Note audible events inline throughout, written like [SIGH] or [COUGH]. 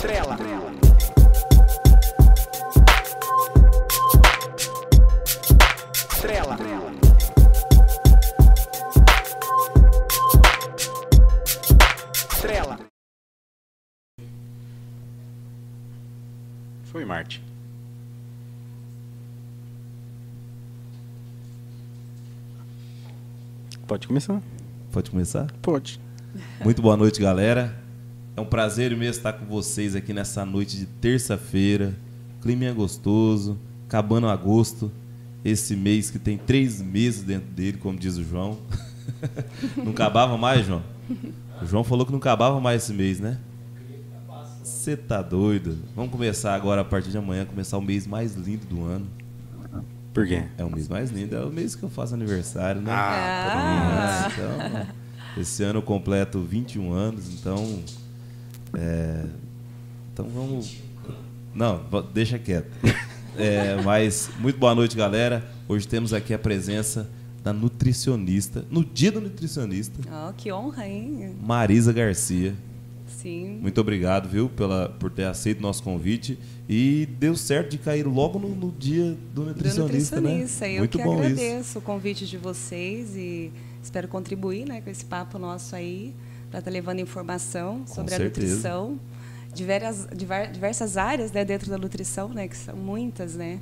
Trela. Trela. Trela. Foi, Marte. Pode começar. Pode começar? Pode. Muito boa noite, galera. É um prazer mesmo estar com vocês aqui nessa noite de terça-feira. Clima é gostoso, acabando agosto. Esse mês que tem três meses dentro dele, como diz o João. [LAUGHS] não acabava mais, João? O João falou que não acabava mais esse mês, né? Você tá doido? Vamos começar agora, a partir de amanhã, começar o mês mais lindo do ano. Por quê? É o mês mais lindo, é o mês que eu faço aniversário, né? Ah, Ah, então, esse ano eu completo 21 anos, então. É, então vamos. Não, deixa quieto. [LAUGHS] É, mas, muito boa noite, galera. Hoje temos aqui a presença da nutricionista, no dia do nutricionista, Ó, que honra, hein? Marisa Garcia. Sim. Muito obrigado, viu, pela, por ter aceito nosso convite. E deu certo de cair logo no, no dia do Do nutricionista, nutricionista. né? Eu Muito que bom isso. agradeço o convite de vocês e espero contribuir né, com esse papo nosso aí, para estar levando informação sobre a nutrição. Diversas, diver- diversas áreas né, dentro da nutrição, né, que são muitas, né?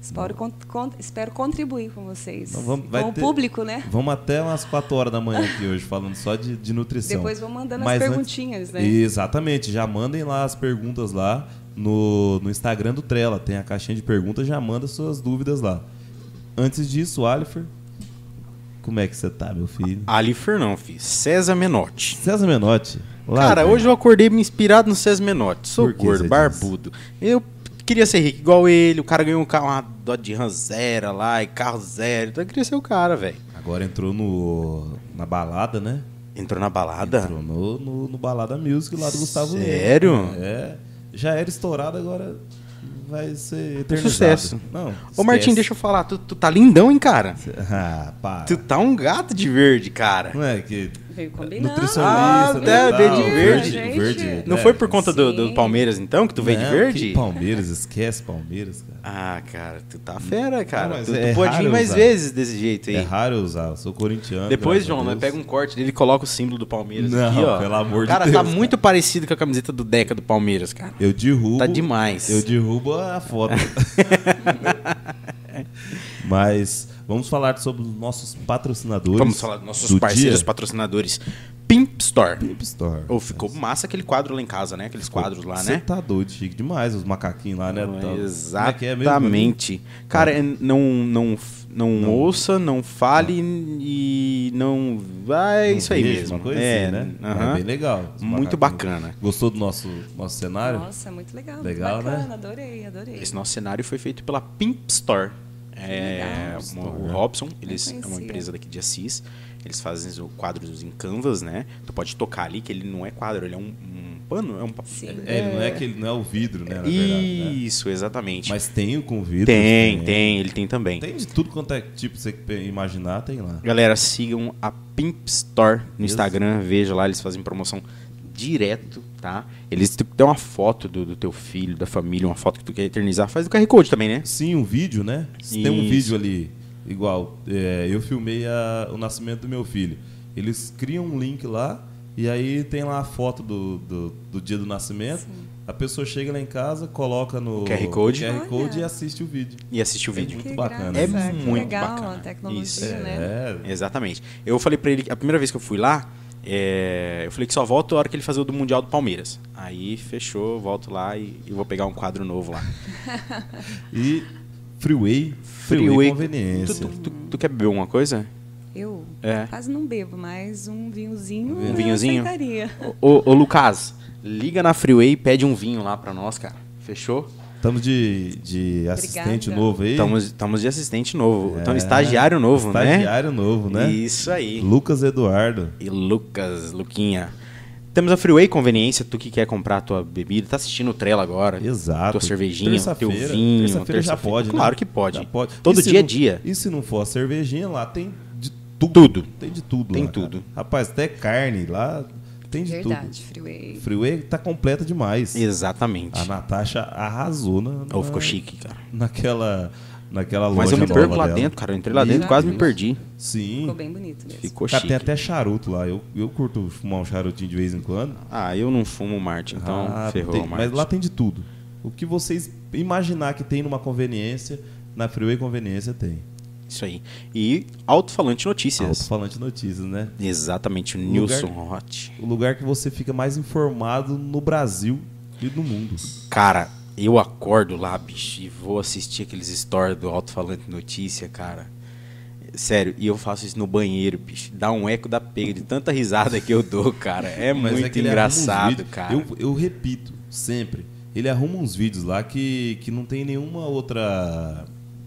Espero, con- con- espero contribuir com vocês. Então vamos- com o ter- público, né? Vamos até umas 4 horas da manhã aqui hoje, falando só de, de nutrição. Depois vão mandando Mas as antes- perguntinhas, né? Exatamente, já mandem lá as perguntas lá no, no Instagram do Trela. Tem a caixinha de perguntas, já manda suas dúvidas lá. Antes disso, Alifer, como é que você tá, meu filho? Alifer não, filho. César Menotti. César Menotti. lá Cara, hoje eu acordei me inspirado no César Menotti. Sou gordo, diz? barbudo. Eu queria ser rico igual ele. O cara ganhou um carro, uma Dodge Ram zero lá, e carro zero. Então eu queria ser o cara, velho. Agora entrou no, na balada, né? Entrou na balada. Entrou no, no, no Balada Music lá do Gustavo Lima. Sério? É. Já era estourado, agora vai ser eternizado. Sucesso. Não, Ô, Martim, deixa eu falar. Tu, tu tá lindão, hein, cara? Ah. Tu tá um gato de verde, cara. Não é que. Veio combinando. Nutricionista, Ah, né? até tal, veio de verde. verde. verde Não é. foi por conta do, do. Palmeiras, então, que tu veio de verde? que Palmeiras, esquece Palmeiras, cara. Ah, cara, tu tá fera, cara. Não, tu, tu é pode raro vir mais usar. vezes desse jeito aí. É raro eu usar, eu sou corintiano. Depois, João, nós pega um corte dele e coloca o símbolo do Palmeiras Não, aqui, ó. pelo amor de cara, Deus, tá cara. muito parecido com a camiseta do Deca do Palmeiras, cara. Eu derrubo. Tá demais. Eu derrubo a foto. [LAUGHS] Mas vamos falar sobre os nossos patrocinadores. Vamos falar dos nossos do parceiros dia. patrocinadores. Pimp Store. Pimp Store. Ou ficou massa aquele quadro lá em casa, né? Aqueles quadros lá, Você né? tá doido, chique demais, os macaquinhos lá, né? Tal. Como é é? Exatamente. Cara, é, não, não, não, ouça, não fale e não. Vai, é Não isso aí mesmo. Coisa é, assim, né? É bem legal. Muito bacana. Gostou do nosso, nosso cenário? Nossa, muito legal. Legal, muito né? bacana, adorei, adorei. Esse nosso cenário foi feito pela Pimp Store. É, legal. uma- o Robson, eles é uma empresa daqui de Assis. Eles fazem o quadros em canvas, né? Tu pode tocar ali, que ele não é quadro, ele é um, um pano, é um papel. Sim. É, ele não é aquele, não é o vidro, né? Na verdade, né? Isso, exatamente. Mas tem o com vidro. tem, tem, ele tem também. Tem de tudo quanto é tipo você imaginar, tem lá. Galera, sigam a Pimp Store no Isso. Instagram, veja lá, eles fazem promoção direto, tá? Eles te dão uma foto do, do teu filho, da família, uma foto que tu quer eternizar. Faz do QR Code também, né? Sim, um vídeo, né? Se Tem um Isso. vídeo ali, igual, é, eu filmei a- o nascimento do meu filho. Eles criam um link lá e aí tem lá a foto do, do, do dia do nascimento. A pessoa chega lá em casa, coloca no QR Code. QR Code e assiste o vídeo. E assiste o vídeo. muito Que bacana. graça, É muito legal, bacana. a tecnologia, Isso. né? É, Exatamente. Eu falei pra ele, a primeira vez que eu fui lá, é, eu falei que só volto a hora que ele fazer o do Mundial do Palmeiras. Aí fechou, volto lá e, e vou pegar um quadro novo lá. [LAUGHS] E Freeway, Freeway, Conveniência. Tu, tu- tu- tu quer beber alguma coisa? Eu É. quase não bebo, mas um vinhozinho. Um vinhozinho? ô, ô, Lucas, liga na Freeway e pede um vinho lá pra nós, cara. Fechou? Estamos de, de assistente Obrigada. novo aí. Estamos de assistente novo. É, Então, estagiário novo, né? Estagiário novo, né? Isso aí. Lucas Eduardo. E Lucas, Luquinha. Temos a Freeway Conveniência, tu que quer comprar a tua bebida, tá assistindo o Trela agora. Exato. Tua cervejinha, teu Terça-feira- vinho. Terça-feira já pode, né? Claro que pode. Já pode. Todo dia é dia. E se não for a cervejinha, lá tem de tudo. Tudo. Tem de tudo Tem lá, cara. tudo. Rapaz, até carne lá. Tem de Verdade, tudo. Freeway. Freeway tá completa demais. Exatamente. A Natasha arrasou na, Ou ficou na- chique, cara. naquela, naquela loja Mas eu me perco lá dela. dentro, cara. Eu entrei lá dentro e quase me perdi. Sim. Ficou bem bonito mesmo. Ficou Cara, chique. tem até charuto lá. Eu, eu curto fumar um charutinho de vez em quando. Ah, eu não fumo Marte, então Ah, ferrou tem- o Marte. mas lá tem de tudo. O que vocês imaginar que tem numa conveniência, na Freeway Conveniência tem. Isso aí. E alto-falante notícias. Alto-falante notícias, né? Exatamente, o Lugar- Nilson Hot. O lugar que você fica mais informado no Brasil e no mundo. Cara, eu acordo lá, bicho, e vou assistir aqueles stories do alto-falante notícia, cara. Sério, e eu faço isso no banheiro, bicho. Dá um eco da pega de tanta risada que eu dou, cara. É [LAUGHS] Mas muito uns engraçado, cara. Eu, eu repito, sempre. Ele arruma uns vídeos lá que, que não tem nenhuma outra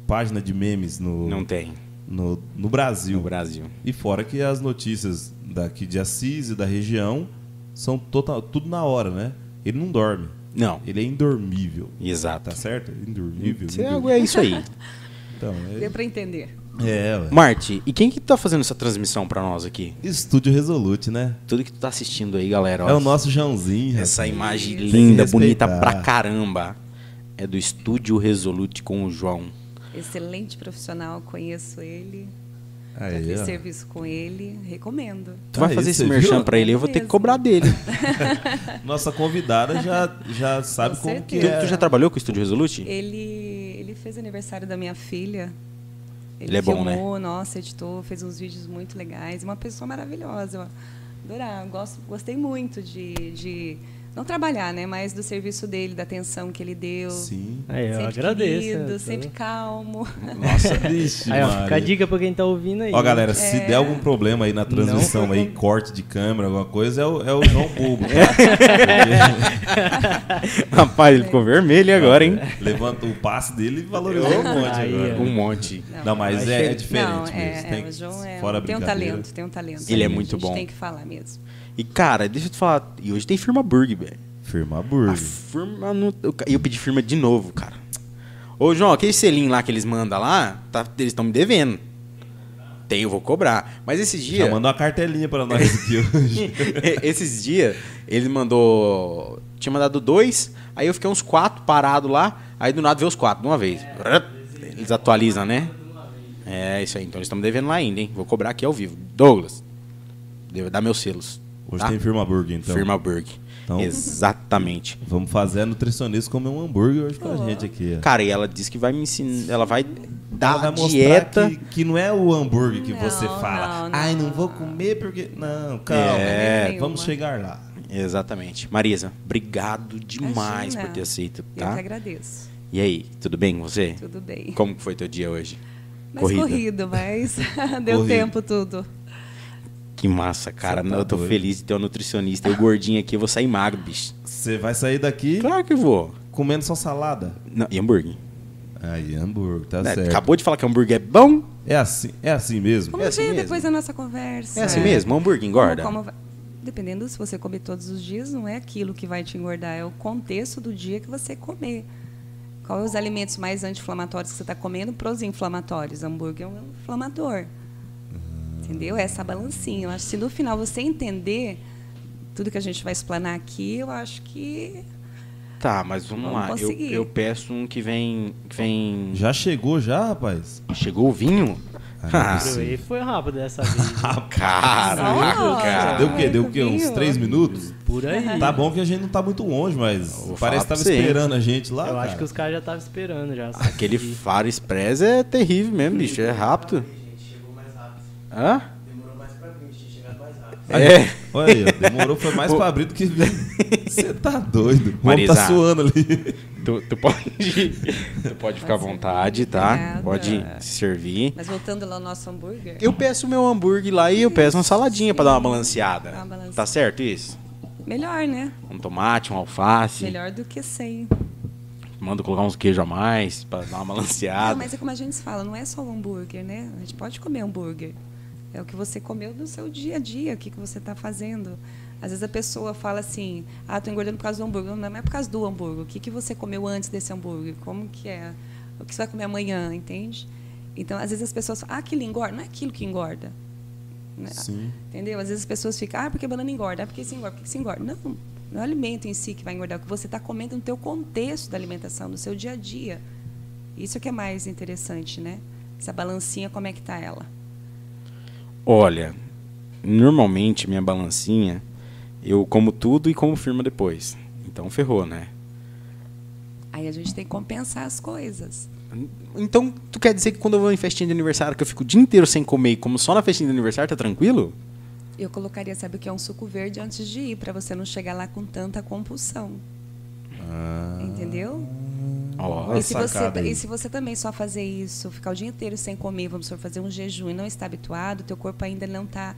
página de memes no, Não tem no, no Brasil. no Brasil. E fora que as notícias daqui de Assis e da região são total, tudo na hora, né? Ele não dorme. Não, Ele é indormível. exato. Tá certo? Indormível. Isso é, indormível. é isso aí. Então, Deu pra entender. é, é, ué. Marte, e quem que tá fazendo essa transmissão pra nós aqui? Estúdio Resolute, né? Tudo que tu tá assistindo aí, galera. ó, É o nosso Joãozinho. Essa rapaz. imagem linda, bonita pra caramba. É do Estúdio Resolute com o João. Excelente profissional, conheço ele. Já Aí, fiz ó. serviço com ele, recomendo. Tu vai Aí, fazer esse merchan pra ele, eu vou ter que cobrar dele. [LAUGHS] Nossa convidada já, já sabe Com como que Tu, é. tu já trabalhou com o Estúdio Resolute? Ele, ele fez aniversário da minha filha. Ele é bom, né? filmou, nossa, editou, fez uns vídeos muito legais. Uma pessoa maravilhosa. Eu adorar, gosto, gostei muito de, de não trabalhar, né? Mas do serviço dele, da atenção que ele deu. Sim. Aí, eu sempre agradeço. querido, né? sempre calmo. Nossa, vixe, Aí, ó, Maria. fica a dica pra quem tá ouvindo aí. Ó, galera, se É. der algum problema aí na transmissão, foi aí, com- corte de câmera, alguma coisa, é o, é o João Bobo. [LAUGHS] Rapaz, ele ficou vermelho agora, hein? Levanta o passe dele e valorizou um monte Aí, agora. Um monte. Não, mas Vai é, é diferente não, mesmo. é, tem, é, o João é, fora tem um talento, tem um talento. Ele é A muito gente bom. tem que falar mesmo. E, cara, deixa eu te falar. E hoje tem firma Burg, velho. Firma A Burger. firma não. Eu, eu pedi firma de novo, cara. Ô, João, aquele selinho lá que eles mandam lá, tá, eles estão me devendo. Tem, eu vou cobrar. Mas esses Já dias. mandou uma cartelinha pra nós [LAUGHS] aqui hoje. esses dias, ele mandou. Tinha mandado dois, aí eu fiquei uns quatro parado lá, aí do nada veio os quatro de uma vez. Eles atualizam, né? É, isso aí. Então eles estão me devendo lá ainda, hein? Vou cobrar aqui ao vivo. Douglas, dar meus selos. Hoje tá? tem Firma Burger, então. Firma Burg. Então- Exatamente. Vamos fazer a nutricionista comer um hambúrguer hoje pra Oh. gente aqui. Cara, e ela disse que vai me ensinar. Ela vai dar Ela vai a mostrar dieta. que, que não é o hambúrguer que Não, você fala. não, Ai, não não. vou comer porque. Não, calma. É, vamos nenhuma. chegar lá. Exatamente. Marisa, obrigado demais Imagina. por ter aceito, Eu que tá? agradeço. E aí, tudo bem com você? Tudo bem. Como foi teu dia hoje? Mas Corrida. corrido, mas [LAUGHS] deu Corrido. tempo tudo. Que massa, cara. Tá eu tô doido. feliz de ter um nutricionista. Eu gordinho aqui, eu vou sair magro, bicho. Você vai sair daqui Claro que vou. comendo só salada. Não, e hambúrguer? Aí, hambúrguer, tá Né, certo. Acabou de falar que hambúrguer é bom? É assim, é assim mesmo. Vamos assim ver mesmo? depois da nossa conversa. É assim mesmo? Hambúrguer engorda? Como- como Dependendo se você comer todos os dias, não é aquilo que vai te engordar, é o contexto do dia que você comer. Qual é os alimentos mais anti-inflamatórios que você está comendo para os inflamatórios? Hambúrguer é um inflamador. Entendeu? É essa balancinha. Eu acho que se no final você entender tudo que a gente vai explanar aqui, eu acho que Tá, mas vamos, Vamos lá. Eu, eu peço um que vem. Que vem... Já chegou já, rapaz? Chegou o vinho? Ah, Ah, sim. Foi rápido dessa vez. [LAUGHS] Caraca, Nossa. cara. Deu o quê? Deu o quê? Uns três minutos? Por aí. Tá bom que a gente não tá muito longe, mas parece que tava esperando a gente lá. Eu acho cara. que os caras já estavam esperando já. Aquele Faro Express é terrível mesmo, bicho. É rápido. Hã? É. Olha aí, ó, demorou, foi mais pra abrir do que vir. Você tá doido. O homem Marisa. tá suando ali. Tu, tu pode. tu pode ficar à vontade, tá? Obrigada. Pode se servir. Mas voltando lá ao nosso hambúrguer. Eu peço meu hambúrguer lá e eu peço uma saladinha pra dar uma balanceada. Dá uma balanceada. Tá certo isso? Melhor, né? Um tomate, um alface. Melhor do que sem. Mando colocar uns queijos a mais pra dar uma balanceada. Não, mas é como a gente fala, não é só o hambúrguer, né? A gente pode comer hambúrguer. É o que você comeu no seu dia a dia, o que, que você está fazendo. Às vezes a pessoa fala assim, ah, tô engordando por causa do hambúrguer. Não, não é por causa do hambúrguer. O que, que você comeu antes desse hambúrguer? Como que é? O que você vai comer amanhã, entende? Então, às vezes as pessoas falam, ah, aquilo engorda. Não é aquilo que engorda. né? Sim. Entendeu? Às vezes as pessoas ficam, ah, porque banana engorda, ah, porque isso engorda, porque isso engorda. Não, não é o alimento em si que vai engordar, é o que você está comendo no teu contexto da alimentação, no seu dia a dia. Isso é que é mais interessante, né? Essa balancinha, como é que tá ela? Olha, normalmente minha balancinha, eu como tudo e como firma depois. Então ferrou, né? Aí a gente tem que compensar as coisas. Então, tu quer dizer que quando eu vou em festinha de aniversário, que eu fico o dia inteiro sem comer e como só na festinha de aniversário, tá tranquilo? Eu colocaria, sabe o que é um suco verde antes de ir, para você não chegar lá com tanta compulsão. Ah, Entendeu? Ó, E se, você, aí. e se você também só fazer isso, ficar o dia inteiro sem comer, vamos fazer um jejum e não está habituado, teu corpo ainda não está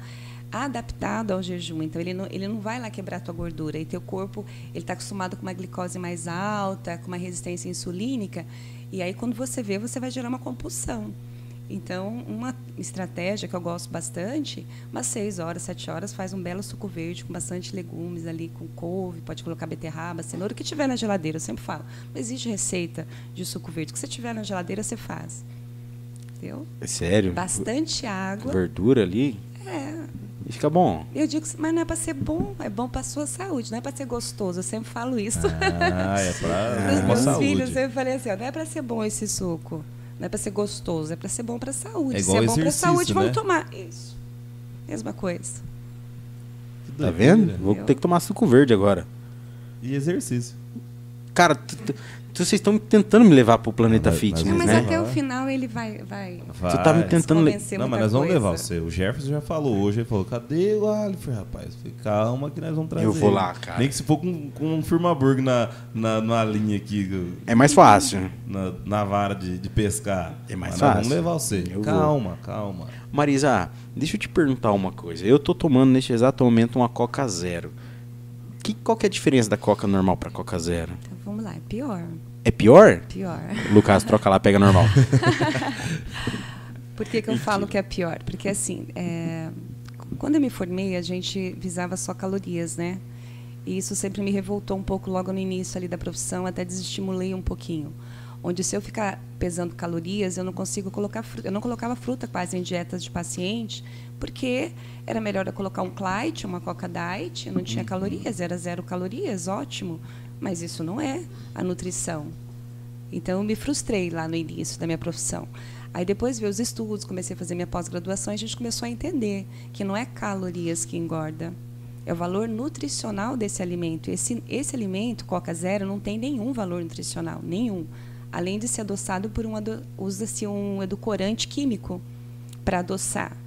adaptado ao jejum. Então ele não, ele não vai lá quebrar tua gordura. E teu corpo ele está acostumado com uma glicose mais alta, com uma resistência insulínica. E aí quando você vê, você vai gerar uma compulsão. Então, uma estratégia que eu gosto bastante, umas 6 horas, 7 horas, faz um belo suco verde com bastante legumes ali, com couve, pode colocar beterraba, cenoura, o que tiver na geladeira, eu sempre falo. Não existe receita de suco verde. O que você tiver na geladeira, você faz. Entendeu? é sério? Bastante água. Verdura ali? É. E fica bom. Eu digo, mas não é para ser bom, é bom para sua saúde, não é para ser gostoso. Eu sempre falo isso. Ah, é pra [LAUGHS] Os meus saúde. filhos, eu sempre falei assim, ó, não é para ser bom esse suco, não é para ser gostoso, é para ser bom para saúde. É Se é bom para exercício, saúde, vamos né? tomar. Isso. Mesma coisa. Tá vendo? Vou ter que tomar suco verde agora. E exercício. Cara, tu- vocês estão tentando me levar pro planeta Mas- fitness, mas Não, mas né? até o Vai. final ele vai. vai... Tu tá me Vai. tentando... le- convencer Não, mas nós vamos coisa. levar você. O Jefferson já falou hoje, ele falou, cadê o Alifer, rapaz? Eu falei, calma que nós vamos trazer. Eu vou lá, cara. Nem que se for com, com um firmaburg na, na, na linha aqui, É mais fácil. na, na vara de, de pescar. É mais Mas nós fácil. Vamos levar você. Eu vou. calma, calma. Marisa, deixa eu te perguntar uma coisa. Eu tô tomando neste exato momento uma Coca Zero. Que, qual que é a diferença da Coca normal pra Coca Zero? Então vamos lá, é pior. É pior? Pior. Lucas, troca lá, pega normal. [LAUGHS] Por que, que eu falo que é pior? Porque assim, é, quando eu me formei, a gente visava só calorias, né? E isso sempre me revoltou um pouco logo no início ali da profissão, até desestimulei um pouquinho. Onde se eu ficar pesando calorias, eu não consigo colocar fruta. Eu não colocava fruta quase em dietas de paciente, porque era melhor eu colocar um Clyde, uma Coca Diet, não tinha calorias, era zero calorias, ótimo. Mas isso não é a nutrição. Então eu me frustrei lá no início da minha profissão. Aí depois veio os estudos, comecei a fazer minha pós-graduação e a gente começou a entender que não é calorias que engorda, é o valor nutricional desse alimento. Esse, esse alimento, Coca Zero, não tem nenhum valor nutricional, nenhum. Além de ser adoçado por um usa-se um edulcorante químico para adoçar,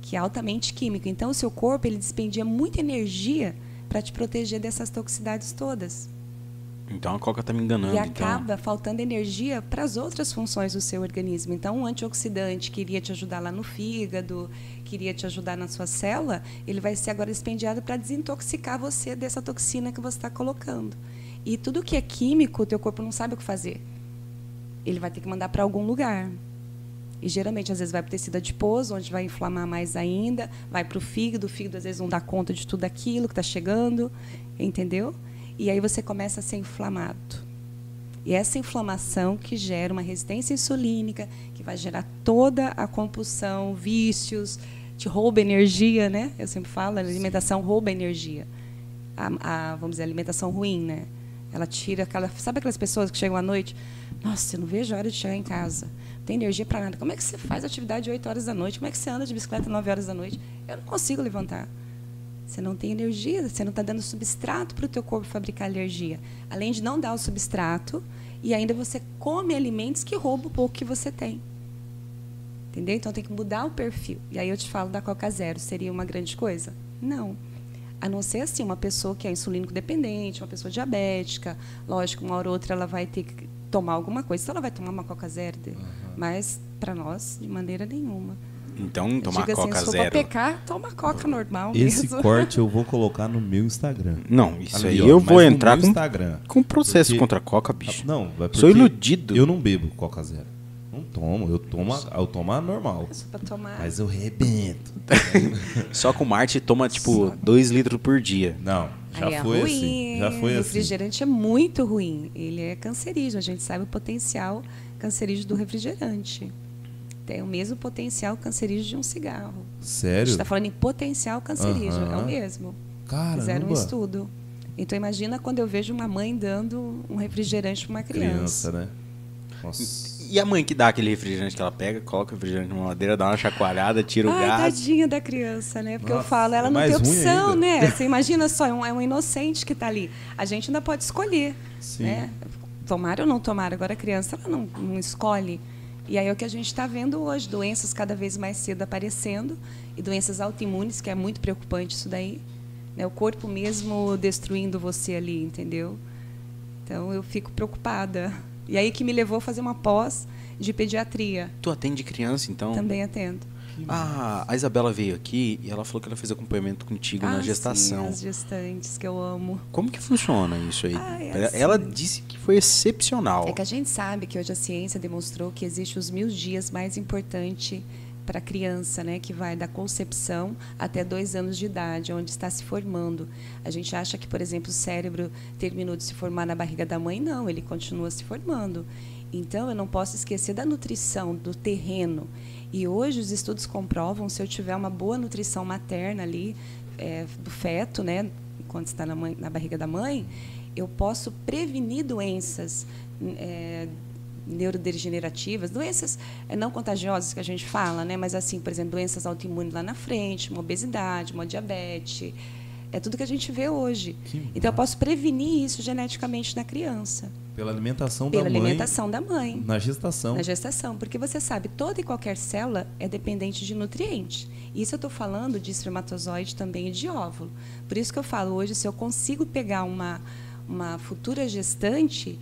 que é altamente químico. Então o seu corpo ele despendia muita energia para te proteger dessas toxicidades todas. Então a Coca tá me enganando. E então. acaba faltando energia para as outras funções do seu organismo. Então, um antioxidante que iria te ajudar lá no fígado, que iria te ajudar na sua célula, ele vai ser agora expendiado para desintoxicar você dessa toxina que você está colocando. E tudo que é químico, o teu corpo não sabe o que fazer. Ele vai ter que mandar para algum lugar. E geralmente, às vezes, vai para o tecido adiposo, onde vai inflamar mais ainda, vai para o fígado, o fígado às vezes não dá conta de tudo aquilo que está chegando, entendeu? E aí você começa a ser inflamado. E essa inflamação que gera uma resistência insulínica, que vai gerar toda a compulsão, vícios, te rouba energia, né? Eu sempre falo, a alimentação rouba energia. A, a, vamos dizer, a alimentação ruim, né? Ela tira aquela. Sabe aquelas pessoas que chegam à noite? Nossa, eu não vejo a hora de chegar em casa. Não tem energia para nada. Como é que você faz atividade 8 horas da noite? Como é que você anda de bicicleta 9 horas da noite? Eu não consigo levantar. Você não tem energia, você não está dando substrato para o teu corpo fabricar energia. Além de não dar o substrato, e ainda você come alimentos que roubam o pouco que você tem. Entendeu? Então tem que mudar o perfil. E aí eu te falo da Coca Zero, seria uma grande coisa? Não. A não ser assim, uma pessoa que é insulínico dependente, uma pessoa diabética, lógico, uma hora ou outra ela vai ter que tomar alguma coisa, então ela vai tomar uma Coca Zero. Mas para nós, de maneira nenhuma. Então, tomar assim, Coca se for Zero. pra pecar, toma Coca normal Esse mesmo. corte eu vou [LAUGHS] colocar no meu Instagram. Não, isso Ali, aí eu vou entrar com, Instagram. com processo Porque- contra a Coca, bicho. Não, vai porque Sou iludido. Eu não bebo Coca Zero. Não tomo, eu tomo, a- eu tomo a normal. Tomar. Mas eu rebento. [LAUGHS] Só que o Marte toma, tipo, Só. 2 litros por dia. Não, já Aí é foi ruim. assim. Já foi o assim. refrigerante é muito ruim. Ele é cancerígeno. A gente sabe o potencial cancerígeno do refrigerante. Tem o mesmo potencial cancerígeno de um cigarro. A Sério? gente está falando em potencial cancerígeno, é Aham. o mesmo. Caramba. Fizeram um estudo. Então imagina quando eu vejo uma mãe dando um refrigerante para uma criança. Criança, né? Nossa. E a mãe que dá aquele refrigerante que ela pega, coloca o refrigerante numa madeira, dá uma chacoalhada, tira o Ai, gás. tadinha da criança, né? Porque eu Nossa, falo, ela é não tem opção, né? [LAUGHS] Você imagina só, é um, é um inocente que está ali. A gente ainda pode escolher, Sim. né? Tomar ou não tomar. Agora a criança, ela não, não escolhe. E aí é o que a gente está vendo hoje, doenças cada vez mais cedo aparecendo, e doenças autoimunes, que é muito preocupante isso daí. Né? O corpo mesmo destruindo você ali, entendeu? Então eu fico preocupada. E aí que me levou a fazer uma pós de pediatria. Tu atende criança, então? Também atendo. Ah, a Isabela veio aqui e ela falou que ela fez acompanhamento contigo na Ah, gestação. Sim, as gestantes que eu amo. Como que funciona isso aí? Ah, é ela, assim. ela disse que foi excepcional. É que a gente sabe que hoje a ciência demonstrou que existe os mil dias mais importante para a criança, né, que vai da concepção até dois anos de idade, onde está se formando. A gente acha que, por exemplo, o cérebro terminou de se formar na barriga da mãe, não, ele continua se formando. Então, eu não posso esquecer da nutrição, do terreno. E hoje os estudos comprovam, se eu tiver uma boa nutrição materna ali, é, do feto, né, quando está na, mãe- na barriga da mãe, eu posso prevenir doenças é, neurodegenerativas, doenças é, não contagiosas que a gente fala, né? mas assim, por exemplo, doenças autoimunes lá na frente, uma obesidade, uma diabetes, é tudo que a gente vê hoje. Então eu posso prevenir isso geneticamente na criança, Pela alimentação pela da mãe alimentação da mãe. na gestação. Na gestação, porque você sabe, toda e qualquer célula é dependente de nutrientes. Isso eu estou falando de espermatozoide também e de óvulo. Por isso que eu falo hoje, se eu consigo pegar uma, uma futura gestante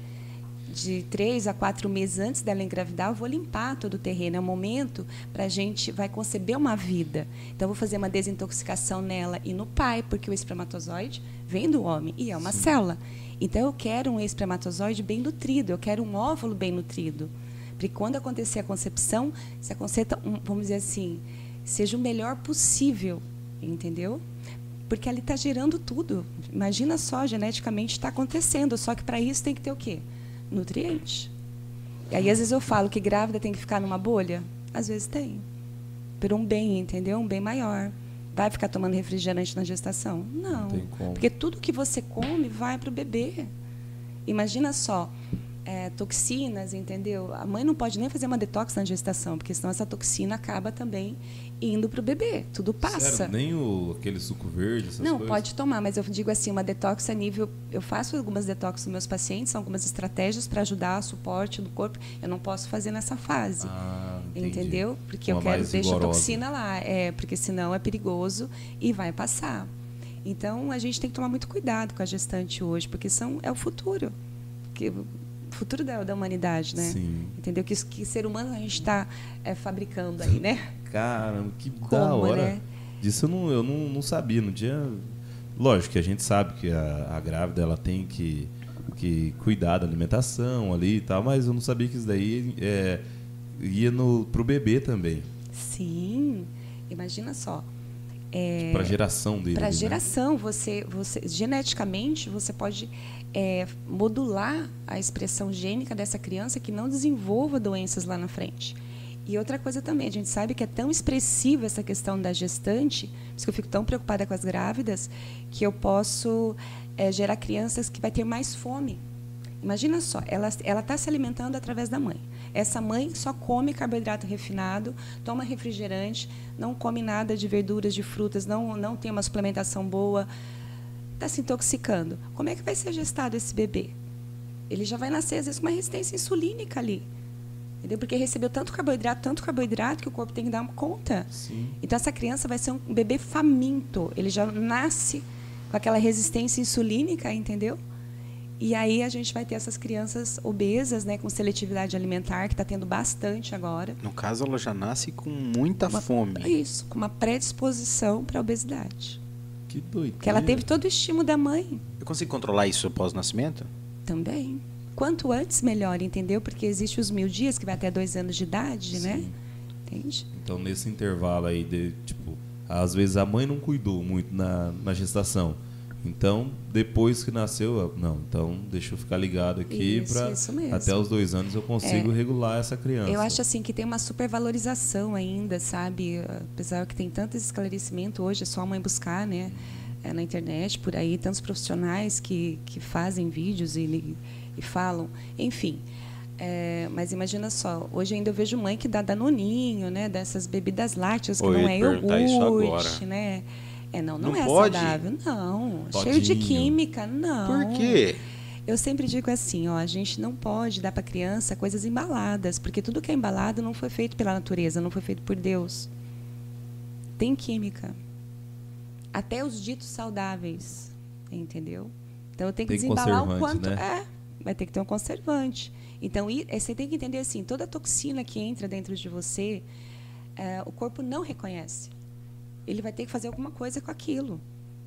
de três a quatro meses antes dela engravidar, eu vou limpar todo o terreno. É o momento para a gente vai conceber uma vida. Então, eu vou fazer uma desintoxicação nela e no pai, porque o espermatozoide vem do homem e é uma célula. Então, eu quero um espermatozoide bem nutrido, eu quero um óvulo bem nutrido. Porque quando acontecer a concepção, se aconteça, um, vamos dizer assim, seja o melhor possível, entendeu? Porque ali está gerando tudo. Imagina só, geneticamente está acontecendo, só que para isso tem que ter o quê? Nutriente. E aí, às vezes, eu falo que grávida tem que ficar numa bolha. Às vezes tem. Por um bem, entendeu? Um bem maior. Vai ficar tomando refrigerante na gestação? Não. como. Porque tudo que você come vai para o bebê. Imagina só, é, toxinas, entendeu? A mãe não pode nem fazer uma detox na gestação, porque senão essa toxina acaba também indo para o bebê. Tudo passa. Sério, nem o, aquele suco verde, essas Não, coisas? pode tomar, mas eu digo assim, uma detox a nível. Eu faço algumas detox nos meus pacientes, são algumas estratégias para ajudar o suporte do corpo. Eu não posso fazer nessa fase. Ah, entendi. entendeu? Porque Uma eu quero deixar a toxina lá. É, porque senão é perigoso e vai passar. Então a gente tem que tomar muito cuidado com a gestante hoje, porque são, é o futuro. Que, o futuro da, da humanidade, né? Sim. Entendeu? Que, que ser humano a gente está fabricando aí, né? [LAUGHS] Caramba, que da Como, hora. né? Disso eu, não, eu não, não sabia, não tinha... Lógico que a gente sabe que a, a grávida ela tem que, que cuidar da alimentação ali e tal, mas eu não sabia que isso daí é, ia no, pro bebê também. Sim. Imagina só. É, Pra geração dele. para né? geração você você geneticamente você pode é, modular a expressão gênica dessa criança que não desenvolva doenças lá na frente e outra coisa também a gente sabe que é tão expressiva essa questão da gestante por isso que eu fico tão preocupada com as grávidas que eu posso é, gerar crianças que vai ter mais fome Imagina só, ela ela está se alimentando através da mãe. Essa mãe só come carboidrato refinado, toma refrigerante, não come nada de verduras, de frutas, não não tem uma suplementação boa, está se intoxicando. Como é que vai ser gestado esse bebê? Ele já vai nascer às vezes com uma resistência insulínica ali. Entendeu? Porque recebeu tanto carboidrato, tanto carboidrato que o corpo tem que dar uma conta. Sim. Então essa criança vai ser um bebê faminto. Ele já nasce com aquela resistência insulínica, entendeu? E aí a gente vai ter essas crianças obesas, né, com seletividade alimentar, que está tendo bastante agora. No caso, ela já nasce com muita Uma- fome. Isso, com uma predisposição para a obesidade. Que doido. Porque ela teve todo o estímulo da mãe Eu consigo controlar isso após o nascimento? também. Quanto antes, melhor, entendeu? Porque existe os mil dias, que vai até dois anos de idade, né? Entende? Então, nesse intervalo aí, de, tipo, às vezes a mãe não cuidou muito na, na gestação. Então, depois que nasceu, eu- não, então deixa eu ficar ligado aqui Isso, para até os dois anos eu consigo regular essa criança. Eu acho assim que tem uma supervalorização ainda, sabe? Apesar que tem tanto esclarecimento hoje, é só a mãe buscar, né? É, na internet, por aí, tantos profissionais que, que fazem vídeos e, e falam, enfim. É, mas imagina só, hoje ainda eu vejo mãe que dá danoninho, né? Dessas bebidas lácteas que Oi, eu não é perguntar isso iogurte, agora. né? É, não, não, Não é pode? saudável. Não. Cheio de química, não. Por quê? Eu sempre digo assim, ó, a gente não pode dar para criança coisas embaladas, porque tudo que é embalado não foi feito pela natureza, não foi feito por Deus. Tem química. Até os ditos saudáveis, entendeu? Então eu tenho que Tem desembalar o quanto né? é, vai ter que ter um conservante. Então eh, você tem que entender assim, toda toxina que entra dentro de você, eh, o corpo não reconhece. Ele vai ter que fazer alguma coisa com aquilo.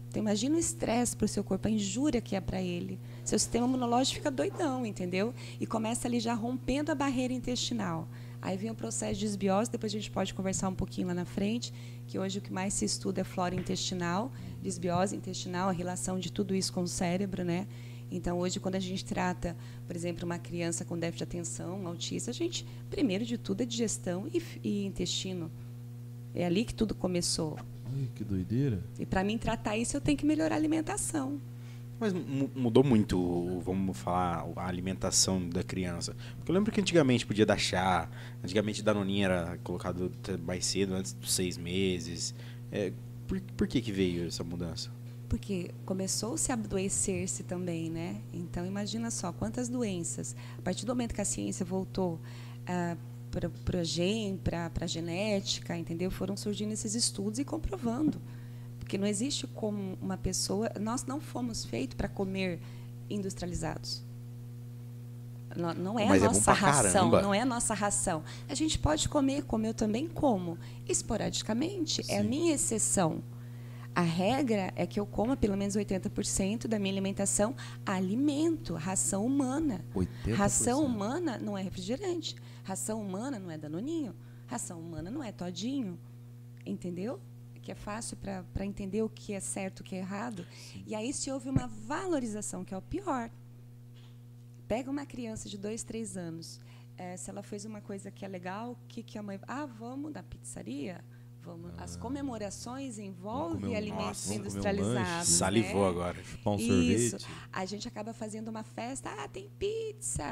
Então imagina o estresse para o seu corpo, a injúria que é para ele. Seu sistema imunológico fica doidão, entendeu? E começa ali já rompendo a barreira intestinal. Aí vem o processo de desbiose, depois a gente pode conversar um pouquinho lá na frente, que hoje o que mais se estuda é flora intestinal, desbiose intestinal, a relação de tudo isso com o cérebro, né? Então, hoje, quando a gente trata, por exemplo, uma criança com déficit de atenção, um autista, a gente, primeiro de tudo, é digestão e, e intestino. É ali que tudo começou. Ai, que doideira. E para mim tratar isso, eu tenho que melhorar a alimentação. Mas mu- mudou muito, vamos falar, a alimentação da criança. Porque eu lembro que antigamente podia dar chá, antigamente Danoninha era colocado mais cedo, antes dos seis meses. É, por, por que que veio essa mudança? Porque começou-se a adoecer-se também, né? Então, imagina só, quantas doenças. A partir do momento que a ciência voltou para o gene, para a genética, entendeu? Foram surgindo esses estudos e comprovando. Porque não existe como uma pessoa... Nós não fomos feitos para comer industrializados. Não- Não é Mas é a bom nossa pra ração, caramba. não é a nossa ração. A gente pode comer, como eu também como, esporadicamente. É a Sim. minha exceção. A regra é que eu coma pelo menos 80% da minha alimentação alimento, ração humana. 80%? Ração humana não é refrigerante. Ração humana não é danoninho. Ração humana não é todinho. Entendeu? Que é fácil para entender o que é certo o que é errado. E aí se houve uma valorização, que é o pior. Pega uma criança de dois, três anos. eh, se ela fez uma coisa que é legal, o que, que a mãe. Ah, vamos na pizzaria? Vamos. As comemorações envolvem um- alimentos nossa, comer um industrializados. lanche. Salivou né? agora. Um Isso. sorvete. A gente acaba fazendo uma festa, ah, tem pizza.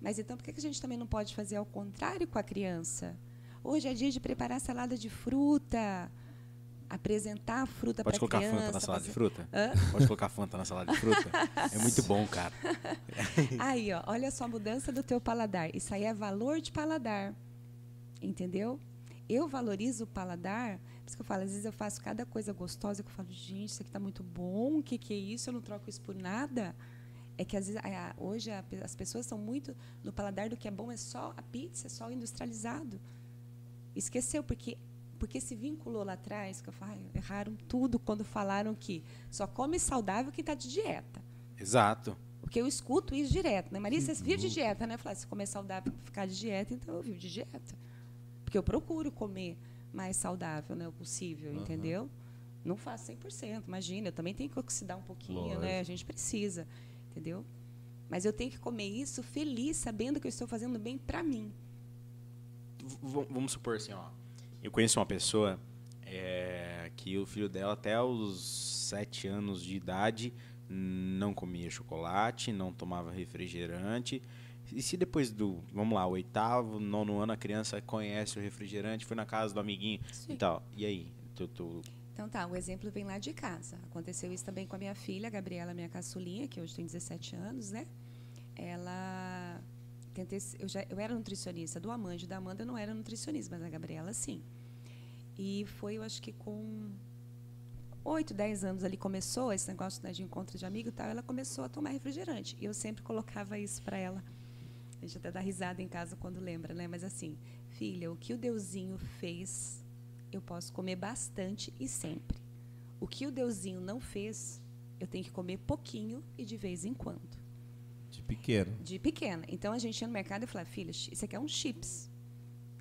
Mas então por que que a gente também não pode fazer ao contrário com a criança? Hoje é dia de preparar salada de fruta, apresentar a fruta para Pode a colocar criança. Fanta na salada de fazer- fruta? Hã? Pode colocar Fanta na salada de fruta? É muito bom, cara. [LAUGHS] Aí, ó, olha só a mudança do teu paladar. Isso aí é valor de paladar. Entendeu? Eu valorizo o paladar, por isso que eu falo, às vezes eu faço cada coisa gostosa que eu falo, gente, isso aqui está muito bom, o que, que é isso? Eu não troco isso por nada. É que às vezes, a- hoje a as pessoas estão muito no paladar do que é bom, é só a pizza, é só o industrializado. Esqueceu, porque, porque se vinculou lá atrás, que eu falo, erraram tudo quando falaram que só come saudável quem está de dieta. Exato. Porque eu escuto isso direto, né? Maria, você vive de dieta, né? Falo, se comer saudável ficar de dieta, então eu vivo de dieta. Porque eu procuro comer mais saudável, né? O possível, entendeu? Não faço 100%, imagina. Eu também tenho que oxidar um pouquinho, né? Lógico. A gente precisa, entendeu? Mas eu tenho que comer isso feliz, sabendo que eu estou fazendo bem para mim. V- vamos supor assim, ó. Eu conheço uma pessoa é, que o filho dela, até os sete anos de idade, não comia chocolate, não tomava refrigerante. E se depois do, vamos lá, oitavo, nono ano, a criança conhece o refrigerante, foi na casa do amiguinho Sim. e tal. E aí? Tu, tu- Então tá, o exemplo vem lá de casa. Aconteceu isso também com a minha filha, a Gabriela, minha caçulinha, que hoje tem 17 anos, né? Ela tentei, eu já eu era nutricionista do Amanda, da Amanda eu não era nutricionista, mas a Gabriela sim. E foi, eu acho que com 8, 10 anos ali começou esse negócio né, de encontro de amigo e tal, ela começou a tomar refrigerante. E eu sempre colocava isso para ela. A gente até dá risada em casa quando lembra, né? Mas assim, filha, o que o Deusinho fez, eu posso comer bastante e sempre. O que o Deusinho não fez, eu tenho que comer pouquinho e de vez em quando. De pequeno. De pequena. Então a gente ia no mercado e falava, filha, isso aqui é um chips.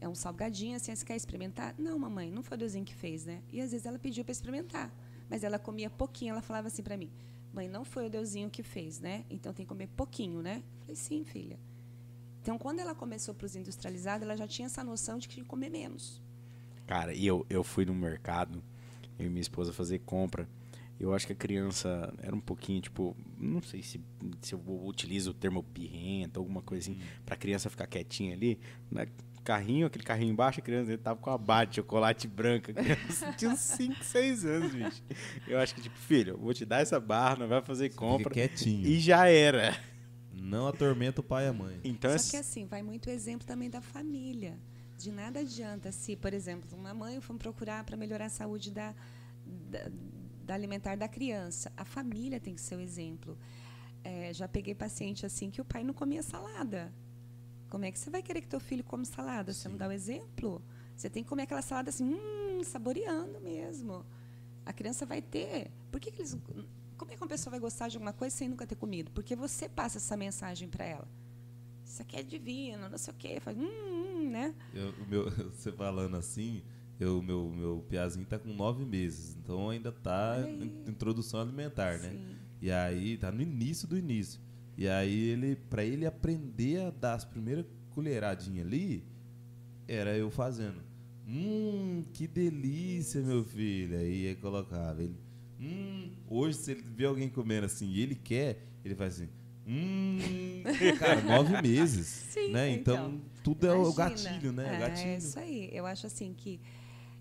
É um salgadinho, assim, você quer experimentar? Não, mamãe, não foi o Deusinho que fez, né? E às vezes ela pediu para experimentar. Mas ela comia pouquinho, ela falava assim para mim: "Mãe, não foi o Deusinho que fez, né? Então tem que comer pouquinho, né?" Eu falei: "Sim, filha." Então, quando ela começou para os industrializados, ela já tinha essa noção de que tinha que comer menos. Cara, e eu, eu fui no mercado, eu e minha esposa fazer compra. Eu acho que a criança era um pouquinho, tipo, não sei se, se eu utilizo o termo pirrenta, alguma coisa assim, pra criança ficar quietinha ali. Né? Carrinho, aquele carrinho embaixo, a criança ele tava com a barra de chocolate branca. A criança [LAUGHS] tinha uns 5, 6 anos, bicho. Eu acho que, tipo, filho, eu vou te dar essa barra, não vai fazer compra. quietinho. E já era. Não atormenta o pai e a mãe. Então, Só que assim, vai muito exemplo também da família. De nada adianta se, por exemplo, uma mãe for procurar para melhorar a saúde da, da, da, alimentar da criança. A família tem que ser o exemplo. É, já peguei paciente assim que o pai não comia salada. Como é que você vai querer que teu filho come salada? Você não dá o exemplo? Você tem que comer aquela salada assim, hum, saboreando mesmo. A criança vai ter. Por que, que eles como é que uma pessoa vai gostar de alguma coisa sem nunca ter comido? Porque você passa essa mensagem para ela. Isso aqui é divino, não sei o quê. Faz, hum, hum, né? Eu, meu, [LAUGHS] você falando assim, o meu, meu piazinho está com nove meses, então ainda está em introdução alimentar, né? Sim. né? E aí, tá no início do início. E aí, ele para ele aprender a dar as primeiras colheradinhas ali, era eu fazendo. Hum, que delícia, meu filho. Aí eu colocava. Ele, Hum, hoje, se ele vê alguém comendo assim e ele quer, ele faz assim. Hum, cara, nove meses. [LAUGHS] Sim, né? Então, então tudo é o gatilho, né? É, gatilho. é isso aí. Eu acho assim que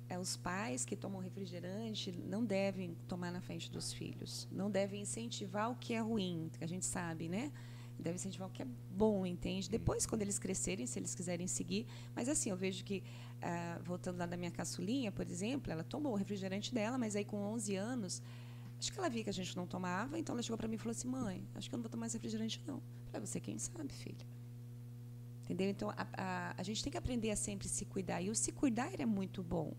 é, os pais que tomam refrigerante não devem tomar na frente dos filhos. Não devem incentivar o que é ruim, que a gente sabe, né? deve incentivar o que é bom, entende? Depois, quando eles crescerem, se eles quiserem seguir. Mas assim, eu vejo que, ah, voltando lá da minha caçulinha, por exemplo, ela tomou o refrigerante dela, mas aí com 11 anos, acho que ela via que a gente não tomava, então ela chegou para mim e falou assim: mãe, acho que eu não vou tomar mais refrigerante, não. Para você, quem sabe, filha. Entendeu? Então, a, a, a, gente tem que aprender a sempre se cuidar. E o se cuidar é muito bom.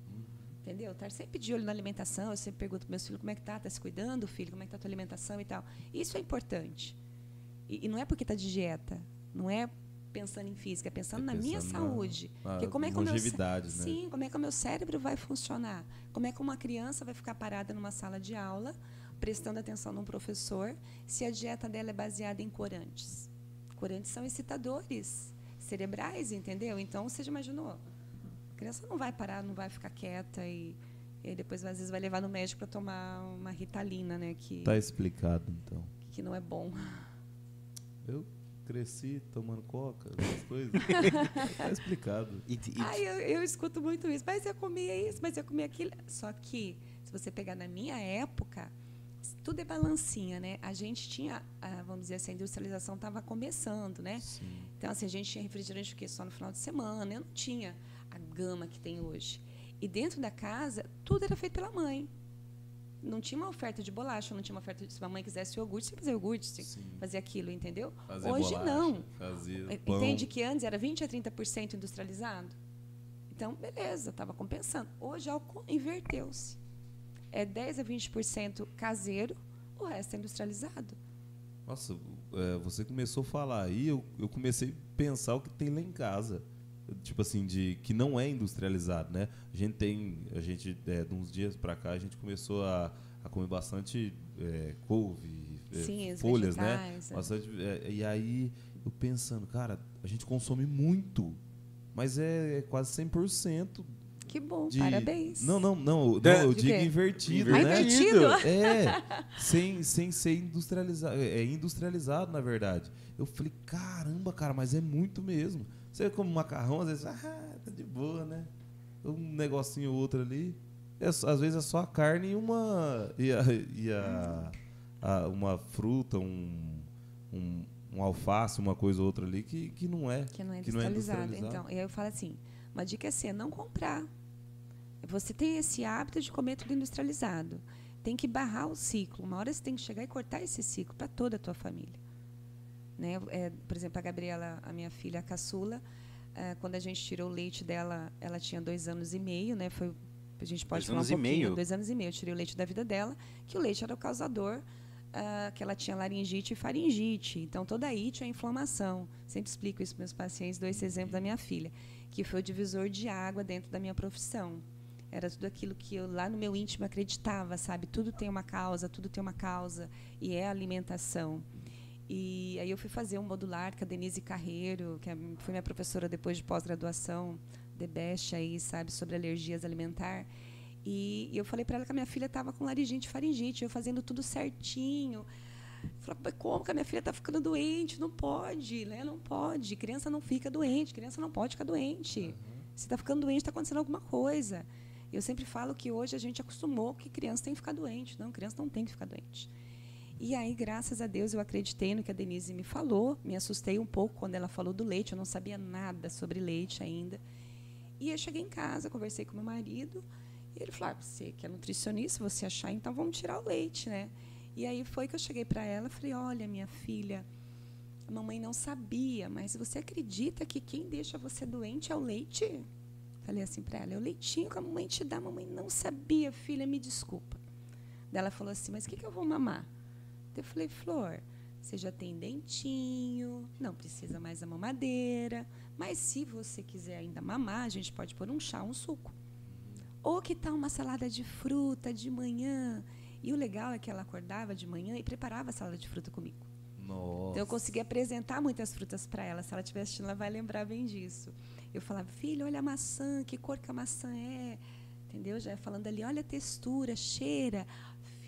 Entendeu? Estar sempre de olho na alimentação. Eu sempre pergunto para meus filhos como é que tá, tá se cuidando, filho, como é que tá a tua alimentação e tal. Isso é importante. E, e não é porque está de dieta, não é pensando em física, é pensando, é na minha saúde. Na, na como é que o meu né? Sim, como é que o meu cérebro vai funcionar? Como é que uma criança vai ficar parada numa sala de aula, prestando atenção num professor, se a dieta dela é baseada em corantes? Corantes são excitadores cerebrais, entendeu? Então, você já imaginou? A criança não vai parar, não vai ficar quieta e, e depois às vezes vai levar no médico para tomar uma ritalina, né? Que tá explicado, então. Que não é bom. Eu cresci tomando coca, essas coisas. [LAUGHS] tá explicado. E, e... Ai, eu, eu, escuto muito isso. Mas eu comia isso, mas eu comia aquilo. Só que, se você pegar na minha época, tudo é balancinha, né? A gente tinha, vamos dizer assim, a industrialização estava começando, né? Sim. Então, assim, a gente tinha refrigerante o quê? Só no final de semana. Eu não tinha a gama que tem hoje. E dentro da casa, tudo era feito pela mãe não tinha uma oferta de bolacha, não tinha uma oferta de se a mãe quisesse iogurte, você fazia iogurte, você fazia aquilo, entendeu? Hoje bolacha, não. Entende que antes era 20 a 30% industrializado? Então, beleza, estava compensando. Hoje inverteu-se. É 10 a 20% caseiro, o resto é industrializado. Nossa, é, você começou a falar aí, eu, eu comecei a pensar o que tem lá em casa tipo assim, de que não é industrializado, né? A gente tem, a gente, é, de uns dias para cá, a gente começou a, a comer bastante é, couve, é, Sim, folhas, né? É. Bastante, é, e aí, eu pensando, cara, a gente consome muito, mas é, é quase 100% que bom, de... parabéns. Não, não, não, não eu digo invertido, ah, né? Invertido? [LAUGHS] É, sem, sem ser industrializado, é industrializado na verdade. Eu falei, caramba, cara, mas é muito mesmo. Você come macarrão, às vezes, ah, tá de boa, né? Um negocinho ou outro ali. É, às vezes é só a carne e uma. E, a, e a, a, uma fruta, um, um, um, alface, uma coisa ou outra ali que, que não é. Que não é não é. Então, e aí eu falo assim: uma dica é é não comprar. Você tem esse hábito de comer tudo industrializado. Tem que barrar o ciclo. Uma hora você tem que chegar e cortar esse ciclo para toda a tua família. Né? É, por exemplo, a Gabriela, a minha filha a caçula, é, quando a gente tirou o leite dela, ela tinha dois anos e meio, né? Foi, a gente pode dois falar anos um pouquinho, e meio. dois anos e meio. Eu tirei o leite da vida dela, que o leite era o causador, uh, que ela tinha laringite e faringite. Então, toda a it é inflamação. Sempre explico isso para meus pacientes, dou esse exemplo da minha filha, que foi o divisor de água dentro da minha profissão. Era tudo aquilo que eu lá no meu íntimo acreditava, sabe? Tudo tem uma causa, tudo tem uma causa e é a alimentação. E aí eu fui fazer um modular com a Denise Carreiro, que é, foi minha professora depois de pós-graduação, Best aí, sabe, sobre alergias alimentar. E, e eu falei para ela que a minha filha estava com laringite e faringite, eu fazendo tudo certinho. Falei, como que a minha filha está ficando doente? Não pode, né? Não pode. Criança não fica doente, criança não pode ficar doente. Uhum. Se está ficando doente, está acontecendo alguma coisa. Eu sempre falo que hoje a gente acostumou que criança tem que ficar doente. Não, criança não tem que ficar doente. E aí, graças a Deus, eu acreditei no que a Denise me falou. Me assustei um pouco quando ela falou do leite. Eu não sabia nada sobre leite ainda. E eu cheguei em casa, conversei com meu marido. E ele falou: ah, você que é nutricionista, você achar, então vamos tirar o leite, né? E aí foi que eu cheguei para ela falei: olha, minha filha, a mamãe não sabia, mas você acredita que quem deixa você doente é o leite? Falei assim para ela: é o leitinho que a mamãe te dá. A mamãe não sabia, filha, me desculpa. Daí ela falou assim: mas o que, que eu vou mamar? Eu falei, Flor, você já tem dentinho, não precisa mais da mamadeira, mas se você quiser ainda mamar, a gente pode pôr um chá, um suco. Ou que tal uma salada de fruta de manhã? E o legal é que ela acordava de manhã e preparava a salada de fruta comigo. Nossa. Então eu conseguia apresentar muitas frutas para ela. Se ela estiver assistindo, ela vai lembrar bem disso. Eu falava, filho, olha a maçã, que cor que a maçã é. Entendeu? Já falando ali, olha a textura, cheira.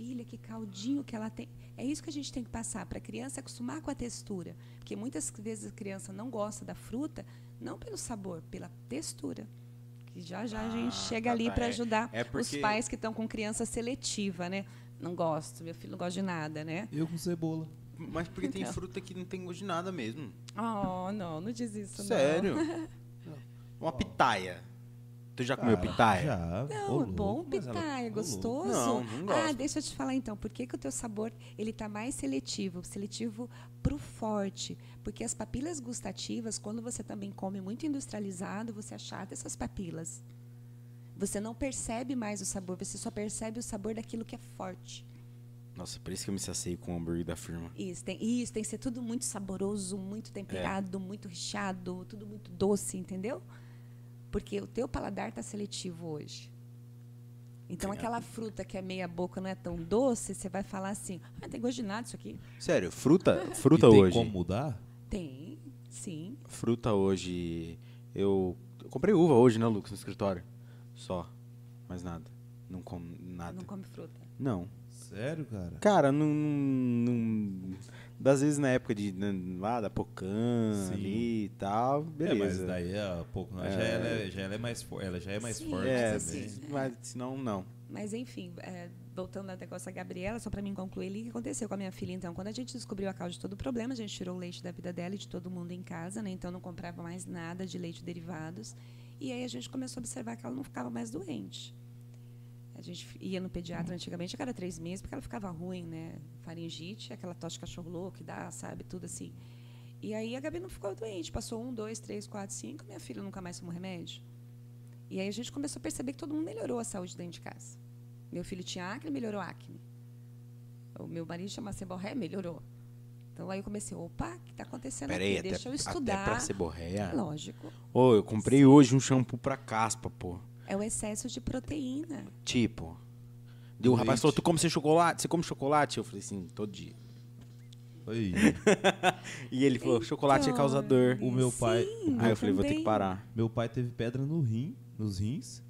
Filha, que caldinho que ela tem. É isso que a gente tem que passar para a criança acostumar com a textura, porque muitas vezes a criança não gosta da fruta não pelo sabor, pela textura. Que já já a gente Ah, chega tá, ali tá. para É- ajudar é porque- os pais que estão com criança seletiva, né? Não gosto, meu filho não gosta de nada, né? Eu com cebola. Mas porque tem Então. fruta que não tem gosto de nada mesmo. Oh, não, não diz isso, Sério? [LAUGHS] Uma pitaia. Tu já comeu pitaia? Já. não. Ô, Não, é bom ela- pitaia, louco. gostoso. Não, não gosto. Ah, deixa eu te falar então, por que, que o teu sabor ele tá mais seletivo? Seletivo pro forte, porque as papilas gustativas, quando você também come muito industrializado, você achata essas papilas. Você não percebe mais o sabor, você só percebe o sabor daquilo que é forte. Nossa, por isso que eu me saciei com o hambúrguer da firma. Isso tem, isso, tem que ser tudo muito saboroso, muito temperado, muito recheado, tudo muito doce, entendeu? Porque o teu paladar está seletivo hoje. Então, Sim, aquela fruta que é meia boca não é tão doce, você vai falar assim, ah, tem gosto de nada isso aqui. Sério, fruta, [LAUGHS] fruta e tem hoje. como mudar? Tem, sim. Fruta hoje. Eu, eu comprei uva hoje, né, Lucas, no escritório. Só. Mais nada. Não como nada. Não come fruta. Não. Sério, cara? Cara, não, não- Das vezes na época de. né, lá da Pocan Sim. ali e tal. Beleza. É, mas daí a pouco já, ela é, já ela é mais forte, ela já é mais Sim, forte É, mas também. assim, mas senão não. Mas, enfim, é, voltando ao negócio da Gabriela, só para mim concluir ali, o que aconteceu com a minha filha, então? Quando a gente descobriu a causa de todo o problema, a gente tirou o leite da vida dela e de todo mundo em casa, né? Então, não comprava mais nada de leite derivados. E aí a gente começou a observar que ela não ficava mais doente. A gente ia no pediatra antigamente a cada três meses, porque ela ficava ruim, né? Faringite, aquela tosse de cachorro louco que dá, sabe? Tudo assim. E aí a Gabi não ficou doente. Passou um, dois, três, quatro, cinco. Minha filha nunca mais tomou remédio. E aí a gente começou a perceber que todo mundo melhorou a saúde dentro de casa. Meu filho tinha acne, melhorou acne. O meu marido chama seborré, melhorou. Então aí eu comecei, opa, o que está acontecendo Peraí, aqui? até, Deixa eu até estudar. pra seborreia. Lógico. Ô, eu comprei hoje um shampoo pra caspa, pô. É o excesso de proteína. Tipo. Deu o rapaz falou, tu come sem chocolate? Você come chocolate? Eu falei assim, todo dia. Aí, [LAUGHS] E ele falou, chocolate é causador. O meu pai- Sim, Aí eu falei, vou ter que parar. meu pai teve pedra no rim, nos rins.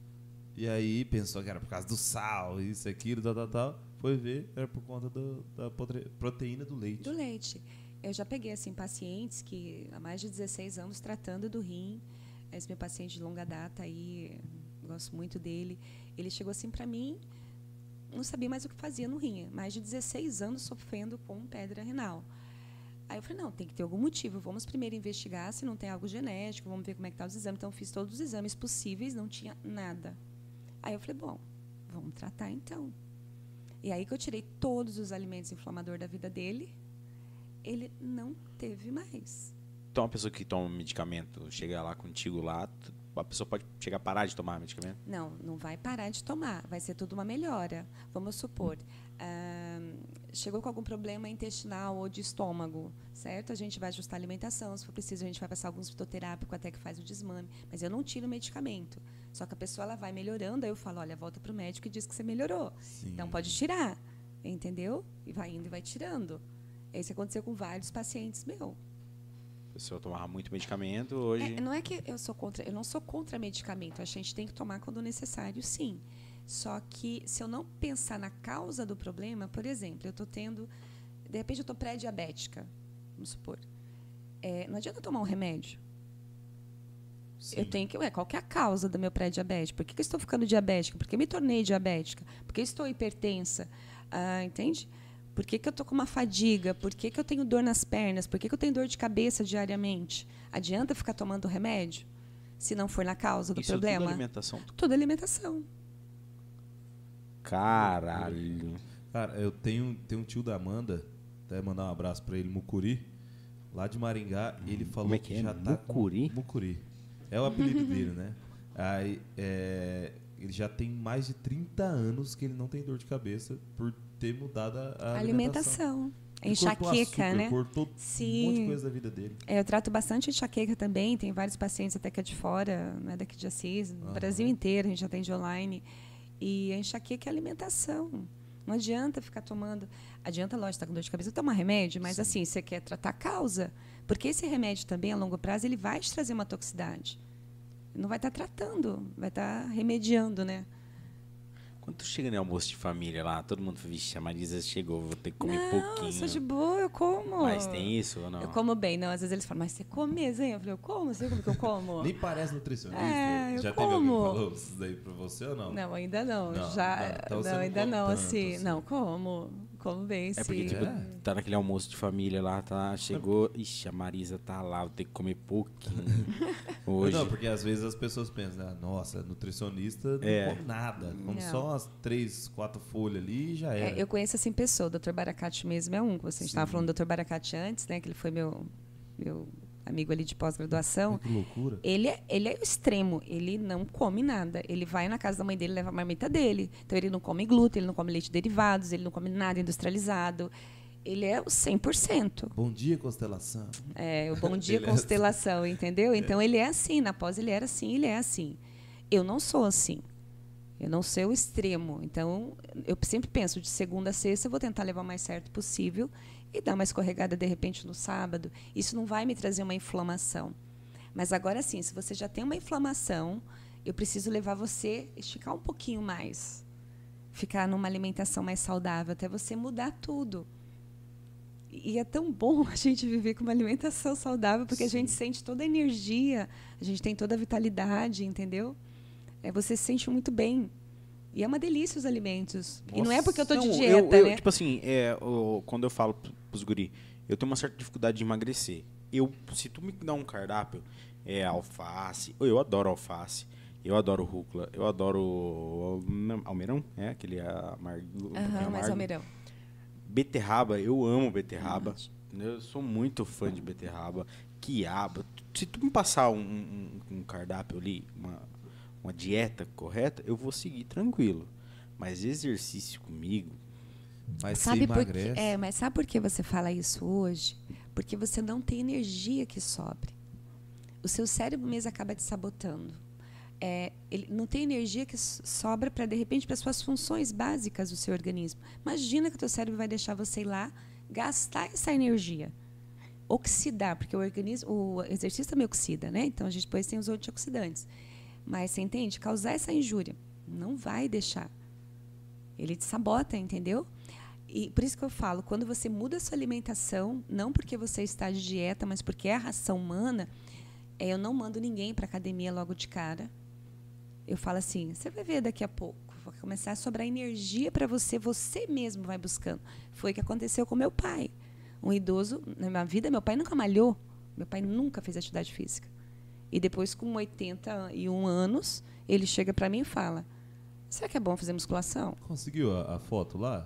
E aí pensou que era por causa do sal, isso, aquilo, tal, tal, tal. Foi ver, era por conta do- da proteína do leite. Do leite. Eu já peguei assim pacientes que há mais de 16 anos tratando do rim. Esse meu paciente de longa data aí, gosto muito dele. Ele chegou assim para mim, não sabia mais o que fazia no rim. Mais de 16 anos sofrendo com pedra renal. Aí eu falei, não, tem que ter algum motivo. Vamos primeiro investigar se não tem algo genético, vamos ver como é que tá os exames. Então eu fiz todos os exames possíveis, não tinha nada. Aí eu falei, bom, vamos tratar então. E aí que eu tirei todos os alimentos inflamadores da vida dele, ele não teve mais. Então, uma pessoa que toma medicamento, chega lá contigo lá, a pessoa pode chegar a parar de tomar medicamento? Não, não vai parar de tomar, vai ser tudo uma melhora. Vamos supor, ah, chegou com algum problema intestinal ou de estômago, certo? A gente vai ajustar a alimentação, se for preciso a gente vai passar alguns fitoterápicos até que faz o desmame, mas eu não tiro o medicamento. Só que a pessoa ela vai melhorando, aí eu falo, olha, volta para o médico e diz que você melhorou. Sim. Então pode tirar, entendeu? E vai indo e vai tirando. Isso aconteceu com vários pacientes meu. A pessoa tomava muito medicamento, hoje. É, não é que eu sou contra, eu não sou contra medicamento. A gente tem que tomar quando necessário, sim. Só que se eu não pensar na causa do problema, por exemplo, eu estou tendo, de repente eu estou pré-diabética, vamos supor. É, não adianta tomar um remédio. Sim. Eu tenho que. Ué, qual que é a causa do meu pré-diabetes? Por que, que eu estou ficando diabética? Por que eu me tornei diabética? Por que eu estou hipertensa? Ah, entende? Por que, que eu estou com uma fadiga? Por que, que eu tenho dor nas pernas? Por que, que eu tenho dor de cabeça diariamente? Adianta ficar tomando remédio? Se não for na causa do Isso é tudo problema? alimentação. Tudo alimentação. Caralho. Cara, eu tenho, tenho um tio da Amanda, até mandar um abraço pra ele, Mucuri, lá de Maringá, e ele falou como é que é? já tá com- Mucuri? Mucuri. É o apelido dele, né? Aí, é, ele já tem mais de 30 anos que ele não tem dor de cabeça por ter mudado a, a alimentação. alimentação. Enxaqueca, açúcar, né? Cortou um Sim. monte de coisa da vida dele. É, eu trato bastante enxaqueca também, tem vários pacientes até que é de fora, não é daqui de Assis, no. Brasil inteiro a gente atende online. E a enxaqueca é alimentação. Não adianta ficar tomando. Adianta, lógico, tá com dor de cabeça, tomar remédio, mas assim, você quer tratar a causa. Porque esse remédio também, a longo prazo, ele vai te trazer uma toxicidade. Não vai estar tratando, vai estar remediando, né? Quando tu chega no almoço de família lá, todo mundo, vixe, a Marisa chegou, vou ter que comer não, pouquinho. eu sou de boa, eu como. Mas tem isso ou não? Eu como bem, não. Às vezes eles falam, mas você come mesmo, hein? Eu falei, eu como, você como que eu como? [LAUGHS] Nem parece nutricionista. É, eu já teve alguém que como. falou isso daí pra você ou não? Não, ainda não. Não, já, não, então não, não ainda não, tanto, assim. assim. Não, como. Como bem, É sim. porque, tipo, É? tá naquele almoço de família lá, tá, chegou, ixi, a Marisa tá lá, vou ter que comer pouquinho. [LAUGHS] Hoje. Não, porque às vezes as pessoas pensam, ah, nossa, nutricionista não É. come nada. Come Não. só as três, quatro folhas ali e já era. É, eu conheço assim pessoa, o Dr. Baracate mesmo é um. que Você estava falando do Dr. Baracate antes, né? Que ele foi meu, meu amigo ali de pós-graduação. Que loucura. Ele é, ele é o extremo, ele não come nada. Ele vai na casa da mãe dele, leva a marmita dele. Então ele não come glúten, ele não come leite derivados, ele não come nada industrializado. Ele é o 100%. Bom dia, constelação. É, o Bom [LAUGHS] Dia Ele é Constelação, entendeu? Então ele é assim, na pós ele era assim, ele é assim. Eu não sou assim. Eu não sou o extremo. Então, eu sempre penso, de segunda a sexta, eu vou tentar levar o mais certo possível e dar uma escorregada de repente no sábado. Isso não vai me trazer uma inflamação. Mas agora sim, se você já tem uma inflamação, eu preciso levar você a esticar um pouquinho mais. Ficar numa alimentação mais saudável, até você mudar tudo. E é tão bom [LAUGHS] a gente viver com uma alimentação saudável, porque a gente sente toda a energia, a gente tem toda a vitalidade, entendeu? É, você se sente muito bem. E é uma delícia os alimentos. e não é porque eu tô de dieta, eu, eu, né? Tipo assim, é, o- quando eu falo pros guri, eu tenho uma certa dificuldade de emagrecer. Eu, se tu me dá um cardápio, é alface, eu adoro alface, eu adoro rúcula, eu adoro alme- almeirão, é aquele amargo, um pouquinho Aham, mais almeirão. Beterraba, eu amo beterraba. Eu sou muito fã de beterraba. Quiabo. Se tu me passar um, um- um cardápio ali, uma, uma dieta correta, eu vou seguir tranquilo. Mas exercício comigo, Mas Sabe por emagrece. É, mas sabe por que você fala isso hoje? Porque você não tem energia que sobre. O seu cérebro mesmo acaba te sabotando. É, ele não tem energia que so- sobra para de repente para suas funções básicas do seu organismo. Imagina que o teu cérebro vai deixar você ir lá gastar essa energia, oxidar, porque o organismo, o exercício também oxida, né? Então a gente depois tem os antioxidantes. Mas você entende? Causar essa injúria não vai deixar. Ele te sabota, entendeu? E por isso que eu falo, quando você muda a sua alimentação, não porque você está de dieta, mas porque é a ração humana, é, eu não mando ninguém para academia logo de cara. Eu falo assim, você vai ver daqui a pouco, vai começar a sobrar energia para você, você mesmo vai buscando. Foi o que aconteceu com meu pai. Um idoso, na minha vida, meu pai nunca malhou, meu pai nunca fez atividade física. E depois, com 81 anos, ele chega para mim e fala: Será que é bom fazer musculação? Conseguiu a, a foto lá?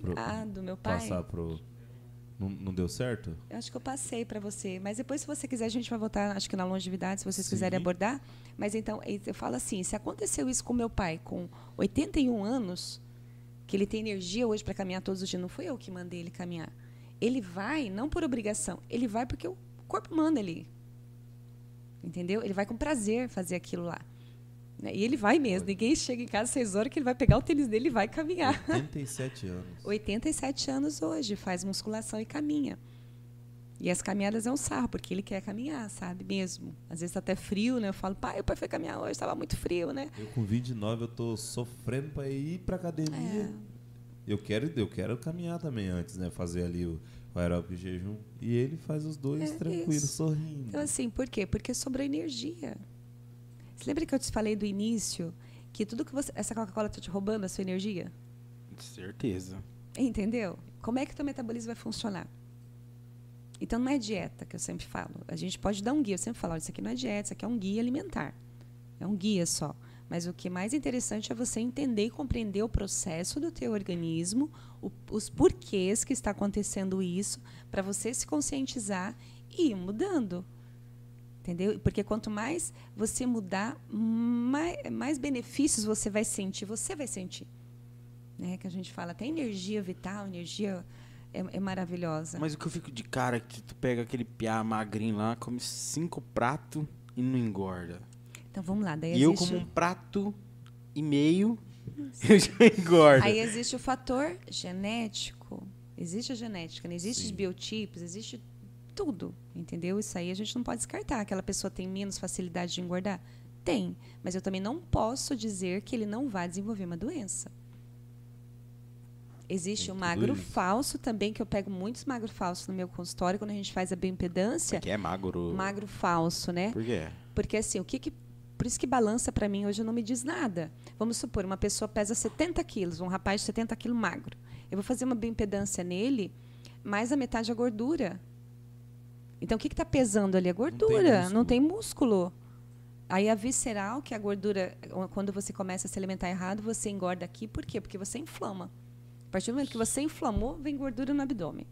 Pro- Ah, do meu pai? Passar pro. Não, não deu certo? Eu acho que eu passei para você. Mas depois, se você quiser, a gente vai voltar, acho que na longevidade, se vocês Sim. quiserem abordar. Mas então, eu falo assim: se aconteceu isso com meu pai com 81 anos, que ele tem energia hoje para caminhar todos os dias. Não foi eu que mandei ele caminhar. Ele vai não por obrigação, ele vai porque o corpo manda ele. Entendeu? Ele vai com prazer fazer aquilo lá. Né? E ele vai mesmo. Ninguém chega em casa às 6 horas que ele vai pegar o tênis dele e vai caminhar. 87 anos. 87 anos hoje, faz musculação e caminha. E as caminhadas é um sarro, porque ele quer caminhar, sabe? Mesmo. Às vezes tá até frio, né? Eu falo, pai, o pai foi caminhar hoje, estava muito frio, né? Eu com 29 eu tô sofrendo para ir pra academia. É. Eu quero, eu quero caminhar também antes, né? Fazer ali o, o aeróbico de jejum. E ele faz os dois É, tranquilo, isso. sorrindo. Então, assim, por quê? Porque sobrou energia. Você lembra que eu te falei do início que tudo que você. Essa Coca-Cola tá te roubando a sua energia? Certeza. Entendeu? Como é que o teu metabolismo vai funcionar? Então não é dieta que eu sempre falo. A gente pode dar um guia. Eu sempre falo, "Olha, isso aqui não é dieta, isso aqui é um guia alimentar. É um guia só. Mas o que é mais interessante é você entender e compreender o processo do teu organismo, o- os porquês que está acontecendo isso, para você se conscientizar e ir mudando. Entendeu? Porque quanto mais você mudar, mais, mais benefícios você vai sentir, você vai sentir. Né? Que a gente fala, até energia vital, energia é, é maravilhosa. Mas o que eu fico de cara é que tu pega aquele piá magrinho lá, come cinco pratos e não engorda. Então vamos lá. Daí E eu como um prato e meio, [LAUGHS] eu já engordo. Aí existe o fator genético. Existe a genética, né? existe os biotipos, existe tudo, entendeu? Isso aí a gente não pode descartar. Aquela pessoa tem menos facilidade de engordar? Tem. Mas eu também não posso dizer que ele não vai desenvolver uma doença. Existe Tem o magro isso. falso também, que eu pego muitos magro falsos no meu consultório quando a gente faz a bioimpedância. Que é magro. Magro falso, né? Por quê? Porque assim, o que que. Por isso que balança para mim hoje não me diz nada. Vamos supor, uma pessoa pesa 70 quilos, um rapaz de 70 quilos magro. Eu vou fazer uma bioimpedância nele, mais a metade é gordura. Então o que está pesando ali? A gordura, músculo. não tem músculo. Aí a visceral, que é a gordura, quando você começa a se alimentar errado, você engorda aqui. Por quê? Porque você inflama. A partir do momento que você inflamou, vem gordura no abdômen.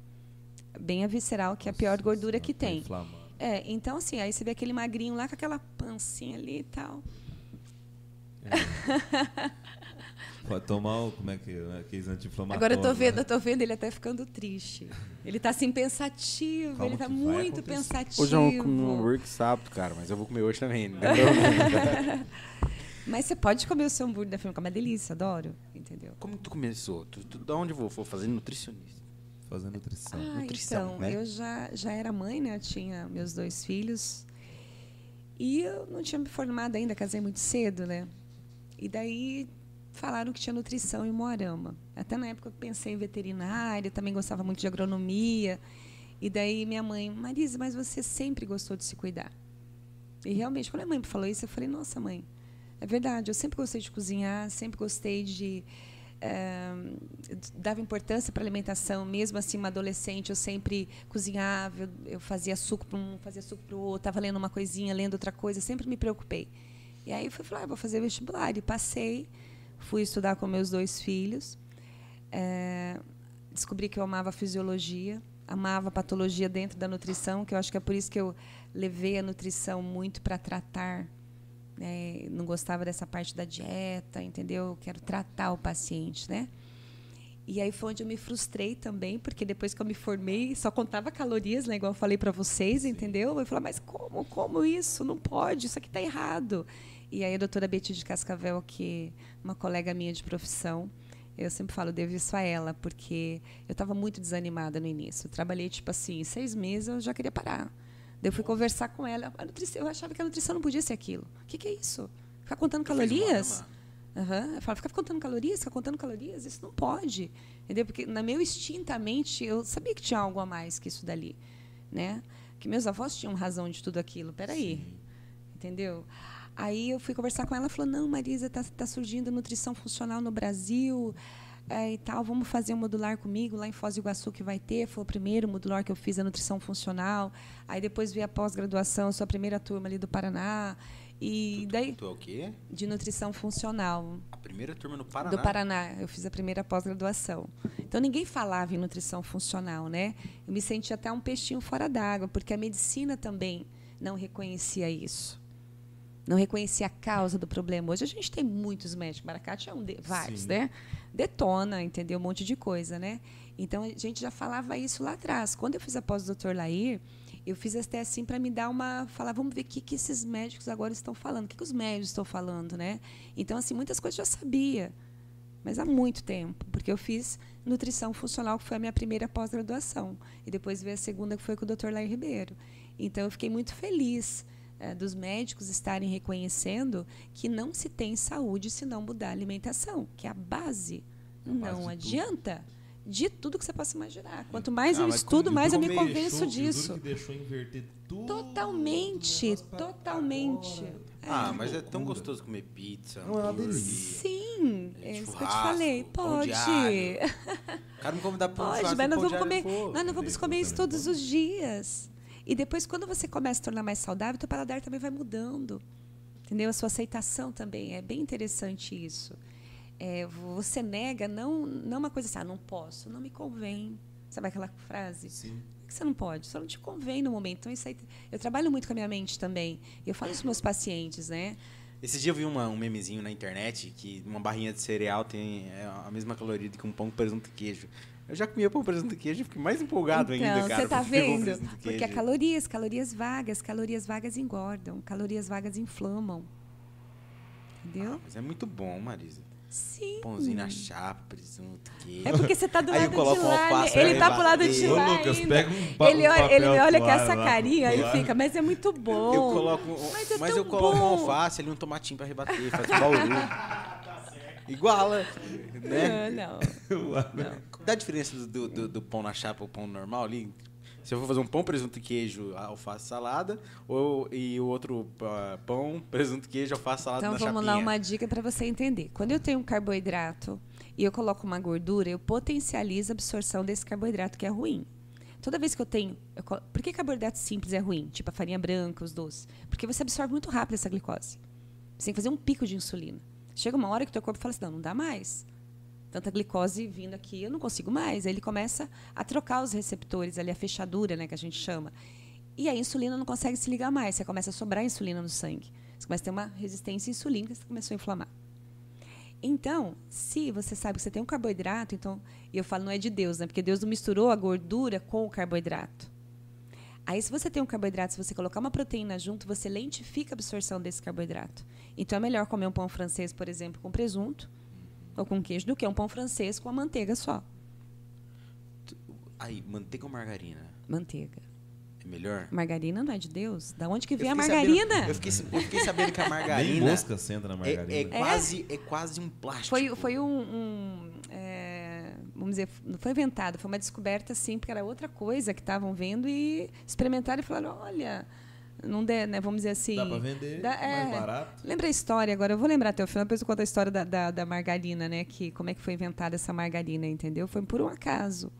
Bem a visceral, que é a pior gordura que Tá tem. É, então assim, aí você vê aquele magrinho lá com aquela pancinha ali e tal. [LAUGHS] Pode tomar o. Como é que é? Aqueles anti-inflamatórios. Agora eu tô vendo, né? eu tô vendo ele até ficando triste. Ele tá assim pensativo, Calma ele tá muito pensativo. Hoje eu vou comer um hambúrguer sábado, cara, mas eu vou comer hoje também. Não. [LAUGHS] Mas você pode comer o seu hambúrguer da firma, que é uma delícia, adoro, entendeu? Como tu começou? Tu, tu, da onde eu vou? Vou fazer nutricionista. Fazer nutrição. Ah, nutrição, então, né? eu já, já era mãe, né? Eu tinha meus dois filhos. E eu não tinha me formado ainda, casei muito cedo, né? E daí falaram que tinha nutrição em Moarama. Até na época eu pensei em veterinária, também gostava muito de agronomia. E daí minha mãe, Marisa, mas você sempre gostou de se cuidar. E realmente, quando a mãe falou isso, eu falei, nossa, mãe, é verdade, eu sempre gostei de cozinhar, sempre gostei de. eh, dava importância para alimentação, mesmo assim, uma adolescente, eu sempre cozinhava, eu, eu fazia suco para um, fazia suco para o outro, estava lendo uma coisinha, lendo outra coisa, sempre me preocupei. E aí eu fui falar, ah, vou fazer vestibular. E passei, fui estudar com meus dois filhos. Eh, descobri que eu amava fisiologia, amava patologia dentro da nutrição, que eu acho que é por isso que eu levei a nutrição muito para tratar. né? Não gostava dessa parte da dieta, entendeu? Eu quero tratar o paciente, né? E aí foi onde eu me frustrei também, porque depois que eu me formei, só contava calorias, né, igual eu falei para vocês, entendeu? Eu falei, mas como, como isso? Não pode, isso aqui está errado. E aí a doutora Betty de Cascavel, que é uma colega minha de profissão, eu sempre falo, devo isso a ela, porque eu estava muito desanimada no início. Eu trabalhei, tipo assim, seis meses, eu já queria parar. Daí eu fui conversar com ela, nutrição, eu achava que a nutrição não podia ser aquilo. O que, que é isso? Ficar contando fez calorias? Aham. Eu falo, fica contando calorias, fica contando calorias, isso não pode. Entendeu? Porque na meu instintamente eu sabia que tinha algo a mais que isso dali, né? Que meus avós tinham razão de tudo aquilo. Peraí. Entendeu? Aí eu fui conversar com ela, ela falou: "Não, Marisa, tá, tá surgindo nutrição funcional no Brasil." é, e tal, vamos fazer um modular comigo lá em Foz do Iguaçu que vai ter. Foi o primeiro modular que eu fiz a nutrição funcional. Aí depois veio a pós-graduação, sou a primeira turma ali do Paraná. E daí Tu é o quê? de nutrição funcional A primeira turma no Paraná. do Paraná. Eu fiz a primeira pós-graduação. Então ninguém falava em nutrição funcional, né? Eu me sentia até um peixinho fora d'água, porque a medicina também não reconhecia isso. Não reconhecia a causa do problema. Hoje a gente tem muitos médicos. Maracate é um de, vários, Sim. né? Detona, entendeu? Um monte de coisa, né? Então a gente já falava isso lá atrás. Quando eu fiz a pós do Dr. Lair, eu fiz até assim para me dar uma. Falar, vamos ver o que, que esses médicos agora estão falando, o que, que os médicos estão falando, né? Então, assim, muitas coisas eu já sabia mas há muito tempo, porque eu fiz nutrição funcional, que foi a minha primeira pós-graduação, e depois veio a segunda, que foi com o Dr. Lair Ribeiro. Então, eu fiquei muito feliz dos médicos estarem reconhecendo que não se tem saúde se não mudar a alimentação, que é a base. É a base não de adianta de tudo que você possa imaginar. Quanto mais Ah, eu estudo, mais eu me convenço deixou- disso. que deixou inverter tudo. Totalmente, totalmente. agora. Ah, mas é tão gostoso comer pizza. Não, é uma delícia. Sim, é isso que eu te falei. Pode. alho. O cara me convidar para um Pode, mas nós vamos comer, nós não vamos comer isso também todos os dias. E depois, quando você começa a tornar mais saudável, teu paladar também vai mudando. Entendeu? A sua aceitação também. É bem interessante isso. É, você nega, não, não uma coisa assim, ah, não posso, não me convém. Sabe aquela frase? Sim. Por que você não pode? Só não te convém no momento. Então, isso aí, eu trabalho muito com a minha mente também. Eu falo isso para meus pacientes, né? Esse dia eu vi uma- um memezinho na internet que uma barrinha de cereal tem é, a mesma caloria que um pão com presunto e queijo. Eu já comia pão, presunto e queijo e fiquei mais empolgado então, ainda, cara. você tá vendo? Porque queijo. a calorias, calorias vagas, calorias vagas engordam, calorias vagas inflamam. Entendeu? Ah, mas é muito bom, Marisa. Sim. Pãozinho na chapa, presunto, queijo. É porque você tá do lado de lá. alface Ele, tá pro lado de. Ô, lá. Lucas, ainda. pega um pa- ele um olha, ele olha com toalha essa carinha e fica, mas é muito bom. Eu coloco, Mas é mas tão eu coloco um bom. alface ali, um tomatinho pra rebater, faz um bauru. [LAUGHS] Iguala, né? Não, não. [LAUGHS] Dá a diferença do, do, do- do pão na chapa ou pão normal ali? Se eu for fazer um pão, presunto queijo, alface, salada, ou, e o outro ah, pão, [LAUGHS] presunto, queijo, alface, salada Então na vamos chapinha. lá uma dica para você entender. Quando eu tenho um carboidrato e eu coloco uma gordura, eu potencializo a absorção desse carboidrato que é ruim. Toda vez que eu tenho. eu colo- por que carboidrato simples é ruim? Tipo a farinha branca, os doces. Porque você absorve muito rápido essa glicose. Você tem que fazer um pico de insulina. Chega uma hora que o teu corpo fala assim: não, não dá mais. Tanta glicose vindo aqui, eu não consigo mais. Aí ele começa a trocar os receptores ali, a fechadura, né, que a gente chama. E a insulina não consegue se ligar mais. Você começa a sobrar insulina no sangue. Você começa a ter uma resistência insulínica, você começou a inflamar. Então, se você sabe que você tem um carboidrato, então, e eu falo não é de Deus, né? Porque Deus não misturou a gordura com o carboidrato. Aí, se você tem um carboidrato, se você colocar uma proteína junto, você lentifica a absorção desse carboidrato. Então, é melhor comer um pão francês, por exemplo, com presunto ou com queijo, do que um pão francês com a manteiga só. Aí, manteiga ou margarina? Manteiga. É melhor? Margarina não é de Deus? Da onde que vem a margarina? sabendo- eu, fiquei, eu fiquei sabendo que a Nem margarina mosca senta na é, margarina. é quase, é quase um plástico. Foi, foi um. um, é, vamos dizer, não foi inventado, foi uma descoberta assim, porque era outra coisa que estavam vendo e experimentaram e falaram: olha, não der, né? Vamos dizer assim. Dá pra vender, dá- mais é. barato. Lembra a história agora? Eu vou lembrar até o final, depois eu conto a história da, da, da margarina, né? Que, como é que foi inventada essa margarina, entendeu? Foi por um acaso.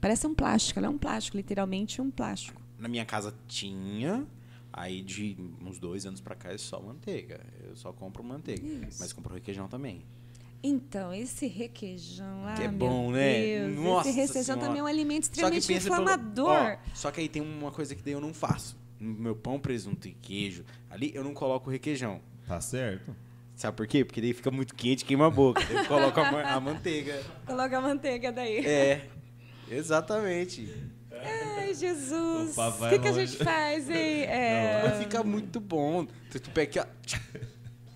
Parece um plástico, ela é um plástico, literalmente um plástico. Na minha casa tinha, aí de uns dois anos pra cá é só manteiga. Eu só compro manteiga. Isso. Mas compro requeijão também. Então, esse requeijão lá. que é bom, né? Deus, Nossa esse requeijão Senhora. também é um alimento Só extremamente pelo- inflamador. Ó, só que aí tem uma coisa que daí eu não faço. No meu pão, presunto e queijo, ali eu não coloco requeijão. Tá certo? Sabe por quê? Porque daí fica muito quente e queima a boca. Eu coloco a, ma- a manteiga. Coloca a manteiga daí. É, exatamente. Ai, Jesus. O que, que a gente faz, hein? É... Mas fica muito bom. Tu, tu pega aqui, ó.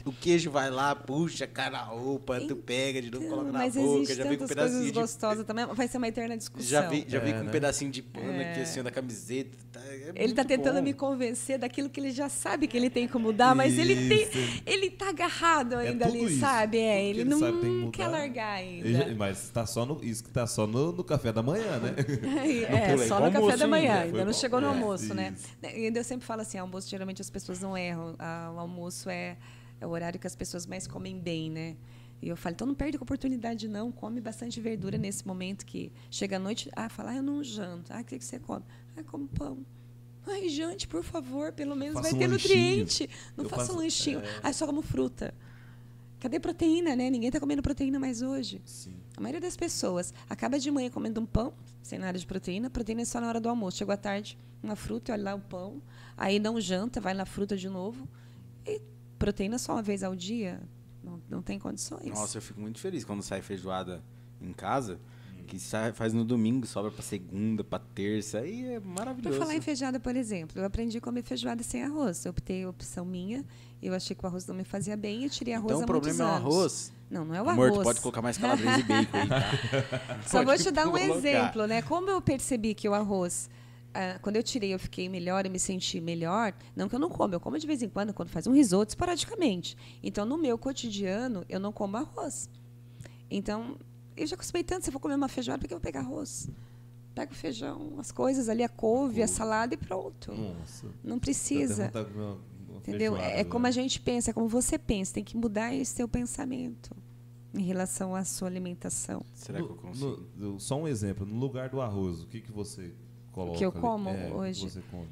O queijo vai lá, puxa, cara, a roupa, tu pega de novo, coloca na Mas boca, existe já vem com um pedacinho coisas de gostosas também. Vai ser uma eterna discussão. Já vi, já vi É, com um né? pedacinho de pano É. aqui, assim, da camiseta. Tá, é Ele tá tentando bom. me convencer daquilo que ele já sabe que ele tem que mudar, mas ele tem, Isso. ele tá agarrado ainda tudo ali, isso. sabe? É, ele, ele não sabe tem que mudar. quer largar ainda. Ele- Mas tá só no, isso que tá só no, no café da manhã, né? [LAUGHS] É, só no café da manhã, ainda, ainda, não chegou no almoço. almoço, né? Isso. E ainda eu sempre falo assim, almoço geralmente as pessoas não erram. Ah, O almoço é, é o horário que as pessoas mais comem bem, né? E eu falo, então não perde a oportunidade não, come bastante verdura nesse momento que chega à noite, ah, fala, ah, eu não janto. Ah, o que, que você come? Ah, como pão. [LAUGHS] Ai, jante, por favor, pelo menos vai um ter lanchinho. nutriente. Não Eu faça um faço- lanchinho. é. Ah, só como fruta. Cadê proteína, né? Ninguém está comendo proteína mais hoje. Sim. A maioria das pessoas acaba de manhã comendo um pão, sem nada de proteína. Proteína é só na hora do almoço. Chegou à tarde, uma fruta, e olha lá o pão. Aí não janta, vai na fruta de novo. Proteína só uma vez ao dia, não, não tem condições. Nossa, eu fico muito feliz quando sai feijoada em casa, que sai, faz no domingo, sobra pra segunda, pra terça, aí é Por maravilhoso. falar em feijoada, por exemplo, eu aprendi a comer feijoada sem arroz. Eu optei a opção minha, eu achei que o arroz não me fazia bem e eu tirei arroz então há o problema é o arroz. Não, não é o Amor, arroz. pode colocar mais calabresa e bacon aí, tá? [LAUGHS] Só vou te dar um colocar. exemplo, né? Como eu percebi que o arroz, ah, quando eu tirei, eu fiquei melhor e me senti melhor. Não que eu não como, eu como de vez em quando, quando faz um risoto, esporadicamente. Então, no meu cotidiano, eu não como arroz. Então, eu já acostumei tanto, se eu for comer uma feijoada, por que eu vou pegar arroz? Pega o feijão, as coisas ali, a couve, a salada e pronto. Nossa. Não precisa. uma- uma Entendeu? feijoada, É como a velho. gente pensa, é como você pensa. Tem que mudar esse seu pensamento em relação à sua alimentação. Será que eu No- consigo? no- só um exemplo, no lugar do arroz, o que, que você coloca? que eu ali? como É, hoje? você come?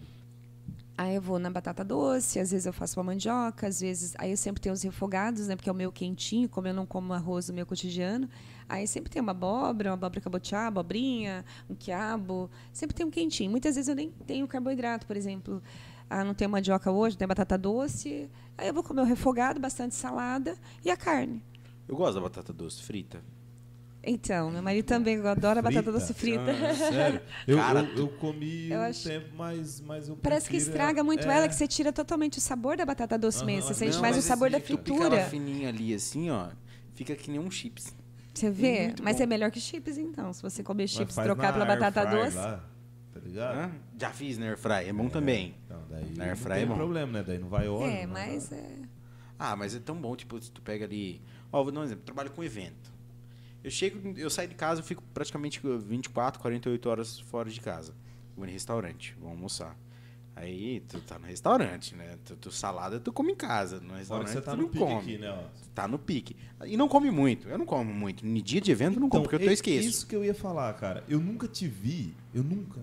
Aí eu vou na batata doce, às vezes eu faço uma mandioca, às vezes. Aí eu sempre tenho os refogados, né? Porque é o meu quentinho, como eu não como arroz no meu cotidiano. Aí sempre tem uma abóbora, uma abóbora cabotiá, abobrinha, um quiabo. Sempre tem um quentinho. Muitas vezes eu nem tenho carboidrato, por exemplo. Ah, não tenho mandioca hoje, tem batata doce. Aí eu vou comer o refogado, bastante salada e a carne. Eu gosto da batata doce frita. Então, meu marido também adora batata Frita? doce frita. Ah, sério? Eu, Cara, eu, eu comi Eu um acho- tempo, mas, mas eu Parece que estraga muito é, ela, que você tira totalmente o sabor da batata doce Aham, mesmo. Você sente mais o sabor da Tu pica ela fritura. fininha ali assim, ó, fica que nem um chips. Você vê? Muito Mas bom. é melhor que chips, então. Se você comer chips trocar pela batata doce. Lá, tá ligado? Hã? Já fiz na airfry, é bom também. Então, daí Na air não tem é bom. problema, né? Daí não vai óleo. É, não vai mas nada. é. Ah, mas é tão bom, tipo, se tu pega ali. Ó, vou dar um exemplo, trabalho com evento. Eu chego, eu saio de casa, eu fico praticamente 24, 48 horas fora de casa. Vou em restaurante, vou almoçar. Aí tu tá no restaurante, né? Tu, tu salada tu come em casa. No restaurante você tá tu no pique come. aqui, né? Ó. Tá no pique. E não come muito. Eu não como muito. No dia de evento eu não como, porque eu tô é esqueço. Isso que eu ia falar, cara. Eu nunca te vi, eu nunca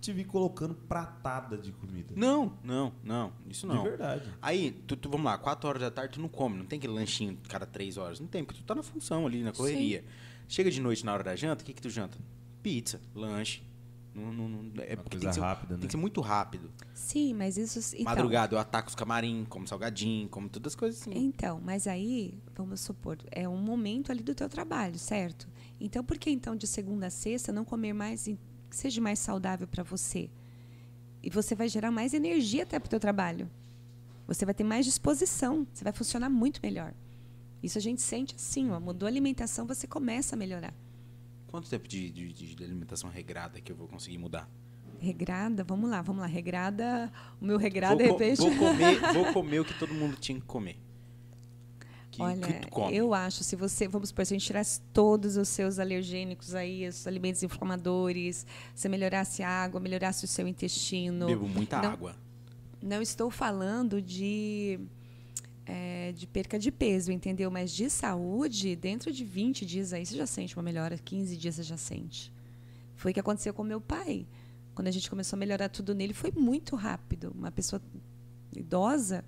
te vi colocando pratada de comida. Não, não, não. Isso não. De verdade. Aí, tu, tu- vamos lá, 4 horas da tarde tu não come, não tem aquele lanchinho cada 3 horas. Não tem, porque tu tá na função ali, na correria. Chega de noite na hora da janta, o que que tu janta? Pizza, lanche. Não, não, não- é Uma porque coisa tem ser, rápida, né? tem que ser muito rápido. Sim, mas isso. Então, Madrugada eu ataco os camarim, como salgadinho, como todas as coisas assim. Então, mas aí, vamos supor, é um momento ali do teu trabalho, certo? Então, por que então de segunda a sexta não comer mais, em- que seja mais saudável para você? E você vai gerar mais energia até para o teu trabalho. Você vai ter mais disposição, você vai funcionar muito melhor. Isso a gente sente assim, ó, mudou a alimentação, você começa a melhorar. Quanto tempo de, de- de- alimentação regrada que eu vou conseguir mudar? Regrada, vamos lá, vamos lá. Regrada, o meu regrada, vou, de co- repente. vou comer, [LAUGHS] vou comer o que todo mundo tinha que comer. Que, Olha, que tu come. eu acho, se você, vamos supor, se a gente tirasse todos os seus alergênicos aí, os alimentos inflamadores, você melhorasse a água, melhorasse o seu intestino. Bebo muita não, água. Não estou falando de, é, de perca de peso, entendeu? Mas de saúde, dentro de 20 dias aí você já sente uma melhora, 15 dias você já sente. Foi o que aconteceu com meu pai. Quando a gente começou a melhorar tudo nele, foi muito rápido. Uma pessoa idosa,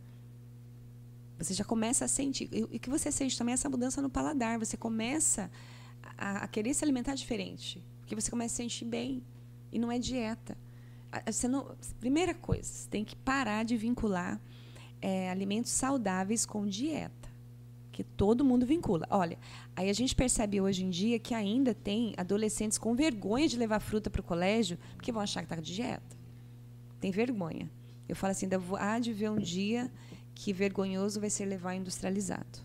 você já começa a sentir. E o que você sente também é essa mudança no paladar. Você começa a, a querer se alimentar diferente. Porque você começa a se sentir bem. E não é dieta. Você não, primeira coisa, você tem que parar de vincular é, alimentos saudáveis com dieta. Que todo mundo vincula. Olha, aí a gente percebe hoje em dia que ainda tem adolescentes com vergonha de levar fruta para o colégio, porque vão achar que está de dieta. Tem vergonha. Eu falo assim, ainda há de ver um dia que vergonhoso vai ser levar industrializado.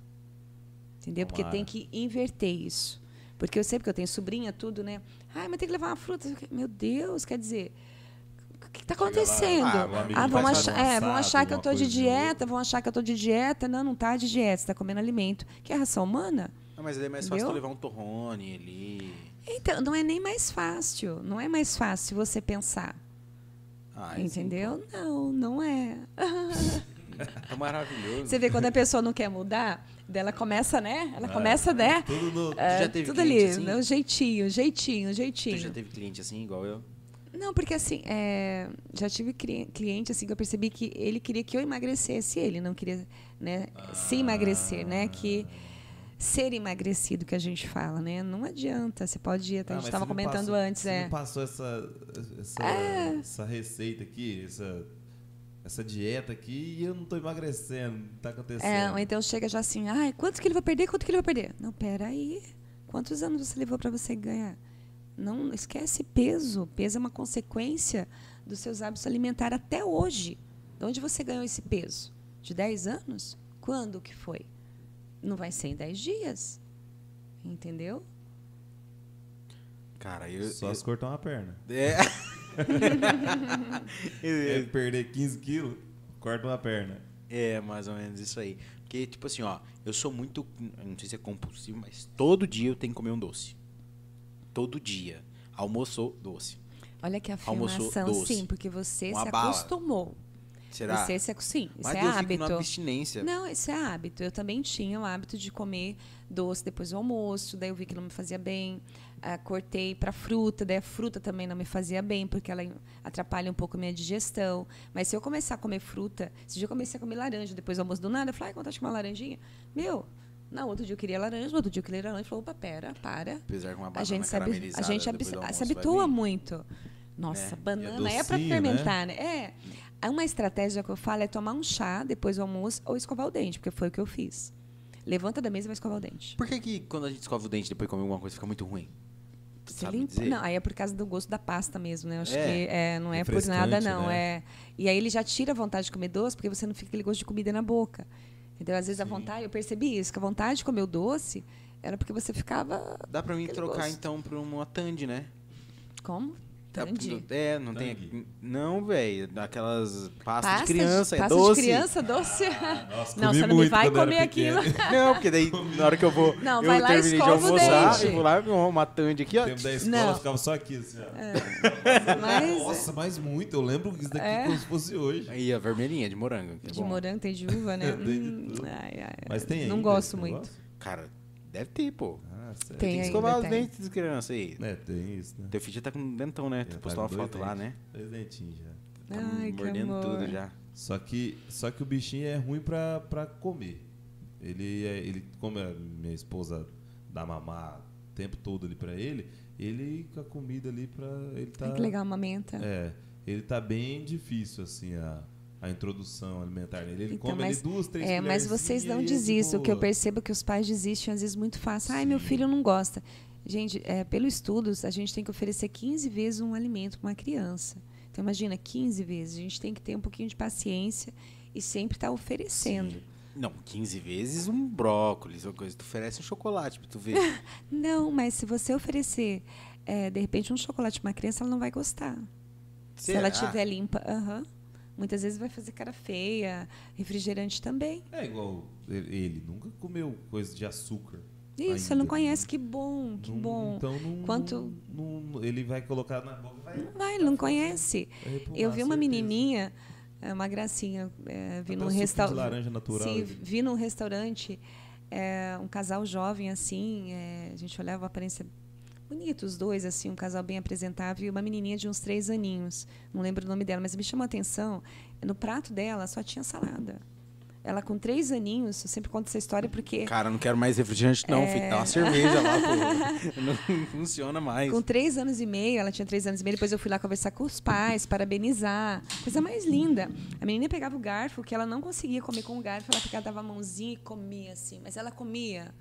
Entendeu? Porque Tomara. tem que inverter isso. Porque eu sei que eu tenho sobrinha, tudo, né? Ai, mas tem que levar uma fruta. Meu Deus, quer dizer, o que está acontecendo? ah, Ah, vão achar, é, vão achar que eu estou de dieta, vão achar que eu estou de dieta. Não, não está de dieta, você está comendo alimento. Que é ração humana? Não, mas aí é mais fácil Entendeu? tu levar um torrone ali. Então, não é nem mais fácil. Não é mais fácil você pensar. Ah, sim, entendeu? Não, não é. [LAUGHS] É maravilhoso. Você vê quando a pessoa não quer mudar, dela começa, né? Ela começa, né? Tudo no... É, já teve tudo ali, assim? né? o jeitinho, jeitinho, Tu jeitinho. já teve cliente assim, igual eu? Não, porque assim, é, já tive cliente assim que eu percebi que ele queria que eu emagrecesse, ele não queria, né, se emagrecer, né, que ser emagrecido que a gente fala, né? Não adianta, você pode ir, Ah, a gente estava comentando passou- antes, você é. me passou essa, essa, essa receita aqui, essa, essa dieta aqui e eu não tô emagrecendo, não tá acontecendo. É, ou então chega já assim, ai, quanto que ele vai perder? Quanto que ele vai perder? Não, peraí. Quantos anos você levou para você ganhar? Não esquece peso. Peso é uma consequência dos seus hábitos alimentares até hoje. De onde você ganhou esse peso? De 10 anos? Quando que foi? Não vai ser em 10 dias. Entendeu? Cara, eu. Só eu- se cortar uma perna. É. [LAUGHS] [LAUGHS] É, perder 15 quilos, corta uma perna. É, mais ou menos isso aí. Porque, tipo assim, ó, eu sou muito. Não sei se é compulsivo, mas todo dia eu tenho que comer um doce. Todo dia. Almoçou, doce. Olha que Almoçou afirmação, doce. sim, porque você Uma se bala. acostumou. Será? Você se, sim, isso mas é eu fico hábito. na abstinência. Não, isso é hábito. Eu também tinha o hábito de comer doce depois do almoço, daí eu vi que não me fazia bem. Ah, cortei para fruta, daí a fruta também não me fazia bem, porque ela atrapalha um pouco a minha digestão. Mas se eu começar a comer fruta, esse dia eu comecei a comer laranja depois do almoço do nada, eu falei, ai, vontade de uma laranjinha. Meu, não, outro dia eu queria laranja, outro dia eu queria laranja. Falei, opa, pera, para. Apesar que uma A banana gente, sabe, a gente almoço se habitua muito. Nossa, É, banana e é é para docinho, fermentar, né? É. Aí Uma estratégia que eu falo é tomar um chá depois do almoço ou escovar o dente, porque foi o que eu fiz. Levanta da mesa e vai escovar o dente. Por que, que quando a gente escova o dente depois de comer alguma coisa fica muito ruim? Você limpa-? Não, aí é por causa do gosto da pasta mesmo, né? Eu acho É. que é, não é por nada, não. né? É. E aí ele já tira a vontade de comer doce, porque você não fica aquele gosto de comida na boca. Entendeu? Às vezes a vontade, eu percebi isso, que a vontade de comer o doce era porque você ficava. Dá pra mim trocar gosto. então pra uma Tandy, né? Como? É, não tem. Tangue. Não, velho. Daquelas pastas Pasta de criança, é pasta doce. de criança, doce. nossa, [LAUGHS] não, comi você não me vai comer aquilo. pequeno. [LAUGHS] Não, porque daí na hora que eu vou. Não, eu vai lá terminei de almoçar, dente. eu vou lá e vou uma Tandy aqui, ó. O tempo da escola Não. eu ficava só aqui, assim, ó. [LAUGHS] Mas Nossa, mas muito. Eu lembro isso daqui É. como se fosse hoje. Aí, a vermelhinha de morango. que é de bom. morango tem de uva, né? De Hum, ai, ai, Mas tem Não ainda gosto muito. negócio? Cara, deve ter, pô. Ah, Tem Tem que ainda, escovar os tem. dentes de criança aí. É, tem isso, né? Teu filho já tá com dentão, né? Tu Já postou tá uma foto lá, né? dentes. Dois dentinhos já. Tá Ai, que mordendo amor. tudo já. Só que, só que o bichinho é ruim pra, pra comer. Ele, é, ele, como a minha esposa dá mamar o tempo todo ali pra ele, ele com a comida ali pra. Ele tá, Ai, que legal, amamenta. É, ele tá bem difícil, assim, a, a introdução alimentar nele. Ele Então, come mas, ali duas, três é, mas vocês não e é de desistem. O que eu percebo é que os pais desistem às vezes muito fácil. Ai, meu Sim. filho não gosta. Gente, é, pelo estudos, a gente tem que oferecer 15 vezes um alimento para uma criança. Então, imagina, 15 vezes. A gente tem que ter um pouquinho de paciência e sempre estar oferecendo. Não, 15 vezes um brócolis ou coisa. Tu oferece um chocolate pra tu ver. [LAUGHS] Não, mas se você oferecer, é, de repente, um chocolate para uma criança, ela não vai gostar. Se ela Será? tiver limpa, aham. Muitas vezes vai fazer cara feia, refrigerante também. É igual ele, ele nunca comeu coisa de açúcar. Isso, ainda. você não conhece, que bom, que Não- bom. Então não, Quanto- não- ele vai colocar na boca vai. Não vai, ele não conhece. Repulsar, Eu vi uma certeza. menininha, é, uma gracinha, é, vi Até num restaurante. laranja natural, Sim, ele- vi num restaurante é, um casal jovem assim, é, a gente olhava a aparência bonita, os dois, assim, um casal bem apresentável e uma menininha de uns três aninhos. Não lembro o nome dela, mas me chamou a atenção. No prato dela só tinha salada. Ela com três aninhos, eu sempre conto essa história porque Cara, não quero mais refrigerante, não, filho. Dá uma cerveja lá, pô. [LAUGHS] Não funciona mais. Com três anos e meio, ela tinha três anos e meio, depois eu fui lá conversar com os pais, parabenizar. Coisa mais linda. A menina pegava o garfo, que ela não conseguia comer com o garfo, ela ficava, dava a mãozinha e comia assim. Mas ela comia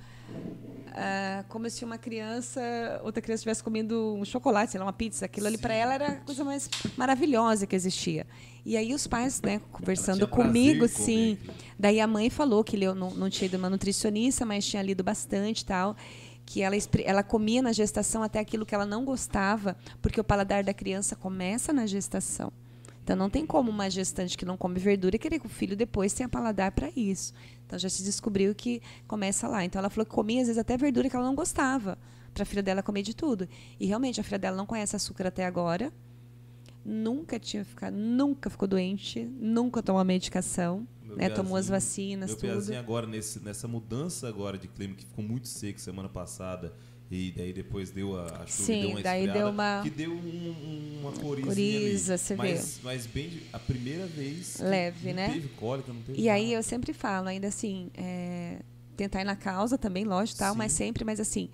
ah, como se uma criança, outra criança estivesse comendo um chocolate, sei lá, uma pizza. Aquilo ali para ela era a coisa mais maravilhosa que existia. E aí os pais, né, conversando comigo, sim. Daí a mãe falou que leu, não, não tinha ido uma nutricionista, mas tinha lido bastante tal. Que ela, ela comia na gestação até aquilo que ela não gostava, porque o paladar da criança começa na gestação. Então não tem como uma gestante que não come verdura querer que o filho depois tenha paladar para isso. Então já se descobriu que começa lá. Então ela falou que comia às vezes até verdura que ela não gostava, para a filha dela comer de tudo. E realmente a filha dela não conhece açúcar até agora. Nunca tinha ficado, nunca ficou doente, nunca tomou medicação, Meu né? Tomou as vacinas, Meu tudo. Agora, nesse, nessa mudança agora de clima, que ficou muito seco semana passada, e daí depois deu a, a chuva Sim, deu uma daí deu uma- que deu um- um- uma coriza Coriza, você vê. mas, bem, a primeira vez... Leve, não né? teve cólica, não teve E aí nada. eu sempre falo, ainda assim, é, tentar ir na causa também, lógico, tal, Sim. mas sempre, mas assim,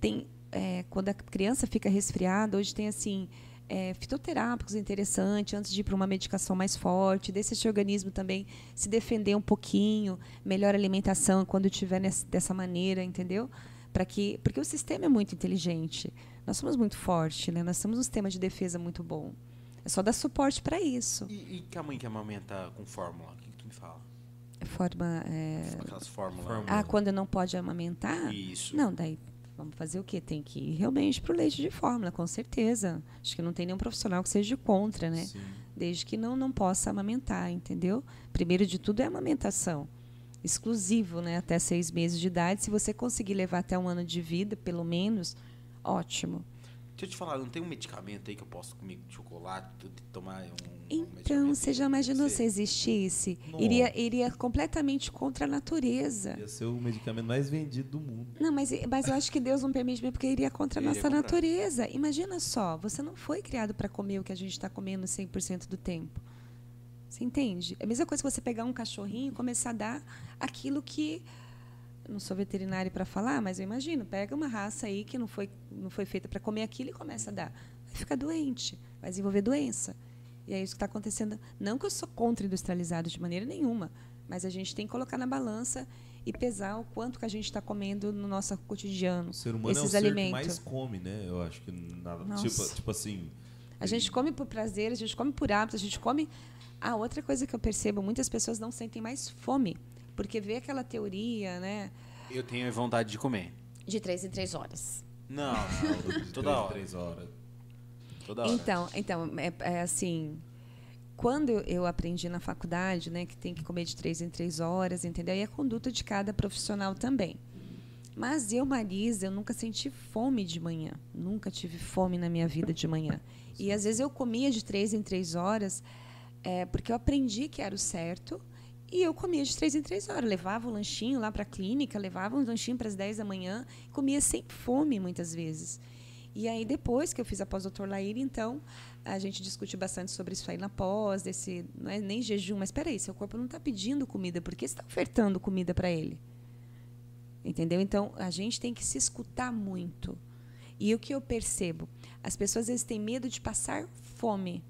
tem é, quando a criança fica resfriada, hoje tem assim é, fitoterápicos interessantes antes de ir para uma medicação mais forte, deixa esse organismo também se defender um pouquinho, melhor alimentação quando tiver nessa, dessa maneira, entendeu? Para que, porque o sistema é muito inteligente, nós somos muito fortes, né? Nós temos um sistema de defesa muito bom. É só dar suporte para isso. E, e que a mãe que amamenta com fórmula? O que, que tu me fala? Forma, é... Aquelas fórmulas. Fórmula. Ah, quando não pode amamentar? Isso. Não, daí vamos fazer o quê? Tem que ir realmente para o leite de fórmula, com certeza. Acho que não tem nenhum profissional que seja contra, né? Sim. Desde que não, não possa amamentar, entendeu? Primeiro de tudo é a amamentação. Exclusivo, né? Até seis meses de idade. Se você conseguir levar até um ano de vida, pelo menos, ótimo. Deixa eu te falar, não tem um medicamento aí que eu posso comer chocolate, e tomar um. Então, você já imaginou Você- se existisse? Iria, iria completamente contra a natureza. Ia ser o medicamento mais vendido do mundo. Não, mas, mas eu acho que Deus não permite mesmo, porque iria contra a nossa contra. natureza. Imagina só, você não foi criado para comer o que a gente está comendo 100% do tempo. Você entende? É a mesma coisa que você pegar um cachorrinho e começar a dar aquilo que. Não sou veterinária para falar, mas eu imagino. Pega uma raça aí que não foi, não foi feita para comer aquilo e começa a dar. Vai ficar doente, vai desenvolver doença. E é isso que está acontecendo. Não que eu sou contra industrializado de maneira nenhuma, mas a gente tem que colocar na balança e pesar o quanto que a gente está comendo no nosso cotidiano. O ser humano esses é o ser alimentos. que mais come, né? Eu acho que nada. Tipo, tipo assim. A gente come por prazer, a gente come por hábito, a gente come. Ah, outra coisa que eu percebo, muitas pessoas não sentem mais fome, porque vê aquela teoria, né, Eu tenho vontade de comer. de três em três horas. Não, [LAUGHS] de toda três, hora. Três horas. Toda hora. Então, então é, é assim, quando eu- eu aprendi na faculdade, né, que tem que comer de três em três horas, entendeu? E a conduta de cada profissional também. Mas eu, Marisa, eu nunca senti fome de manhã. Nunca tive fome na minha vida de manhã. E às vezes eu comia de três em três horas, é, porque eu aprendi que era o certo. E eu comia de três em três horas. Levava o lanchinho lá para a clínica, levava um lanchinho para as 10 da manhã, comia sem fome muitas vezes. E aí, depois que eu fiz a pós-doutor Laíra, então, a gente discutiu bastante sobre isso aí na pós, desse, não é nem jejum, mas espera aí, seu corpo não está pedindo comida, por que você está ofertando comida para ele? Entendeu? Então, a gente tem que se escutar muito. E o que eu percebo? As pessoas às vezes têm medo de passar fome.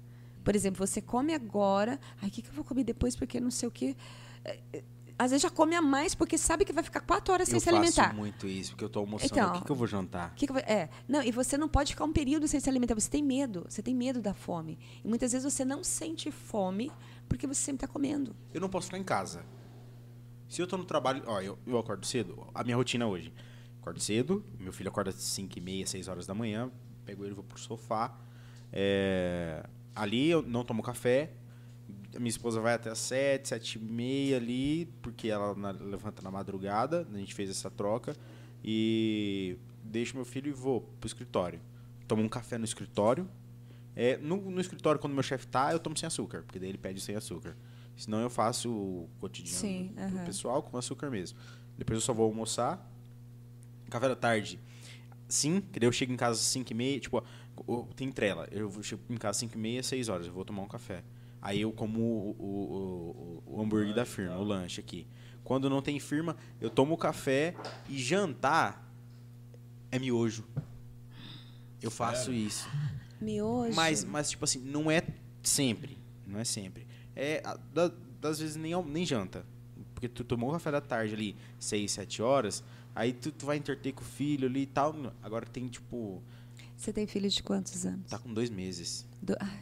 Por exemplo, você come agora, ai, o que, que eu vou comer depois porque não sei o quê. É, é, Às vezes já come a mais porque sabe que vai ficar quatro horas sem eu se alimentar. faço muito isso, porque eu tô almoçando. Então, o que, que eu vou jantar? Que que vai- é, não, e você não pode ficar um período sem se alimentar. Você tem medo, você tem medo da fome. E muitas vezes você não sente fome porque você sempre está comendo. Eu não posso ficar em casa. Se eu tô no trabalho, ó, eu, eu acordo cedo, a minha rotina hoje. Acordo cedo, meu filho acorda às 5 e meia, 6 horas da manhã, pego ele, vou pro sofá. É, ali eu não tomo café. Minha esposa vai até às 7, 7 e meia ali, porque ela na- levanta na madrugada, a gente fez essa troca. E deixo meu filho e vou pro escritório. Tomo um café no escritório. É, no, no escritório, quando meu chefe tá, eu tomo sem açúcar, porque daí ele pede sem açúcar. Senão eu faço o cotidiano Sim, do aham. pessoal com açúcar mesmo. Depois eu só vou almoçar. Café da tarde. Sim, que daí eu chego em casa às 5 e meia, tipo, tem trela. Eu vou- chego em casa às 5 e meia, 6 horas, eu vou tomar um café. Aí eu como o, o, o, o hambúrguer da firma, o lanche aqui. Quando não tem firma, eu tomo o café e jantar é miojo. Eu faço Sério? isso. Miojo. Mas, mas, tipo assim, não é sempre. Não é sempre. É, da- das vezes nem, nem janta. Porque tu tomou o café da tarde ali, 6, 7 horas, aí tu, tu vai interter com o filho ali e tal. Agora tem, tipo, Você tem filho de quantos anos? tá com dois meses. Do- Ai,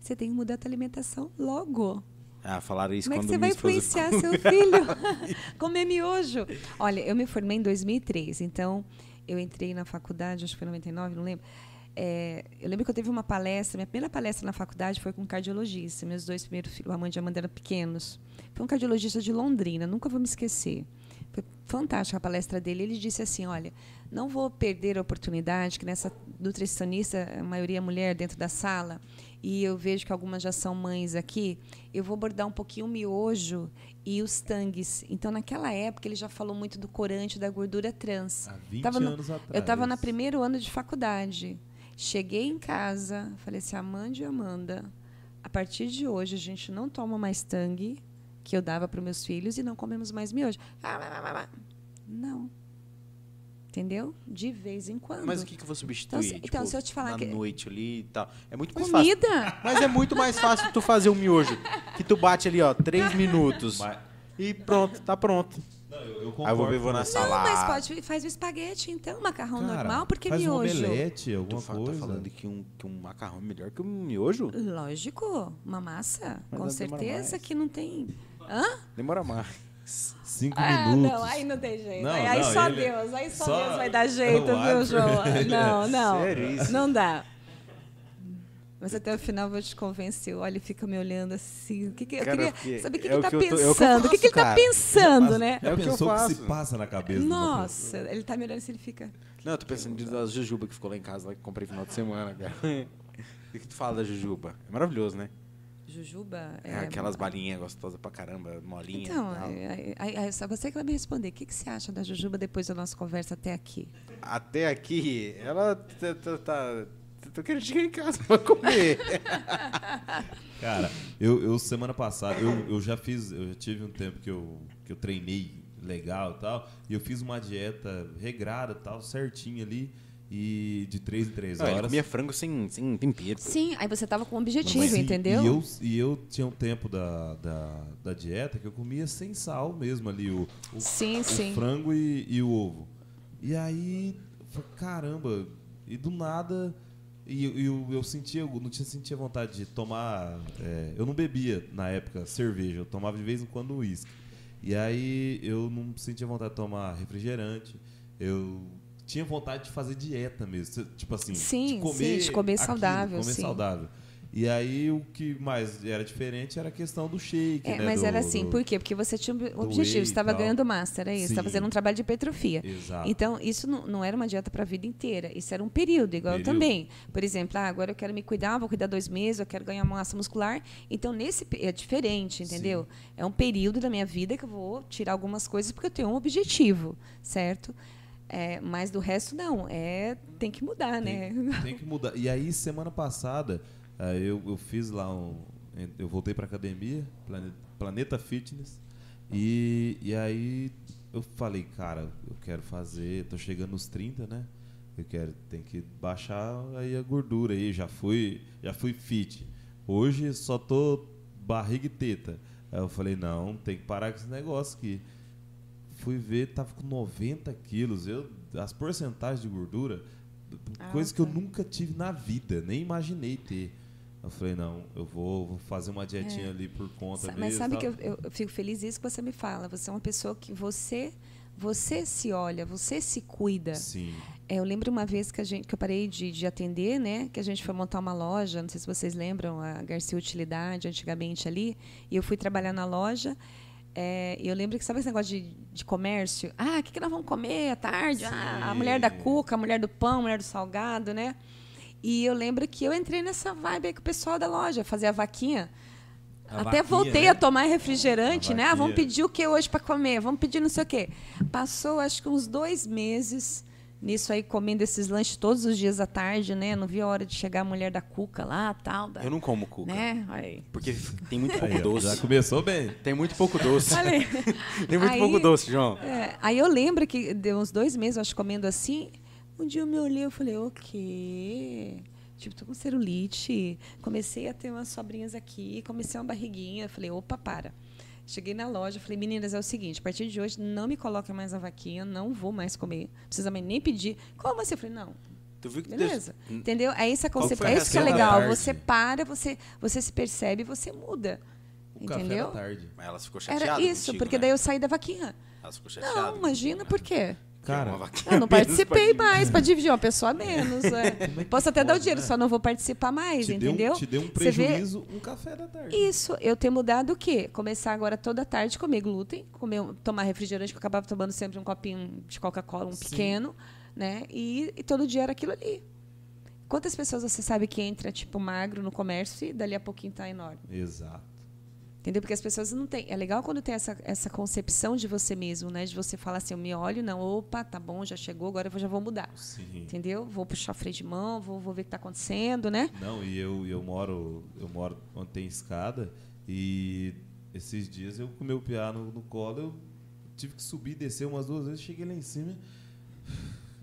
você tem que mudar a tua alimentação logo. Ah, falaram isso Como é que quando você minha vai esposa influenciar seu filho? [LAUGHS] Comer miojo. Olha, eu me formei em 2003, então eu entrei na faculdade, acho que foi em 99, não lembro. É, eu lembro que eu teve uma palestra, minha primeira palestra na faculdade foi com um cardiologista. Meus dois primeiros filhos, a Amanda e a Amanda, eram pequenos. Foi um cardiologista de Londrina, nunca vou me esquecer. Fantástica a palestra dele. Ele disse assim: Olha, não vou perder a oportunidade, que nessa nutricionista, a maioria é mulher dentro da sala, e eu vejo que algumas já são mães aqui, eu vou abordar um pouquinho o miojo e os tangues. Então, naquela época, ele já falou muito do corante da gordura trans. Há 20 Tava no- anos atrás. Eu estava no primeiro ano de faculdade. Cheguei em casa, falei assim, Amanda e Amanda, a partir de hoje a gente não toma mais tangue, que eu dava para os meus filhos, e não comemos mais miojo. Não. Entendeu? De vez em quando. Mas o que, que eu vou substituir? Então, se- então, se eu te falar na que- noite ali e tal. É muito mais Comida? fácil. Mas é muito mais fácil tu fazer um miojo. Que tu bate ali, ó, três minutos. Mas- E pronto, tá pronto. Não, eu, eu Aí eu vou ver, concordo vou com na você. sala. Não, mas Salada. pode faz o espaguete, então, macarrão Cara, normal, porque faz um miojo. omelete, Tu alguma fa- coisa. tá falando que um, que um macarrão é melhor que um miojo? Lógico, uma massa, Mas com certeza que não tem. Hã? Demora mais. Cinco Ah, minutos. não, aí não tem jeito. Não, aí aí não, só ele- Deus, aí só, só Deus vai dar jeito, o viu, João? ele- [LAUGHS] Não, não. Sério isso? Não dá. Mas até o final eu vou te convencer. Olha, fica me olhando assim. O que que eu Cara, queria porque saber o que, é que ele tá que eu é que eu pensando? o que, que ele tá cara. pensando, né? É o que eu que, faço. se passa na cabeça? Nossa, ele tá me olhando assim, ele fica. Não, eu tô pensando de da jujuba que ficou lá em casa, lá que comprei no final de semana, cara. [LAUGHS] O que, que tu fala da jujuba? É maravilhoso, né? Jujuba. É, aquelas balinhas gostosas pra caramba, molinha. Então, é, é, é só você que vai me responder. O que, que você acha da Jujuba depois da nossa conversa até aqui? Até aqui, ela tá. tá, tá tô querendo chegar em casa pra comer. [LAUGHS] Cara, eu, eu semana passada, eu, eu já fiz, eu já tive um tempo que eu, que eu treinei legal e tal, e eu fiz uma dieta regrada tal, certinha ali, e de 3 em 3 Não, ele horas. comia frango sem, sem tempero. Sim, aí você tava com um objetivo, entendeu? E eu, e eu tinha um tempo da, da, da dieta que eu comia sem sal mesmo ali, o, o, Sim, o sim. frango e, e o ovo. E aí, eu falei, caramba, e do nada. E eu, eu, eu sentia, eu não tinha sentia vontade de tomar. é, eu não bebia na época cerveja, eu tomava de vez em quando uísque. E aí eu não sentia vontade de tomar refrigerante. Eu tinha vontade de fazer dieta mesmo. Tipo assim, Sim, de sim, comer, de comer aquilo, saudável, Comer sim. saudável. E aí o que mais era diferente era a questão do shake, É, né? mas do- era assim, do- por quê? Porque você tinha um objetivo, você estava ganhando master, é isso, você estava Sim. fazendo um trabalho de hipertrofia. Exato. Então, isso não, não era uma dieta para a vida inteira, isso era um período, igual eu Período. também. Por exemplo, ah, agora eu quero me cuidar, vou cuidar dois meses, eu quero ganhar massa muscular. Então, nesse é diferente, entendeu? É um período da minha vida que eu vou tirar algumas coisas porque eu tenho um objetivo, certo? É, mas do resto, não. É, tem que mudar, né? Tem, tem que mudar. E aí, semana passada, eh, eu, eu fiz lá um. Eu voltei pra academia, Plane- Planeta Fitness. E, e aí eu falei, cara, eu quero fazer. Tô chegando nos 30, né? Eu quero, tem que baixar aí a gordura aí. Já fui, já fui fit. Hoje só tô barriga e teta. Aí eu falei, não, tem que parar com esse negócio aqui. Fui ver, tava com 90 quilos. Eu, as porcentagens de gordura, coisa que eu Alta. nunca tive na vida, nem imaginei ter. Eu falei, não, eu vou, vou fazer uma dietinha ali por conta Sa- mesmo. Mas sabe tal. que eu, eu- eu fico feliz isso que você me fala. Você é uma pessoa que você você se olha, você se cuida. Sim. É, eu lembro uma vez que a gente que eu parei de, de atender, né? Que a gente foi montar uma loja, não sei se vocês lembram, a Garcia Utilidade, antigamente ali, e eu fui trabalhar na loja. É, e eu lembro que sabe esse negócio de, de comércio? Ah, o que, que nós vamos comer à tarde? Ah, a mulher da cuca, a mulher do pão, a mulher do salgado, né? E eu lembro que eu entrei nessa vibe aí com o pessoal da loja, fazer a vaquinha. A Até vaquinha, voltei né? a tomar refrigerante, A né? Ah, vamos pedir o que hoje para comer? Vamos pedir não sei o quê. Passou, acho que uns dois meses nisso aí, comendo esses lanches todos os dias à tarde, né? Não vi a hora de chegar a mulher da cuca lá, tal. Da, Eu não como cuca. Né? Aí. Porque tem muito pouco Aí, doce. já começou bem. Tem muito pouco doce. [LAUGHS] Aí. [LAUGHS] tem muito Aí- pouco doce, João. É, aí eu lembro que deu uns dois meses, acho, comendo assim. Um dia eu me olhei e falei, o quê? Tipo, tô com celulite. Comecei a ter umas sobrinhas aqui, comecei uma barriguinha. Falei, opa, para. Cheguei na loja, falei, meninas, é o seguinte, a partir de hoje não me coloquem mais a vaquinha, não vou mais comer. Não precisa mais nem pedir. Como assim? Eu falei, não, Tu viu que Beleza. Deus- Entendeu? É que concepção. É isso que é legal. Você para, você, você se percebe, você muda. O café entendeu? da tarde. Mas elas ficou chateadas Era isso, contigo, porque né? daí eu saí da vaquinha. Elas ficou chateadas. Não, imagina por quê? Cara, Eu não participei mais para dividir uma pessoa a menos. [LAUGHS] é. que Posso até dar o pode, dinheiro, né? só não vou participar mais, te, deu, entendeu? um- te deu um vê- prejuízo, um café da tarde. Isso, eu ter mudado o quê? Começar agora toda tarde a comer glúten, comer, tomar refrigerante, que eu acabava tomando sempre um copinho de Coca-Cola, um Sim. pequeno, né? E, e todo dia era aquilo ali. Quantas pessoas você sabe que entra, tipo, magro no comércio e dali a pouquinho tá enorme? Exato. Entendeu? Porque as pessoas não têm. É legal quando tem essa, essa concepção de você mesmo, né? De você falar assim, eu me olho, não, opa, tá bom, já chegou, agora eu já vou mudar. Sim. Entendeu? Vou puxar freio de mão, vou, vou ver o que está acontecendo, né? Não, e eu, eu moro eu moro onde tem escada e esses dias eu com meu piá no, no colo, eu tive que subir e descer umas duas vezes, cheguei lá em cima.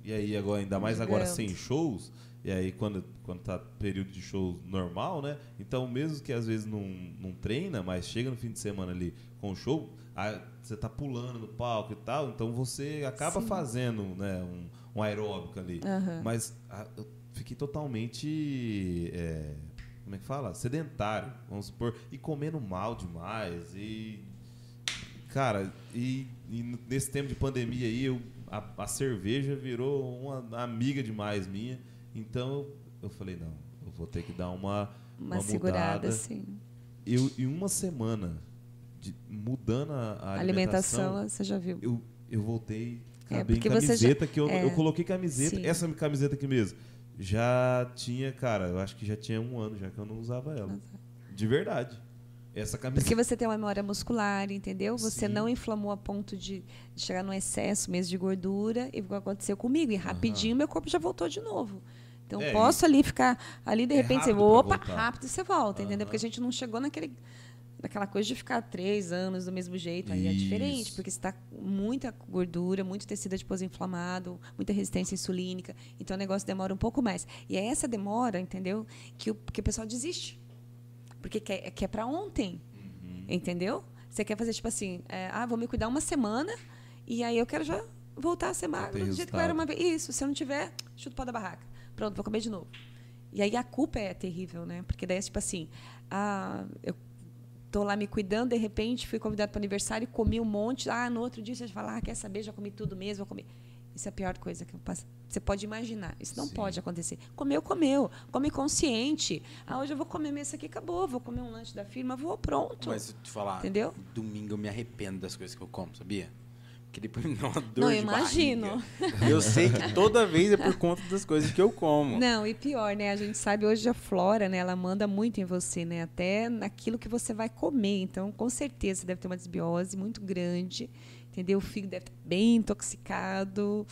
E aí agora, ainda mais agora sem shows, e aí quando, quando tá período de shows normal, né? Então mesmo que às vezes não, não treina, mas chega no fim de semana ali com o show, você tá pulando no palco e tal, então você acaba Sim. fazendo né, um, um aeróbico ali. Aham. Mas ah, eu fiquei totalmente. é, como é que fala? Sedentário, vamos supor. E comendo mal demais. E. Cara, e, e nesse tempo de pandemia aí, eu, a, a cerveja virou uma amiga demais minha. Então eu falei, não, eu vou ter que dar uma, Uma, segurada, mudada. assim. Eu, em uma semana, de, mudando a, a alimentação, alimentação, você já viu. eu, eu voltei É, acabei você camiseta já- que eu, é. eu coloquei camiseta, Sim. essa camiseta aqui mesmo. Já tinha, cara, eu acho que já tinha um ano já que eu não usava ela. De verdade. Essa camiseta. Porque você tem uma memória muscular, entendeu? Você Sim. não inflamou a ponto de, de chegar no excesso mesmo de gordura e o que aconteceu comigo. E rapidinho meu corpo já voltou de novo. Então É, posso ali ficar ali de É repente você opa, rápido você volta, entendeu? Aham. Porque a gente não chegou naquele naquela coisa de ficar três anos do mesmo jeito. Aí é Isso. diferente, porque você está com muita gordura, muito tecido adiposo inflamado, muita resistência insulínica. Então o negócio demora um pouco mais. E é essa demora, entendeu? Que o, que o pessoal desiste. Porque quer, quer para ontem. Entendeu? Você quer fazer tipo assim, é, ah, vou me cuidar uma semana e aí eu quero já voltar a ser magro do jeito que eu era uma vez. Isso, se eu não tiver, chuto o pau da barraca. Pronto, vou comer de novo. E aí a culpa é terrível, né? Porque daí é tipo assim, ah, eu tô lá me cuidando, de repente fui convidado para aniversário e comi um monte. Ah, no outro dia você fala, ah, quer saber, já comi tudo mesmo, vou comer. Isso é a pior coisa que eu passo. Você pode imaginar. Isso não Sim. pode acontecer. Comeu, comeu. Come consciente. Ah, hoje eu vou comer isso aqui, acabou. Vou comer um lanche da firma, vou, pronto. Mas se te falar, Entendeu? domingo eu me arrependo das coisas que eu como, sabia? Porque depois me dá uma dor Não, de imagino. barriga. Eu sei que toda vez é por conta das coisas que eu como. Não, e pior, né? A gente sabe hoje a flora, né? Ela manda muito em você, né? Até naquilo que você vai comer. Então, com certeza, você deve ter uma desbiose muito grande, entendeu? O fígado deve estar bem intoxicado,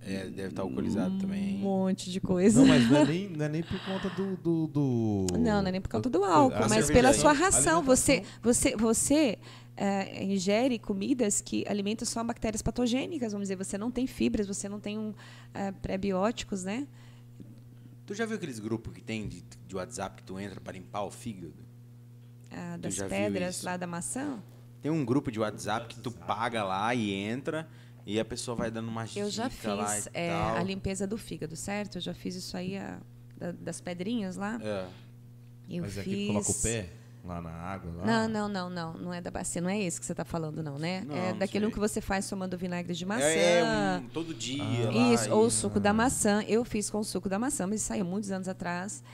É, deve estar alcoolizado também. um monte de coisa. Não, mas não é [LAUGHS] nem, não é nem por conta do. do, do- Não, não é nem por conta do álcool, A mas pela sua ração. Você, você, você eh, ingere comidas que alimentam só bactérias patogênicas, vamos dizer. Você não tem fibras, você não tem um, eh, pré-bióticos, né? Tu já viu aqueles grupos que tem de, de WhatsApp que tu entra para limpar o fígado? Ah, das pedras lá da maçã. Tem um grupo de WhatsApp que tu paga lá e entra e a pessoa vai dando uma Eu já lá fiz tal. a limpeza do fígado, certo? Eu já fiz isso aí a- da- das pedrinhas lá. É. Eu Mas fiz. aqui coloca o pé lá na água. Lá. Não, não, não, não. Não é da bacia, não é esse que você está falando, não, né? Não, é não daquele sei. que você faz tomando vinagre de maçã. É, um, todo dia lá. Isso, e- ou o suco da maçã. Eu fiz com o suco da maçã, mas isso saiu muitos anos atrás.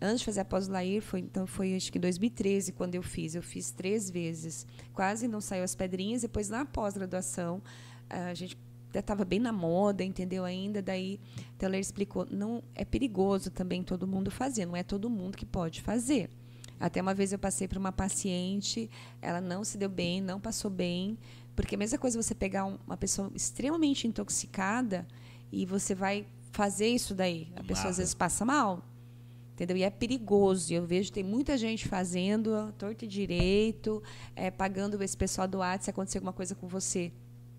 Antes de fazer a pós-Lair, foi, então foi acho que 2013 quando eu fiz. Eu fiz três vezes. Quase não saiu as pedrinhas. Depois, na pós-graduação, a gente estava bem na moda, entendeu ainda? Daí, Teller explicou, não é perigoso também todo mundo fazer. Não é todo mundo que pode fazer. Até uma vez eu passei para uma paciente, ela não se deu bem, não passou bem, porque a mesma coisa você pegar um- uma pessoa extremamente intoxicada e você vai fazer isso daí. A pessoa às Nada. vezes passa mal. Entendeu? E é perigoso. Eu vejo tem muita gente fazendo torto e direito, é, pagando esse pessoal do WhatsApp se acontecer alguma coisa com você.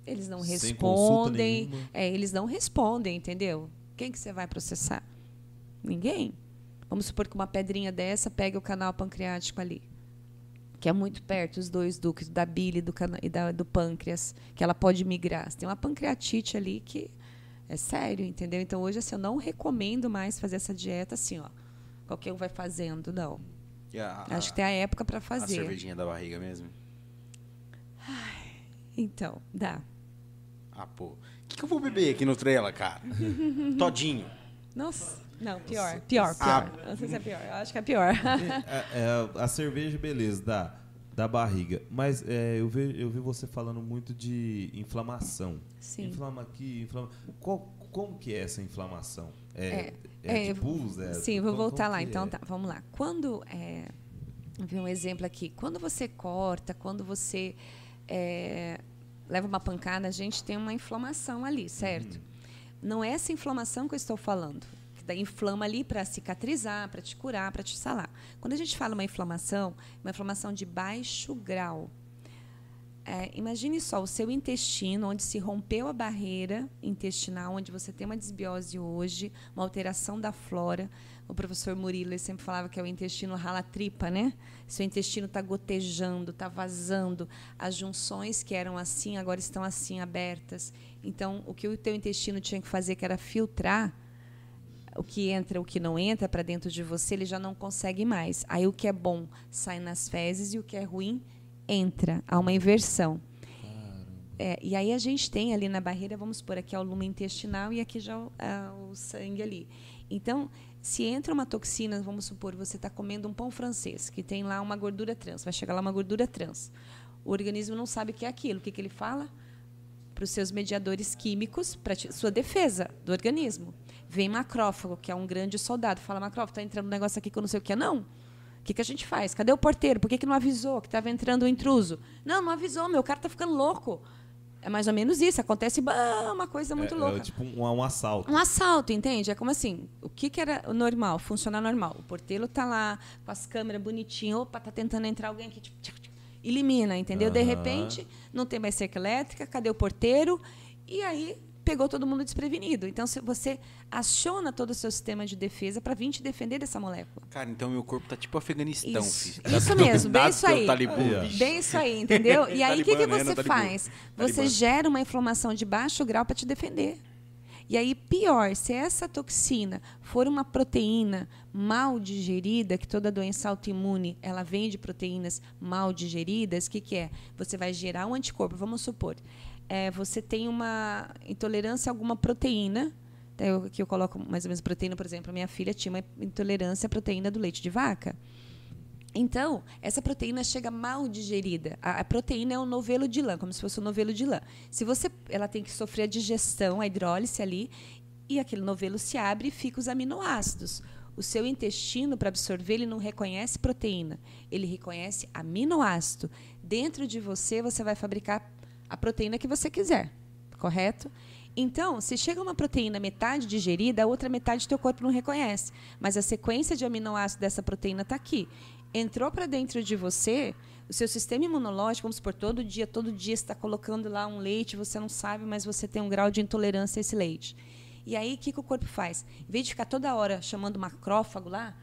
Eles não respondem. É, eles não respondem, entendeu? Quem que você vai processar? Ninguém. Vamos supor que uma pedrinha dessa pegue o canal pancreático ali, que é muito perto, os dois ductos, da bile do e da- do pâncreas, que ela pode migrar. Você tem uma pancreatite ali que é sério, entendeu? Então hoje assim, eu não recomendo mais fazer essa dieta assim, ó. Qualquer um vai fazendo, não. E a- Acho que tem a época para a fazer. cervejinha da barriga mesmo. Então, dá. Ah, pô. O que, que eu vou beber aqui no trailer, cara? [LAUGHS] Todinho. Nossa, não, pior, pior, Ah. pior. Não sei se é pior, eu acho que é pior. É, é, [LAUGHS] a cerveja, beleza, da, da barriga. Mas é, eu, vi, eu vi você falando muito de inflamação. Sim. Inflama aqui, inflama. Qual, como que é essa inflamação? É, É, é, é, de pus? É, Sim, vou como- voltar como lá. Então, é? tá, vamos lá. Quando. É, vou ver um exemplo aqui. Quando você corta, quando você é, leva uma pancada, a gente tem uma inflamação ali, certo? Não é essa inflamação que eu estou falando. Que inflama ali para cicatrizar, para te curar, para te salar. Quando a gente fala uma inflamação, uma inflamação de baixo grau. É, imagine só o seu intestino, onde se rompeu a barreira intestinal, onde você tem uma desbiose hoje, uma alteração da flora. O professor Murilo sempre falava que é o intestino rala-tripa, né? Seu intestino está gotejando, está vazando. As junções que eram assim, agora estão assim, abertas. Então, o que o teu intestino tinha que fazer, que era filtrar, o que entra, o que não entra para dentro de você, ele já não consegue mais. Aí o que é bom sai nas fezes e o que é ruim entra, há uma inversão. É, e aí a gente tem ali na barreira, vamos por aqui é o lume intestinal e aqui já o, o sangue ali. Então, se entra uma toxina, vamos supor, você está comendo um pão francês, que tem lá uma gordura trans, vai chegar lá uma gordura trans. O organismo não sabe o que é aquilo. O que, que ele fala? Para os seus mediadores químicos, para sua defesa do organismo. Vem macrófago, que é um grande soldado, fala, macrófago, está entrando um negócio aqui que eu não sei o que é. Não, que, que a gente faz? Cadê o porteiro? Por que, que não avisou que estava entrando o um intruso? Não, não avisou, meu cara está ficando louco. É mais ou menos isso. Acontece bah, uma coisa muito é, louca. É tipo um, um, assalto. Um assalto, entende? É como assim, o que, que era normal, funcionar normal? O porteiro tá lá com as câmeras bonitinhas, opa, tá tentando entrar alguém aqui, tipo, tipo, tipo, elimina, entendeu? Uhum. De repente, não tem mais cerca elétrica, cadê o porteiro? E aí pegou todo mundo desprevenido. Então, se você aciona todo o seu sistema de defesa para vir te defender dessa molécula. Cara, então meu corpo tá tipo Afeganistão, Isso, filho. isso mesmo, bem isso aí. Talibã, bem isso aí, entendeu? E aí, o que, que você faz? Você gera uma inflamação de baixo grau para te defender. E aí, pior, se essa toxina for uma proteína mal digerida, que toda doença autoimune ela vem de proteínas mal digeridas, o que, que é? Você vai gerar um anticorpo. Vamos supor, é, você tem uma intolerância a alguma proteína. Eu, que eu coloco mais ou menos proteína, por exemplo, minha filha tinha uma intolerância à proteína do leite de vaca. Então, essa proteína chega mal digerida. A, a, proteína é um novelo de lã, como se fosse um novelo de lã. Se você, ela tem que sofrer a digestão, a hidrólise ali, e aquele novelo se abre e fica os aminoácidos. O seu intestino, para absorver, ele não reconhece proteína, ele reconhece aminoácido. Dentro de você, você vai fabricar a proteína que você quiser, correto? Então, se chega uma proteína metade digerida, a outra metade teu corpo não reconhece. Mas a sequência de aminoácidos dessa proteína está aqui. Entrou para dentro de você, o seu sistema imunológico, vamos supor, todo dia, todo dia está colocando lá um leite, você não sabe, mas você tem um grau de intolerância a esse leite. E aí, o que, que o corpo faz? Em vez de ficar toda hora chamando macrófago lá,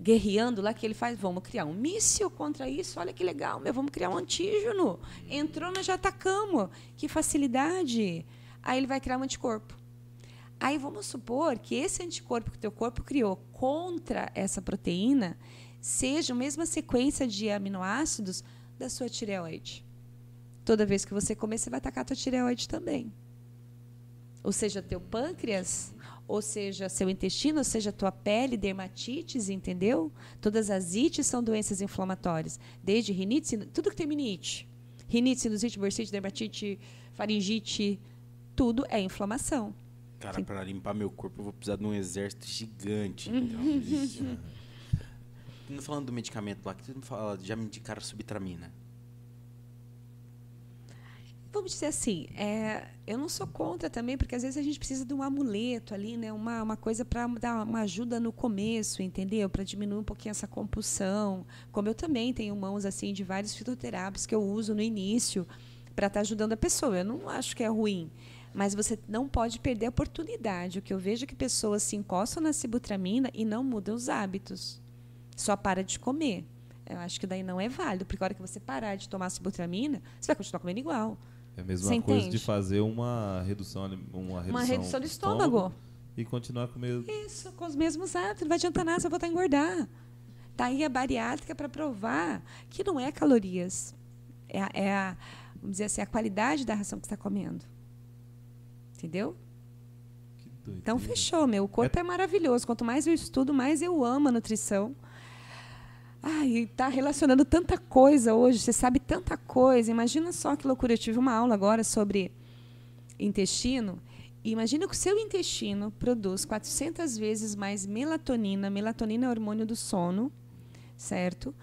guerreando lá, que ele faz, vamos criar um míssil contra isso, olha que legal, meu, vamos criar um antígeno. Entrou, nós já atacamos. Que facilidade. Aí ele vai criar um anticorpo. Aí vamos supor que esse anticorpo que o teu corpo criou contra essa proteína seja a mesma sequência de aminoácidos da sua tireoide. Toda vez que você comer, você vai atacar a tua tireoide também. Ou seja, teu pâncreas ou seja seu intestino, ou seja tua pele, dermatites, entendeu? Todas as ites são doenças inflamatórias, desde rinite, tudo que tem rinite. Rinite, sinusite, bursite, dermatite, faringite, tudo é inflamação. Cara, para limpar meu corpo eu vou precisar de um exército gigante. Então. Não [LAUGHS] falando do medicamento lá, que tu me fala, já me indicaram subtramina vamos dizer assim, é, eu não sou contra também, porque às vezes a gente precisa de um amuleto ali, né? uma, uma coisa para dar uma ajuda no começo, entendeu? Para diminuir um pouquinho essa compulsão. Como eu também tenho mãos assim de vários fitoterápicos que eu uso no início para estar tá ajudando a pessoa. Eu não acho que é ruim, mas você não pode perder a oportunidade. O que eu vejo é que pessoas se encostam na sibutramina e não mudam os hábitos. Só para de comer. Eu acho que daí não é válido, porque a hora que você parar de tomar cibutramina, você vai continuar comendo igual. É a mesma Você coisa entende? de fazer uma redução, uma redução, uma redução do estômago. estômago. E continuar com o mesmo. Isso, com os mesmos hábitos. Não vai adiantar nada, vai voltar a engordar. Tá aí a bariátrica para provar que não é calorias. É, a, é a, vamos dizer assim, a qualidade da ração que você está comendo. Entendeu? Então fechou, meu. O corpo é... é maravilhoso. Quanto mais eu estudo, mais eu amo a nutrição. Ai, está relacionando tanta coisa hoje, você sabe tanta coisa. Imagina só que loucura. Eu tive uma aula agora sobre intestino. Imagina que o seu intestino produz 400 vezes mais melatonina. Melatonina é hormônio do sono, certo?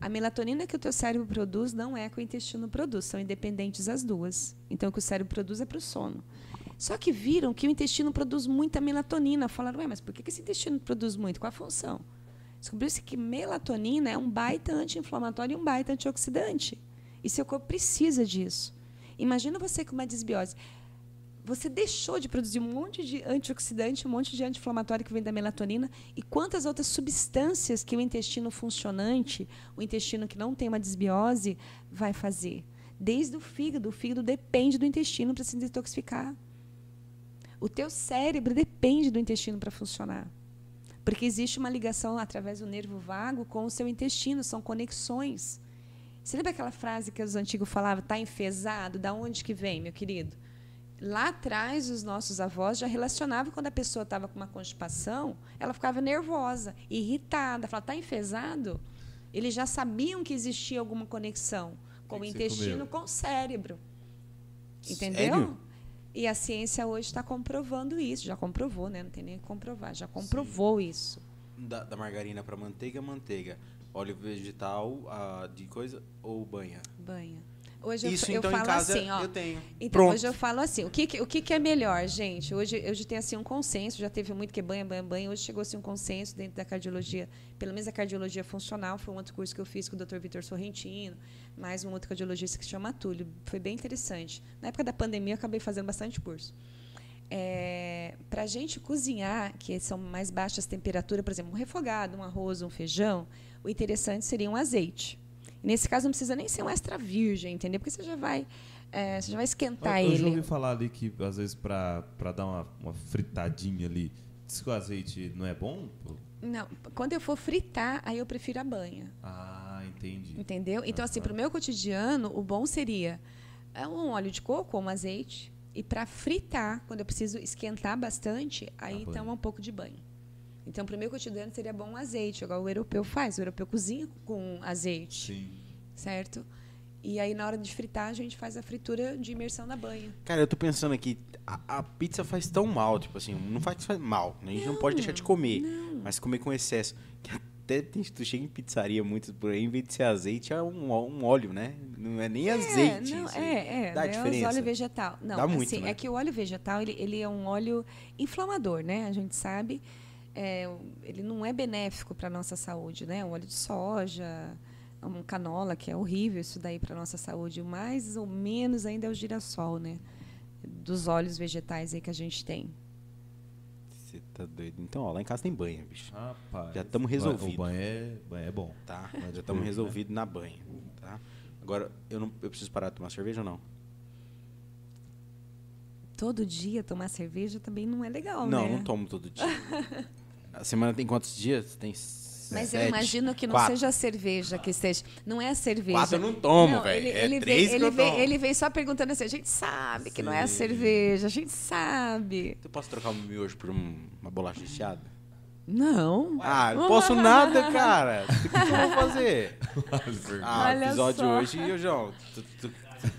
A melatonina que o teu cérebro produz não é que o intestino produz, são independentes as duas. Então, o que o cérebro produz é para o sono. Só que viram que o intestino produz muita melatonina. Falaram, ué, mas por que esse intestino produz muito? Qual a função? Descobriu-se que melatonina é um baita anti-inflamatório e um baita antioxidante. E seu corpo precisa disso. Imagina você com uma desbiose. Você deixou de produzir um monte de antioxidante, um monte de anti-inflamatório que vem da melatonina e quantas outras substâncias que o intestino funcionante, o intestino que não tem uma desbiose, vai fazer. Desde o fígado, o fígado depende do intestino para se detoxificar. O teu cérebro depende do intestino para funcionar. Porque existe uma ligação através do nervo vago com o seu intestino, são conexões. Você lembra aquela frase que os antigos falavam, está enfesado? Da onde que vem, meu querido? Lá atrás, os nossos avós já relacionavam quando a pessoa estava com uma constipação, ela ficava nervosa, irritada, falava, está enfesado? Eles já sabiam que existia alguma conexão com o intestino com o cérebro. Entendeu? Sério? E a ciência hoje está comprovando isso. Já comprovou, né? Não tem nem que comprovar. Já comprovou isso. Da, da margarina para manteiga, manteiga. Óleo vegetal ah, de coisa ou banha? Banha. Hoje eu, Isso, eu então, em falo casa, assim, ó. eu tenho. Então, Pronto. hoje eu falo assim, o que, que- o que, que é melhor, gente? Hoje, hoje tem assim um consenso, já teve muito que é banha, banha, banha. Hoje chegou assim um consenso dentro da cardiologia, pelo menos a cardiologia funcional, foi um outro curso que eu fiz com o Dr. Vitor Sorrentino, mais um outro cardiologista que se chama Túlio. Foi bem interessante. Na época da pandemia, eu acabei fazendo bastante curso. para a gente cozinhar, que são mais baixas temperaturas, por exemplo, um refogado, um arroz, um feijão, o interessante seria um azeite. Nesse caso, não precisa nem ser um extra virgem, entendeu? Porque você já vai, é, você já vai esquentar eu, eu já ele. ouvi falar ali que, às vezes, pra dar uma, uma fritadinha ali, diz que o azeite não é bom? Não, quando eu for fritar, aí eu prefiro a banha. Ah, entendi. Entendeu? Então, assim, para o meu cotidiano, o bom seria é, um óleo de coco ou um azeite. E para fritar, quando eu preciso esquentar bastante, aí banha. toma um pouco de banho. Então, para o meu cotidiano, seria bom um azeite, igual o europeu faz. O europeu cozinha com azeite, Sim. certo? E aí, na hora de fritar, a gente faz a fritura de imersão na banha. Cara, eu tô pensando aqui, a, a pizza faz tão mal, tipo assim, não faz, faz mal, né? A gente não, pode deixar de comer, mas comer com excesso. Até tem, tu chega em pizzaria muito por aí, em vez de ser azeite, é um, um óleo, né? Não é nem azeite. não, é, é. Dá né, diferença. Os óleo vegetal. Não, Dá muito, assim, né? é que o óleo vegetal, ele, ele é um óleo inflamador, né? A gente sabe. É, ele não é benéfico para a nossa saúde, né? O óleo de soja, um canola, que é horrível isso daí para a nossa saúde. Mais ou menos ainda é o girassol, né? Dos óleos vegetais aí que a gente tem. Tá doido. Então, ó, lá em casa tem banha, bicho. Rapaz. Já tamo resolvido. O banho é, banho é bom. Tá? Nós já estamos resolvidos na banha, tá? Agora, eu, não, eu preciso parar de tomar cerveja ou não? Todo dia tomar cerveja também não é legal, não, né? não tomo todo dia. [LAUGHS] A semana tem quantos dias? Tem Mas eu imagino que não quatro. seja a cerveja que esteja. Não é a cerveja. Quatro eu não tomo, velho. Ele, É ele, três veio, ele, eu veio, ele veio só perguntando assim: a gente sabe que não é a Sim. cerveja, a gente sabe. Eu posso trocar o meu miojo por um- uma bolacha recheada? Não. Ah, não posso nada, cara. O que, eu vou fazer? [LAUGHS] Ah, Olha episódio só. hoje, ô João, tu, tu,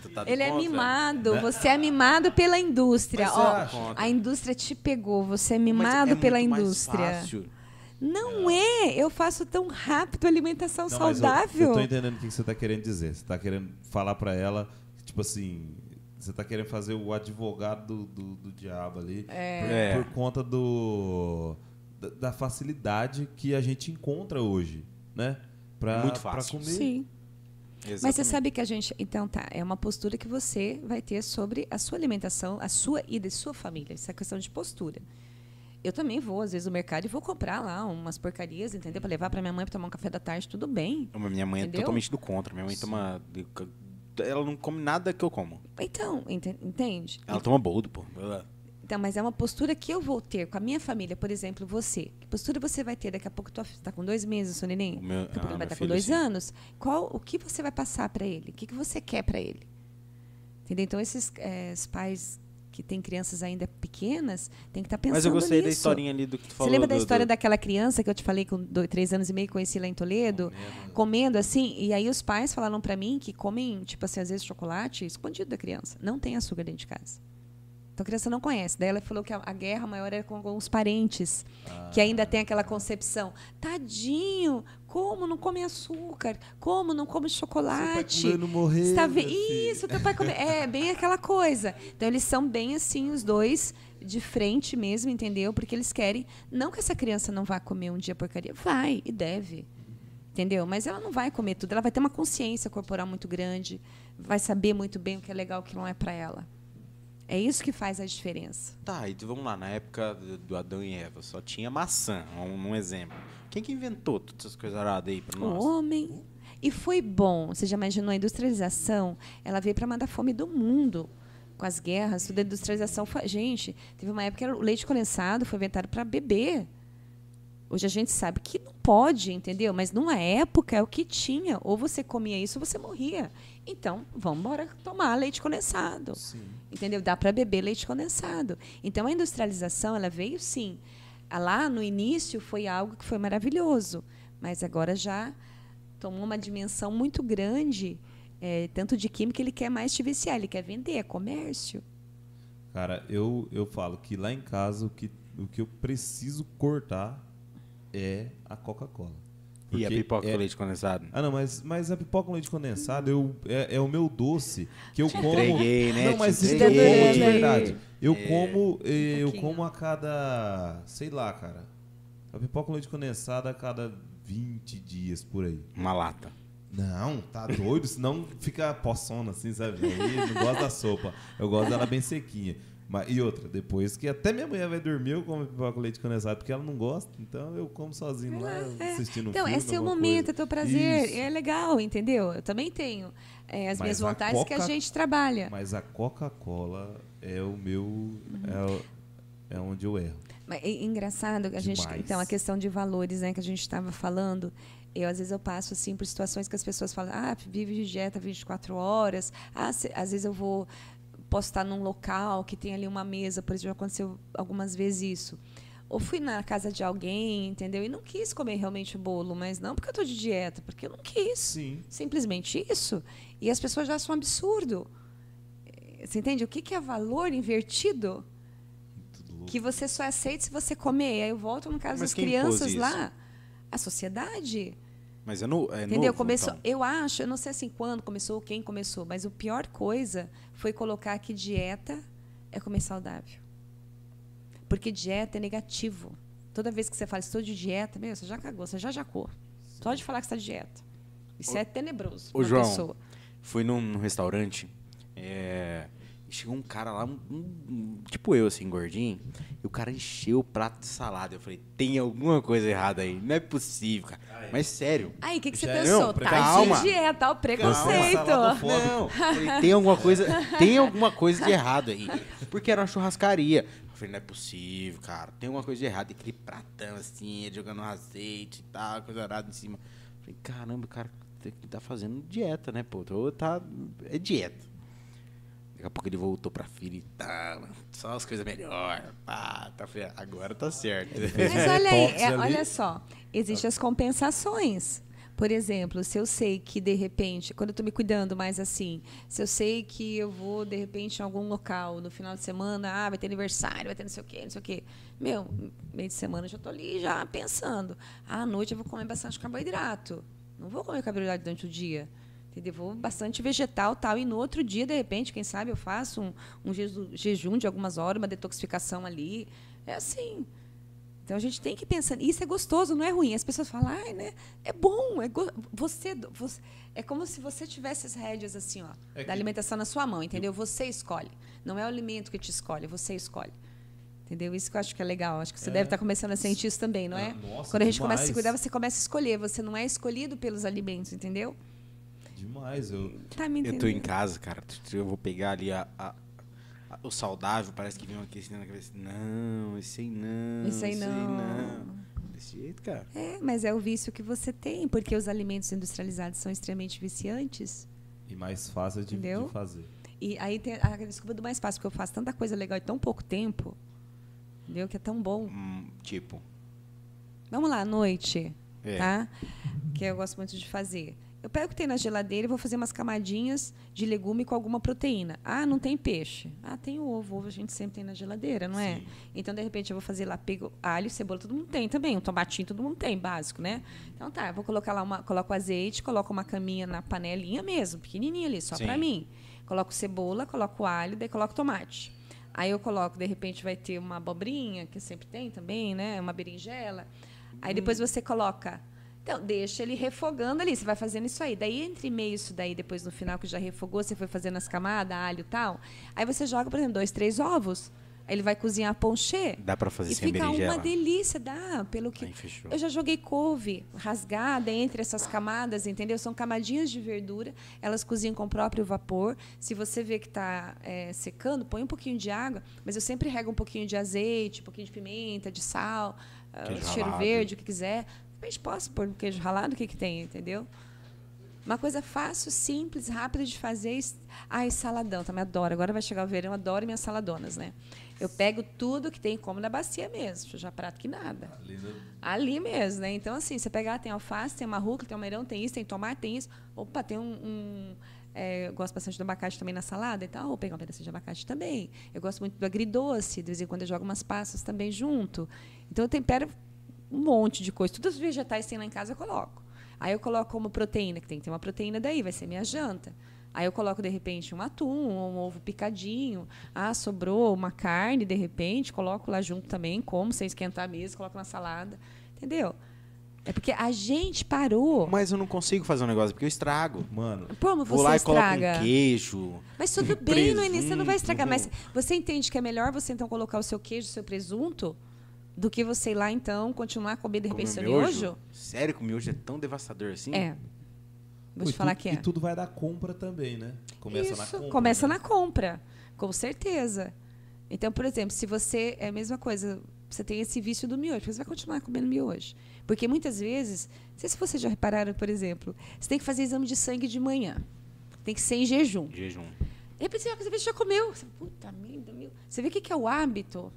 tu tá Ele é contra? mimado, você é mimado pela indústria. Ó, é a indústria te pegou, você é Mas mimado é pela muito mais indústria. fácil. Não é, eu faço tão rápido alimentação Não, mas eu- saudável. Eu, tô entendendo o que você tá querendo dizer. Você tá querendo falar pra ela, que, tipo assim, você tá querendo fazer o advogado do, do, do diabo ali. É. Por, por conta do da, da facilidade que a gente encontra hoje, né? Pra, Muito pra fácil. comer. Sim. Mas você Exatamente. sabe que a gente. Então tá, é uma postura que você vai ter sobre a sua alimentação, a sua e da sua família. Isso é questão de postura. Eu também vou, às vezes, no mercado e vou comprar lá umas porcarias, entendeu? Para levar para minha mãe para tomar um café da tarde, tudo bem. Minha mãe Entendeu? é totalmente do contra. Minha mãe toma. Ela não come nada que eu como. Então, ente- entende? Ela toma boldo, pô. Ela- Então, mas é uma postura que eu vou ter com a minha família, por exemplo, você. Que postura você vai ter? Daqui a pouco tu está com dois meses, seu neném? O meu- Daqui a pouco ah, vai estar com filho, dois sim. anos. Qual, o que você vai passar para ele? O que, que você quer para ele? Entendeu? Então, esses os pais que têm crianças ainda pequenas têm que estar pensando Mas eu gostei da nisso. historinha ali do que tu Você falou. lembra da do- história do- daquela criança que eu te falei com dois, três anos e meio, conheci lá em Toledo? Comendo. assim, e aí os pais falaram pra mim que comem, tipo assim, às vezes chocolate escondido da criança. Não tem açúcar dentro de casa. Então a criança não conhece. Daí ela falou que a, a guerra maior era com, com os parentes, que ainda tem aquela concepção. Tadinho, como não come açúcar? Como não come chocolate? comendo morrer, Você tá ve-. Isso, teu pai come. É, bem aquela coisa. Então eles são bem assim, os dois, de frente mesmo, entendeu? Porque eles querem. Não que essa criança não vá comer um dia porcaria. Vai e deve. Entendeu? Mas ela não vai comer tudo. Ela vai ter uma consciência corporal muito grande, vai saber muito bem o que é legal e o que não é para ela. É isso que faz a diferença. Tá, e vamos lá, na época do do Adão e Eva, só tinha maçã, um, um exemplo. Quem que inventou todas essas coisas aradas aí pra nós? O homem. E foi bom. Você já imaginou a industrialização? Ela veio para mandar fome do mundo. Com as guerras, tudo a industrialização. Foi... Gente, teve uma época que o leite condensado foi inventado para beber. Hoje a gente sabe que não pode, entendeu? Mas numa época é o que tinha. Ou você comia isso ou você morria. Então, vamos embora tomar leite condensado. Entendeu? Dá para beber leite condensado. Então, a industrialização, ela veio sim. Ah, Lá no início foi algo que foi maravilhoso. Mas agora já tomou uma dimensão muito grande, é, tanto de química, ele quer mais te viciar, ele quer vender, é comércio. Cara, eu, eu falo que lá em casa o que, o que eu preciso cortar é a Coca-Cola. E a Porque pipoca é- com leite condensado? Ah, não, mas, mas a pipoca com leite condensado eu, é, é o meu doce que eu como. entreguei, né? Não, mas Te eu entreguei. como de adorando verdade. Eu É. como, eh, eu pouquinho. como a cada, sei lá, cara. A pipoca com leite condensado a cada 20 dias por aí. Uma lata. Não, tá doido, senão fica poçona assim, sabe? Aí não gosto da sopa. Eu gosto dela bem sequinha. Mas, e outra, depois que até minha mulher vai dormir, eu como pipoca com leite condensado, porque ela não gosta, então eu como sozinho lá, É. assistindo Então, filme, é seu momento, coisa. é teu prazer, Isso. é legal, entendeu? Eu também tenho é, as Mas minhas vontades que a Coca- gente trabalha. Mas a Coca-Cola é o meu. É, o- é onde eu erro. Mas é engraçado, a gente, então, a questão de valores, né, que a gente estava falando, eu às vezes eu passo assim por situações que as pessoas falam, ah, vive de dieta 24 horas, ah, se- às vezes eu vou posso estar num local que tem ali uma mesa, por exemplo, aconteceu algumas vezes isso. Ou fui na casa de alguém, entendeu? E não quis comer realmente o bolo, mas não porque eu estou de dieta, porque eu não quis. Sim. Simplesmente isso. E as pessoas já acham um absurdo. Eh, Você entende? O que é valor invertido? Que você só aceita se você comer. Aí eu volto no caso Mas das crianças lá. A sociedade. Mas é, no, é entendeu? novo, começou, então. eu acho, eu não sei assim quando começou, quem começou, mas a pior coisa foi colocar que dieta é comer saudável. Porque dieta é negativo. Toda vez que você fala estou de dieta, meu, você já cagou, você já jacou. Só de falar que está de dieta. Isso é tenebroso. Ô, João, pessoa. fui num, num restaurante, é, e chegou um cara lá, um- um- tipo eu, assim, gordinho, e o cara encheu o prato de salada. Eu falei, tem alguma coisa errada aí, não é possível, cara. Mas sério. Aí, o que, que você Já é- pensou? Não, tá calma. de dieta, o preconceito. fome. Não, falei, tem alguma coisa, tem alguma coisa de errado aí. Porque era uma churrascaria. Eu falei, não é possível, cara. Tem alguma coisa de errado. E aquele pratão assim, ele jogando azeite e tal, coisa arada em cima. Eu falei, caramba, o cara tem que tá fazendo dieta, né, pô? Tá, é dieta. Daqui a pouco ele voltou pra filha e tal, só as coisas melhores. Pá, tá, agora tá certo. [LAUGHS] Mas olha aí, é, olha só, existem as compensações. Por exemplo, se eu sei que de repente, quando eu estou me cuidando mais assim, se eu sei que eu vou de repente em algum local no final de semana, ah, vai ter aniversário, vai ter não sei o quê, não sei o quê. Meu, meio de semana eu já estou ali já pensando. Ah, à noite eu vou comer bastante carboidrato. Não vou comer carboidrato durante o dia. Entendeu? Vou bastante vegetal tal. E no outro dia, de repente, quem sabe eu faço um, um jeju- jejum de algumas horas, uma detoxificação ali. É assim. Então a gente tem que pensar. Isso é gostoso, não é ruim. As pessoas falam, ai, né? É bom. É go- você, você- é como se você tivesse as rédeas assim, ó, É da que- alimentação na sua mão, entendeu? Você escolhe. Não é o alimento que te escolhe, você escolhe. Entendeu? Isso que eu acho que é legal. Acho que você deve estar começando a sentir isso também, não é? Ah, nossa, Quando a gente começa a se demais. cuidar, você começa a escolher. Você não é escolhido pelos alimentos, entendeu? Demais. Eu, Tá me Eu tô em casa, cara. Eu vou pegar ali a, a- o saudável, parece que vem aqui assim na cabeça. Não, esse aí não. Esse aí não. Desse jeito, cara. É, mas é o vício que você tem, porque os alimentos industrializados são extremamente viciantes. e mais fácil de, de fazer. E aí tem a desculpa do mais fácil, porque eu faço tanta coisa legal em tão pouco tempo, entendeu? Que é tão bom. Hum, tipo. Vamos lá, à noite, É. tá? Que eu gosto muito de fazer. Eu pego o que tem na geladeira e vou fazer umas camadinhas de legume com alguma proteína. Ah, não tem peixe. Ah, tem ovo. Ovo a gente sempre tem na geladeira, não é? Sim. Então, de repente, eu vou fazer lá, pego alho, cebola, todo mundo tem também. Um tomatinho, todo mundo tem, básico, né? Então tá, eu vou colocar lá, uma, coloco azeite, coloco uma caminha na panelinha mesmo, pequenininha ali, só pra mim. Coloco cebola, coloco alho, daí coloco tomate. Aí eu coloco, de repente vai ter uma abobrinha, que sempre tem também, né? Uma berinjela. Aí depois você coloca Então, deixa ele refogando ali. Você vai fazendo isso aí. Daí, entre meio isso daí, depois no final que já refogou, você foi fazendo as camadas, alho e tal. Aí você joga, por exemplo, dois, três ovos. Aí ele vai cozinhar ponchê. Dá pra fazer e sem fica berinjela? uma delícia, dá. Pelo que Aí eu já joguei couve rasgada entre essas camadas, entendeu? São camadinhas de verdura. Elas cozinham com o próprio vapor. Se você vê que está secando, põe um pouquinho de água. Mas eu sempre rego um pouquinho de azeite, um pouquinho de pimenta, de sal, Queijo cheiro verde, o que quiser. Também posso pôr um queijo ralado, o que, que tem, entendeu? Uma coisa fácil, simples, rápida de fazer. Ai, saladão, também adoro. Agora vai chegar o verão, adoro minhas saladonas, né? Eu pego tudo que tem como na bacia mesmo. Eu já prato que nada. Ali no- Ali mesmo, né? Então, assim, você pegar, tem alface, tem uma rúcula, tem almeirão, tem isso, tem tomate, tem isso. Opa, tem um. um, é, eu gosto bastante do abacate também na salada, então vou pegar um pedacinho de abacate também. Eu gosto muito do agridoce, de vez em quando eu jogo umas passas também junto. Então, eu tempero um monte de coisa. Todos os vegetais que tem lá em casa eu coloco. Aí eu coloco como proteína, que tem que ter uma proteína daí, vai ser minha janta. Aí eu coloco, de repente, um atum, um ovo picadinho. Ah, sobrou uma carne, de repente, coloco lá junto também, como, sem esquentar a mesa, coloco na salada. Entendeu? É porque a gente parou. Mas eu não consigo fazer um negócio, porque eu estrago. Mano, Como Vou você lá e estraga? coloco um queijo. Mas tudo bem, no início você não vai estragar. Mas você entende que é melhor você então colocar o seu queijo, o seu presunto, do que você ir lá então continuar comendo de Comer repente seu miojo? miojo? Sério que o miojo é tão devastador assim? É. Vou Pô, te e falar tu- que é. E tudo vai dar compra também, né? Começa na Isso, compra. começa né? na compra, com certeza. Então, por exemplo, se você é a mesma coisa, você tem esse vício do miojo, você vai continuar comendo miojo. Porque muitas vezes, não sei se vocês já repararam, por exemplo, você tem que fazer exame de sangue de manhã. Tem que ser em jejum. Jejum. De repente, você já comeu. Você, Puta merda, meu. Você vê o que que é o hábito?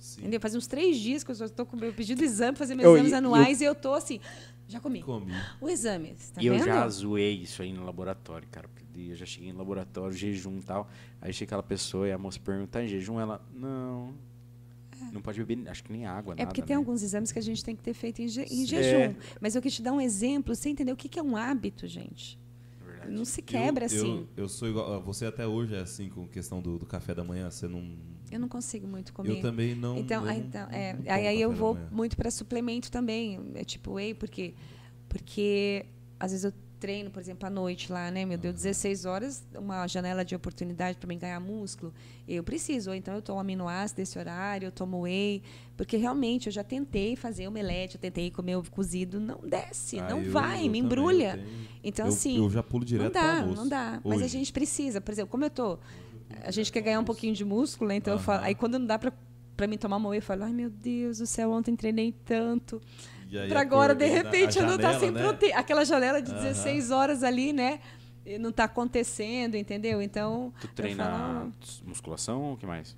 Sim. Entendeu? Faz uns três dias que eu estou com meu pedido de exame, fazer meus Eu- exames anuais, e eu tô assim, já comi. Comi. O exame, você tá e eu vendo? já zoei isso aí no laboratório, cara. Porque eu já cheguei no laboratório, jejum e tal. Aí chega aquela pessoa e a moça pergunta, tá em jejum? Ela, não. Não pode beber, acho que nem água, É nada, porque tem né? alguns exames que a gente tem que ter feito em, je- em jejum. É. Mas eu quis te dar um exemplo, você entendeu o que que é um hábito, gente? Verdade. Não se quebra eu, assim. Eu, eu sou igual. Você até hoje é assim com questão do, do café da manhã. Você não. Eu não consigo muito comer. Eu também não. Então, aí, não- então, não é, tomo aí, aí eu vou muito para suplemento também, é tipo whey, porque porque às vezes eu treino, por exemplo, à noite lá, né? Meu Deus, 16 horas, uma janela de oportunidade para mim ganhar músculo. Eu preciso, ou então eu tomo aminoácido desse horário, eu tomo whey, porque realmente eu já tentei fazer omelete, eu tentei comer ovo cozido, não desce, Ah, não eu- vai, eu me embrulha. tenho- Então eu- assim, Eu já pulo direto não dá, não dá. Mas a gente precisa, por exemplo, como eu tô, a gente quer ganhar um pouquinho de músculo, né? Então eu falo, aí quando não dá pra, pra mim tomar uma whey, eu falo, ai meu Deus do céu, ontem treinei tanto. E aí Pra agora, de repente, a eu não tá janela, sem né? proteína. Aquela janela de Aham. 16 horas ali, né? Não tá acontecendo, entendeu? Então. Tu treina falo, musculação ou o que mais?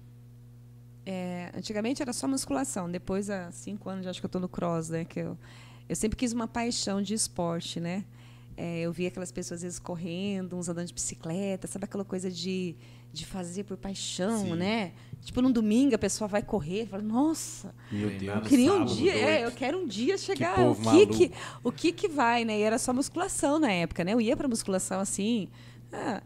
é, antigamente era só musculação. Depois, há cinco anos, acho que eu tô no cross, né? Que eu, eu sempre quis uma paixão de esporte, né? É, eu via aquelas pessoas, às vezes, correndo, uns andando de bicicleta, sabe aquela coisa de, de fazer por paixão, Sim. né? Tipo, num domingo a pessoa vai correr, fala, nossa, Meu Deus. no queria um dia, é, eu quero um dia chegar. povo o que maluco. que, o que que vai, né? E era só musculação na época, né? Eu ia pra musculação assim. ah,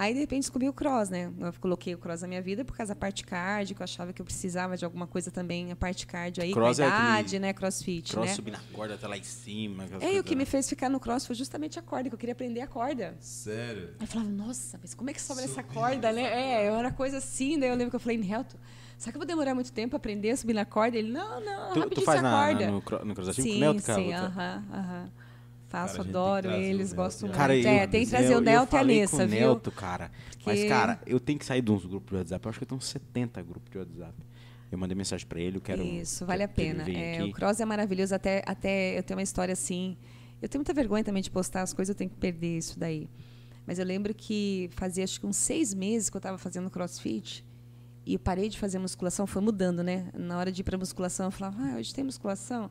aí de repente descobri o cross, né? Eu coloquei o cross na minha vida por causa da parte cardio, que eu achava que eu precisava de alguma coisa também, a parte cardio aí, Cross com a é idade, aquele né? Crossfit, Cross né? subir na corda até lá em cima. É, e o que me né? fez ficar no cross foi justamente a corda, que eu queria aprender a corda. Sério? Aí eu falava, nossa, mas como é que sobe essa corda, né? É, era coisa assim, daí eu lembro que eu falei, Nelton, será que eu vou demorar muito tempo pra aprender a subir na corda? Ele, não, não, Tu, rapidinho tu faz na, acorda. na- no, no crossfit Sim, Nelton, cara? sim, aham, aham. Faço, Cara, a adoro eles, gosto cara. muito. Cara, eu, é, tem que trazer eu, o Nelton e a Nessa, viu? Nelton, cara. Mas, Porque- cara, eu tenho que sair de uns grupos de WhatsApp. Eu acho que eu tenho uns 70 grupos de WhatsApp. Eu mandei mensagem pra ele, eu quero... Isso, vale a que ele pena. É, o cross é maravilhoso, até, até eu tenho uma história assim. Eu tenho muita vergonha também de postar as coisas, eu tenho que perder isso daí. Mas eu lembro que fazia acho que uns seis meses que eu estava fazendo crossfit e eu parei de fazer musculação, foi mudando, né? Na hora de ir para musculação, eu falava, ah, hoje tem musculação.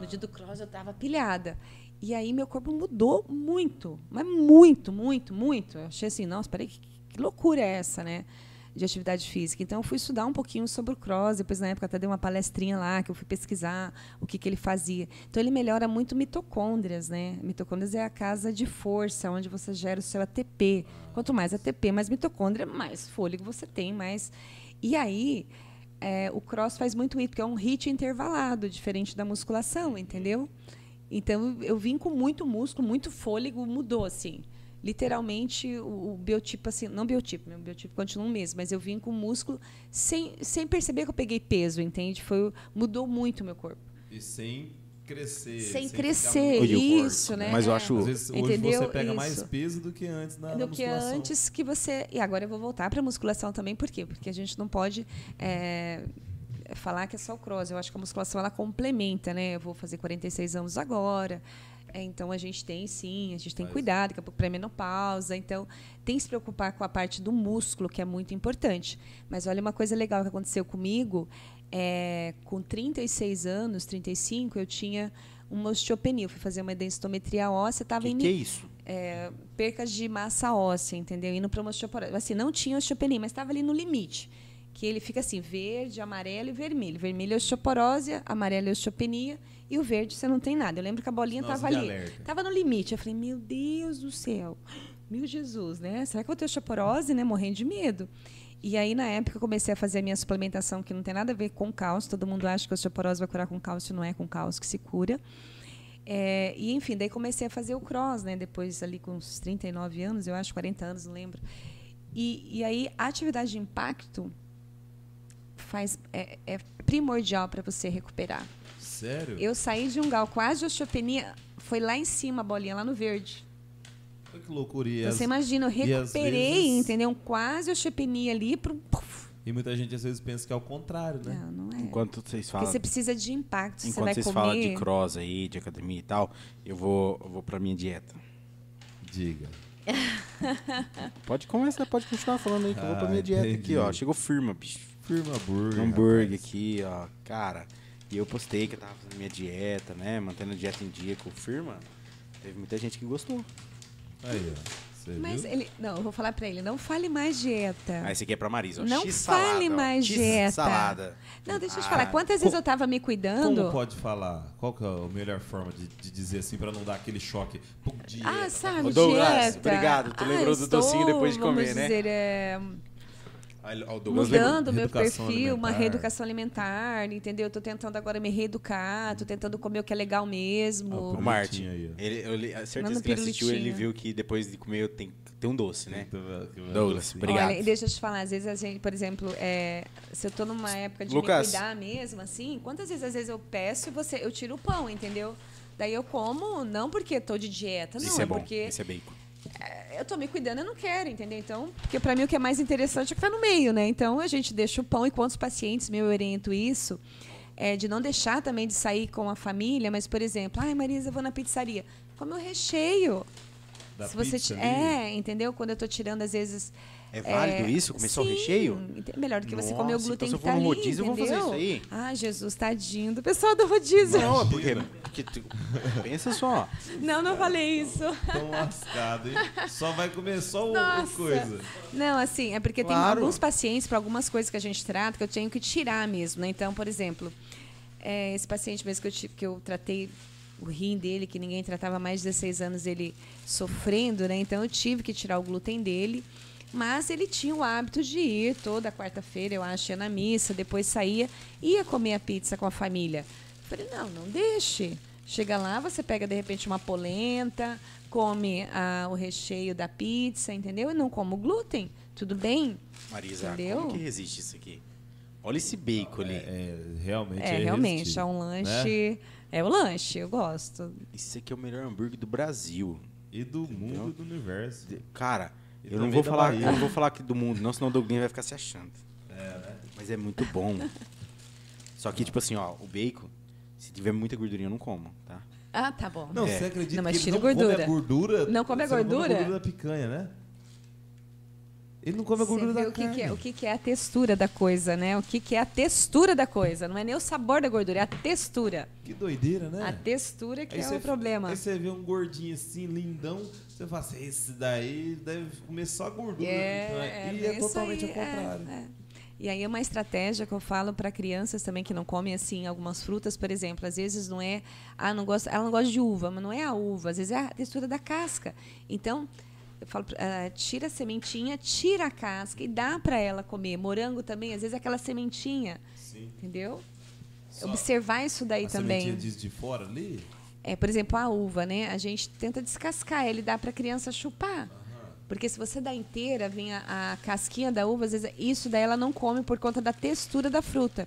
No dia do cross eu estava pilhada. E aí meu corpo mudou muito, mas muito, muito, muito. Eu achei assim, nossa, peraí, que, que loucura é essa, né? De atividade física. Então eu fui estudar um pouquinho sobre o cross, depois na época até dei uma palestrinha lá que eu fui pesquisar o que, que ele fazia. Então ele melhora muito mitocôndrias, né? Mitocôndrias é a casa de força, onde você gera o seu ATP. Quanto mais ATP, mais mitocôndria, mais fôlego você tem, mais. E aí é, o cross faz muito isso, porque é um hit intervalado, diferente da musculação, entendeu? Então eu vim com muito músculo, muito fôlego, mudou assim. Literalmente o, o biotipo assim, não biotipo, meu biotipo continua o mesmo, mas eu vim com músculo sem, sem perceber que eu peguei peso, entende? Foi mudou muito o meu corpo. E sem crescer. Sem ficar crescer, isso, né? Mas eu acho- Às vezes hoje Entendeu? você pega Isso. mais peso do que antes na, na do que musculação. antes que você. E agora eu vou voltar para a musculação também, por quê? Porque a gente não pode é, falar que é só o cross. Eu acho que a musculação ela complementa, né? Eu vou fazer 46 anos agora. é, então a gente tem sim, a gente tem Mas- cuidado, daqui a pouco pré-menopausa. Então tem que se preocupar com a parte do músculo, que é muito importante. Mas olha uma coisa legal que aconteceu comigo. É, com 36 anos, 35, eu tinha uma osteopenia. Eu fui fazer uma densitometria óssea, estava em que é isso? é, percas de massa óssea, entendeu? Indo para uma osteoporose. Assim, não tinha osteopenia, mas estava ali no limite. Que ele fica assim, verde, amarelo e vermelho. Vermelho é osteoporose, amarelo é osteopenia e o verde você não tem nada. Eu lembro que a bolinha estava ali. Estava no limite. Eu falei, meu Deus do céu. Meu Jesus, né? Será que eu vou ter osteoporose, né? Morrendo de medo. E aí, na época, eu comecei a fazer a minha suplementação, que não tem nada a ver com cálcio. Todo mundo acha que a osteoporose vai curar com cálcio, não é com cálcio que se cura. É, e, enfim, daí comecei a fazer o cross, né? Depois, ali com uns 39 anos, eu acho, 40 anos, não lembro. E, e aí, a atividade de impacto faz, é, é primordial para você recuperar. Sério? Eu saí de um gal quase de osteopenia, foi lá em cima a bolinha, lá no verde. Olha que loucura. E, Então, as- você imagina, eu recuperei, vezes- entendeu? Um Quase osteopenia ali pro. puf. e muita gente às vezes pensa que é o contrário, né? Não, não é. Enquanto vocês Porque falam, você precisa de impacto. você enquanto vai vocês comer. falam de cross aí, de academia e tal, eu vou, eu vou pra minha dieta. Diga. Pode começar, pode continuar falando aí que eu vou pra Ah, minha dieta entendi. aqui, ó. Chegou firma, bicho. Firma Burger. hambúrguer rapaz. aqui, ó. Cara, e eu postei que eu tava fazendo minha dieta, né? Mantendo a dieta em dia com o firma. Teve muita gente que gostou. Aí, ó. Você Mas viu? ele. Não, eu vou falar pra ele, não fale mais dieta. Aí esse aqui é pra Marisa, ó. Não fale ó. mais dieta. salada. Não, deixa eu te Ah, falar. Quantas vezes eu tava me cuidando? Como pode falar? Qual que é a melhor forma de, de dizer assim pra não dar aquele choque? Pô, dieta, Ah, tá sabe, Ô, Douglas, dieta. obrigado. Tu Ah, lembrou do estou, docinho depois de vamos comer, né? dizer, é, mudando o meu perfil, uma alimentar. reeducação alimentar, entendeu? Eu tô tentando agora me reeducar, tô tentando comer o que é legal mesmo. Ah, O Martin, aí, ó. ele, eu, li- a certeza que ele assistiu, ele viu que depois de comer eu tenho que ter um doce, né? Douglas, obrigado. Olha, deixa eu te falar, às vezes a gente, por exemplo, é, se eu tô numa época de Lucas. me cuidar mesmo, assim, quantas vezes às vezes eu peço e você, eu tiro o pão, entendeu? Daí eu como, não porque tô de dieta, não, Isso é bom, porque esse é bacon. É, eu tô me cuidando, eu não quero, entendeu? Então, porque pra mim o que é mais interessante é que tá no meio, né? Então a gente deixa o pão e quantos pacientes meu eu oriento isso, é, de não deixar também de sair com a família, mas por exemplo, ai Marisa, eu vou na pizzaria, come o recheio. Da Se você pizza é, entendeu? Quando eu tô tirando às vezes É válido isso? Comer só o sim, recheio? Melhor do que você Nossa, comer o então glúten se eu que for tá no ali, rodízio, eu vou fazer isso aí. Ah, Jesus, tadinho do pessoal do rodízio. Não, porque, porque tu- pensa só. Não, não falei isso. Tão lascado, hein? Só vai comer só Nossa. coisa. Não, assim, é porque Claro. tem alguns pacientes, para algumas coisas que a gente trata, que eu tenho que tirar mesmo, né? Então, por exemplo, é, esse paciente mesmo que eu, que eu tratei o rim dele, que ninguém tratava há mais de 16 anos, ele sofrendo, né? Então, eu tive que tirar o glúten dele. Mas ele tinha o hábito de ir toda quarta-feira, eu acho, ia na missa, depois saía, ia comer a pizza com a família. Eu falei, não, não deixe. Chega lá, você pega de repente uma polenta, come ah, o recheio da pizza, entendeu? E não come o glúten. Tudo bem? Marisa, Entendeu? como que resiste isso aqui? Olha esse bacon ali. É, realmente É, é realmente, é um né? lanche. É o lanche, eu gosto. Esse aqui é o melhor hambúrguer do Brasil. E do mundo e do universo. Cara, eu não vou falar, eu não vou falar aqui do mundo, não, senão o Douglas vai ficar se achando. Mas é muito bom. Só que, tipo assim, ó, o bacon, se tiver muita gordurinha, eu não como, tá? Ah, tá bom. Não, É. você acredita Não, mas que ele não come gordura. a gordura? Não come a gordura? Não come a gordura da picanha, né? Ele não come a gordura da o que, carne. que é, o que, que é a textura da coisa, né? O que, que é a textura da coisa. Não é nem o sabor da gordura, é a textura. Que doideira, né? A textura que Aí é o problema. Aí você vê um gordinho assim, lindão, você fala assim, esse daí deve comer só gordura. É, e é é totalmente aí, ao contrário. é, é. E aí é uma estratégia que eu falo para crianças também que não comem assim algumas frutas, por exemplo, às vezes não é, ah, não gosta, ela não gosta de uva, mas não é a uva, às vezes é a textura da casca. Então, eu falo, ah, tira a sementinha, tira a casca e dá para ela comer. Morango também, às vezes é aquela sementinha, Sim. entendeu? Só Observar isso daí a também. sementinha de, de fora ali? É, por exemplo, a uva, né? A gente tenta descascar ele, dá para a criança chupar. Porque se você dá inteira, vem a, a casquinha da uva, às vezes isso daí ela não come por conta da textura da fruta.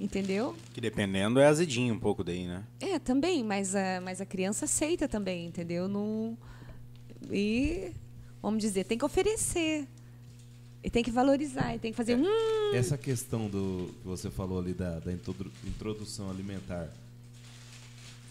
Entendeu? Que dependendo é azedinho um pouco daí, né? É, também, mas a, mas a criança aceita também, entendeu? Não, e, vamos dizer, tem que oferecer. E tem que valorizar, e tem que fazer. Hum, Essa questão do que você falou ali da, da introdu- introdução alimentar,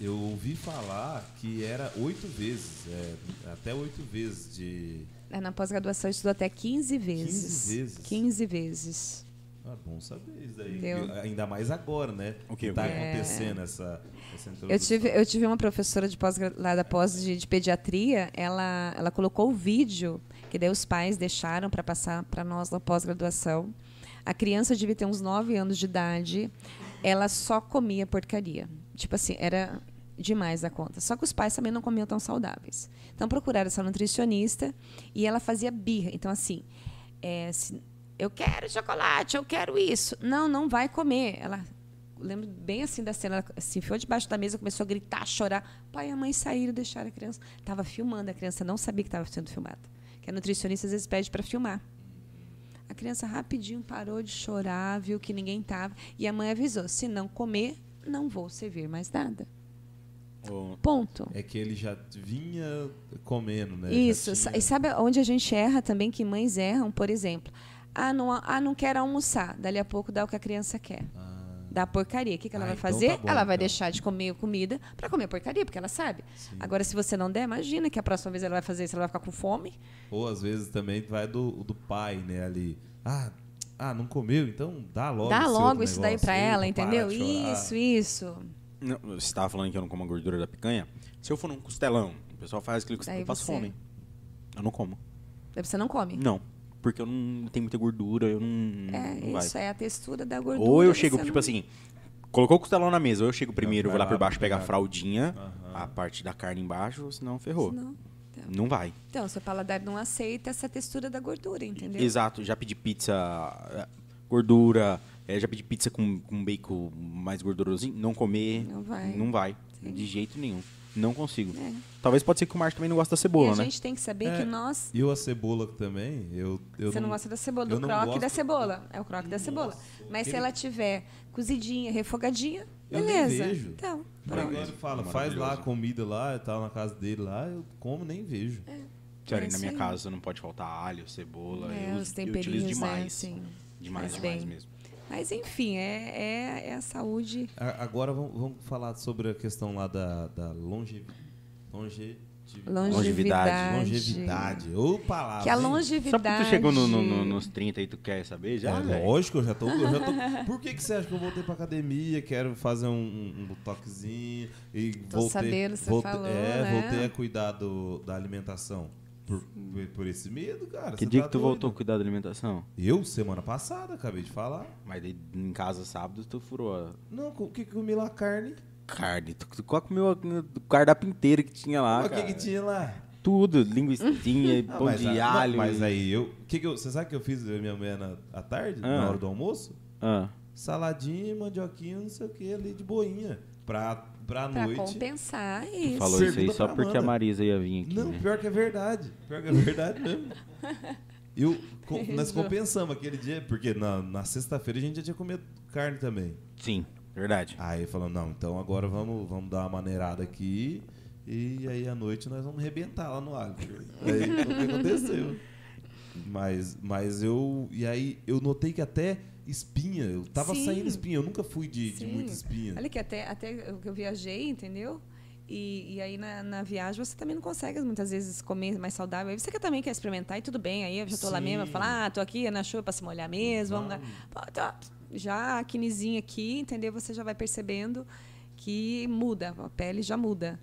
eu ouvi falar que era oito vezes, é, até oito vezes de. é, na pós-graduação eu estudo até 15 vezes. 15 vezes? 15 vezes. Ah, bom saber isso daí. Entendeu? E Ainda mais agora, né? O quê? Tá É. acontecendo essa, essa introdução. Eu tive, eu tive uma professora de pós lá da pós de, de pediatria, ela, ela colocou o vídeo que daí os pais deixaram para passar para nós na pós-graduação. A criança devia ter uns 9 anos de idade, ela só comia porcaria. Tipo assim, era demais da conta. Só que os pais também não comiam tão saudáveis. Então procuraram essa nutricionista e ela fazia birra. Então assim, é, se- eu quero chocolate, eu quero isso. Não, não vai comer. Ela lembro bem assim da cena, ela se enfiou debaixo da mesa, começou a gritar, a chorar. Pai e a mãe saíram, deixaram a criança. Estava filmando, a criança não sabia que estava sendo filmada. Que a nutricionista às vezes pede para filmar. A criança rapidinho parou de chorar, viu que ninguém estava. E a mãe avisou: se não comer, não vou servir mais nada. O- Ponto. É que ele já vinha comendo, né? Isso. Tinha- E sabe onde a gente erra também, que mães erram? Por exemplo, ah, não, ah, não quero almoçar. Dali a pouco dá o que a criança quer. Ah, Dá porcaria. O que, que ela Ah, vai então fazer? tá bom, ela vai então. deixar de comer comida para comer porcaria, porque ela sabe. Agora, se você não der, imagina que a próxima vez ela vai fazer isso, ela vai ficar com fome. Ou às vezes também vai do, do pai, né? Ali. Ah, ah, não comeu? Então dá logo. Dá logo isso daí para ela, entendeu? Isso, isso. Não, você estava falando que eu não como a gordura da picanha. Se eu for num costelão, o pessoal faz aquele costelão, eu passo você- fome. Eu não como. Daí você não come. Não. Porque eu não tenho muita gordura, eu não. É, não vai. isso é a textura da gordura. Ou eu chego, não- tipo assim, colocou o costelão na mesa, ou eu chego primeiro, vai vou lá lá por baixo pegar a fraldinha, a parte da carne embaixo, senão ferrou. Não. Então, Não vai. então, seu paladar não aceita essa textura da gordura, entendeu? Exato, já pedi pizza, eh, gordura, eh, já pedi pizza com, com bacon mais gordurosinho, não comer. Não vai. Não vai, Sim. de jeito nenhum. Não consigo. É. Talvez pode ser que o Márcio também não gosta da E cebola, a né? gente tem que saber É, que nós E eu a cebola também, eu, eu Você não, gosta da cebola, eu do não croque gosto- da cebola. É o croque da cebola. Mas se ela tiver cozidinha, refogadinha, Eu nem beleza. vejo. Então, pronto. agora ele fala, faz lá a comida lá e tal, na casa dele lá, eu como nem vejo. Sério, É na minha aí. casa não pode faltar alho, cebola. É, eu, os eu temperinhos, utilizo né, demais. assim, demais, demais bem. mesmo. Mas enfim, é, é, é a saúde. Agora vamos, vamos falar sobre a questão lá da, da longe, longe, Longevidade. longevidade. Ô, palavra. Que a hein? Só longevidade. porque tu chegou no- no- no- nos 30 e tu quer saber já? É, lógico, eu já tô. Eu já tô... [LAUGHS] Por que, que você acha que eu voltei pra academia? Quero fazer um, um, um toquezinho e Tô voltei. sabendo, você voltei, falou, É, né? voltei a cuidar do, da alimentação. Por, por, esse medo, cara. Que dia tá que tu doido? voltou a cuidar da alimentação? Eu, semana passada, acabei de falar. Mas daí em casa sábado tu furou a Não, o que comi lá? Carne. carne. Tu, tu quase comeu o cardápio inteiro que tinha lá. o que que tinha lá? Tudo, linguicinha, [LAUGHS] Ah, pão mas de a- não, alho. mas e- aí eu. Que que eu você sabe o que eu fiz minha na, à tarde, Ah. na hora do almoço? Ah, Saladinha, mandioquinha, não sei o que ali de boinha. Pra, pra, Pra noite. compensar tu isso. falou isso aí Pergunta só pra porque a. Marisa ia vir aqui. Não, né? pior que é verdade. Pior que é verdade mesmo. [LAUGHS] Eu, com- nós compensamos aquele dia, porque na, na sexta-feira a gente já tinha comido carne também. Sim, verdade. Aí falou, não, então agora vamos, vamos dar uma maneirada aqui e aí à noite nós vamos rebentar lá no alho. [LAUGHS] Aí o que aconteceu. Mas, mas eu. E aí eu notei que até espinha, eu tava Sim. saindo espinha, eu nunca fui de, de muita espinha. Olha que até, até eu- viajei, entendeu? E, e aí na, na viagem você também não consegue muitas vezes comer mais saudável. Aí você também quer experimentar e tudo bem. Aí eu já tô lá mesmo, eu falo, ah, tô aqui na chuva pra se molhar mesmo. Vamos lá. Já a quinizinha aqui, entendeu? Você já vai percebendo que muda, a pele já muda.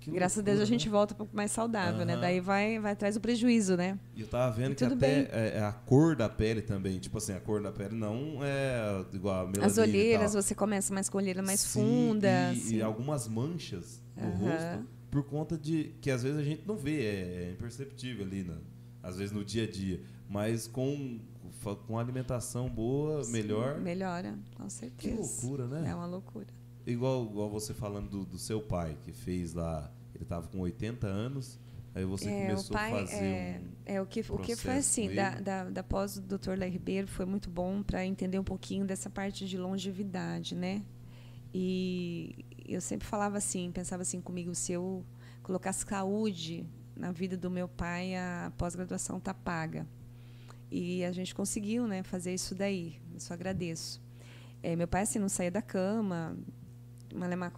Que Graças a Deus a gente volta um pouco mais saudável, né? Aham. Daí vai, vai atrás o prejuízo, né? E eu tava vendo E que até é, é a cor da pele também, tipo assim, a cor da pele não é igual a melanina As olheiras, você começa mais com olheira mais Sim, funda. E, assim. e algumas manchas no Aham. rosto por conta de que às vezes a gente não vê, é, é imperceptível ali, né? às vezes no dia a dia. Mas com, com alimentação boa, melhor. Melhora, com certeza. loucura, né? É uma loucura. Igual, igual você falando do, do seu pai, que fez lá, ele estava com 80 anos, aí você É, começou pai, a fazer é, um... é, o que, o que foi assim, da, da, da pós do Dr. Léo Ribeiro foi muito bom para entender um pouquinho dessa parte de longevidade, né? E eu sempre falava assim, pensava assim comigo, se eu colocasse saúde na vida do meu pai, a pós-graduação tá paga. E a gente conseguiu, né, fazer isso daí. Isso agradeço. É, meu pai assim não saía da cama, Malemar,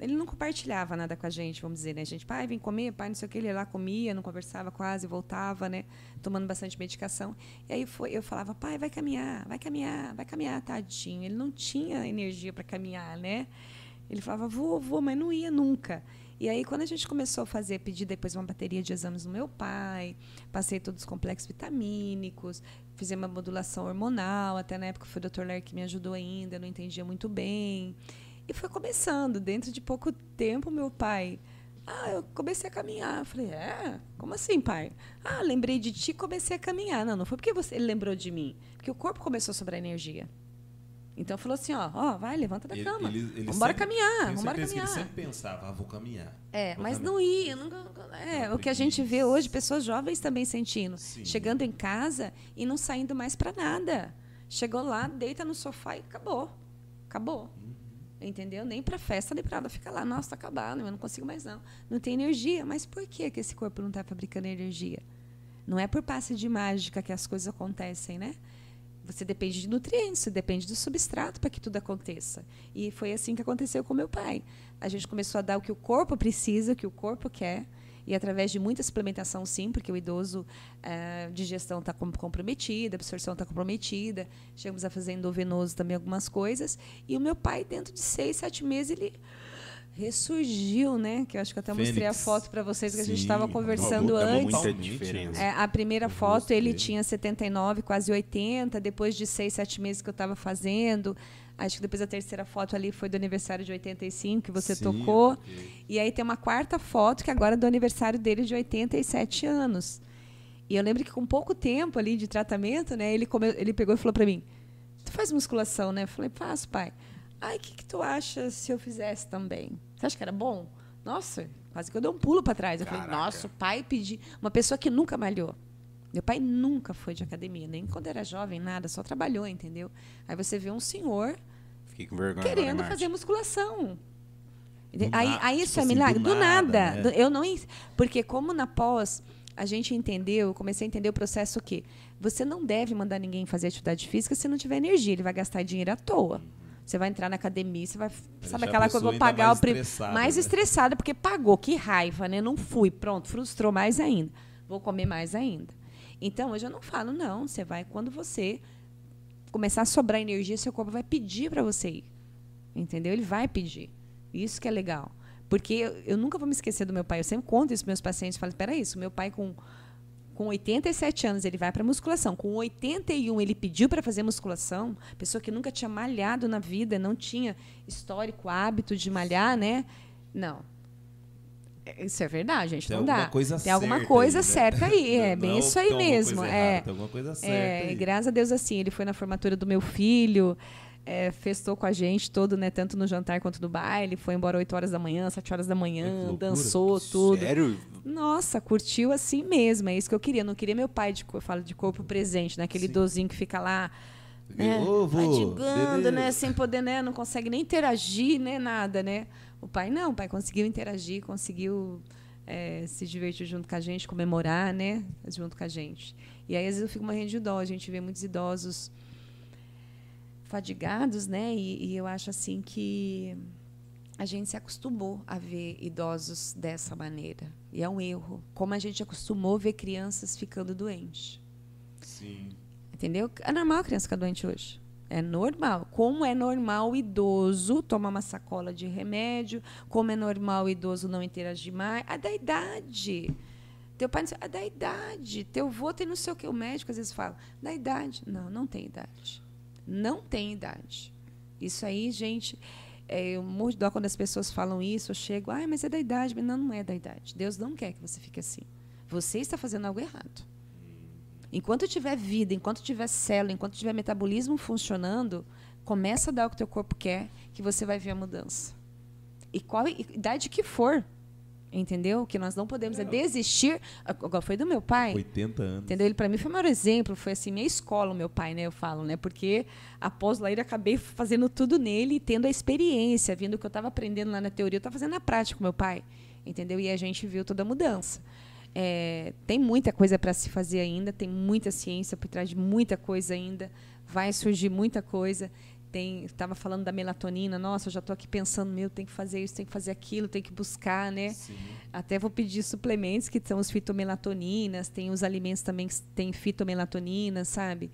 ele não compartilhava nada com a gente, vamos dizer, né? A gente, pai, vem comer, pai, não sei o que, ele lá, comia, não conversava quase, voltava, né? Tomando bastante medicação. E aí foi, eu falava, pai, vai caminhar, vai caminhar, vai caminhar, tadinho. Ele não tinha energia para caminhar, né? Ele falava, vou, vou, mas não ia nunca. E aí, quando a gente começou a fazer, pedir depois uma bateria de exames no meu pai, passei todos os complexos vitamínicos, fizemos uma modulação hormonal, até na época foi o Dr. Ler que me ajudou ainda, eu não entendia muito bem. E foi começando, dentro de pouco tempo, meu pai. Ah, eu comecei a caminhar. Eu falei, é? Como assim, pai? Ah, lembrei de ti e comecei a caminhar. Não, não foi porque você, ele lembrou de mim. Porque o corpo começou a sobrar energia. Então falou assim, ó, ó, vai, levanta da Ele- cama. ele- ele vambora sempre- caminhar, vambora caminhar. Ele sempre pensava, ah, vou caminhar. É, vou mas caminhar. não ia. Nunca, é, Não, o que a gente vê hoje, pessoas jovens também sentindo. Sim. Chegando em casa e não saindo mais para nada. Chegou lá, deita no sofá e acabou. Acabou. Entendeu? Nem para festa, nem para nada. Fica lá, nossa, tá acabado, eu não consigo mais não. Não tem energia. Mas por que, que esse corpo não está fabricando energia? Não é por passe de mágica que as coisas acontecem, né? Você depende de nutrientes, você depende do substrato para que tudo aconteça. E foi assim que aconteceu com meu pai. A gente começou a dar o que o corpo precisa, o que o corpo quer, e através de muita suplementação, sim, porque o idoso, a digestão está comprometida, a absorção está comprometida. Chegamos a fazer endovenoso também algumas coisas. E o meu pai, dentro de seis, sete meses, ele ressurgiu, né? Que eu acho que eu até mostrei a Fênix. foto para vocês que a gente Sim, estava conversando antes. muita diferença. É, a primeira foto ele tinha 79, quase 80. Depois de seis, sete meses que eu estava fazendo. Acho que depois a terceira foto ali foi do aniversário de 85 que você Sim, tocou. E aí tem uma quarta foto que agora é do aniversário dele de 87 anos. E eu lembro que com pouco tempo ali de tratamento, né, ele, come- ele pegou e falou para mim: Tu faz musculação, né? Eu falei: Faço, pai. Ai, o que, que tu acha se eu fizesse também? Você acha que era bom? Nossa, quase que eu dei um pulo para trás. Eu falei: Caraca. Nossa, o pai pediu. Uma pessoa que nunca malhou. Meu pai nunca foi de academia, nem quando era jovem, nada, só trabalhou, entendeu? Aí você vê um senhor querendo fazer musculação. Do aí, aí tipo isso é assim, milagre? do Do, nada, nada. né? Eu não, porque como na pós a gente entendeu, eu comecei a entender o processo que você não deve mandar ninguém fazer atividade física se não tiver energia, ele vai gastar dinheiro à toa. Você vai entrar na academia, você vai, sabe aquela coisa, vou pagar mais o estressada, Mais né? estressada, porque pagou, que raiva, né? Não fui, pronto, frustrou mais ainda. Vou comer mais ainda. Então, hoje eu não falo, não. Você vai quando você começar a sobrar energia, seu corpo vai pedir para você ir. Entendeu? Ele vai pedir. Isso que é legal. Porque eu, eu nunca vou me esquecer do meu pai. Eu sempre conto isso para meus pacientes. Falo, espera isso, meu pai com com 87 anos ele vai para musculação. Com 81 ele pediu para fazer musculação. Pessoa que nunca tinha malhado na vida, não tinha histórico, hábito de malhar, né? Não. É, Isso é verdade, gente. Tem não dá. coisa tem alguma certa coisa aí, né? certa aí. É Não bem isso aí mesmo. é. errada, tem alguma coisa certa É, aí. graças a Deus, assim, ele foi na formatura do meu filho, é, festou com a gente todo, né? Tanto no jantar quanto no baile. Foi embora 8 horas da manhã, 7 horas da manhã, dançou tudo. Sério? Nossa, curtiu assim mesmo. É isso que eu queria. Eu não queria meu pai de, eu falo de corpo presente, naquele Sim. idosinho que fica lá. Né, beleza. né? Sem poder, né? Não consegue nem interagir, né? Nada, né? O pai não, o pai conseguiu interagir, conseguiu é, se divertir junto com a gente, comemorar, né? Junto com a gente. E aí, às vezes, eu fico morrendo de dó. A gente vê muitos idosos fadigados, né? E, e eu acho assim que a gente se acostumou a ver idosos dessa maneira. E é um erro. Como a gente acostumou a ver crianças ficando doentes. Sim. Entendeu? É normal a criança ficar doente hoje. É normal. Como é normal o idoso tomar uma sacola de remédio, como é normal o idoso não interagir mais. A da idade. Teu pai a da idade. Teu avô tem não sei o que. O médico às vezes fala, da idade. Não, não tem idade. Não tem idade. Isso aí, gente, é, eu morro de dó quando as pessoas falam isso. Eu chego, ai, mas é da idade. Não, não é da idade. Deus não quer que você fique assim. Você está fazendo algo errado. Enquanto tiver vida, enquanto tiver célula, enquanto tiver metabolismo funcionando, começa a dar o que teu corpo quer, que você vai ver a mudança. E qual idade que for, entendeu? Que nós não podemos é desistir. Agora foi do meu pai. 80 anos. Entendeu? Ele para mim foi o maior exemplo, foi assim minha escola, o meu pai, né? Eu falo, né? Porque após lá eu acabei fazendo tudo nele, tendo a experiência, vendo o que eu estava aprendendo lá na teoria, eu estava fazendo na prática com meu pai, entendeu? E a gente viu toda a mudança. É, tem muita coisa para se fazer ainda, tem muita ciência por trás de muita coisa ainda, vai surgir muita coisa. Tem, estava falando da melatonina, nossa, eu já estou aqui pensando, meu, tem que fazer isso, tem que fazer aquilo, tem que buscar, né? Sim. Até vou pedir suplementos que são os fitomelatoninas, tem os alimentos também que tem fitomelatonina, sabe?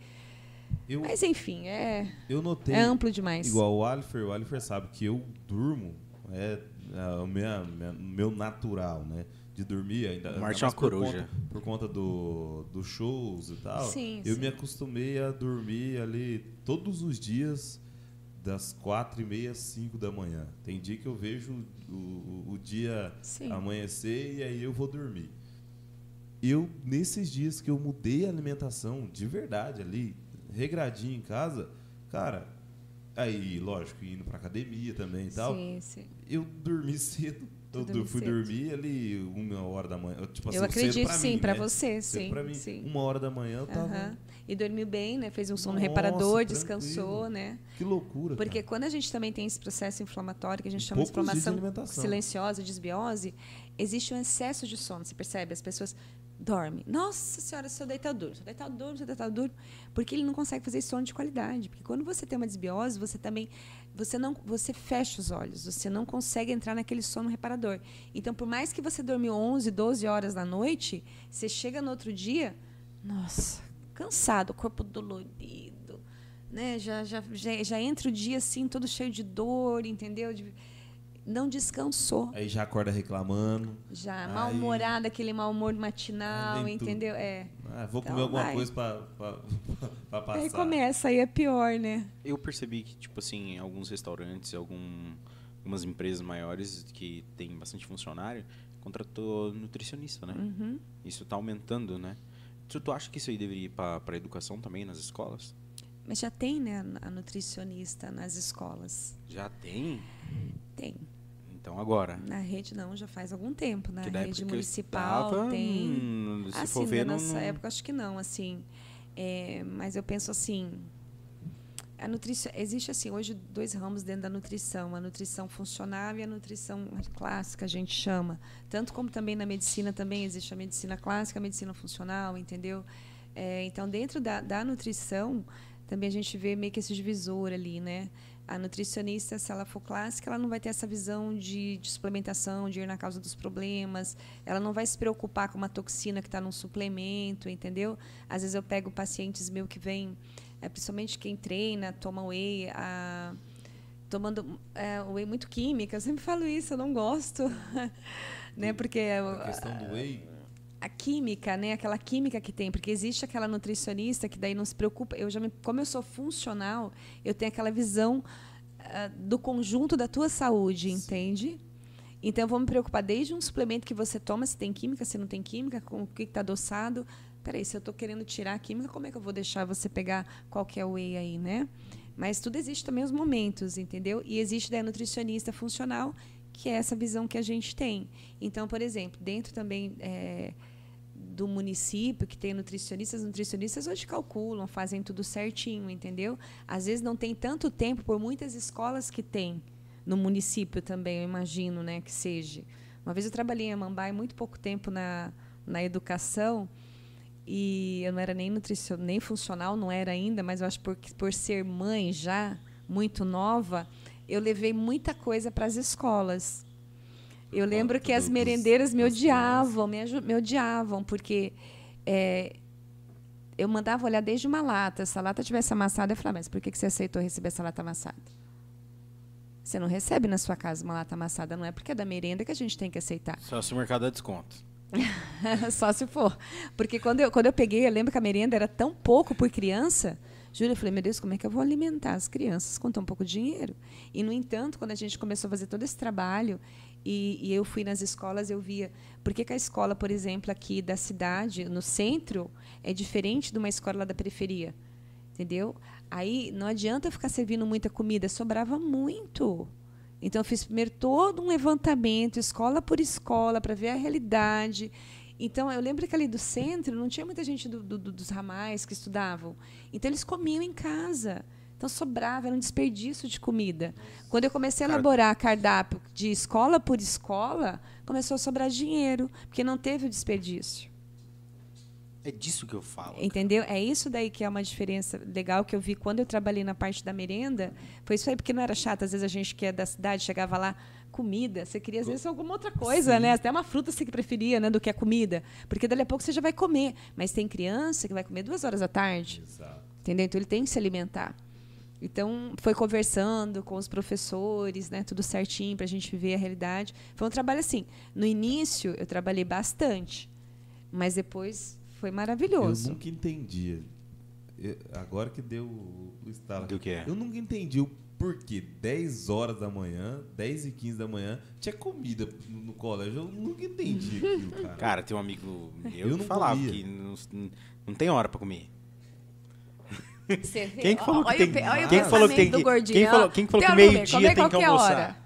Eu, Mas enfim, é, eu notei. é amplo demais. Igual o Alifer, o Alifer sabe que eu durmo, é, é o minha, minha- meu natural, né? De dormir ainda. Marte é uma por coruja. Conta, por conta do, dos shows e tal. Sim, eu sim. me acostumei a dormir ali todos os dias das quatro e meia às cinco da manhã. Tem dia que eu vejo o, o- o dia Sim. amanhecer e aí eu vou dormir. Eu, nesses dias que eu mudei a alimentação de verdade ali, regradinho em casa, cara, aí, lógico, indo pra academia também e tal, Sim, sim. eu dormi [LAUGHS] cedo. Eu dormi fui cedo. dormir ali uma hora da manhã. Tipo assim, Eu acredito, pra sim, pra né? você, Cedo sim, Pra mim, sim. uma hora da manhã eu tava. Aham. E dormiu bem, né? Fez um sono Nossa, reparador, tranquilo. descansou, né? Que loucura. Porque cara. quando a gente também tem esse processo inflamatório, que a gente chama de poucos de inflamação alimentação. silenciosa, desbiose, existe um excesso de sono, você percebe? As pessoas dormem. Nossa senhora, se eu deitar, eu durmo. Se eu deitar, eu durmo. Se eu deitar, eu durmo. Porque ele não consegue fazer sono de qualidade. Porque quando você tem uma desbiose, você também... Você, não, você fecha os olhos. Você não consegue entrar naquele sono reparador. Então, por mais que você dormiu 11, 12 horas da noite, você chega no outro dia... Nossa, cansado, corpo dolorido, né? Já, já, já, já entra o dia assim, todo cheio de dor, entendeu? De- não descansou. Aí já acorda reclamando. Já, Aí- mal-humorado, aquele mau humor matinal, tudo. entendeu? É. Ah, vou Então comer alguma vai. coisa pra [LAUGHS] passar. Aí começa, aí é pior, né? Eu percebi que, tipo assim, alguns restaurantes, algum, algumas empresas maiores que tem bastante funcionário, contratou nutricionista, né? Uhum. Isso tá aumentando, né? Tu, tu acha que isso aí deveria ir pra educação também, nas escolas? Mas já tem, né, a nutricionista nas escolas. Já tem? Tem. Então agora. Na rede não, já faz algum tempo. Na rede municipal estudava, tem. hum, se assim, for ver, na nossa não- época, acho que não, assim. É, mas eu penso assim. A nutrição, existe assim hoje dois ramos dentro da nutrição, a nutrição funcional e a nutrição clássica, a gente chama. Tanto como também na medicina também existe a medicina clássica, a medicina funcional, entendeu? É, então dentro da, da nutrição também a gente vê meio que esse divisor ali, né? A nutricionista, se ela for clássica, ela não vai ter essa visão de, de suplementação, de ir na causa dos problemas. Ela não vai se preocupar com uma toxina que está num suplemento, entendeu? Às vezes eu pego pacientes meus que vêm, é, principalmente quem treina, toma whey, a, tomando é, whey muito química. Eu sempre falo isso, eu não gosto, [LAUGHS] né? Porque A questão do whey. A química, né? Aquela química que tem, porque existe aquela nutricionista que daí não se preocupa. Eu já me, como eu sou funcional, eu tenho aquela visão ah, do conjunto da tua saúde, entende? Então eu vou me preocupar desde um suplemento que você toma, se tem química, se não tem química, com o que está adoçado. Peraí, se eu estou querendo tirar a química, como é que eu vou deixar você pegar qualquer whey aí, né? Mas tudo existe também os momentos, entendeu? E existe daí a nutricionista funcional, que é essa visão que a gente tem. Então, por exemplo, dentro também é, do município que tem nutricionistas, nutricionistas hoje calculam, fazem tudo certinho, entendeu? Às vezes não tem tanto tempo por muitas escolas que tem no município também, eu imagino, né, que seja. Uma vez eu trabalhei em Amambai muito pouco tempo na, na educação e eu não era nem nutricional, nem funcional, não era ainda, mas eu acho por, por ser mãe já, muito nova, eu levei muita coisa para as escolas. Eu lembro que as merendeiras me odiavam, me, me odiavam, porque é, eu mandava olhar desde uma lata. Se a lata tivesse amassada, eu falava, mas por que que você aceitou receber essa lata amassada? Você não recebe na sua casa uma lata amassada, não é porque é da merenda que a gente tem que aceitar. Só se o mercado dá desconto. [LAUGHS] Só se for. Porque quando eu, quando eu peguei, eu lembro que a merenda era tão pouco por criança. Júlia, eu falei, meu Deus, como é que eu vou alimentar as crianças com tão pouco dinheiro? E, no entanto, quando a gente começou a fazer todo esse trabalho, e, e eu fui nas escolas, eu via. Por que, que a escola, por exemplo, aqui da cidade, no centro, é diferente de uma escola da periferia? Entendeu? Aí não adianta ficar servindo muita comida, sobrava muito. Então eu fiz primeiro todo um levantamento, escola por escola, para ver a realidade. Então eu lembro que ali do centro não tinha muita gente do, do, dos ramais que estudavam. Então eles comiam em casa. Então sobrava, era um desperdício de comida. Quando eu comecei a Cara- elaborar cardápio de escola por escola, começou a sobrar dinheiro, porque não teve o desperdício. É disso que eu falo. Entendeu? É isso daí que é uma diferença legal que eu vi quando eu trabalhei na parte da merenda. Foi isso aí, porque não era chato. Às vezes a gente que é da cidade chegava lá, comida. Você queria, às vezes, alguma outra coisa, né? Até uma fruta você que preferia, né? Do que a comida. Porque dali a pouco você já vai comer. Mas tem criança que vai comer duas horas da tarde. Exato. Entendeu? Então ele tem que se alimentar. Então, foi conversando com os professores, né? Tudo certinho para a gente ver a realidade. Foi um trabalho assim. No início, eu trabalhei bastante. Mas depois foi Eu maravilhoso. nunca entendia. Eu- agora que deu o o estalo. Do quê? Eu nunca entendi o porquê. 10 horas da manhã, 10 e 15 da manhã, tinha comida no, no colégio. Eu nunca entendi aquilo, cara. Cara, tem um amigo meu Eu que não falava comia. que não, não tem hora pra comer. Você vê? Quem que falou que Olha tem olha o quem que falou que tem que quem falou, quem que falou que meio-dia comer tem que qualquer almoçar? hora.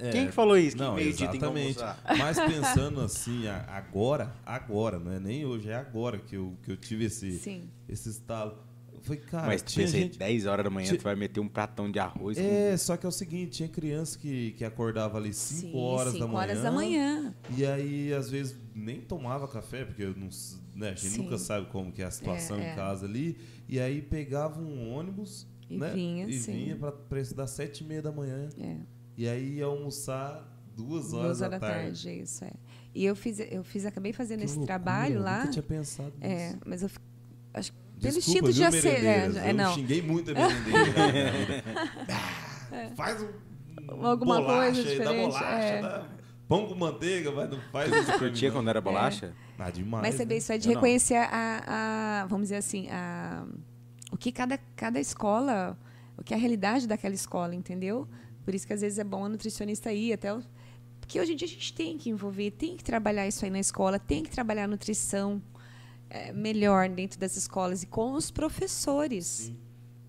É. Quem que falou isso? Que Não, meio-dia tem que exatamente. almoçar? Mas [LAUGHS] pensando assim, agora, agora, não é nem hoje, é agora que eu, que eu tive esse, Sim. esse estalo. Eu falei, cara, Mas tu tinha pensa, gente... 10 horas da manhã tinha- tu vai meter um pratão de arroz É, só que é o seguinte, tinha criança que, que acordava ali 5 Sim, horas da cinco manhã. horas da manhã. E aí, às vezes, nem tomava café, porque eu não, né, a gente Sim. nunca sabe como que é a situação É, em é. casa ali. E aí pegava um ônibus E né, vinha, e sim. vinha pra estudar sete e meia da manhã. É. E aí ia almoçar duas horas, Duas da, horas da tarde. tarde, isso é. E eu fiz, eu fiz, acabei fazendo Que esse loucura, trabalho eu lá. Nunca tinha pensado nisso. É, mas eu acho que pelo Desculpa, instinto de ser, é, é, eu não. xinguei muito a [LAUGHS] merendeira. Ah, Faz um, Alguma bolacha coisa diferente, bolacha, é. dá pão com manteiga, mas não faz isso mim, Curtia quando era bolacha? Ah, demais, Mas você né? isso é de Eu reconhecer a, a- vamos dizer assim, a, o que cada, cada escola, o que é a realidade daquela escola, entendeu? Por isso que às vezes é bom a nutricionista ir até o, porque hoje em dia a gente tem que envolver, tem que trabalhar isso aí na escola, tem que trabalhar a nutrição é, melhor dentro das escolas e com os professores.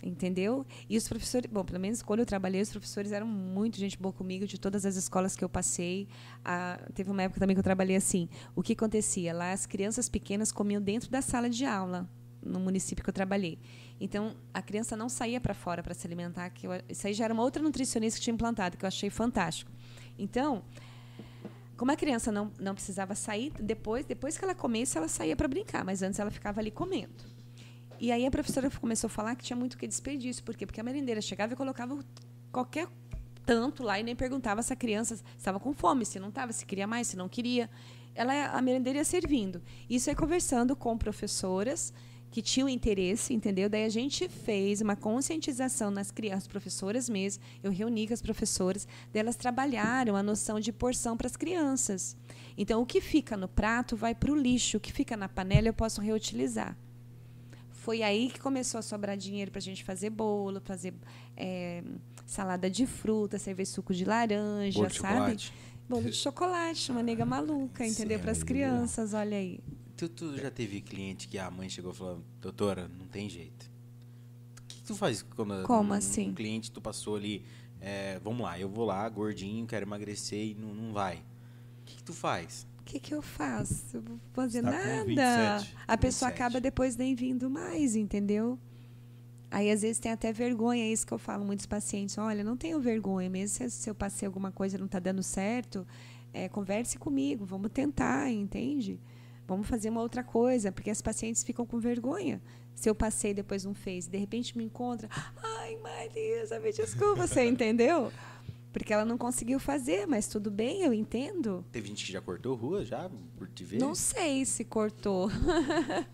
Entendeu? E os professores, bom, pelo menos quando eu trabalhei, os professores eram muito gente boa comigo, de todas as escolas que eu passei. Ah, teve uma época também que eu trabalhei assim. O que acontecia? Lá as crianças pequenas comiam dentro da sala de aula, no município que eu trabalhei. Então, a criança não saía para fora para se alimentar. Que eu, isso aí já era uma outra nutricionista que tinha implantado, que eu achei fantástico. Então, como a criança não, não precisava sair, depois, depois que ela comesse, ela saía para brincar, mas antes ela ficava ali comendo. E aí a professora começou a falar que tinha muito que desperdício. Por quê? Porque a merendeira chegava e colocava qualquer tanto lá e nem perguntava se a criança estava com fome, se não estava, se queria mais, se não queria. Ela, a merendeira ia servindo. Isso é conversando com professoras que tinham interesse, entendeu? Daí a gente fez uma conscientização nas crianças, professoras mesmo. Eu reuni com as professoras, daí elas trabalharam a noção de porção para as crianças. Então, o que fica no prato vai para o lixo, o que fica na panela eu posso reutilizar. Foi aí que começou a sobrar dinheiro para a gente fazer bolo, fazer é, salada de fruta, servir suco de laranja, Bolo de sabe? chocolate. Bolo de chocolate, uma nega maluca, entendeu? Para as crianças, olha aí. Tu, tu já teve cliente que a mãe chegou e falou, doutora, não tem jeito. O que tu faz quando Como um, assim? um cliente tu passou ali, é, vamos lá, eu vou lá, gordinho, quero emagrecer e não, não vai. O que, que tu faz? O que, que eu faço? Vou fazer tá com nada. 27. a pessoa 27. acaba depois nem vindo mais, entendeu? Aí às vezes tem até vergonha, é isso que eu falo muitos pacientes. Olha, não tenho vergonha, mesmo se, eu passei alguma coisa e não está dando certo, é, converse comigo, vamos tentar, entende? Vamos fazer uma outra coisa, porque as pacientes ficam com vergonha. Se eu passei e depois não fez, de repente me encontra, ai Marisa, me desculpa, você [LAUGHS] entendeu? Porque ela não conseguiu fazer, mas tudo bem, eu entendo. Teve gente que já cortou rua já, por te ver? Não sei se cortou.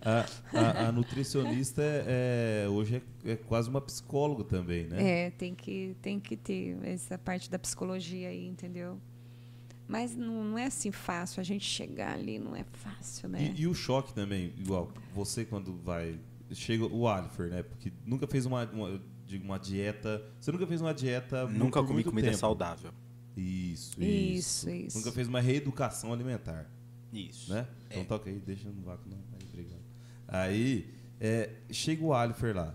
A, [LAUGHS] a- a nutricionista é, é- hoje é, é quase uma psicóloga também, né? É, tem que, tem que ter essa parte da psicologia aí, entendeu? Mas não, não é assim fácil, a gente chegar ali não é fácil, né? E, e o choque também, igual, você quando vai. Chega o Alifer, né? Porque nunca fez uma, uma, digo, uma dieta. Você nunca fez uma dieta. Nunca por comi muito comida tempo. saudável. Isso, Isso, isso, isso. Nunca fez uma reeducação alimentar, Isso. né? Então É. toca aí, deixa no vácuo não. Aí, obrigado. Aí, é, chega o Alifer lá.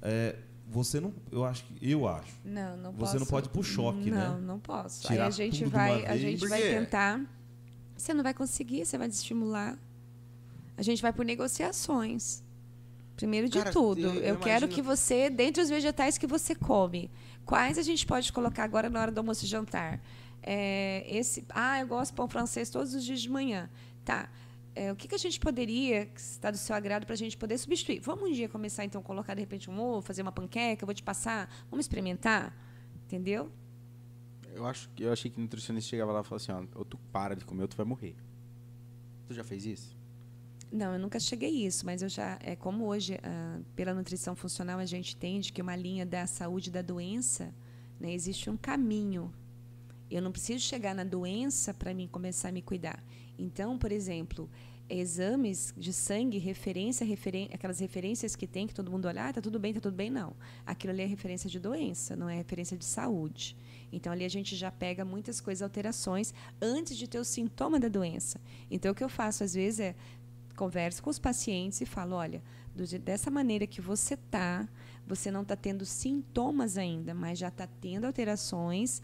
é, você não. Eu acho que. Eu acho. Não, não Você posso. não pode ir pro choque, né? Não, não posso. Tirar Aí a gente tudo de vai, a gente vai tentar. Você não vai conseguir, você vai desestimular. A gente vai por negociações. Primeiro de Cara, tudo, eu- eu, eu quero imagino- que você, dentre os vegetais que você come, quais a gente pode colocar agora na hora do almoço e jantar? É, esse, ah, eu gosto de pão francês todos os dias de manhã. Tá. É, o que, que a gente poderia, que está do seu agrado, para a gente poder substituir? Vamos um dia começar, então, a colocar, de repente, um ovo, fazer uma panqueca, eu vou te passar, vamos experimentar? Entendeu? Eu, acho, eu achei que o nutricionista chegava lá e falava assim, ó, ou tu para de comer ou tu vai morrer. Tu já fez isso? Não, eu nunca cheguei a isso, mas eu já é como hoje ah, pela nutrição funcional a gente entende que uma linha da saúde da doença, né, existe um caminho. Eu não preciso chegar na doença para mim começar a me cuidar. Então, por exemplo, exames de sangue, referência, referen aquelas referências que tem que todo mundo olhar, ah, tá tudo bem, tá tudo bem, não. Aquilo ali é referência de doença, não é referência de saúde. Então ali a gente já pega muitas coisas, alterações antes de ter o sintoma da doença. Então o que eu faço às vezes é converso com os pacientes e falo, olha, do dessa maneira que você tá, você não está tendo sintomas ainda, mas já está tendo alterações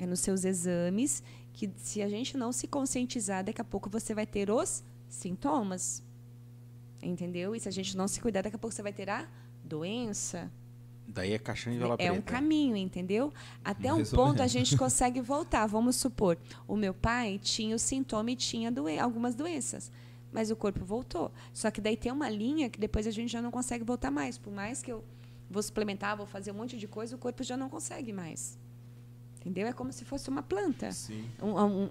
é, nos seus exames, que se a gente não se conscientizar, daqui a pouco você vai ter os sintomas. Entendeu? E se a gente não se cuidar, daqui a pouco você vai ter a doença. Daí é caixão de vela É um preta. caminho, entendeu? Até um ponto a gente [LAUGHS] consegue voltar. Vamos supor, o meu pai tinha o sintoma e tinha doen algumas doenças, mas o corpo voltou. Só que daí tem uma linha que depois a gente já não consegue voltar mais. Por mais que eu vou suplementar, vou fazer um monte de coisa, o corpo já não consegue mais. Entendeu? É como se fosse uma planta. Sim. Um, um,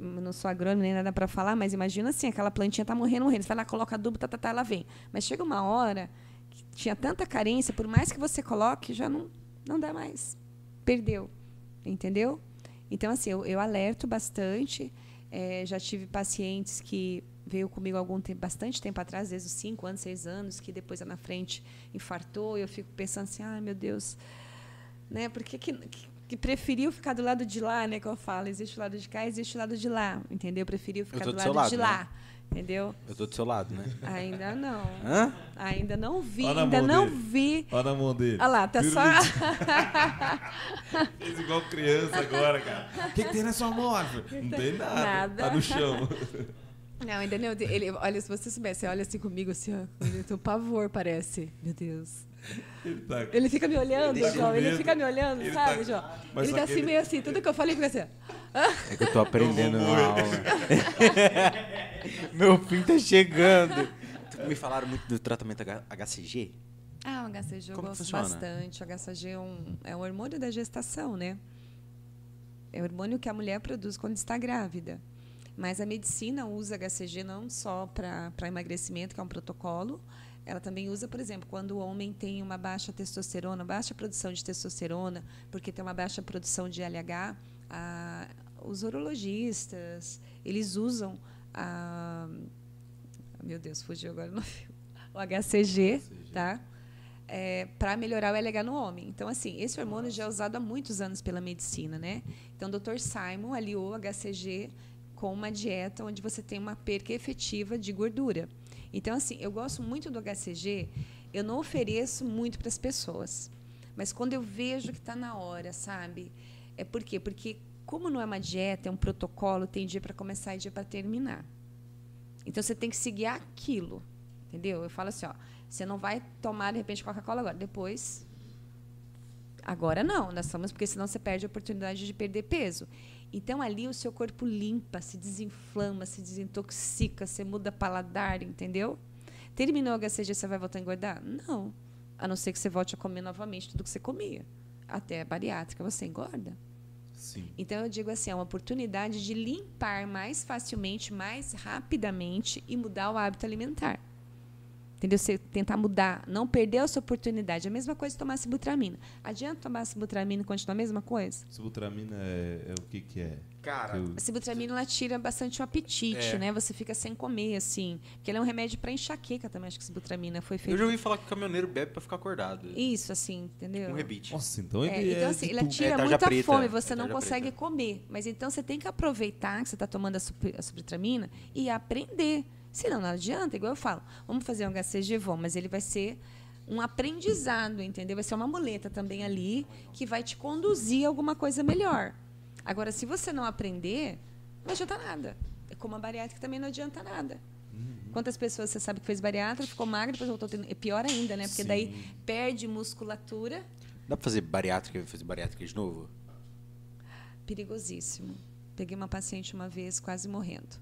um, não sou agrônomo nem nada para falar, mas imagina assim, aquela plantinha tá morrendo, morrendo. Você vai lá, coloca adubo, tá, tá, tá, ela vem. Mas chega uma hora que tinha tanta carência, por mais que você coloque, já não, não dá mais. Perdeu. Entendeu? Então, assim, eu, eu alerto bastante. É, já tive pacientes que veio comigo algum tempo, bastante tempo atrás, às vezes 5 anos, 6 anos, que depois lá na frente infartou, e eu fico pensando assim, ai meu Deus, né? Por que, que, que- preferiu ficar do lado de lá, né? Que eu falo, existe o lado de cá, existe o lado de lá, entendeu? Preferiu ficar do do lado, lado, de né? lá, entendeu? Eu tô do seu lado, né? Ainda não. Hã? Ainda não vi, Olha na ainda mão não dele. vi. Olha na mão dele. Olha lá, tá só. [LAUGHS] Fez igual criança agora, cara. O que, que tem na sua mão? Não tem nada. Nada. Tá no chão. [LAUGHS] Não, ainda não. Ele, olha, se você soubesse, olha assim comigo, assim, ó. Ele tem um pavor, parece. Meu Deus. Ele tá... Ele fica me olhando, Ele tá João. Ele fica me olhando, Ele sabe, tá- João? Mas Ele tá assim, meio assim. Tudo que eu falei, fica assim. [LAUGHS] É que eu tô aprendendo uma aula. Meu fim tá chegando. Me falaram muito do tratamento HCG. Ah, o HCG eu Como gosto funciona? bastante. O HCG é um, é um hormônio da gestação, né? É o hormônio que a mulher produz quando está grávida. Mas a medicina usa HCG não só para emagrecimento, que é um protocolo, ela também usa, por exemplo, quando o homem tem uma baixa testosterona, baixa produção de testosterona, porque tem uma baixa produção de LH, a- os urologistas, eles usam a, meu Deus, fugiu agora no fio. O HCG, [LAUGHS] tá? para melhorar o LH no homem. Então, assim, esse hormônio já é usado há muitos anos pela medicina, né? Então, o Dr. Simon aliou o HCG com uma dieta onde você tem uma perca efetiva de gordura. Então, assim, eu gosto muito do HCG, eu não ofereço muito para as pessoas. Mas quando eu vejo que está na hora, sabe? É por quê? Porque como não é uma dieta, é um protocolo, tem dia para começar e dia para terminar. Então você tem que seguir aquilo, entendeu? Eu falo assim, ó, você não vai tomar de repente Coca-Cola agora, depois Agora não, nós estamos porque senão você perde a oportunidade de perder peso. Então ali o seu corpo limpa, se desinflama, se desintoxica, você muda paladar, entendeu? Terminou o HCG, você vai voltar a engordar? Não. A não ser que você volte a comer novamente tudo que você comia. Até a bariátrica você engorda. Sim. Então eu digo assim, é uma oportunidade de limpar mais facilmente, mais rapidamente e mudar o hábito alimentar. Entendeu? Você tentar mudar, não perder essa oportunidade. A mesma coisa de tomar sibutramina. Adianta tomar sibutramina e continuar a mesma coisa? Sibutramina é, é o que que é? Cara, Eu- A sibutramina ela tira bastante o apetite, É. né? Você fica sem comer, assim. Porque ela é um remédio para enxaqueca também, acho que sibutramina foi eu feito. já ouvi falar que o caminhoneiro bebe pra ficar acordado. Isso, assim, entendeu? Um rebite. Nossa, então É, ele é, então, assim, ele tira É muita preta, fome, é você não consegue preta. comer. Mas então você tem que aproveitar que você está tomando a, sup- a subtramina e aprender. Senão não adianta, igual eu falo, vamos fazer um HCG, vamos, mas ele vai ser um aprendizado, entendeu? Vai ser uma muleta também ali que vai te conduzir a alguma coisa melhor. Agora, se você não aprender, não adianta nada. É como a bariátrica também não adianta nada. Quantas pessoas você sabe que fez bariátrica, ficou magra, depois voltou tendo... É pior ainda, né? Porque Sim. daí perde musculatura, Dá pra fazer bariátrica e fazer bariátrica de novo? perigosíssimo. Peguei uma paciente uma vez quase morrendo.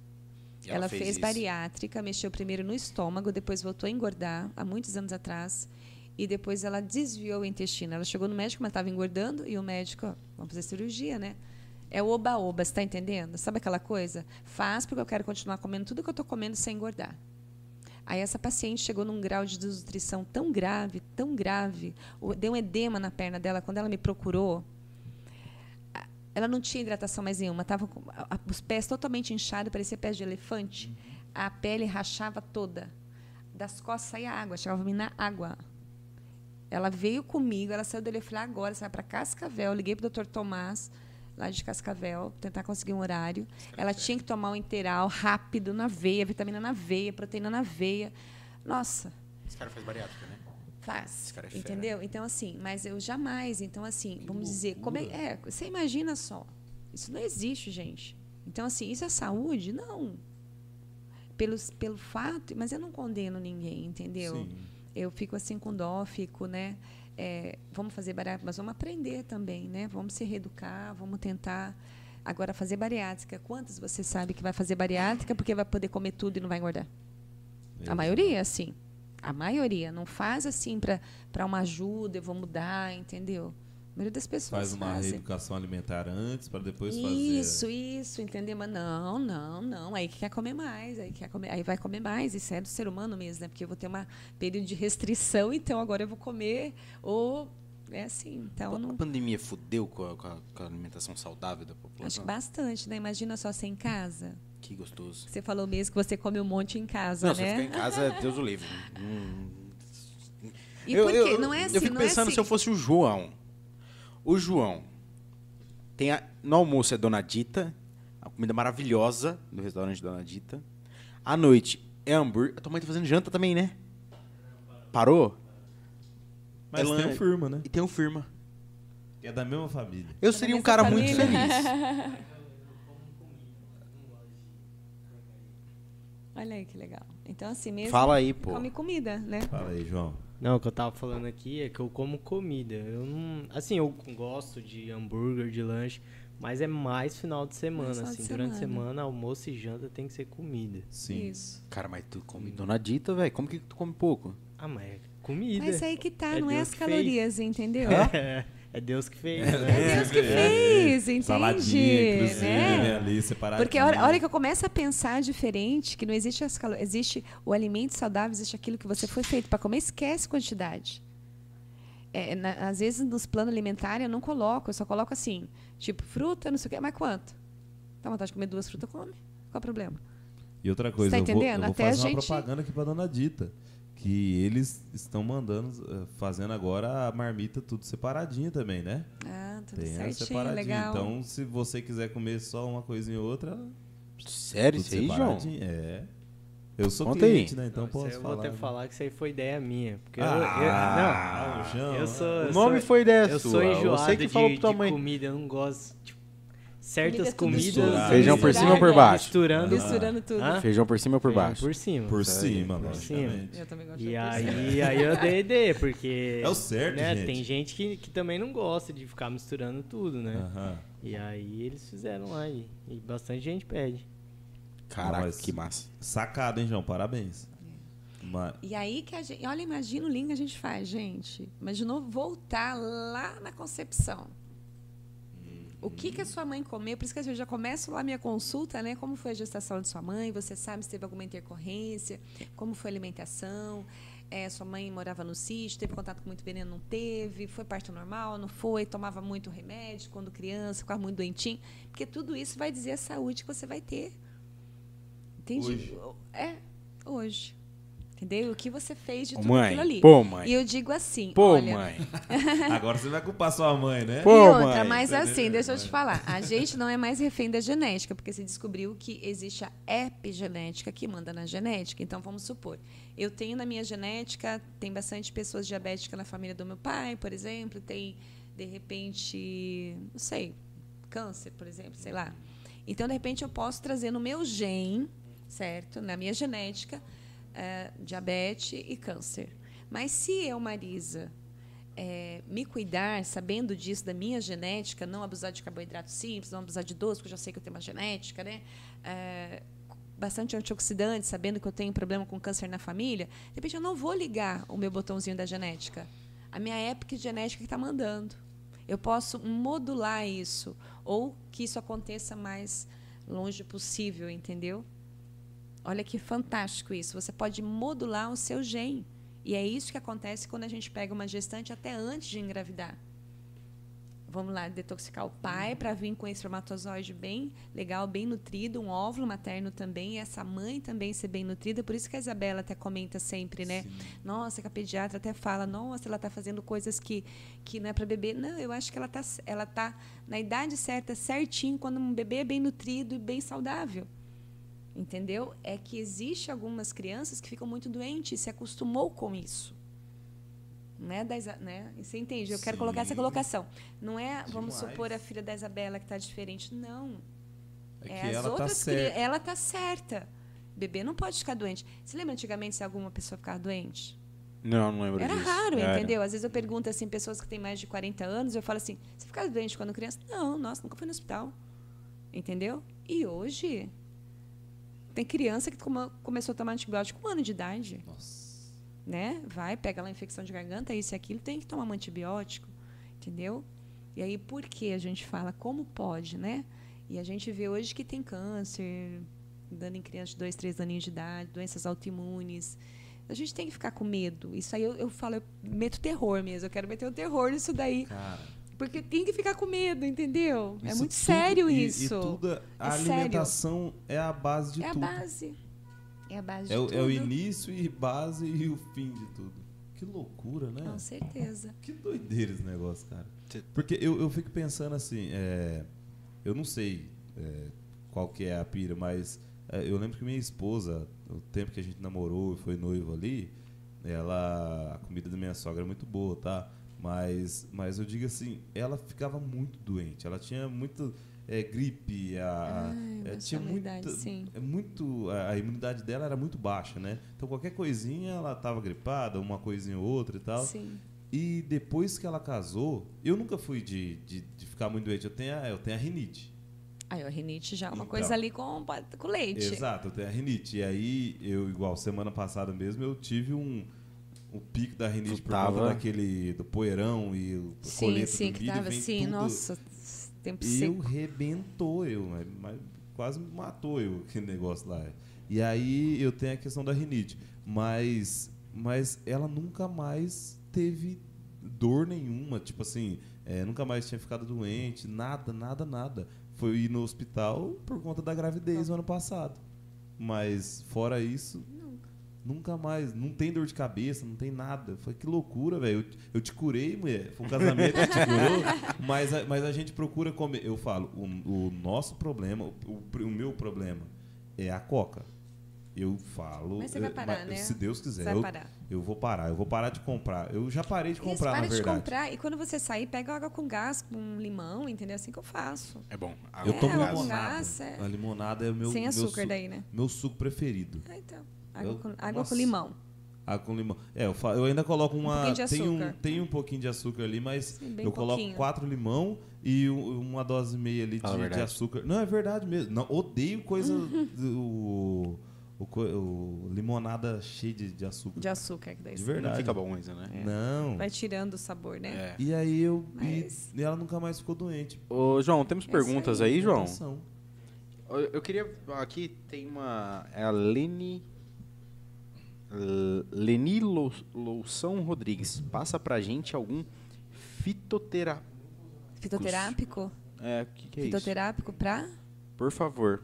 E Ela, fez fez bariátrica, mexeu primeiro no estômago, depois voltou a engordar, há muitos anos atrás. E depois ela desviou o intestino. Ela chegou no médico, mas estava engordando, e o médico, ó, vamos fazer cirurgia, né? É o oba-oba, você está entendendo? Sabe aquela coisa? Faz porque eu quero continuar comendo tudo que eu estou comendo sem engordar. Aí essa paciente chegou num grau de desnutrição tão grave, tão grave, deu um edema na perna dela. Quando ela me procurou, ela não tinha hidratação mais nenhuma, tava com a- os pés totalmente inchados, parecia pés de elefante. A pele rachava toda. Das costas saía água, chegava na água. Ela veio comigo, ela saiu dele, eu falei, agora você vai para Cascavel. Eu liguei para o doutor Tomás, lá de Cascavel, tentar conseguir um horário. Ela tinha que tomar um integral rápido na veia, vitamina na veia, proteína na veia. Nossa, Esse cara faz bariátrica, né? Faz. É entendeu? Então, assim, mas eu jamais. Então, assim, vamos dizer, como é, é, você imagina só. Isso não existe, gente. Então, assim, isso é saúde? Não. Pelos, pelo fato, mas eu não condeno ninguém, entendeu? Sim. Eu fico assim com dó, fico, né? é, vamos fazer bariátrica, mas vamos aprender também, né? Vamos se reeducar, vamos tentar. Agora, fazer bariátrica, quantas você sabe que vai fazer bariátrica porque vai poder comer tudo e não vai engordar? A maioria, sim. A maioria. Não faz assim para uma ajuda, eu vou mudar, entendeu? A maioria das pessoas Faz uma fazem. reeducação alimentar antes para depois fazer. Isso, isso, entendeu? Mas não, não, não. Aí que quer comer mais, aí quer comer, aí vai comer mais. Isso é do ser humano mesmo, né? Porque eu vou ter uma período de restrição, [LAUGHS] então agora eu vou comer ou é assim. Então A não. pandemia fudeu com a, com a- alimentação saudável da população? Acho que bastante, né? Imagina só você em casa. Que gostoso. Você falou mesmo que você come um monte em casa, Não, se eu né? ficar em casa, [LAUGHS] Deus o livre. Hum. E eu, por quê? eu- não é assim, Eu fico não é pensando assim. se eu fosse o João. O João tem a- no almoço é Dona Dita, a comida maravilhosa do restaurante Dona Dita. À noite é hambúrguer. A tua mãe tá fazendo janta também, né? Parou? Mas Ela- tem um firma, né? E tem um firma. Que é da mesma família. Eu seria um cara muito família. feliz. [LAUGHS] Olha aí que legal. Então, assim mesmo. Fala aí, pô. Come comida, né? Fala aí, João. Não, o que eu tava falando aqui é que eu como comida. Eu não. Assim, eu gosto de hambúrguer, de lanche, mas é mais final de semana. Mais assim, de durante a semana. semana, almoço e janta tem que ser comida. Sim. Isso. Cara, mas tu come Dona Dita, velho. Como que tu come pouco? Ah, mas é comida. Mas aí que tá, É não é Deus as que fez. calorias, entendeu? É, é Deus que fez. É né? Deus que fez, entende? Saladinha, inclusive, né? né? ali. Porque a hora, a hora que eu começo a pensar diferente, que não existe as calorias, existe o alimento saudável, existe aquilo que você foi feito para comer, esquece quantidade. É, na- às vezes nos planos alimentares eu não coloco, eu só coloco assim, tipo fruta, não sei o quê, mas quanto? Dá vontade de comer duas frutas, come. Qual o problema? E outra coisa, Você tá eu vou, entendendo? eu vou Até fazer a uma gente- propaganda aqui pra Dona Dita. Que eles estão mandando, eh, fazendo agora a marmita tudo separadinho também, né? Ah, tudo Tem certinho, separadinho. legal. Então, se você quiser comer só uma coisinha ou outra, Sério, isso aí, João? É. Eu sou Conta aí. cliente, né? Então Não, aí posso eu falar. vou ter que né? falar que isso aí foi ideia minha. Porque Ah, eu, eu, João, não, eu sou. O eu nome sou- foi ideia Eu sua. sou enjoado Você que de, falou pra tua de mãe. comida, eu não gosto. Tipo, certas comidas. misturada. Feijão por cima ou por baixo? Misturando. Misturando tudo. Hã? Feijão por cima ou por Feijão baixo? Por cima. Por cima, por logicamente. Eu também gosto E de aí, aí eu dei ideia, porque. [LAUGHS] É o certo, né, gente. Tem gente que, que também não gosta de ficar misturando tudo, né? Aham. E aí eles fizeram lá e, e bastante gente pede. Caraca, Mas- que massa. Sacado, hein, João? Parabéns. Mas, E aí que a gente. Olha, imagina o link que a gente faz, gente. Imaginou voltar lá na concepção. O que, que a sua mãe comeu? Por isso que eu já começo lá minha consulta, né? Como foi a gestação de sua mãe? Você sabe se teve alguma intercorrência? Como foi a alimentação? É, sua mãe morava no sítio, teve contato com muito veneno? Não teve? Foi parto normal? Não foi? Tomava muito remédio quando criança? Ficava muito doentinho? Porque tudo isso vai dizer a saúde que você vai ter. Entende? Hoje. É, hoje. Entendeu? O que você fez de tudo mãe, aquilo ali. pô, mãe. E eu digo assim, Pô, olha, mãe. [LAUGHS] Agora você vai culpar sua mãe, né? Pô, e outra, mãe, mas assim, deixa eu te falar. A gente não é mais refém da genética, porque se descobriu que existe a epigenética que manda na genética. Então, vamos supor, eu tenho na minha genética, tem bastante pessoas diabéticas na família do meu pai, por exemplo, tem, de repente, não sei, câncer, por exemplo, sei lá. Então, de repente, eu posso trazer no meu gene, certo? Na minha genética, eh, diabetes e câncer. Mas se eu, Marisa, é, me cuidar, sabendo disso da minha genética, não abusar de carboidrato simples, não abusar de doce, porque eu já sei que eu tenho uma genética, né? É, bastante antioxidante, sabendo que eu tenho problema com câncer na família, de repente eu não vou ligar o meu botãozinho da genética. A minha época genética que está mandando. Eu posso modular isso, ou que isso aconteça mais longe possível, entendeu? Olha que fantástico isso. Você pode modular o seu gene. E é isso que acontece quando a gente pega uma gestante até antes de engravidar. Vamos lá, detoxicar o pai para vir com espermatozoide bem legal, bem nutrido, um óvulo materno também, e essa mãe também ser bem nutrida. Por isso que a Isabela até comenta sempre, né? Nossa, que a pediatra até fala, nossa, ela está fazendo coisas que, que não é para bebê. Não, eu acho que ela está ela tá na idade certa, certinho, quando um bebê é bem nutrido e bem saudável. Entendeu? É que existe algumas crianças que ficam muito doentes e se acostumou com isso. Né, da Isa- né? Você entende? Eu quero Sim. colocar essa colocação. Não é, vamos Demais. supor, a filha da Isabela que está diferente. Não. É É que as ela tá certa. Ela está certa. Bebê não pode ficar doente. Você lembra antigamente se alguma pessoa ficava doente? Não, não lembro Era disso. raro, Era. entendeu? Às vezes eu pergunto assim, pessoas que têm mais de 40 anos, eu falo assim, você ficava doente quando criança? Não, nossa, nunca fui no hospital. Entendeu? E hoje, tem criança que come- começou a tomar antibiótico com um ano de idade. Nossa. Né? Vai, pega lá infecção de garganta, isso e aquilo, tem que tomar um antibiótico. Entendeu? E aí, por que a gente fala como pode, né? E a gente vê hoje que tem câncer, dando em crianças de dois, três aninhos de idade, doenças autoimunes. A gente tem que ficar com medo. Isso aí eu, eu falo, eu meto terror mesmo. Eu quero meter o terror nisso daí. Cara, Porque tem que ficar com medo, entendeu? é isso muito tudo- sério e- isso. E tudo, a É sério. alimentação é a base de é tudo. a base. É a base de É o, tudo. é o início e base e o fim de tudo. Que loucura, né? Com certeza. Que doideira esse negócio, cara. Porque eu, eu fico pensando assim, é, eu não sei é, qual que é a pira, mas é, eu lembro que minha esposa, o tempo que a gente namorou e foi noivo ali, ela a comida da minha sogra é muito boa, tá? Mas, mas eu digo assim, ela ficava muito doente, ela tinha muito é, gripe, a, Ai, é, baixa tinha muita, sim. é muito a, a imunidade dela era muito baixa, né? Então qualquer coisinha ela tava gripada, uma coisinha ou outra e tal. Sim. E depois que ela casou, eu nunca fui de, de, de ficar muito doente. Eu tenho a, eu tenho a rinite. Aí, a rinite já é uma Então. coisa ali com, com leite. Exato, eu tenho a rinite. E aí, eu, igual semana passada mesmo, eu tive um, um pico da rinite Tu por tava- conta daquele do poeirão e o Sim, coleta sim, do que tava vem assim, tudo. nossa, tempo Eu seco. rebentou eu, mas, mas quase matou eu aquele negócio lá. E aí eu tenho a questão da rinite, mas mas ela nunca mais teve dor nenhuma, tipo assim, é, nunca mais tinha ficado doente, nada, nada, nada. Foi ir no hospital por conta da gravidez no ano passado. Mas fora isso, Nunca mais, não tem dor de cabeça, não tem nada. Foi que loucura, velho. Eu, eu te curei, mulher. Foi um casamento que te curou. [LAUGHS] Mas a, mas a gente procura comer. Eu falo, o, o nosso problema, o, o- o meu problema é a coca. Eu falo. Mas você vai parar, mas né? Se Deus quiser. Você vai eu, parar. eu vou parar. Eu vou parar de comprar. Eu já parei de Isso, comprar, para na de verdade. comprar. E quando você sair, pega água com gás, com limão, entendeu? Assim que eu faço. É bom. Eu É, tomo água com limonada. gás, é. A limonada é o meu. Sem meu açúcar su- daí, né? Meu suco preferido. Ah, então. Água, Eu- com, água nossa. com limão. Água com limão. É, eu, eu ainda coloco uma. de tem, um, tem um pouquinho de açúcar ali, mas Sim, eu coloco pouquinho. quatro limão e um- uma dose e meia ali de, de açúcar. Não, é verdade mesmo. Não, odeio coisa. [LAUGHS] do, o, o limonada cheia de, de açúcar. De açúcar. Que daí De verdade. Não fica bom isso, né? Não. Vai tirando o sabor, né? É. E aí eu. Mas- E, ela nunca mais ficou doente. Ô, João, temos Essa perguntas aí, aí, João? Eu eu queria. Aqui tem uma. É a Leni. L- Leni Lou- Loução Rodrigues. Passa pra gente algum fitotera... Fitoterápico? É, o que, que é isso? Fitoterápico pra? Por favor.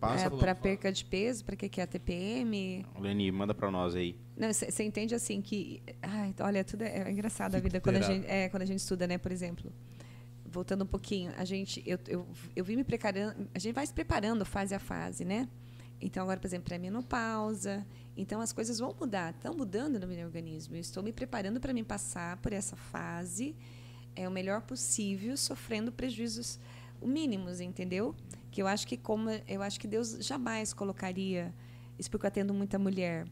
Passa. É, para perca de peso, para que, que é a TPM. Leni, manda pra nós aí. Você entende assim que. Ai, olha, tudo é, é engraçado a vida quando a, gente, é, quando a gente estuda, né? Por exemplo, voltando um pouquinho, a gente. Eu, eu, eu vim me preparando. A gente vai se preparando fase a fase, né? Então, agora, por exemplo, pré-menopausa. Então, as coisas vão mudar, estão mudando no meu organismo. Eu estou me preparando para me passar por essa fase é, o melhor possível, sofrendo prejuízos mínimos, entendeu? Que eu acho que como eu acho que Deus jamais colocaria isso porque eu atendo muita mulher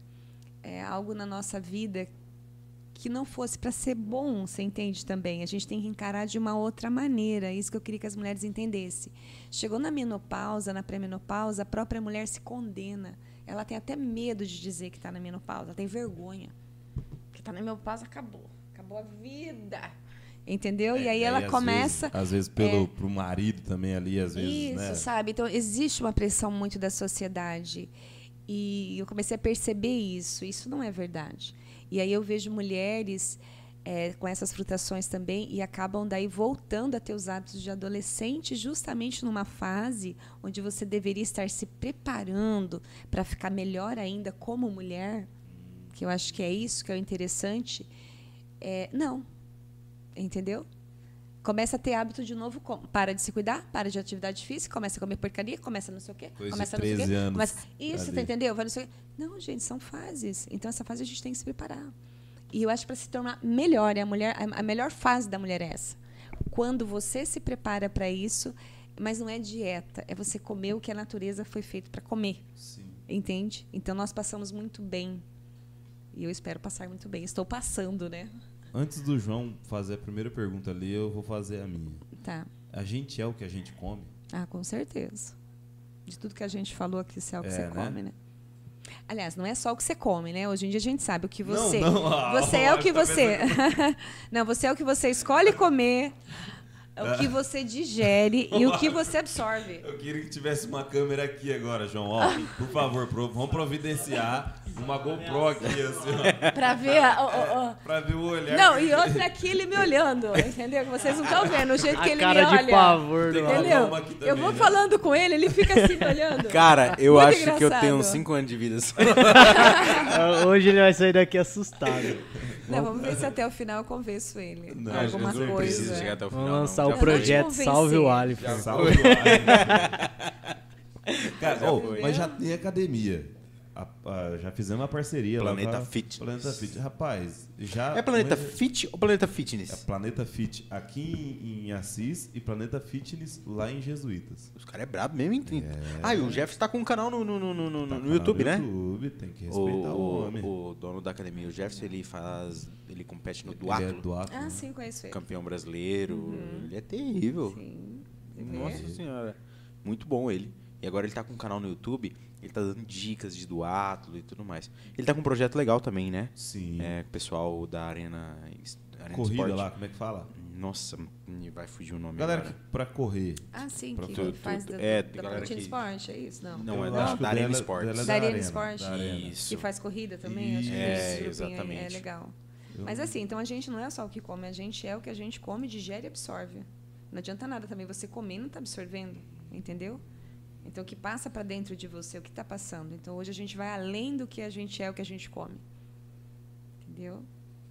é, algo na nossa vida que não fosse para ser bom, você entende também? A gente tem que encarar de uma outra maneira. É isso que eu queria que as mulheres entendessem. Chegou na menopausa, na pré-menopausa, a própria mulher se condena. Ela tem até medo de dizer que está na menopausa, ela tem vergonha. Que está na menopausa, acabou. Acabou a vida. Entendeu? e aí É, ela às começa. vezes- às vezes pelo é, pro marido também ali, às vezes, isso, né? sabe? Então, existe uma pressão muito da sociedade. E eu comecei a perceber isso. Isso não é verdade. E aí eu vejo mulheres é, com essas frustrações também e acabam daí voltando a ter os hábitos de adolescente justamente numa fase onde você deveria estar se preparando para ficar melhor ainda como mulher, que eu acho que é isso que é o interessante. É, não. Entendeu? Começa a ter hábito de novo, para de se cuidar, para de atividade física, começa a comer porcaria, começa não sei o quê, Coisa começa não sei o 13 quê. anos começa- isso, tá entendeu? Vai não sei o quê. Não, gente, são fases. Então essa fase a gente tem que se preparar. E eu acho que para se tornar melhor, é a mulher, a a melhor fase da mulher é essa. Quando você se prepara para isso, mas não é dieta, é você comer o que a natureza foi feito para comer. Sim. Entende? Então nós passamos muito bem. E eu espero passar muito bem. Estou passando, né? Antes do João fazer a primeira pergunta ali, eu vou fazer a minha. Tá. A gente é o que a gente come? Ah, com certeza. De tudo que a gente falou aqui, se é o que É, você né? come, né? Aliás, não é só o que você come, né? Hoje em dia a gente sabe o que Não, você. não, ah, [LAUGHS] você é o que tá você. [LAUGHS] não, você é o que você escolhe comer, é o que você digere e o que você absorve. Eu queria que tivesse uma câmera aqui agora, João. Ó, por favor, pro- vamos providenciar uma GoPro aqui, assim, ó, Pra ver. a- ó, ó, pra ver o olhar. Não, e outra aqui ele me olhando, entendeu? Que vocês não estão vendo o jeito que A ele cara me de olha. pavor do Tem que lado. Entendeu? também, eu vou né? falando com ele, ele fica assim me olhando. Cara, eu Muito acho que eu engraçado. tenho uns 5 anos de vida só. [LAUGHS] Hoje ele vai sair daqui assustado. Não, vamos ver se até o final eu convenço ele. Não, alguma coisa. preciso chegar até o final. Vamos lançar o projeto. Salve o Alif. Salve o ar. Cara, foi. mas já tem academia. A- a- já fizemos uma parceria Planeta lá. com a- Fit. Planeta Fit. Rapaz, já. É Planeta mas- Fit ou Planeta É Fitness? Planeta Fit aqui em, em Assis e Planeta Fitness lá em Jesuítas. Os caras é brabo mesmo, hein? Ah, e o Jeff tá com um canal no, no, no, no, Tá no canal YouTube, né? YouTube, tem que O, respeitar o, o, homem. o dono da academia, o Jefferson, ele faz. Ele compete no Ele duatlo, é Ah, né? sim, conheço ele. campeão brasileiro. Ele é terrível. Sim. Nossa senhora. Muito bom ele. E agora ele tá com um canal no YouTube, ele tá dando dicas de duatlo e tudo mais. Ele tá com um projeto legal também, né? Sim. É, o pessoal da Arena, Arena Corrida Sport. lá, como é que fala? Nossa, me vai fugir o nome Galera que, agora. pra correr. Ah, sim, Pra que tudo, faz tudo. da, É, da, Protein que- Sport, é isso? Não. Não, é Eu da, acho que da Arena dela- é Da Arena Arena, Sport? da Arena. Isso. Que faz corrida também? Acho que É, aí exatamente. É legal. Eu- Mas assim, então a gente não é só o que come, a gente é o que a gente come, digere e absorve. Não adianta nada também você comer e não tá absorvendo, entendeu? Então o que passa para dentro de você, o que está passando. Então hoje a gente vai além do que a gente é, o que a gente come. Entendeu?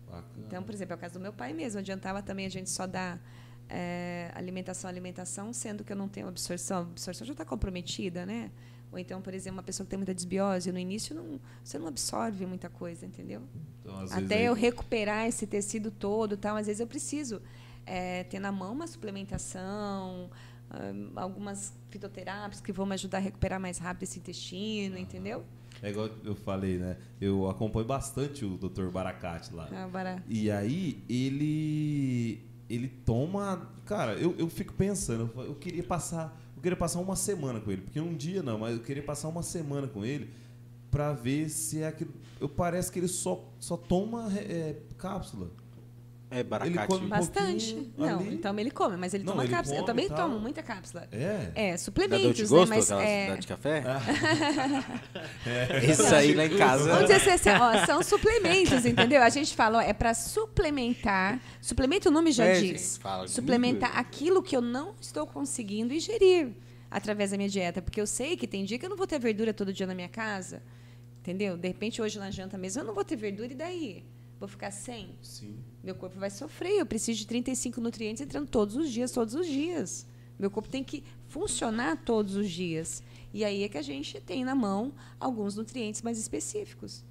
Bacana. Então, por exemplo, é o caso do meu pai mesmo. Adiantava também a gente só dar é, alimentação, alimentação, sendo que eu não tenho absorção. A absorção já está comprometida, né? Ou então, por exemplo, uma pessoa que tem muita desbiose, no início não, você não absorve muita coisa, entendeu? Então, Até aí- eu recuperar esse tecido todo, tal, às vezes eu preciso é, ter na mão uma suplementação, algumas fitoterápicos que vão me ajudar a recuperar mais rápido esse intestino, entendeu? É igual eu falei, né? Eu acompanho bastante o Dr. Baracate lá. Ah, bara- E aí ele ele toma, cara, eu, eu fico pensando, eu eu queria passar, eu queria passar uma semana com ele, porque um dia não, mas eu queria passar uma semana com ele pra ver se é aquilo, eu parece que ele só só toma é, cápsula. É, baracate. come- Bastante. pouquinho Não, ali. então ele come, mas ele Não, toma ele cápsula. Eu também tal. tomo muita cápsula. É. É, suplementos, né? Gosto, Mas aquelas é, da de café? [LAUGHS] É. Isso aí lá em casa. Vamos dizer assim, ó, são suplementos, entendeu? A gente fala, ó, é para suplementar. Suplemento o nome já É, diz. gente, fala suplementar comigo. aquilo que eu não estou conseguindo ingerir. através da minha dieta, porque eu sei que tem dia que eu não vou ter verdura todo dia na minha casa, entendeu? De repente hoje na janta mesmo eu não vou ter verdura e daí? Vou ficar sem? Sim. Meu corpo vai sofrer. Eu preciso de 35 nutrientes entrando todos os dias, todos os dias. Meu corpo tem que funcionar todos os dias. E aí é que a gente tem na mão alguns nutrientes mais específicos.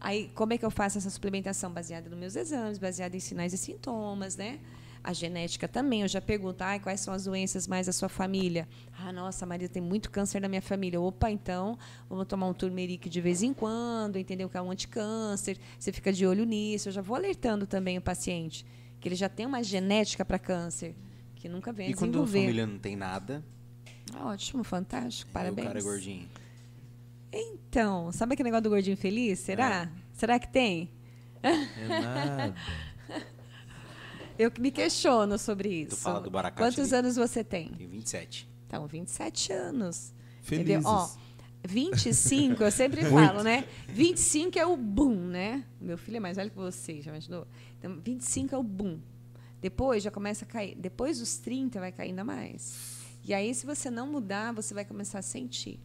Aí, como é que eu faço essa suplementação? Baseada nos meus exames, baseada em sinais e sintomas, né? A genética também, eu já pergunto, ah, quais são as doenças mais da sua família? Ah, nossa, Maria tem muito câncer na minha família. Opa, então, vamos tomar um turmeric de vez em quando, entendeu? Que é um anticâncer. Você fica de olho nisso. Eu já vou alertando também o paciente, que ele já tem uma genética para câncer, que nunca vem E quando a desenvolver. família não tem nada, Ótimo, fantástico, parabéns. o cara é gordinho. Então, sabe aquele negócio do gordinho feliz? Será? É. Será que tem? É nada. [LAUGHS] Eu me questiono sobre isso. fala do baracate Quantos ali. anos você tem? Tem 27. Então, 27 anos. Felizes. Entendeu? Ó, 25, eu sempre [LAUGHS] falo, né? 25 é o boom, né? Meu filho é mais velho que você, já imaginou? Então, 25 é o boom. Depois já começa a cair. Depois dos 30 vai cair ainda mais. E aí, se você não mudar, você vai começar a sentir.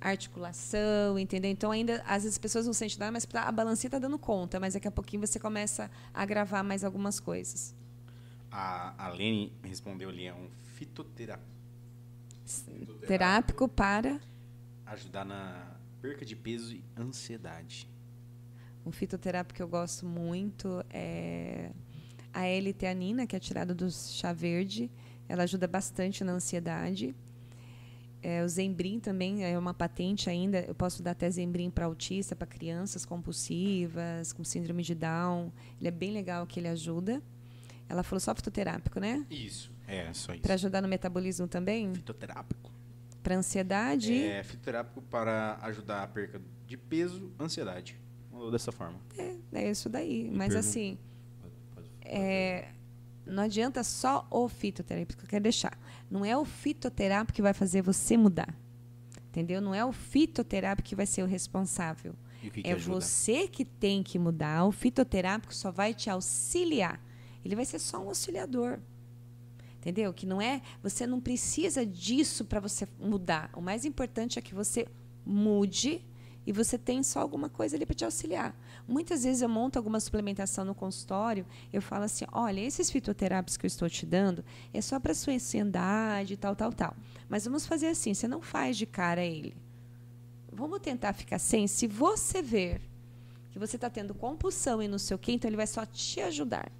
Articulação, entendeu? Então, ainda, às vezes as pessoas não sentem nada, mas pra- a balancinha está dando conta. Mas daqui a pouquinho você começa a agravar mais algumas coisas. A, a Lene respondeu ali, é um fitoterapeuta. Terápico para Ajudar na perca de peso e ansiedade. Um fitoterápico que eu gosto muito é a L-teanina, que é tirada do chá verde. Ela ajuda bastante na ansiedade. É, o Zembrim também é uma patente ainda. Eu posso dar até Zembrim para autista, para crianças compulsivas, com síndrome de Down. Ele é bem legal que ele ajuda. Ela falou só fitoterápico, né? Isso. É, só isso. Para ajudar no metabolismo também? Fitoterápico. Para ansiedade? É fitoterápico para ajudar a perca de peso, ansiedade. Falou dessa forma. É, é isso daí. Me Mas pergun- assim, Pode- pode- é, não adianta só o fitoterápico, eu quero deixar. Não é o fitoterápico que vai fazer você mudar. Entendeu? Não é o fitoterápico que vai ser o responsável. Que, que é ajuda? você que tem que mudar. O fitoterápico só vai te auxiliar. Ele vai ser só um auxiliador. Entendeu? Que não é, você não precisa disso para você mudar. O mais importante é que você mude e você tem só alguma coisa ali para te auxiliar. Muitas vezes eu monto alguma suplementação no consultório, eu falo assim: "Olha, esses fitoterápicos que eu estou te dando é só para sua ansiedade, tal, tal, tal. Mas vamos fazer assim, você não faz de cara ele. Vamos tentar ficar sem. Se você ver que você está tendo compulsão e não sei o quê, então ele vai só te ajudar.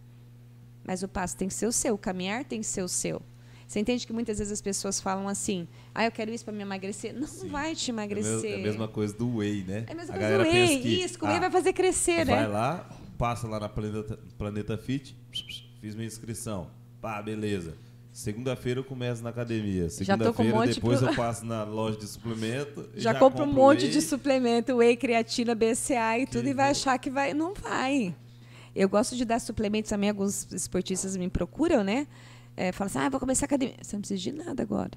Mas o passo tem que ser o seu, o caminhar tem que ser o seu. Você entende que muitas vezes as pessoas falam assim: ah, eu quero isso para me emagrecer. Não vai te É mes- emagrecer. É a mesma coisa do whey, né? É a mesma a coisa do whey. que, Isso, whey ah, vai fazer crescer, Vai né? lá, passa lá na Planeta, Planeta Fit, fiz minha inscrição. Pá, beleza. Segunda-feira eu começo na academia. Já um Segunda-feira monte depois pro- eu [LAUGHS] passo na loja de suplemento. e Já, compra um compro monte whey. de suplemento, whey, creatina, BCA e tudo, Que e vai achar que vai. Não vai. Eu gosto de dar suplementos também, alguns esportistas me procuram, né? É, falam assim, ah, vou começar a academia. Você não precisa de nada agora.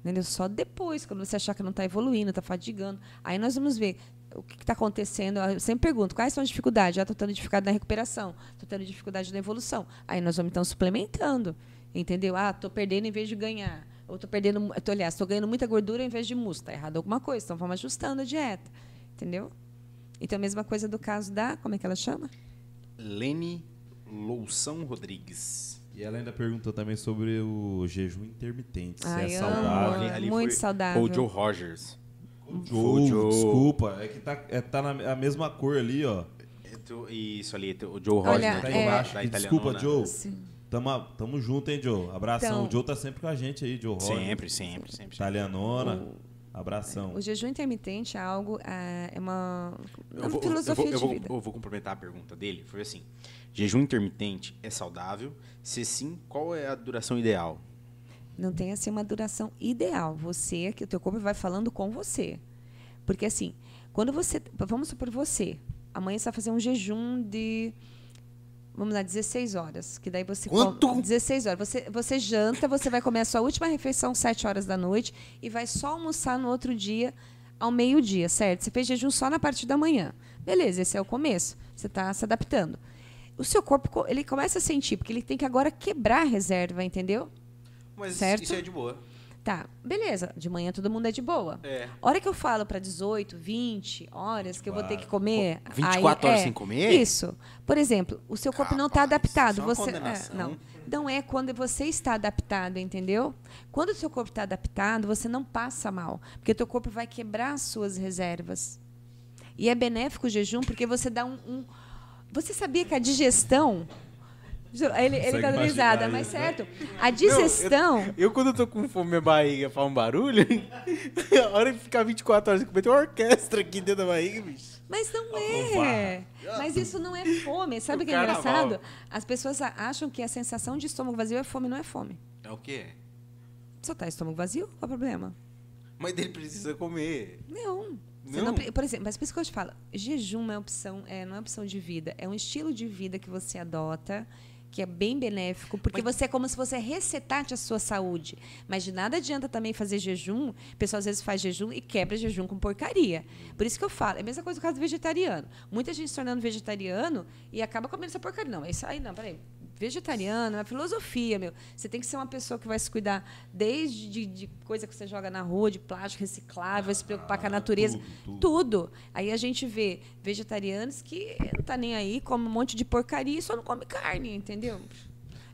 Entendeu? Só depois, quando você achar que não está evoluindo, está fadigando. Aí nós vamos ver o que está acontecendo. Eu sempre pergunto, quais são as dificuldades? Já estou tendo dificuldade na recuperação, estou tendo dificuldade na evolução. Aí nós vamos então suplementando. Entendeu? Ah, estou perdendo em vez de ganhar. Ou estou perdendo. Tô, aliás, estou ganhando muita gordura em vez de músculo. Está errado alguma coisa. Então vamos ajustando a dieta. Entendeu? Então a mesma coisa do caso da. Como é que ela chama? Lene Loução Rodrigues. E ela ainda perguntou também sobre o jejum intermitente. Se Ai, é amo. saudável. Ali- muito saudável. Foi o Joe Rogers. Joe, Joe. desculpa. É que tá, é, tá na a mesma cor ali, ó. É tu- Isso ali, o Joe Olha, Rogers, Tá né, é- embaixo. da. Desculpa, Joe. Sim. Tamo, tamo junto, hein, Joe? Abração. Então- o Joe tá sempre com a gente aí, Joe Roger. Sempre, sempre, sempre. Italianona. Abração. O jejum intermitente é algo. ah, É uma, é uma Eu vou, eu filosofia vou- eu de vou- vida. eu vou complementar a pergunta dele. Foi assim: jejum intermitente é saudável? Se sim, qual é a duração ideal? Não tem assim uma duração ideal. Você, que o teu corpo vai falando com você. Porque assim, quando você, vamos supor você, amanhã você vai fazer um jejum de vamos lá, 16 horas, que daí você Quanto? come 16 horas. Você você janta, você vai comer a sua última refeição às 7 horas da noite e vai só almoçar no outro dia ao meio-dia, certo? Você fez jejum só na parte da manhã. Beleza, esse é o começo. Você está se adaptando. O seu corpo co- ele começa a sentir, porque ele tem que agora quebrar a reserva, entendeu? Mas Certo. isso é de boa. Tá, beleza. De manhã todo mundo é de boa. É. Hora que eu falo para 18, 20 horas que eu vou ter que comer. 24 aí, horas é, sem comer? Isso. Por exemplo, o seu corpo não está adaptado. é Você, condenação. não, não é quando você está adaptado, entendeu? Quando o seu corpo está adaptado, você não passa mal. Porque o teu corpo vai quebrar as suas reservas. E é benéfico o jejum porque você dá um. um- Você sabia que a digestão. Ele, ele tá dando risada, mas né? certo. A digestão. Eu, quando eu tô com fome, minha barriga faz um barulho. [LAUGHS] a hora de ficar 24 horas comer, tem uma orquestra aqui dentro da barriga, bicho. Mas não é. Mas isso não é fome. Sabe o que é carnaval. engraçado? As pessoas a- acham que a sensação de estômago vazio é fome, não é fome. É o quê? Só tá estômago vazio? Qual o problema? Mas ele precisa comer. Não. Não? não por exemplo, mas por isso que eu te falo, jejum não é opção, é, não é opção de vida, é um estilo de vida que você adota, que é bem benéfico, porque você é como se você resetasse a sua saúde. Mas de nada adianta também fazer jejum, o pessoal às vezes faz jejum e quebra jejum com porcaria. Por isso que eu falo, é a mesma coisa do caso do vegetariano. Muita gente se tornando vegetariano e acaba comendo essa porcaria. Não, é isso aí não, peraí. Vegetariano, é uma filosofia, meu. Você tem que ser uma pessoa que vai se cuidar desde de, de coisa que você joga na rua, de plástico reciclável, vai se preocupar com a natureza. tudo, tudo. Tudo. Aí a gente vê vegetarianos que não tá nem aí, come um monte de porcaria e só não come carne, entendeu?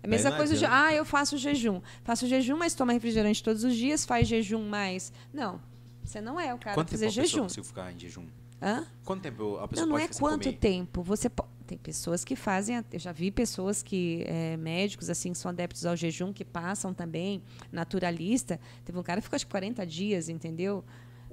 É a mesma coisa de, ah, eu faço jejum. Faço jejum, mas toma refrigerante todos os dias, faz jejum mais. Não, você não é o cara Quanto tempo a pessoa jejum. ficar em jejum? Hã? Quanto tempo a pessoa Não, não pode é quanto comer? tempo. Você po- tem pessoas que fazem, a- eu já vi pessoas que é, médicos assim que são adeptos ao jejum que passam também naturalista. Teve um cara que ficou acho que 40 dias, entendeu?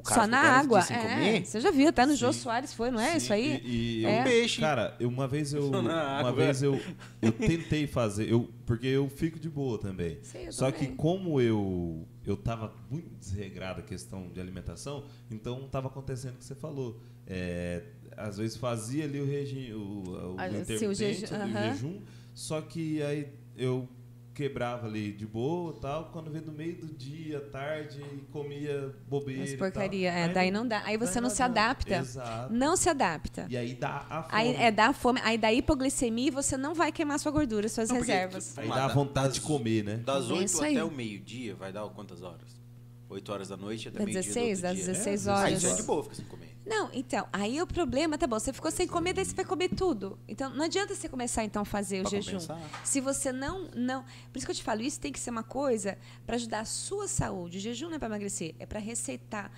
Só na ficou 40 água. É, você já viu, tá no Jô Sim. Soares foi, não é Sim, isso aí? E, e É. eu- Peixe. Cara, eu- uma vez eu. [LAUGHS] Na uma água. vez eu, [LAUGHS] eu tentei fazer, eu, porque eu fico de boa também. Eu Só também. que como eu eu tava muito desregrado a questão de alimentação, então tava acontecendo o que você falou. É, às vezes fazia ali o regime, o, o sim, o intermitente, jejum, o jejum, só que aí eu quebrava ali de boa tal, quando veio do meio do dia, tarde, comia bobeira. Mas e porcaria, tal. é, Aí daí não dá. Aí você não se adapta. Exato. Não se adapta. E aí dá a fome. Aí é da fome, aí da hipoglicemia e você não vai queimar sua gordura, suas Não, reservas. Aí dá lá, vontade das- de comer, né? Das É 8 isso aí. até o meio-dia, vai dar quantas horas? 8 horas da noite até Das meio-dia do 16, outro das dia. 16 É, Aí horas. já é de boa, fica sem comer. Não, então, aí o problema, tá bom, você ficou sem comer, daí você vai comer tudo. Então, não adianta você começar então a fazer o Pra jejum. compensar. Se você não, não, por isso que eu te falo, isso tem que ser uma coisa para ajudar a sua saúde. O jejum não é para emagrecer, é para receitar.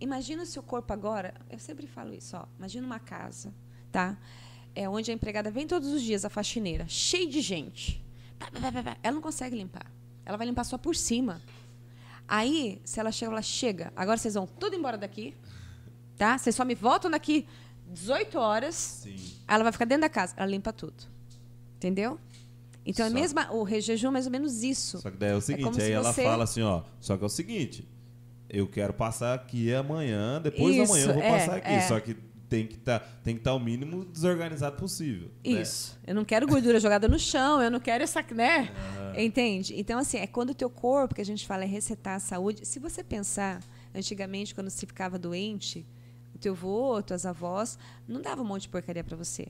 Imagina o seu corpo agora, eu sempre falo isso, ó, imagina uma casa, tá? É onde a empregada vem todos os dias, a faxineira, cheia de gente. Ela não consegue limpar. Ela vai limpar só por cima. Aí, se ela chega, ela chega. Agora vocês vão tudo embora daqui, tá? Vocês só me voltam daqui 18 horas. Sim. Ela vai ficar dentro da casa, ela limpa tudo. Entendeu? Então, é Só- mesmo o rejejum é mais ou menos isso. Só que daí é o seguinte, como aí ela você- fala assim, ó, só que é o seguinte, eu quero passar aqui amanhã, depois da Isso, manhã eu vou é, passar aqui, é. só que tem que tá, estar o mínimo desorganizado possível. né? Isso. Eu não quero gordura jogada no chão, eu não quero essa, né? Entende? Então, assim, é quando o teu corpo, que a gente fala, é resetar a saúde. Se você pensar, antigamente, quando se ficava doente, teu avô, tuas avós, não dava um monte de porcaria para você.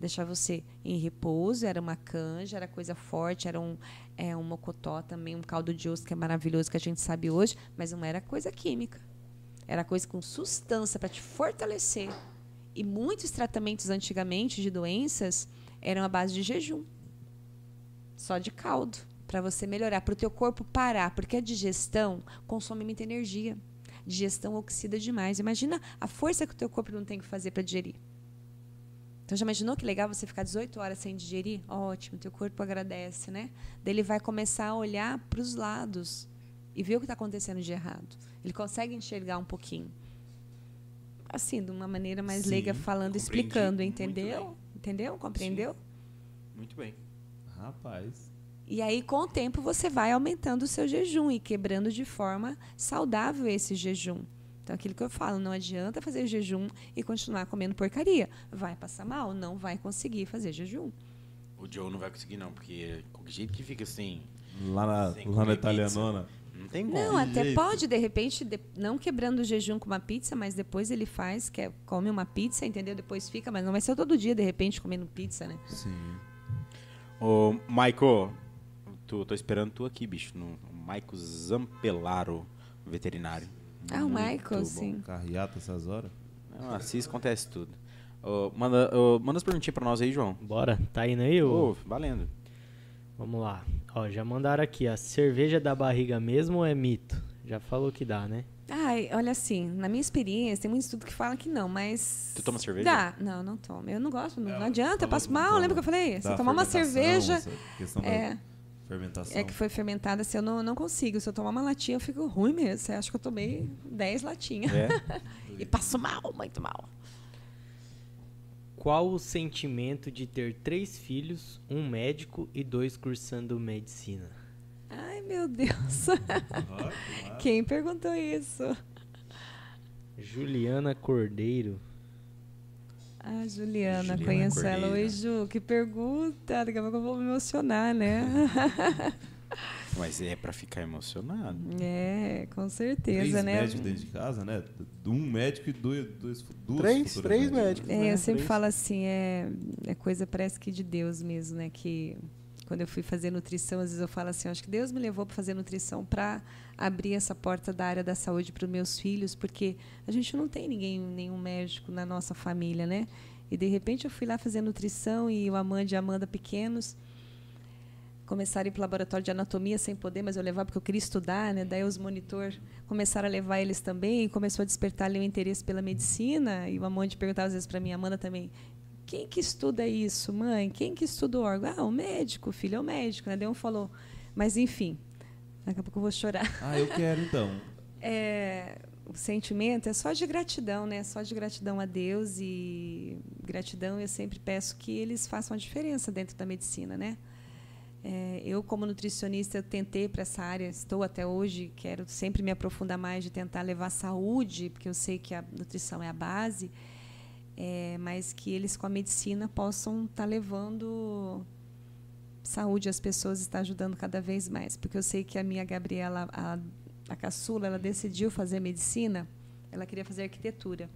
Deixava você em repouso, era uma canja, era coisa forte, era um, é, um mocotó também, um caldo de osso que é maravilhoso, que a gente sabe hoje, mas não era coisa química. Era coisa com substância para te fortalecer. E muitos tratamentos antigamente de doenças eram à base de jejum. Só de caldo, para você melhorar, para o teu corpo parar, porque a digestão consome muita energia. Digestão oxida demais. Imagina a força que o teu corpo não tem que fazer para digerir. Então já imaginou que legal você ficar 18 horas sem digerir? Ótimo, teu corpo agradece, né? Daí ele vai começar a olhar para os lados e ver o que está acontecendo de errado. Ele consegue enxergar um pouquinho. Assim, de uma maneira mais Sim, leiga, falando, explicando, entendeu? Entendeu? Compreendeu? Muito bem. Rapaz. E aí, com o tempo, você vai aumentando o seu jejum e quebrando de forma saudável esse jejum. Então, aquilo que eu falo, não adianta fazer jejum e continuar comendo porcaria. Vai passar mal, não vai conseguir fazer jejum. O Joe não vai conseguir, não, porque qualquer jeito que fica assim, Lá na, lá na italianona. não tem como. Não, até jeito. pode, de repente, de- não quebrando o jejum com uma pizza, mas depois ele faz, que é, come uma pizza, entendeu? Depois fica, mas não vai ser todo dia, de repente, comendo pizza, né? Sim. Ô, Maico, tu, tô esperando tu aqui, bicho. No, Maico Zampelaro, veterinário. Ah, o bom. sim. Carreata essas horas. Não, assiste, acontece tudo. Ô, manda, ô, manda as perguntinhas pra nós aí, João. Bora, tá indo aí? ô? Ô, valendo. Vamos lá. Ó, já mandaram aqui, a cerveja da barriga mesmo ou é mito? Já falou que dá, né? Ai, olha assim, na minha experiência, tem muito estudo que fala que não, mas. Tu toma cerveja? Dá. Não, não tomo. Eu não gosto, não, É, não adianta, eu passo mal. toma. Lembra que eu falei? Se Da eu tomar uma cerveja. essa questão É. da fermentação. É que foi fermentada, se eu não, não consigo. Se eu tomar uma latinha, eu fico ruim mesmo. Você acha que eu tomei 10 latinhas. É? [LAUGHS] e passo mal, muito mal. Qual o sentimento de ter três filhos, um médico e dois cursando medicina? Ai, meu Deus. [LAUGHS] Quem perguntou isso? Juliana Cordeiro. Ah, Juliana, Juliana conheço ela. Cordeiro. Oi, Ju, que pergunta. Daqui a pouco eu vou me emocionar, né? [LAUGHS] Mas é pra ficar emocionado. é, com Três certeza, né? médicos dentro de casa, né? Um médico e dois, dois duas Três, três médicos. É, né? eu sempre Três. falo assim, é, é coisa parece que de Deus mesmo, né? Que quando eu fui fazer nutrição, às vezes eu falo assim, acho que Deus me levou para fazer nutrição para abrir essa porta da área da saúde para os meus filhos, porque a gente não tem ninguém, nenhum médico na nossa família, né? E de repente eu fui lá fazer nutrição e o Amanda e a Amanda pequenos começaram a ir para o laboratório de anatomia sem poder, mas eu levava porque eu queria estudar, né? Daí os monitor começaram a levar eles também, e começou a despertar ali o interesse pela medicina, e o Amanda perguntava às vezes para mim, a Amanda também, quem que estuda isso, mãe? Quem que estuda o órgão? Ah, o médico, filho é o médico, né? Daí um falou, mas enfim, daqui a pouco eu vou chorar. [LAUGHS] Ah, eu quero então. É, o sentimento é só de gratidão, né? Só de gratidão a Deus e gratidão eu sempre peço que eles façam a diferença dentro da medicina, né? É, eu como nutricionista eu tentei para essa área, estou até hoje, quero sempre me aprofundar mais de tentar levar saúde, porque eu sei que a nutrição é a base, é, mas que eles com a medicina possam estar levando saúde às pessoas, está ajudando cada vez mais, porque eu sei que a minha Gabriela, a, a caçula, ela decidiu fazer medicina, ela queria fazer arquitetura.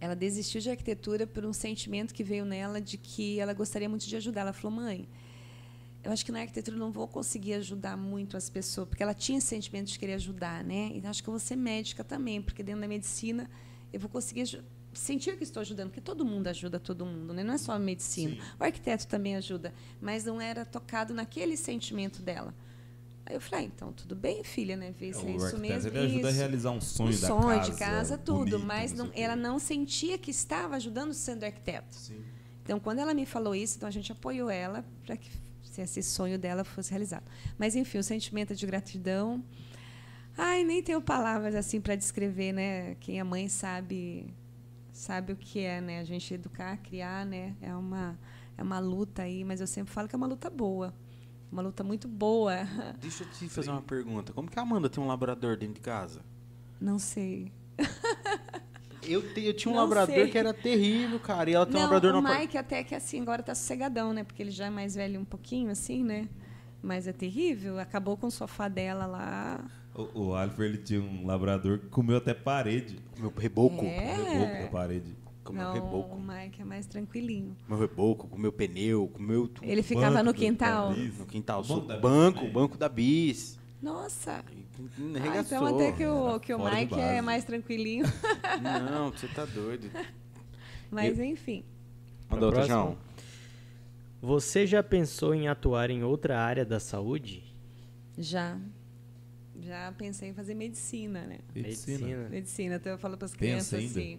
Ela desistiu de arquitetura por um sentimento que veio nela de que ela gostaria muito de ajudar. Ela falou, mãe, eu acho que na arquitetura não vou conseguir ajudar muito as pessoas, porque ela tinha esse sentimento de querer ajudar, né? Então acho que eu vou ser médica também, porque dentro da medicina eu vou conseguir sentir que estou ajudando, porque todo mundo ajuda todo mundo, né? Não é só a medicina. O arquiteto também ajuda, mas não era tocado naquele sentimento dela. Aí eu falei, ah, então tudo bem, filha, né? Vê se é isso mesmo. ele ajuda a isso. realizar um sonho um da sonho casa. de casa, tudo, bonito, mas não ela não sentia que estava ajudando sendo arquiteto. Sim. Então, quando ela me falou isso, então a gente apoiou ela para que se esse sonho dela fosse realizado. Mas, enfim, o sentimento de gratidão. Ai, nem tenho palavras assim para descrever, né? Quem é mãe sabe sabe o que é, né? A gente educar, criar, né? É uma é uma luta aí, mas eu sempre falo que é uma luta boa, uma luta muito boa. [LAUGHS] Deixa eu te fazer uma pergunta. Como que a Amanda tem um labrador dentro de casa? Não sei. [LAUGHS] Eu, te- eu tinha um Não labrador sei. que era terrível, cara. E ela tem um Não, labrador o Mike até que assim agora tá sossegadão, né? Porque ele já é mais velho um pouquinho, assim, né? Mas é terrível. Acabou com o sofá dela lá. O, o Alfred ele tinha um labrador que comeu até parede. Meu reboco. É. O reboco da parede. Comeu Não, reboco. o Mike é mais tranquilinho. Meu reboco, comeu pneu, comeu tudo. Ele ficava no banco, quintal. No quintal. Banco Banco, da banco, Bis. banco da bis. Nossa! Ah, então até que o, que o Mike é mais tranquilinho. Não, você tá doido. [LAUGHS] Mas enfim. Manda outra? João. Você já pensou em atuar em outra área da saúde? Já. Já pensei em fazer medicina, né? Medicina. Medicina. Então eu falo para as crianças ainda? assim.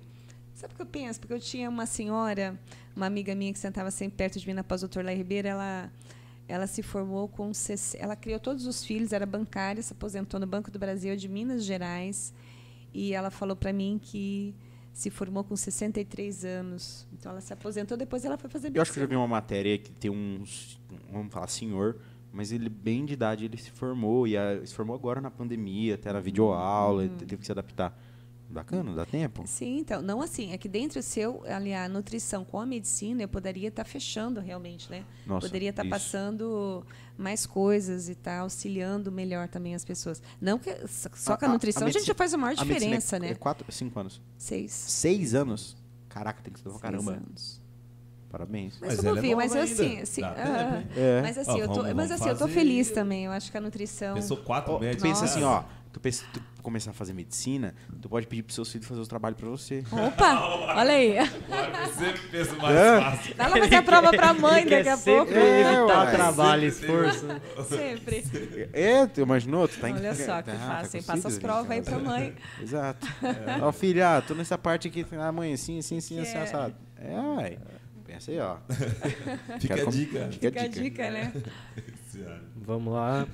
Sabe o que eu penso? Porque eu tinha uma senhora, uma amiga minha que sentava sempre perto de mim na pós-doutor Lá Ribeiro, ela, ela se formou com. 60 Ela criou todos os filhos, era bancária, se aposentou no Banco do Brasil de Minas Gerais. E ela falou para mim que se formou com 63 anos. Então ela se aposentou, depois ela foi fazer medicina. Eu acho que eu já vi uma matéria que tem um, vamos falar, senhor, mas ele bem de idade, ele se formou, e a- se formou agora na pandemia, até na videoaula, Hum. teve que se adaptar. Bacana, dá tempo? Sim, então, não assim, é que dentro do seu, ali, a nutrição com a medicina, eu poderia estar fechando realmente, né? Nossa, poderia estar isso. passando mais coisas e estar auxiliando melhor também as pessoas. Não que só com a, nutrição a, gente já faz a maior a medicina diferença, é, né? É quatro, cinco anos. Seis. Seis anos? Caraca, tem que estudar pra Seis caramba. anos. Parabéns. Mas, Mas vamos ela é ver, mas nova eu assim, assim ah. É. mas assim, Ó, eu tô, vamos- mas vamos assim, eu tô feliz também. Eu acho que a nutrição. Pensou quatro Ó, médicos. pensa assim, ó. Tu pensa, tu começar a fazer medicina, tu pode pedir pros seus filhos fazer os trabalhos pra você. Opa, [LAUGHS] olha aí. Você sempre pensa mais É. fácil. Vai lá fazer a prova pra mãe Ele daqui a pouco. É, evitar ué. trabalho e esforço. Sempre. É, tu imaginou? Tu tá em- Olha só que tá- tá fácil, hein? com Passa as provas aí pra mãe. [LAUGHS] Exato. Ó, filha, ah, tô nessa parte aqui. Ah, mãe, assim, assim, assim, assim, é. assado. É, uai. Pensa aí, ó. [LAUGHS] Fica Quero a dica. Fica a dica, né? [LAUGHS] Vamos lá.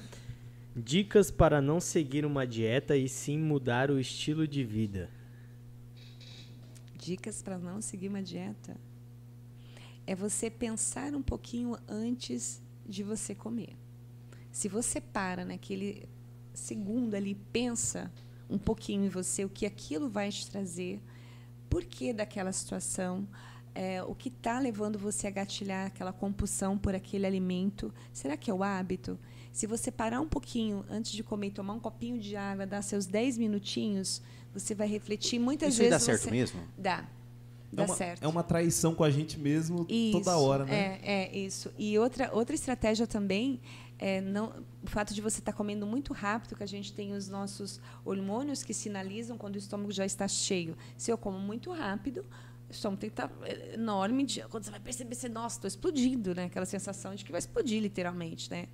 Dicas para não seguir uma dieta e sim mudar o estilo de vida. Dicas para não seguir uma dieta. É você pensar um pouquinho antes de você comer. Se você para naquele segundo ali, pensa um pouquinho em você, o que aquilo vai te trazer, por que daquela situação, é, o que está levando você a gatilhar aquela compulsão por aquele alimento. Será que é o hábito? Se você parar um pouquinho antes de comer tomar um copinho de água, dar seus 10 minutinhos, você vai refletir muitas Isso vezes. dá certo você- mesmo? Dá. É uma, certo. é uma traição com a gente mesmo Isso, toda hora, né? É, é isso. E outra, outra estratégia também é não, o fato de você estar comendo muito rápido, que a gente tem os nossos hormônios que sinalizam quando o estômago já está cheio. Se eu como muito rápido, estômago estar enorme. De, quando você vai perceber, você, nossa, estou explodindo, né? Aquela sensação de que vai explodir, literalmente, né?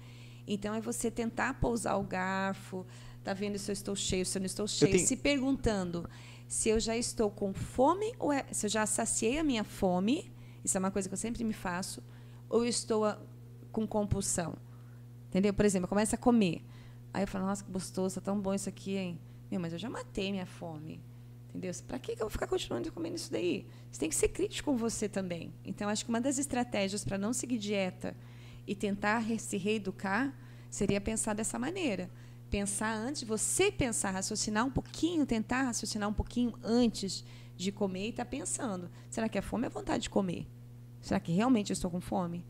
Então, é você tentar pousar o garfo, tá vendo se eu estou cheio, se eu não estou cheio, tenho- se perguntando se eu já estou com fome ou é, se eu já saciei a minha fome, isso é uma coisa que eu sempre me faço, ou estou a- com compulsão. Entendeu? Por exemplo, eu começo a comer. Aí eu falo, nossa, que gostoso, tá tão bom isso aqui, hein? Meu, mas eu já matei minha fome. Entendeu? Para que eu vou ficar continuando comendo isso daí? Você tem que ser crítico com você também. Então, acho que uma das estratégias para não seguir dieta e tentar se reeducar seria pensar dessa maneira. Pensar antes, você pensar, raciocinar um pouquinho, tentar raciocinar um pouquinho antes de comer e estar pensando: será que a fome é vontade de comer? Será que realmente eu estou com fome?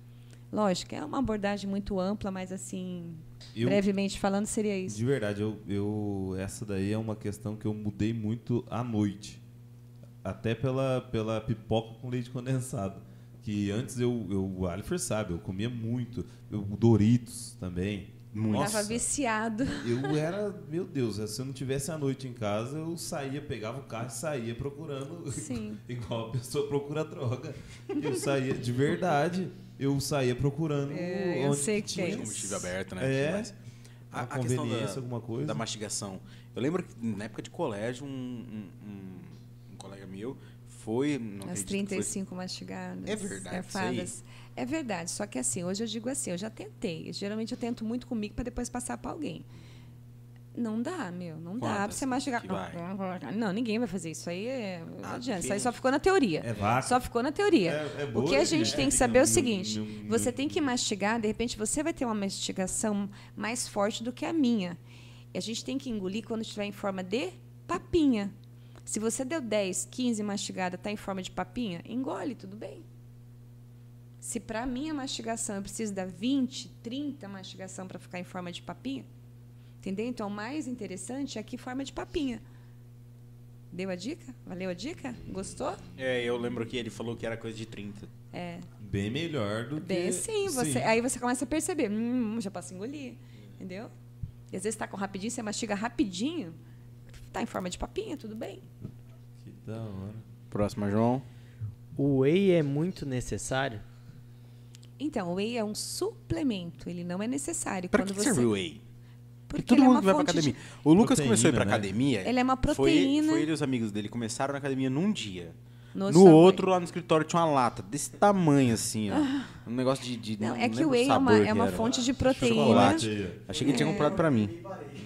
Lógico, é uma abordagem muito ampla, mas assim, Eu- brevemente falando, seria isso. De verdade, eu, eu- essa daí é uma questão que eu mudei muito à noite. Até pela, pela pipoca com leite condensado. Que antes eu, eu o Alifer sabe, eu comia muito. Eu, Doritos também. Muito. Nossa, Tava viciado. eu era, meu Deus, se eu não tivesse a noite em casa, eu saía, pegava o carro e saía procurando, Sim. [LAUGHS] igual a pessoa procura droga. Eu saía, de verdade, eu saía procurando É, eu onde sei que que é tinha. Combustível aberto, né? É. Mas a, a questão conveniência, da, alguma coisa. da mastigação. Eu lembro que na época de colégio, um, um- um- colega meu foi. Não As acredito que foi- 35 mastigadas. É verdade isso garfadas. É verdade, só que assim, hoje eu digo assim, eu já tentei. Geralmente eu tento muito comigo para depois passar para alguém. Não dá, meu, não dá pra Quantas você mastigar. Não, ninguém vai fazer isso aí. É, não Ah, adianta. Isso aí depende. só ficou na teoria. É vaca. Só ficou na teoria. É- é o boa, que a né? gente É, tem que saber é o seguinte: no- você tem que mastigar, de repente você vai ter uma mastigação mais forte do que a minha. E a gente tem que engolir quando estiver em forma de papinha. Se você deu 10, 15 mastigada, está em forma de papinha, engole, tudo bem. Se para minha mastigação eu preciso dar 20, 30 mastigação para ficar em forma de papinha, entendeu? Então, o mais interessante é que forma de papinha. Deu a dica? Valeu a dica? Gostou? É, eu lembro que ele falou que era coisa de 30. É. Bem melhor do que. Bem, sim, você, aí você começa a perceber, hum, já posso engolir, entendeu? E às vezes está com rapidinho, você mastiga rapidinho, tá em forma de papinha, tudo bem. Que da hora. Próxima, João. O whey é muito necessário? Então, o whey é um suplemento, ele não é necessário. Quando que você... serve o whey? Porque todo é mundo uma que vai pra academia. O Lucas Proteína, começou a ir pra né? academia. Ele é uma Foi, proteína. foi ele e os amigos dele começaram na academia num dia. No No, outro, lá no escritório, tinha uma lata desse tamanho, assim, ó. [LAUGHS] Um negócio de. de Não, é que o whey é uma, é uma fonte de proteína. Chocolate. Achei que ele tinha comprado pra mim.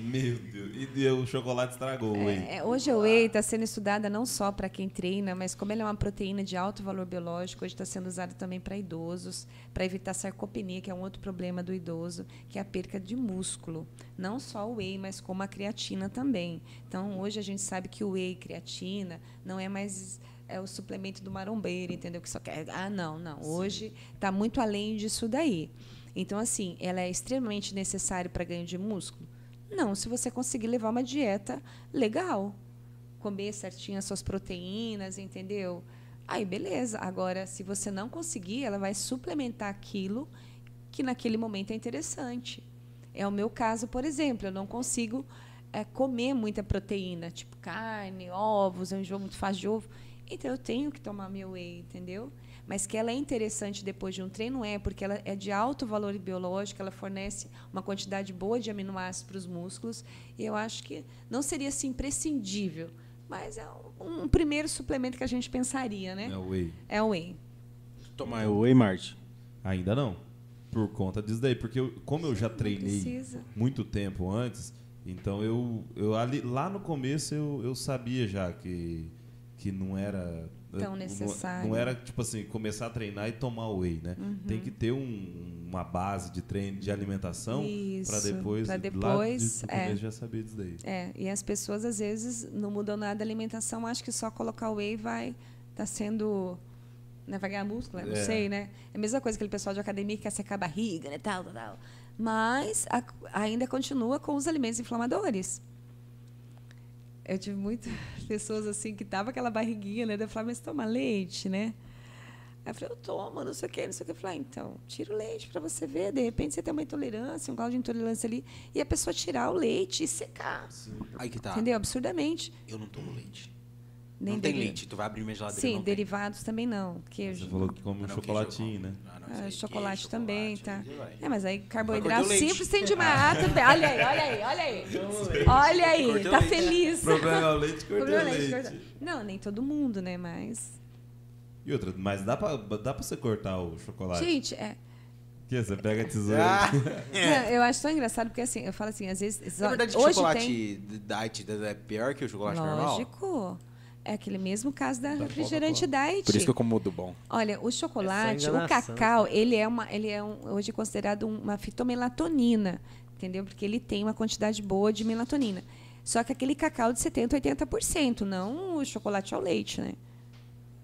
Meu Deus. E o chocolate estragou, hein? É, hoje o whey está sendo estudada não só para quem treina, mas como ele é uma proteína de alto valor biológico, hoje está sendo usado também para idosos, para evitar sarcopenia, que é um outro problema do idoso, que é a perca de músculo. Não só o whey, mas como a creatina também. Então, hoje a gente sabe que o whey e creatina não é mais é o suplemento do marombeiro, entendeu? Que só quer. Ah, não, não. Hoje está muito além disso daí. Então, assim, ela é extremamente necessária para ganho de músculo? Não, se você conseguir levar uma dieta legal, comer certinho as suas proteínas, entendeu? Aí, beleza. Agora, se você não conseguir, ela vai suplementar aquilo que naquele momento é interessante. É o meu caso, por exemplo, eu não consigo é, comer muita proteína, tipo carne, ovos, eu enjoo muito fácil de ovo. Então eu tenho que tomar meu whey, entendeu? Mas que ela é interessante depois de um treino é, porque ela é de alto valor biológico, ela fornece uma quantidade boa de aminoácidos para os músculos, e eu acho que não seria assim imprescindível, mas é um, um primeiro suplemento que a gente pensaria, né? É o whey. É o whey. Tomar o Whey Mart. Ainda não. Por conta disso daí. Porque eu- como eu já treinei muito tempo antes, então eu, eu ali, lá no começo eu, eu sabia já que, que não era. Tão não- necessário. Não, era, tipo assim, começar a treinar e tomar whey, né? Uhum. Tem que ter um- uma base de treino, de alimentação, para depois, pra lá depois, de, no é. já saber disso daí. É, e as pessoas às vezes não mudam nada da alimentação, acham que só colocar o whey vai estar sendo. Né, vai ganhar músculo, né? não É. sei, né? É a mesma coisa que aquele pessoal de academia que quer secar a barriga, né? Tal, tal, tal. Mas a- ainda continua com os alimentos inflamadores. Eu tive muitas [LAUGHS] pessoas assim que tava aquela barriguinha, né? Eu falava, mas toma leite, né? Aí eu falei, eu tomo, não sei o quê, não sei o quê. Eu falei, ah, então, tira o leite para você ver. De repente você tem uma intolerância, um grau de intolerância ali. E a pessoa tirar o leite e secar. Aí que tá. Entendeu? Absurdamente. Eu não tomo leite. Nem não tem leite. Tu vai abrir minha geladeira Sim, não tem. derivados também não. Queijo. Você falou que come um chocolatinho, né? Ah, não, Ah, chocolate queijo, também, tá? chocolate, vai. É, mas aí carboidrato simples tem demais. Ah, tudo bem. Olha aí, olha aí, olha aí. Olha aí, Cortei o tá leite. feliz. Problema é o leite, [LAUGHS] Problema o é leite, leite. corta- Não, nem todo mundo, né? Mas. E outra, mas dá pra, dá pra você cortar o chocolate? Gente, é. Que você pega a tesoura. Ah, [LAUGHS] Não, eu acho tão engraçado porque assim, eu falo assim, às vezes. Na verdade, o hoje chocolate tem. diet é pior que o chocolate normal? Lógico. É aquele mesmo caso da Da refrigerante diet. Por isso que eu como do bom. Olha, o chocolate, É o cacau, ele é uma, ele é um, hoje considerado uma fitomelatonina, entendeu? Porque ele tem uma quantidade boa de melatonina. Só que aquele cacau de 70, 80%, não o chocolate ao leite, né?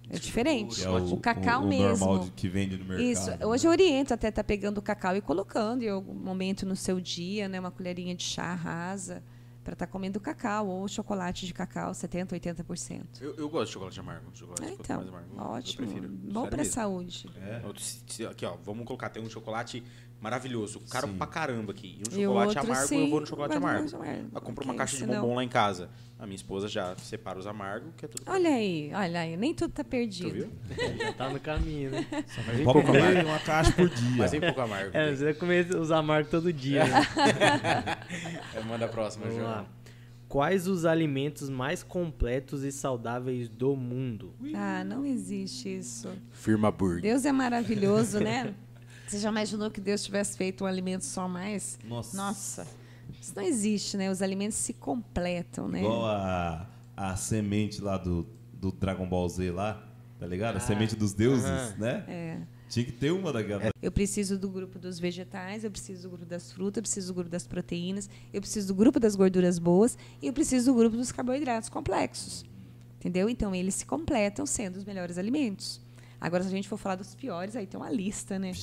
É diferente. É o, cacau o, o mesmo. normal de- que vende no mercado. Isso. né? Hoje eu oriento até estar pegando o cacau e colocando em algum momento no seu dia, né, uma colherinha de chá rasa para estar comendo cacau ou chocolate de cacau 70, 80%. Eu, eu gosto de chocolate amargo. Chocolate É, então, mais amargo, eu ótimo. prefiro. Bom para a saúde. É. Aqui, ó, vamos colocar, tem um chocolate maravilhoso, caro Sim. pra caramba aqui. E um E chocolate outro, amargo, sim, eu vou no chocolate vai amargo. amargo, Eu compro uma caixa de bombom lá em casa. A minha esposa já separa os amargos, que é tudo. Olha aí, olha aí, nem tudo tá Tu perdido. viu? Já tá no caminho, né? Vem Pode pouco comer amargo. uma caixa por dia. Mas tem pouco amargo. É, você vai comer os amargos todo dia. Né? [LAUGHS] Eu mando a próxima, Vamos João. lá. Quais os alimentos mais completos e saudáveis do mundo? Ah, não existe isso. Firma Burger. Deus é maravilhoso, né? [LAUGHS] Você já imaginou que Deus tivesse feito um alimento só mais? Nossa. Nossa. Isso não existe, né? Os alimentos se completam, né? Igual a, a semente lá do, do Dragon Ball Z lá, tá ligado? A semente dos deuses, aham. né? É. Tinha que ter uma daquela. Eu preciso do grupo dos vegetais, eu preciso do grupo das frutas, eu preciso do grupo das proteínas, eu preciso do grupo das gorduras boas e eu preciso do grupo dos carboidratos complexos. Entendeu? Então, eles se completam sendo os melhores alimentos. Agora, se a gente for falar dos piores, aí tem uma lista, né?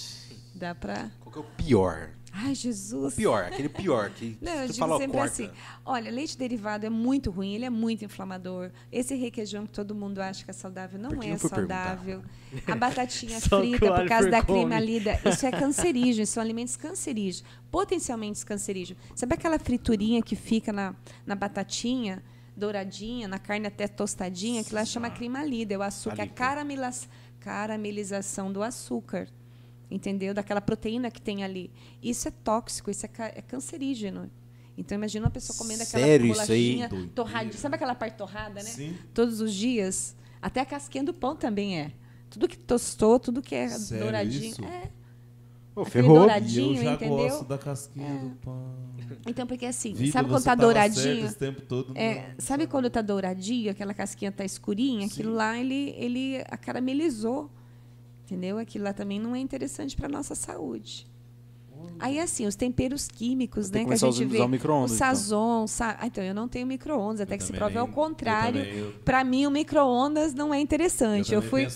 Dá pra. Qual que é o pior? Ai, Jesus. O pior, aquele pior que [LAUGHS] Não, eu digo fala, sempre corta. assim: olha, leite derivado é muito ruim, ele é muito inflamador. Esse requeijão que todo mundo acha que é saudável não Por que é não saudável. [LAUGHS] A batatinha frita, por causa da come. crema lida, isso é [LAUGHS] cancerígeno, são alimentos cancerígenos, potencialmente cancerígenos. Sabe aquela friturinha que fica na, na batatinha? douradinha, na carne até tostadinha, que lá chama crema lida, é o açúcar, é a caramelização do açúcar entendeu? Daquela proteína que tem ali. Isso é tóxico, isso é, ca- é cancerígeno. Então imagina uma pessoa comendo aquela Sério isso aí? bolachinha torradinha, sabe aquela parte torrada, né? Sim. Todos os dias, até a casquinha do pão também é. Tudo que tostou, tudo que é Sério douradinho, isso? é. Pô, ferrou. douradinho. Eu já entendeu? gosto da casquinha do pão. Então porque assim, Vitor, sabe quando tá certo douradinho? Esse tempo todo, É, não. sabe quando tá douradinho, aquela casquinha tá escurinha, aquilo Sim. lá ele ele caramelizou. Entendeu? Aquilo lá também não é interessante para nossa saúde. Aí assim, os temperos químicos, né, que a gente usar vê, o micro-ondas, o então. sazon, sa... ah, então eu não tenho micro-ondas, até Eu que se prove ao nem- eu contrário. eu- Para mim o micro-ondas não é interessante. Eu, também fui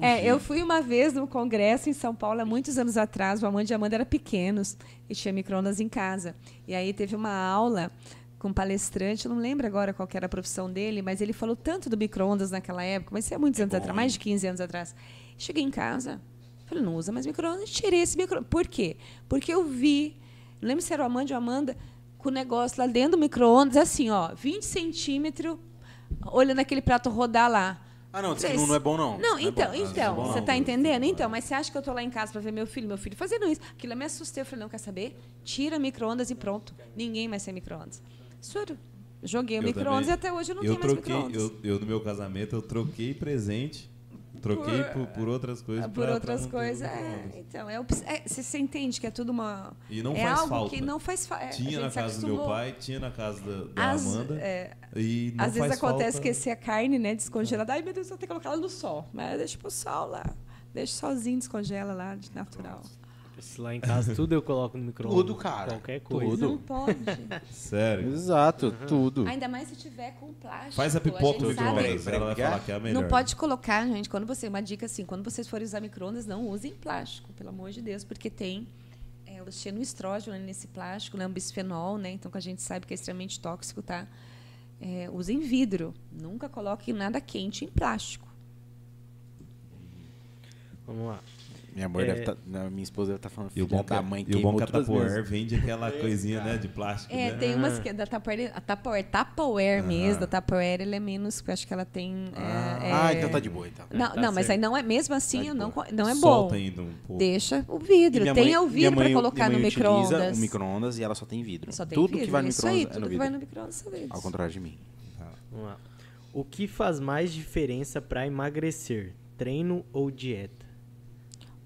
é, eu fui uma vez num congresso em São Paulo há muitos anos atrás, o Amanda e a Amanda eram pequenos e tinha micro-ondas em casa. E aí teve uma aula com um palestrante, eu não lembro agora qual que era a profissão dele, mas ele falou tanto do micro-ondas naquela época, mas isso é muitos anos bom, atrás, mais de 15 anos atrás. Cheguei em casa, falei, não usa mais micro-ondas, tirei esse micro Por quê? Porque eu vi, não lembro se era o Amanda ou a Amanda, com o negócio lá dentro do micro-ondas, assim, ó, 20 centímetros, olhando aquele prato rodar lá. Ah, não, Falei, não, não é bom, não. Não, é então, bom. então, bom, você não. tá entendendo? Então, mas você acha que eu tô lá em casa para ver meu filho, meu filho fazendo isso? Aquilo eu me assustei, eu falei, não, quer saber? Tira micro-ondas e pronto. Ninguém mais tem micro-ondas. Joguei o micro-ondas e até hoje eu não eu tenho mais troquei, micro-ondas. eu, eu, no meu casamento, eu troquei presente, troquei por, por outras coisas. Por pra- outras ter coisas, é. Então, é, é, você, entende que é tudo uma. E não é faz algo falta. que não faz falta. Tinha na casa do meu pai, tinha na casa da, da As- Amanda. é, e não Às vezes faz acontece falta- que esse a carne, né, descongelada. Ai, meu Deus, eu tenho que colocar ela no sol. Mas deixa pro sol lá. Deixa sozinho, descongela lá, de natural. Se lá em casa tudo eu coloco no micro-ondas. Tudo, cara. Qualquer coisa. Tudo. Não pode. [LAUGHS] Sério. Exato, tudo. Ainda mais se tiver com plástico. Faz a pipoca no micro-ondas, ela vai falar que é a melhor. Não pode colocar, gente, quando você. Uma dica assim, quando vocês forem usar micro-ondas, não usem plástico, pelo amor de Deus, porque tem é, o xenoestrógeno nesse plástico, né, um bisfenol, né? Então que a gente sabe que é extremamente tóxico, tá? É, usem vidro. Nunca coloquem nada quente em plástico. Vamos lá. Minha mãe É. deve tá, não, minha esposa deve estar falando E o filha bom, da mãe e o bom que a Tupperware vende aquela coisinha né, de plástico. É, né? tem umas que da Tupperware, a Tupperware, Tupperware mesmo, da Tupperware, ele é menos, eu acho que ela tem. é, Ah, é- então tá de boa, então. Não, Tá não mas aí não é mesmo assim, Tá não, não é bom. Solta ainda um pouco. Deixa o vidro. mãe- o minha vidro para colocar minha no micro-ondas. o micro-ondas e ela só tem vidro. Só tem Tudo vidro. que vai no isso aí, micro-ondas é tudo no que vidro. vai no micro-ondas são vidros. Ao contrário de mim. Lá. O que faz mais diferença para emagrecer? Treino ou dieta?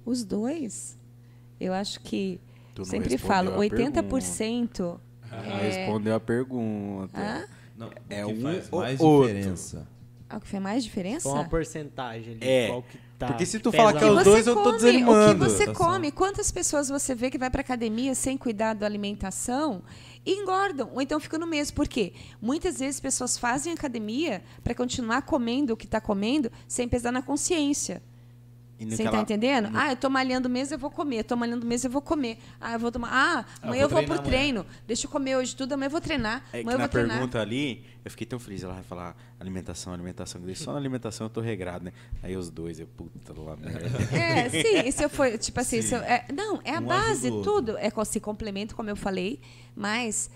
Os dois, eu acho que Tu não sempre falo, a 80% Ela é, respondeu a pergunta. Hã? Não, É o que um faz mais outro. diferença. é o que faz mais diferença? Qual a porcentagem ali? É, Qual que tá, porque se tu falar que é O os dois, você eu tô come, desanimando. O que você Tá come, quantas pessoas você vê que vai para academia sem cuidar da alimentação e engordam, ou então ficam no mesmo. Por quê? Muitas vezes pessoas fazem academia para continuar comendo o que está comendo sem pesar na consciência. Você tá ela- entendendo? Ah, eu tô malhando mesmo, eu vou comer. Eu tô malhando mesmo, eu vou comer. Ah, eu vou tomar. Ah, amanhã eu vou vou pro treinar amanhã. treino. Deixa eu comer hoje tudo, amanhã eu vou treinar. É amanhã eu na vou treinar. pergunta ali, eu fiquei tão feliz. Ela vai falar alimentação, alimentação. Eu Só na alimentação eu tô regrado, né? Aí os dois, eu, puta lá, merda. É, sim, e se eu for, tipo assim, eu- é, não, é a Um base, tudo. É se complemento, como eu falei, mas.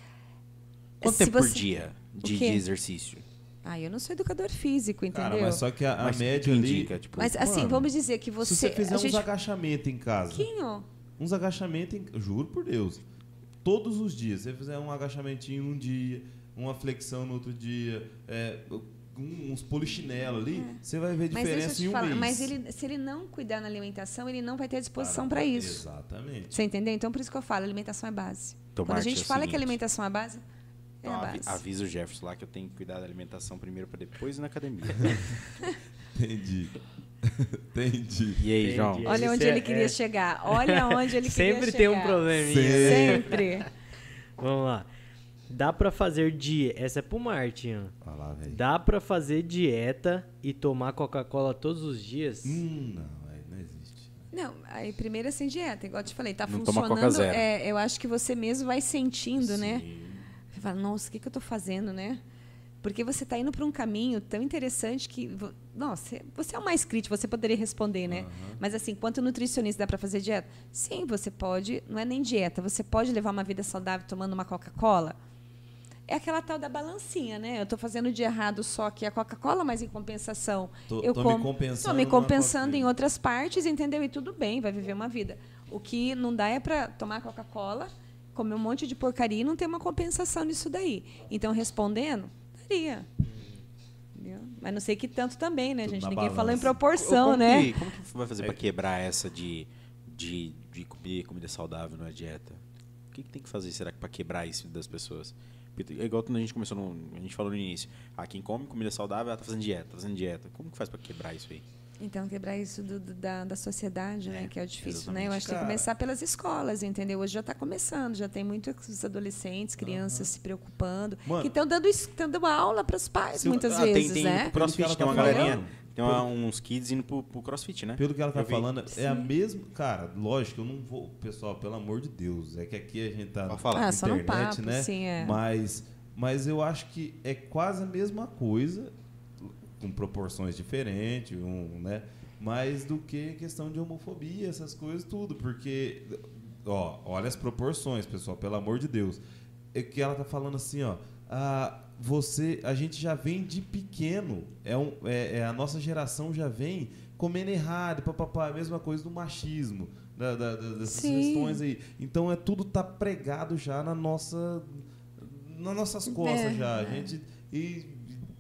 Quanto tempo por você- dia de, de exercício? Ah, eu não sou educador físico, entendeu? Cara, mas só que a, a Mas média que ali... indica, tipo, Mas, assim, Mano, vamos dizer que você. se você fizer a uns gente... agachamentos em casa, Pouquinho. uns agachamentos, em... juro por Deus, todos os dias, se você fizer um agachamentinho um dia, uma flexão no outro dia, é, um- uns polichinelo ali, você vai ver É. Diferença em um falar, mês. mas ele, se ele não cuidar na alimentação, ele não vai ter disposição Cara, para isso. Exatamente. Você entendeu? Então, por isso que eu falo, alimentação é base. Tomate Quando a gente é fala que seguinte. alimentação é base, é Então, a base. avisa o Jefferson lá que eu tenho que cuidar da alimentação primeiro pra depois ir na academia. [LAUGHS] Entendi. [LAUGHS] Entendi. E aí, Entendi. João? Olha Isso onde é- ele queria é. chegar. Olha onde ele [LAUGHS] queria Sempre chegar. tem um probleminha. Sempre. Vamos lá. Dá pra fazer dieta. Essa é pro Martin. Olha lá, velho. Dá pra fazer dieta e tomar Coca-Cola todos os dias? Hum, não, não existe. Não, aí primeiro é sem dieta, igual eu te falei, tá Não toma Coca funcionando. zero. é, eu acho que você mesmo vai sentindo, né? Sim. Você fala, nossa, o que, que eu tô fazendo, né? Porque você está indo para um caminho tão interessante que. Nossa, você é o mais crítico, você poderia responder, né? Mas assim, quanto nutricionista dá para fazer dieta? Sim, você pode. Não é nem dieta, você pode levar uma vida saudável tomando uma Coca-Cola. É aquela tal da balancinha, né? Eu estou fazendo de errado só que a Coca-Cola, mas em compensação. Tô- eu tô me compensando tô me compensando em outras partes, entendeu? E tudo bem, vai viver uma vida. O que não dá é para tomar Coca-Cola, comer um monte de porcaria e não ter uma compensação nisso daí. Então, respondendo, daria. Entendeu? Mas não sei que tanto também, né, Tudo gente? Ninguém falou em proporção, como né? Que, como que vai fazer pra quebrar essa de, de, de comer comida saudável na dieta? O que, que tem que fazer, será que, pra quebrar isso das pessoas? É igual quando a gente começou, no, a gente falou no início. Ah, quem come comida saudável, ela tá fazendo dieta, tá fazendo dieta. Como que faz pra quebrar isso aí? Então, quebrar isso do- do- da, da sociedade, né? É, Que é o difícil, né? Eu acho que tem que começar pelas escolas, entendeu? Hoje já está começando, já tem muitos adolescentes, crianças se preocupando, Mano. que estão dando, dando aula para os pais, eu- muitas Ah, tem- vezes, tem, né? pro crossfit, tem uma tá galerinha, tem uma- uns kids indo pro, pro crossfit, né? Pelo que ela tá falando, é a mesma. Cara, lógico, eu não vou. Pessoal, pelo amor de Deus. É que aqui a gente tá Pode falar. na Ah, só no internet, papo, né? sim, é. Mas Mas eu acho que é quase a mesma coisa, com proporções diferentes, um, né? Mais do que questão de homofobia, essas coisas, tudo. Porque, ó, olha as proporções, pessoal, pelo amor de Deus. É que ela tá falando assim, ó. Ah, você, a gente já vem de pequeno. É, um, é, é a nossa geração já vem comendo errado, papapá, a mesma coisa do machismo, da, da, da- dessas Sim. questões aí. Então é tudo tá pregado já na nossa nas nossas costas É, já. A é. gente ir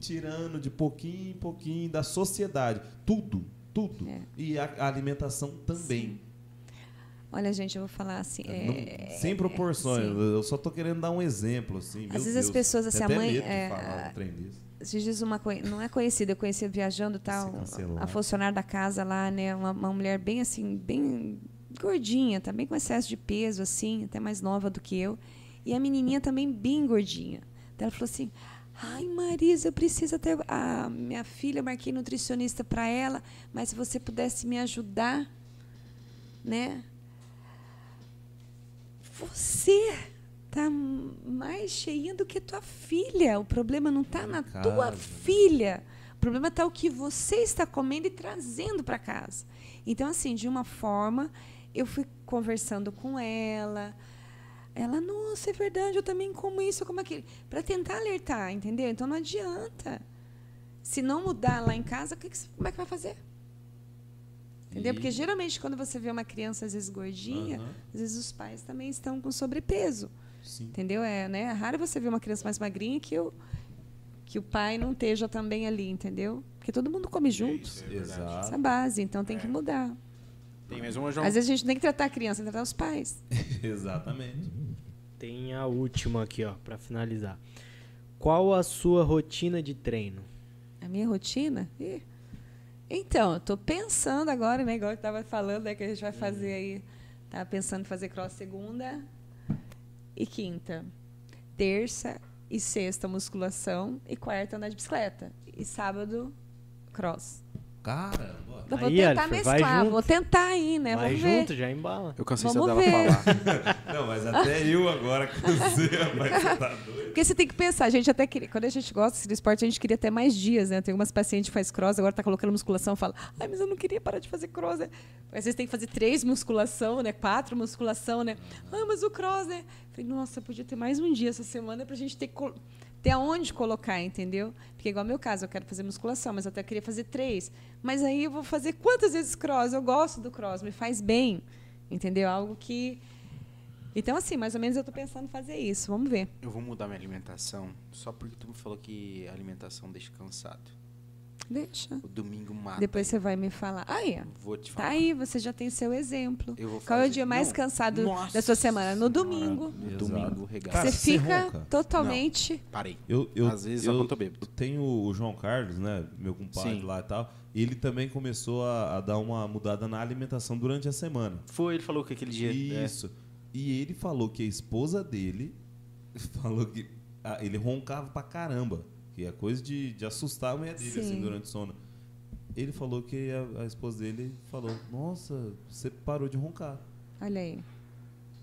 tirando de pouquinho em pouquinho da sociedade. Tudo, tudo. É. E a, a alimentação também. Olha, gente, eu vou falar assim. é, Não- sem proporções. sim. Eu só tô querendo dar um exemplo, assim. Às vezes as Deus. pessoas, assim, a mãe, é, falar um trem desse. Esses dias uma não é conhecida, eu conhecia viajando tal, a funcionária da casa lá, né, uma, uma mulher bem assim, bem gordinha, também com excesso de peso assim, até mais nova do que eu, e a menininha também bem gordinha. Daí ela falou assim: "Ai, Marisa, eu preciso até a minha filha, marquei nutricionista para ela, mas se você pudesse me ajudar, né? Você tá mais cheinha do que tua filha. O problema não tá na casa, tua filha. O problema tá o que você está comendo e trazendo para casa. Então, assim, de uma forma, eu fui conversando com ela. Ela, nossa, é verdade, eu também como isso, eu como aquilo. Para tentar alertar, entendeu? Então não adianta. Se não mudar lá em casa, que que como é que vai fazer? Entendeu? Porque geralmente quando você vê uma criança às vezes gordinha, Aham. às vezes os pais também estão com sobrepeso. Sim. Entendeu? É, né? é raro você ver uma criança mais magrinha que o, que o pai não esteja também ali, entendeu? Porque todo mundo come junto. Isso, é. Essa é Exato. a base, então tem que mudar. Tem mais uma, João? Às vezes a gente não tem que tratar a criança, tem que tratar os pais. [LAUGHS] Exatamente. Tem a última aqui, ó, pra finalizar. Qual a sua rotina de treino? A minha rotina? Ih. Então, eu tô pensando agora, né? Igual eu tava falando, né? Que a gente vai fazer aí. Tava pensando em fazer cross segunda e quinta. Terça e sexta, musculação. E quarta, andar de bicicleta. E sábado, cross. Caramba. Eu vou Aí, tentar vai mesclar, junto. vou tentar aí, né? Vai Vamos junto, ver. já embala. Eu cansei só Vamos dela ver. falar. [LAUGHS] Não, mas até eu agora cansei, [LAUGHS] rapaz. Você tá doido? Porque você tem que pensar, a gente até queria, quando a gente gosta de esporte, a gente queria até mais dias, né? Tem umas pacientes que faz cross, agora tá colocando musculação, fala, ai, mas eu não queria parar de fazer cross, né? Às vezes tem que fazer três musculação, né? Quatro musculação, né? Ah, mas o cross, né? Falei, nossa, podia ter mais um dia essa semana pra gente ter, ter aonde colocar, entendeu? Porque igual meu caso, eu quero fazer musculação, mas eu até queria fazer três. Mas aí eu vou fazer quantas vezes cross? Eu gosto do cross, me faz bem, entendeu? Algo que... Então, assim, mais ou menos eu tô pensando em fazer isso. Vamos ver. Eu vou mudar minha alimentação só porque tu me falou que a alimentação deixa cansado. Deixa. O domingo mata. Depois você vai me falar. Aí, ó. Vou te Tá falar. aí, você já tem seu exemplo. Eu vou Qual é o dia mais Não, cansado nossa da sua semana? No domingo. No domingo, regaço. Cara, você você fica ronca? totalmente. Parei. Eu, eu, Às vezes eu, só quando tô bêbado. eu tenho o João Carlos, né? Meu compadre Sim. lá e tal. Ele também começou a, a dar uma mudada na alimentação durante a semana. Foi, ele falou que aquele dia... é, Isso. E ele falou que a esposa dele [LAUGHS] falou que ah, ele roncava pra caramba. Que é coisa de, de assustar a mulher dele, Sim. assim, durante o sono. Ele falou que a, a esposa dele falou: Nossa, você parou de roncar. Olha aí.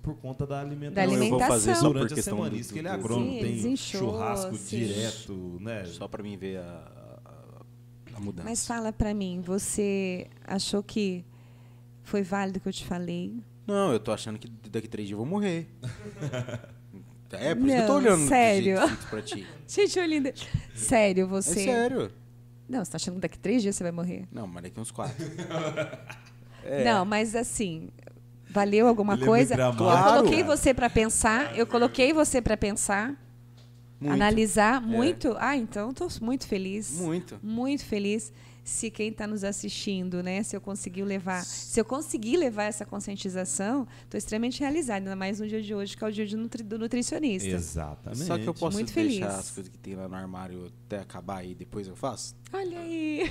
Por conta da Da alimentação. eu vou fazer alimentação. só Durante a questão semana. Isso que ele é agrônomo, Sim, tem desinchou, churrasco sim. direto, né? Só pra mim ver a, a, a mudança. Mas fala pra mim, você achou que foi válido o que eu te falei? Não, eu tô achando que daqui três dias eu vou morrer. [LAUGHS] É, por isso que eu tô Não, olhando sério. do jeito pra ti. [LAUGHS] Gente, olha. Sério, É você. sério. Não, você tá achando que daqui três dias você vai morrer? Não, mas daqui uns quatro. [LAUGHS] É. Não, mas assim, valeu alguma Ele é coisa? muito dramático. eu Claro. coloquei você pra pensar, eu coloquei você pra pensar, Muito. analisar muito. Ah, então eu tô muito feliz. Muito. Muito feliz se quem está nos assistindo, né, se eu conseguir levar, se eu conseguir levar essa conscientização, estou extremamente realizada, ainda mais no dia de hoje, que é o dia de nutri- do nutricionista. Exatamente. Só que eu posso Muito deixar feliz. as coisas que tem lá no armário até acabar e depois eu faço? Olha aí.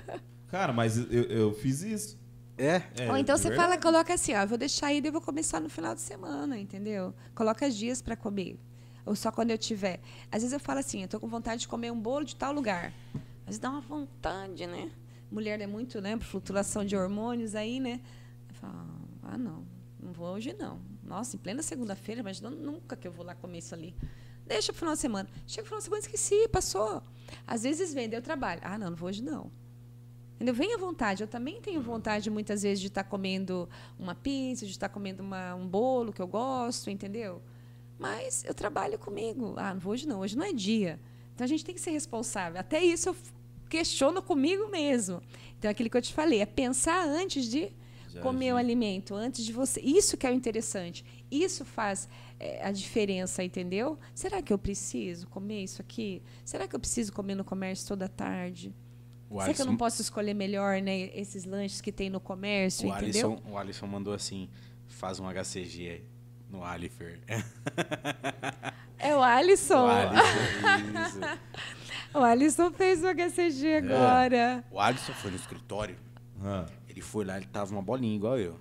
[LAUGHS] Cara, mas eu, eu fiz isso. É? É, Ou então você verdade. fala, coloca assim, ó, eu vou deixar aí e vou começar no final de semana, entendeu? Coloca dias para comer. Ou só quando eu tiver. Às vezes eu falo assim, eu tô com vontade de comer um bolo de tal lugar. Mas dá uma vontade, né? Mulher é muito, né? Flutuação de hormônios aí, né? Falo, ah, não, não vou hoje não. Nossa, em plena segunda-feira, mas nunca que eu vou lá comer isso ali. Deixa pro final de semana. Chega pro final de semana, esqueci, passou. Às vezes vem, daí eu trabalho. Ah, não, não vou hoje não. Entendeu? Vem à vontade. Eu também tenho vontade, muitas vezes, de estar comendo uma pizza, de estar comendo uma, um bolo que eu gosto, entendeu? Mas eu trabalho comigo. Ah, não vou hoje não, hoje não é dia. Então a gente tem que ser responsável. Até isso eu questiono comigo mesmo. Então é aquilo que eu te falei, é pensar antes de Já comer agir. o alimento, antes de você. Isso que é o interessante. Isso faz é, a diferença, entendeu? Será que eu preciso comer isso aqui? Será que eu preciso comer no comércio toda tarde? O Será que eu não posso escolher melhor, né, esses lanches que tem no comércio, O entendeu? Alisson, o Alisson mandou assim: faz um HCG no Alifer. É o Alisson. O Alisson, isso. [LAUGHS] O Alisson fez o HCG É. agora. O Alisson foi no escritório. Ah, Ele foi lá, ele tava uma bolinha igual eu.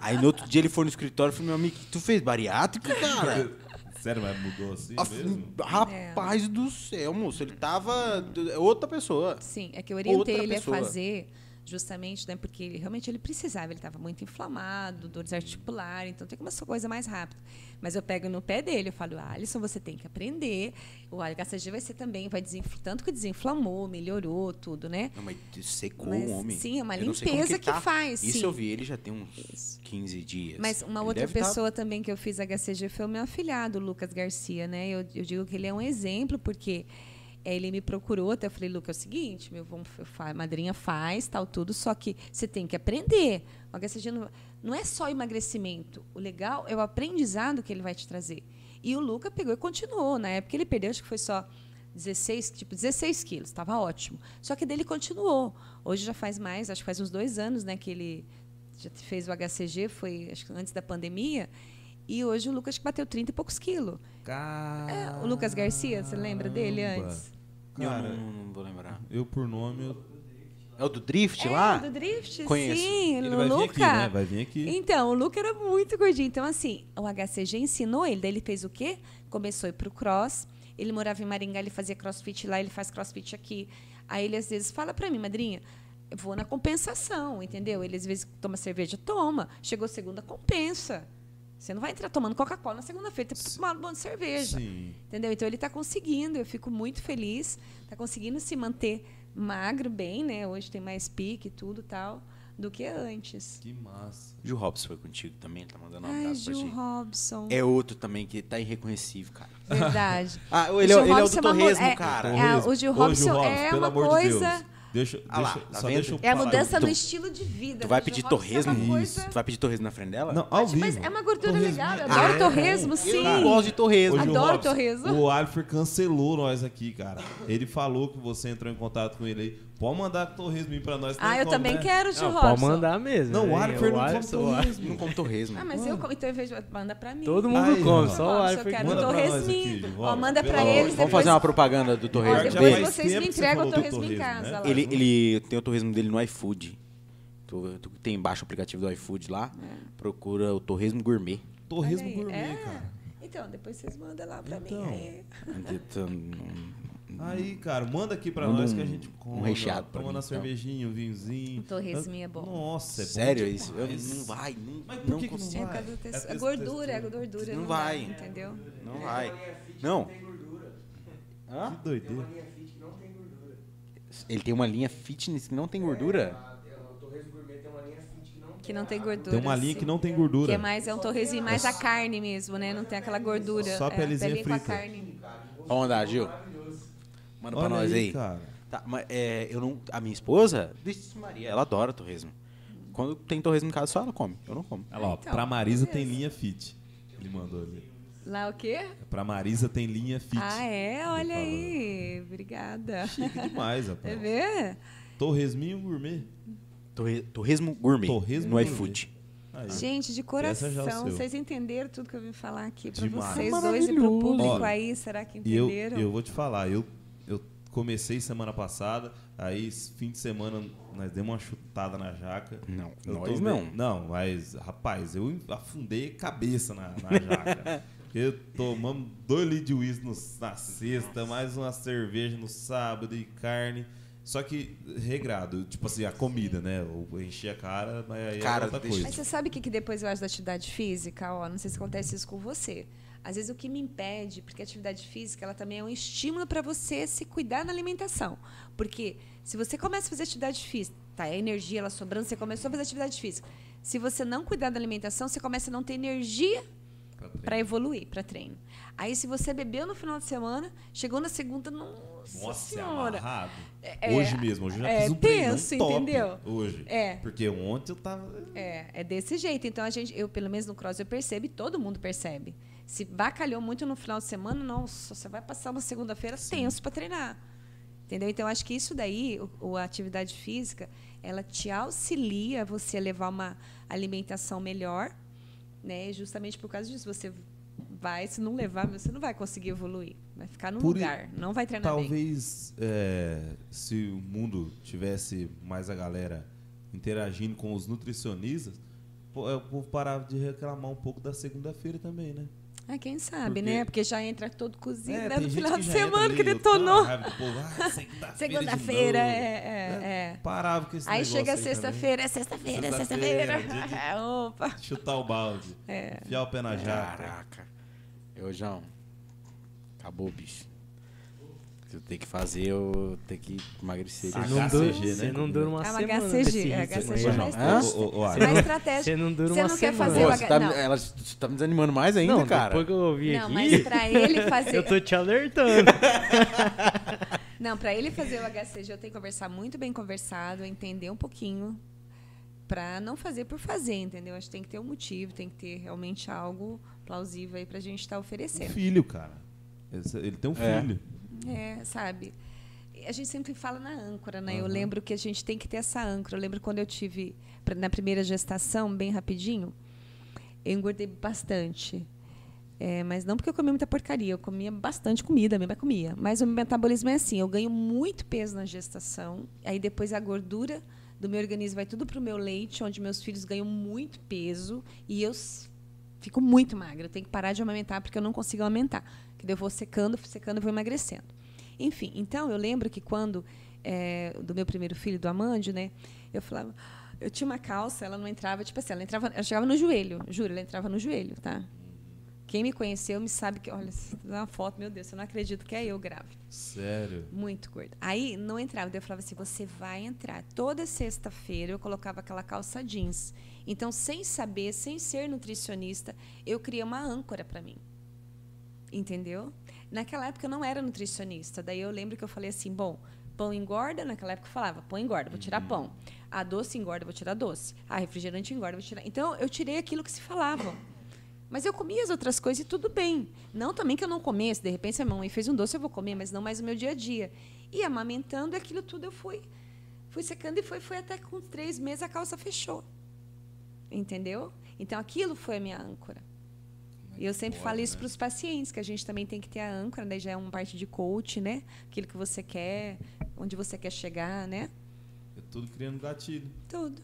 Aí no outro dia ele foi no escritório e falou: Meu amigo, tu fez bariátrica, cara? [LAUGHS] sério, mas mudou assim Ah, mesmo? Rapaz do céu, moço. Ele tava. é outra pessoa. Sim, é que eu orientei Outra ele pessoa. a fazer justamente, né, porque realmente ele precisava, ele estava muito inflamado, dores articulares, então tem que uma coisa mais rápida. Mas eu pego no pé dele, eu falo, Alisson, você tem que aprender. O HCG vai ser também, vai desinflamar, tanto que desinflamou, melhorou tudo, né? Não, mas secou Mas, o homem. sim, é uma Eu limpeza ele que tá. faz, Isso sim. eu vi, ele já tem uns 15 dias. Mas uma Ele outra tá- pessoa também que eu fiz HCG foi o meu afilhado, o Lucas Garcia, né? Eu, eu digo que ele é um exemplo, porque ele me procurou, até eu falei, Lucas, é o seguinte, meu, vamos, a madrinha faz, tal, tudo, só que você tem que aprender. O HCG não, não é só emagrecimento. O legal é o aprendizado que ele vai te trazer. E o Lucas pegou e continuou. Na época ele perdeu, acho que foi só 16, tipo, 16 quilos, estava ótimo. Só que dele continuou. Hoje já faz mais, acho que faz uns dois anos, né, que ele já fez o HCG, foi acho que antes da pandemia. E hoje o Lucas bateu 30 e poucos quilos. É, o Lucas Garcia, você lembra dele Caramba. Eu Cara, não, não vou lembrar. eu por nome, eu... É o do Drift É, lá? do Drift? Conheço. Sim, ele o vai vir Luca. aqui, né? Vai vir aqui. Então, o Luca era muito gordinho. Então, assim, o HCG ensinou ele. Daí ele fez o quê? Começou a ir pro cross. Ele morava em Maringá, ele fazia crossfit lá, ele faz crossfit aqui. Aí ele às vezes fala pra mim, madrinha, eu vou na compensação, entendeu? Ele às vezes toma cerveja, toma. Chegou segunda, compensa. Você não vai entrar tomando Coca-Cola na segunda-feira, tem que tomar um monte de cerveja. Sim. Entendeu? Então ele está conseguindo, eu fico muito feliz, está conseguindo se manter magro bem, né? Hoje tem mais pique e tudo tal do que antes. Que massa. Gil Robson foi contigo também, ele tá mandando um Ai, abraço pra Gil ti. Robson. É outro também que tá irreconhecível, cara. Verdade. [LAUGHS] Ah, O ele, é- Gil ele é o Robson do é uma Torresmo, é- cara. é, o Gil Ô, Robson é uma coisa- De. Deixa, Ah lá, deixa, tá só vendo? deixa eu É a mudança Tu- no estilo de vida. Tu vai né? pedir é torresmo? coisa- Tu vai pedir torresmo na frente dela? Não, ao Mas, vivo. mas é uma gordura Torresmo. legal. Eu adoro Ah, torresmo, Eu sim. não gosto de torresmo. Adoro Robson, torresmo. O Alfer cancelou nós aqui, cara. Ele falou que você entrou em contato com ele aí. Pode mandar torresmo pra nós. Ah, tem eu como, também né? quero, Não, Robson. pode mandar mesmo. Não, o? Alfer não come torresmo. Não como torresmo. Ah, mas eu, como- então eu vejo, manda pra mim. Todo mundo come, só o Robson, eu Alfer. quero torresminho. Manda pra eles. Vamos fazer uma propaganda do torresmo depois vocês me entregam o torresmo em casa né? Ele, ele tem o torresmo dele no iFood. Tu, tu tem embaixo o aplicativo do iFood lá, procura o torresmo gourmet. Torresmo Olha aí, gourmet, é. cara. Então, depois vocês mandam lá pra Então. mim. Aí. Aí, cara, manda aqui pra Manda nós um- que a gente come. um recheado pra Toma mim, na então. cervejinha, um vinhozinho. O torresminho é bom. Nossa, é bom Sério isso? Eu, demais. não vai, não, Mas por não que que não consigo. É vai? por causa do É texto. A gordura, a textura. gordura Não não, vai. Dá, entendeu? Não vai. Não. Hã? Que doideira. Ele tem uma linha fitness que não tem gordura? Que não tem gordura. Tem uma linha que não tem gordura. Que é mais, é um torresminho mais a carne mesmo, né? Não tem aquela gordura. Só a é, pelezinha com a frita. carne. Vamos mandar, Gil. Manda pra Olha nós aí. cara. Tá, mas é, eu não, a minha esposa, Maria, ela adora torresmo. Quando tem torresmo em casa, só ela come. Eu não como. Olha lá, ó, Então, pra Marisa tem linha fit. Ele mandou ali. Lá o quê? Pra Marisa tem linha fit. Ah, é? Olha aí. Obrigada. Chique demais, Quer [LAUGHS] rapaz. ver? Torresminho gourmet. Torre, torresmo gourmet Torresmo no iFood. Aí. Gente, de é o coração, vocês entenderam tudo que eu vim falar aqui pra Demais. vocês dois e pro Maravilhoso. público Olha, aí. Será que E eu, entenderam? eu vou te falar, eu, eu comecei semana passada, aí fim de semana nós demos uma chutada na jaca. Não, Eu nós tô não. Não, mas, rapaz, eu afundei cabeça na, na jaca. [LAUGHS] Porque tomamos dois litros de uísque na sexta, mais uma cerveja no sábado e carne. Só que regrado, tipo assim, a comida, né? Eu enchi a cara, mas aí Cara, é outra coisa. Mas você sabe o que, que depois eu acho da atividade física? Ó, não sei se acontece isso com você. Às vezes o que me impede, porque a atividade física ela também é um estímulo para você se cuidar na alimentação. Porque se você começa a fazer atividade física, tá, a energia ela sobrando, você começou a fazer atividade física. Se você não cuidar da alimentação, você começa a não ter energia para evoluir, para treino. Aí se você bebeu no final de semana, chegou na segunda, nossa, Nossa, é senhora. amarrado. É, hoje mesmo, hoje eu já é fiz um treino tenso, top entendeu? Hoje. É. Porque ontem eu tava... É, é desse jeito. Então a gente, eu pelo menos no cross eu percebo e todo mundo percebe. Se bacalhou muito no final de semana, nossa, você vai passar uma segunda-feira tenso para treinar. Entendeu? Então acho que isso daí, o- a atividade física, ela te auxilia você a levar uma alimentação melhor, né? Justamente por causa disso, você vai, se não levar, você não vai conseguir evoluir. Vai ficar no Por lugar, não vai treinar bem. Talvez é, se o mundo tivesse mais a galera interagindo com os nutricionistas, é, o povo parava de reclamar um pouco da segunda-feira também, né? Ah, quem sabe, Porque- né? Porque já entra todo cozido É, né? no final de semana que detonou. ah, [LAUGHS] segunda-feira é, é, é. Parava com esse Aí chega sexta-feira, é sexta-feira, é Sexta-feira, de- [LAUGHS] Opa. Chutar o balde. É. Enfiar o pé na jaca. Caraca. Eu, João. Acabou, bicho. Se eu tenho que fazer, eu tenho que emagrecer. Você Você não não, HCG, né? você não dura uma É uma semana. HCG, é não. Uma Alex, estratégia. Você não dura Você uma não quer semana. fazer Pô, você tá, não. ela você tá me desanimando mais ainda, Não, cara. depois que eu ouvi Não, aqui, mas pra [LAUGHS] ele fazer. eu tô te alertando. [LAUGHS] Não, pra ele fazer o HCG, eu tenho que conversar muito bem conversado, entender um pouquinho. Pra não fazer por fazer, entendeu? Acho que tem que ter um motivo, tem que ter realmente algo plausível aí pra gente estar um oferecendo. filho, cara. Ele tem um É. filho. É, sabe? A gente sempre fala na âncora, né? Eu Aham. lembro que a gente tem que ter essa âncora. Eu lembro quando eu tive, na primeira gestação, bem rapidinho, eu engordei bastante. É, mas não porque eu comia muita porcaria, eu comia bastante comida, mesmo comia. Mas o meu metabolismo é assim, eu ganho muito peso na gestação, aí depois a gordura do meu organismo vai tudo pro meu leite, onde meus filhos ganham muito peso e eu fico muito magra. Eu tenho que parar de amamentar porque eu não consigo aumentar. Que eu vou secando, secando e vou emagrecendo. Enfim, então eu lembro que quando é, do meu primeiro filho, do Amandio, né, eu falava, eu tinha uma calça, ela não entrava, tipo assim, ela entrava, ela chegava no joelho, juro, ela entrava no joelho, tá? Quem me conheceu me sabe que, olha, dá uma foto, meu Deus, eu não acredito que é eu grávida. Sério. Muito gorda. Aí não entrava. Daí eu falava assim: você vai entrar. Toda sexta-feira eu colocava aquela calça jeans. Então, sem saber, sem ser nutricionista, eu criei uma âncora para mim. Entendeu? Naquela época eu não era nutricionista. Daí eu lembro que eu falei assim: bom, pão engorda. Naquela época eu falava: pão engorda, vou tirar pão. A doce engorda, vou tirar doce. A refrigerante engorda, vou tirar. Então eu tirei aquilo que se falava. Mas eu comia as outras coisas e tudo bem. Não também que eu não comesse, de repente, a mamãe fez um doce, eu vou comer, mas não mais no meu dia a dia. E amamentando, aquilo tudo eu fui, fui secando e foi, foi até com três meses a calça fechou. Entendeu? Então aquilo foi a minha âncora. E eu sempre falo isso para os pacientes, que a gente também tem que ter a âncora, daí já é uma parte de coach, né? Aquilo que você quer, onde você quer chegar, né? É tudo criando gatilho. Tudo.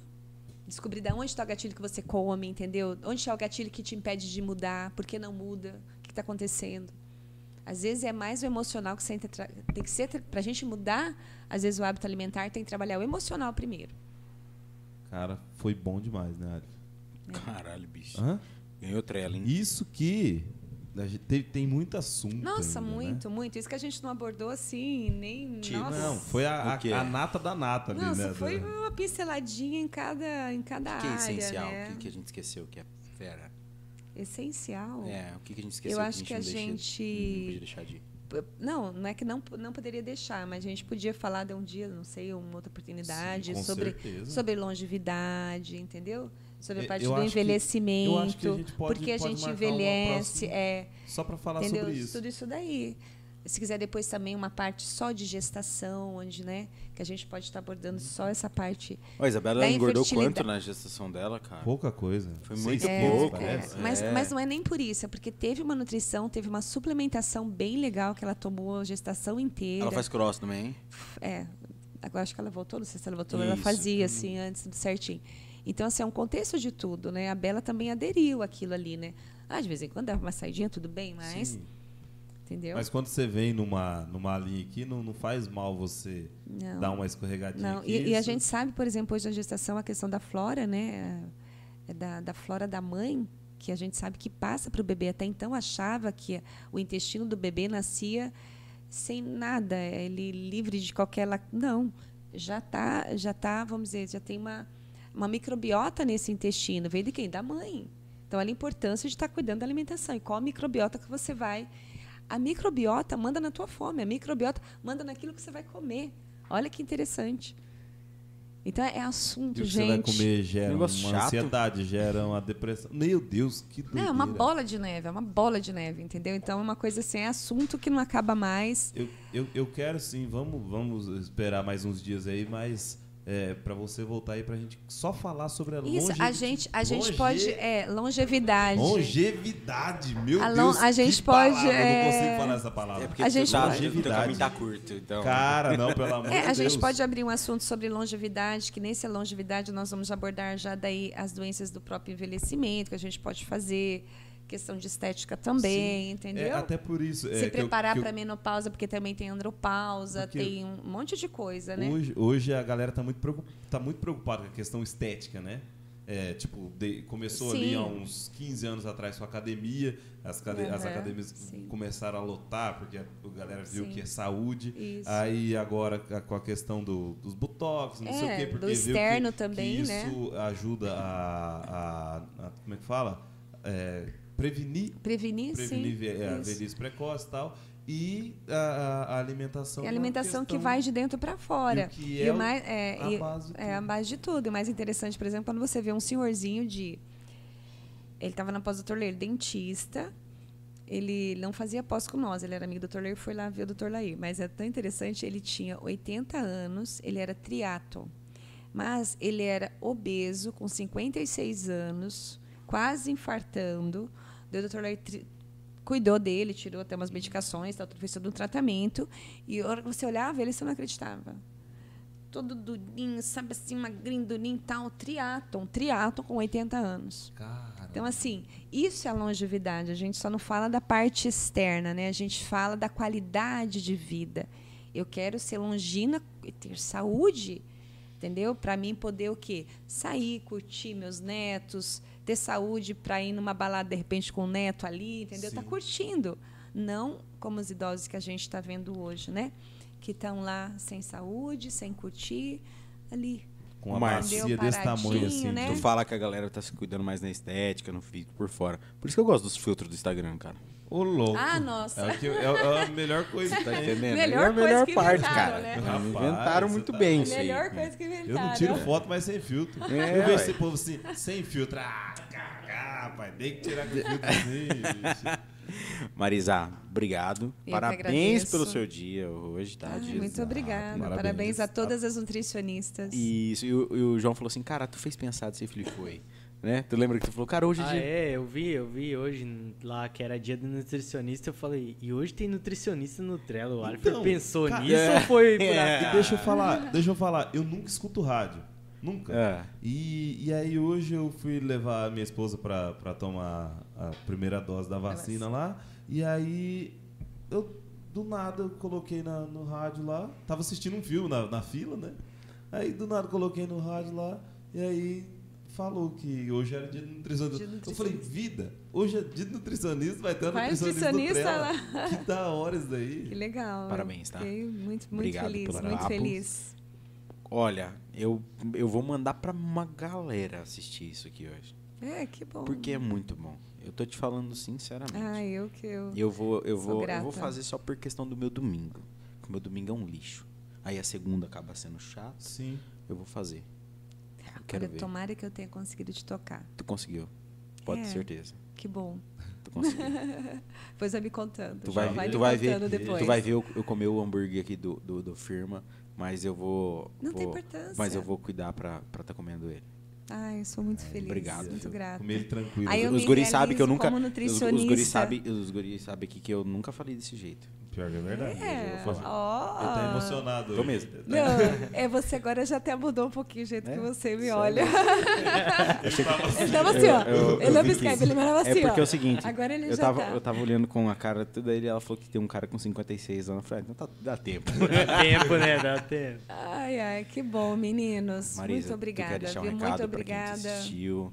Descobrir de onde está o gatilho que você come, entendeu? Onde está o gatilho que te impede de mudar, por que não muda, o que está acontecendo. Às vezes é mais o emocional que você tem, tem que ser para a gente mudar. Às vezes o hábito alimentar tem que trabalhar o emocional primeiro. Cara, foi bom demais, né, Ali? Caralho, bicho. Hã? Ganhou trela, hein? Isso que tem, tem muito assunto. Nossa, ainda, né? muito, muito. Isso que a gente não abordou assim, nem. Tipo, nossa. Não, foi a, a, a nata da nata ali, Nossa, né? foi uma pinceladinha em cada, em cada O que é área. essencial? Né? O que, que a gente esqueceu que é fera? Essencial. É, o que, que a gente esqueceu Eu que acho que a não deixa- gente- Não podia deixar de. Não, não é que não, não poderia deixar, mas a gente podia falar de um dia, não sei, uma outra oportunidade, Sim, sobre, certeza. sobre longevidade, entendeu? Sobre a parte eu do envelhecimento, eu acho que a pode- porque a gente envelhece, é, Só pra falar entendeu? sobre isso. Tudo isso daí. Se quiser depois também uma parte só de gestação, onde, né, que a gente pode estar abordando só essa parte. Ó, a Isabela Da engordou quanto na gestação dela, cara? Pouca coisa. Foi muito quilos, pouco, parece. É, mas, É. mas não é nem por isso, é porque teve uma nutrição, teve uma suplementação bem legal que ela tomou a gestação inteira. Ela faz cross também, hein? É, agora acho que ela voltou, não sei se ela voltou, ela Isso. fazia assim antes do certinho. Então, assim, é um contexto de tudo, né? A Bela também aderiu àquilo ali, né? Ah, de vez em quando dava uma saidinha, tudo bem, mas. Sim. Entendeu? Mas quando você vem numa, numa linha aqui, não, não faz mal você Não. dar uma escorregadinha Não, aqui. e, e a gente sabe, por exemplo, hoje na gestação, a questão da flora, né? É da, da flora da mãe, que a gente sabe que passa para o bebê. Até então achava que o intestino do bebê nascia sem nada, ele livre de qualquer. Não, já está, já tá, vamos dizer, já tem uma, uma microbiota nesse intestino. Veio de quem? Da mãe. Então, olha a importância de estar tá cuidando da alimentação. E qual a microbiota que você vai. A microbiota manda na tua fome, a microbiota manda naquilo que você vai comer. Olha que interessante. Então é assunto, e o que gente. Você vai comer gera uma chato. ansiedade, gera uma depressão. Meu Deus, que doideira. Não, é uma bola de neve, é uma bola de neve, entendeu? Então é uma coisa assim, é assunto que não acaba mais. Eu, eu, eu quero sim, vamos, vamos esperar mais uns dias aí, mas é, para você voltar aí pra gente só falar sobre a Isso, longevidade. a gente, a gente pode. É, longevidade. Longevidade, meu A lon- Deus. a gente que pode, palavra, Eu é- não consigo falar essa palavra. É porque A gente tá, Longevidade. caminho tá curto, então. Cara, não, pelo amor É, de a Deus. gente pode abrir um assunto sobre longevidade, que nesse longevidade nós vamos abordar já daí as doenças do próprio envelhecimento, que a gente pode fazer, questão de estética também, entendeu? É, até por isso. é, Se preparar eu- para menopausa, porque também tem andropausa, Porque tem um monte de coisa, né? Hoje, hoje a galera tá muito, preocup- tá muito preocupada com a questão estética, né? É, tipo, de- começou ali Sim. há uns 15 anos atrás com a academia, as, cade- as Aham, academias sim. começaram a lotar, porque a, a galera viu Sim. que é saúde. Isso. Aí agora a- com a questão do, dos botox, não sei É, o quê, do porque viu externo que, também, que né? isso ajuda a, a- a- Como é que fala? É, prevenir Prevenir, prevenir sim. é, a isso. velhice precoce e tal. E a, a- a alimentação. É é a alimentação que vai de dentro para fora. E que E é o o- mais, é, a e- base de é a tudo. base de tudo. E o mais interessante, por exemplo, quando você vê um senhorzinho de. Ele estava na pós do Dr. Leir, dentista. Ele não fazia pós com nós, ele era amigo do Dr. Leir, foi lá ver o Dr. Lair. Mas é tão interessante, ele tinha 80 anos, ele era triato. Mas ele era obeso, com 56 anos, quase infartando. Daí O. Lair tri- cuidou dele, tirou até umas medicações, tal, fez todo um tratamento. E a hora que você olhava ele, você não acreditava. Todo durinho, sabe assim, magrinho, durinho tal. Triaton, triaton com 80 anos. Cara, Então, assim, isso é a longevidade. A gente só não fala da parte externa, né? A gente fala da qualidade de vida. Eu quero ser longina e ter saúde, entendeu? Para mim poder o quê? Sair, curtir meus netos, ter saúde para ir numa balada de repente com o neto ali, entendeu? Tá Sim. curtindo. Não como os idosos que a gente está vendo hoje, né? Que estão lá sem saúde, sem curtir, ali. com uma Márcio. bacia desse tamanho assim. né? Tu fala que a galera tá se cuidando mais na estética, no físico, por fora. Por isso que eu gosto dos filtros do Instagram, cara. Ô, louco. Ah, nossa. É, é- é a melhor coisa que Tá tem. entendendo? Melhor é a coisa melhor que parte, inventaram, cara. né? Rapaz, inventaram muito tá- bem isso aí. melhor coisa que inventaram. Eu não tiro foto, mas sem filtro. É, eu vejo esse povo assim, sem filtro. Ah, cagar, rapaz. Tem que tirar com filtro assim. [LAUGHS] Marisa, obrigado. que Parabéns pelo seu dia hoje, tá? Dia- muito obrigada. Parabéns. Parabéns, a todas as nutricionistas. Isso, e o, e o João falou assim, cara, tu fez pensar desse filho foi. Né? Tu lembra que tu falou, cara, hoje é Ah, dia. é, eu vi, eu vi hoje lá que era dia do nutricionista, eu falei, e hoje tem nutricionista no Trello. O Alfred Então, pensou cara, nisso é, ou foi [LAUGHS] por é. E deixa eu falar, deixa eu falar, eu nunca escuto rádio. Nunca. É. E, e aí hoje eu fui levar a minha esposa pra, pra tomar a primeira dose da vacina lá. E aí eu do nada eu coloquei na, no rádio lá. Tava assistindo um filme na, na fila, né? Aí do nada coloquei no rádio lá. E aí falou que hoje era dia do nutricionista. Dia Eu falei, vida, hoje é dia do nutricionista, vai ter um nutricionista, nutricionista Trela. Que da hora isso daí. Que legal. Parabéns, tá? Fiquei muito, muito Obrigado feliz, muito feliz. Olha, eu, eu vou mandar pra uma galera assistir isso aqui hoje. É, que bom. Porque é muito bom. Eu tô te falando sinceramente. Ah, eu que eu. Eu vou, eu Sou vou, eu grata. vou fazer só por questão do meu domingo. Porque o meu domingo é um lixo. Aí a segunda acaba sendo chato. Sim. Eu vou fazer. Quero Olha, ver. tomara que eu tenha conseguido te tocar. Tu conseguiu. Pode É. ter certeza. Que bom. Tu conseguiu. [LAUGHS] Pois vai me contando. tu vai, me tu vai ver, contando depois. tu vai ver eu, eu comer o hambúrguer aqui do, do, do firma, mas eu vou. Não vou- tem importância. Mas eu vou cuidar pra estar tá comendo ele. Ai, eu sou muito feliz. obrigado, Muito grata. Comer ele tranquilo. Aí eu os me guris sabem que eu nunca. como Os, os guris nutricionista. sabem os guris sabem aqui que eu nunca falei desse jeito. Pior que é verdade. É, Eu fazer. ó. Ele tá emocionado. Tô mesmo. Não, [LAUGHS] é você agora já até mudou um pouquinho o jeito É? que você me Sério? olha. Ele tava [LAUGHS] assim. Ele tava assim, ó. Eu- eu- ele eu não me escreve, ele mandava assim, É porque ó. é o seguinte, Agora ele eu já tava, tá. eu tava olhando com a cara tudo aí, ela falou que tem um cara com 56 anos. Eu falei, então tá, dá tempo. [LAUGHS] Dá tempo, né? Dá tempo. Ai, ai, que bom, meninos. Marisa, muito obrigada, um viu? Muito pra quem obrigada. assistiu?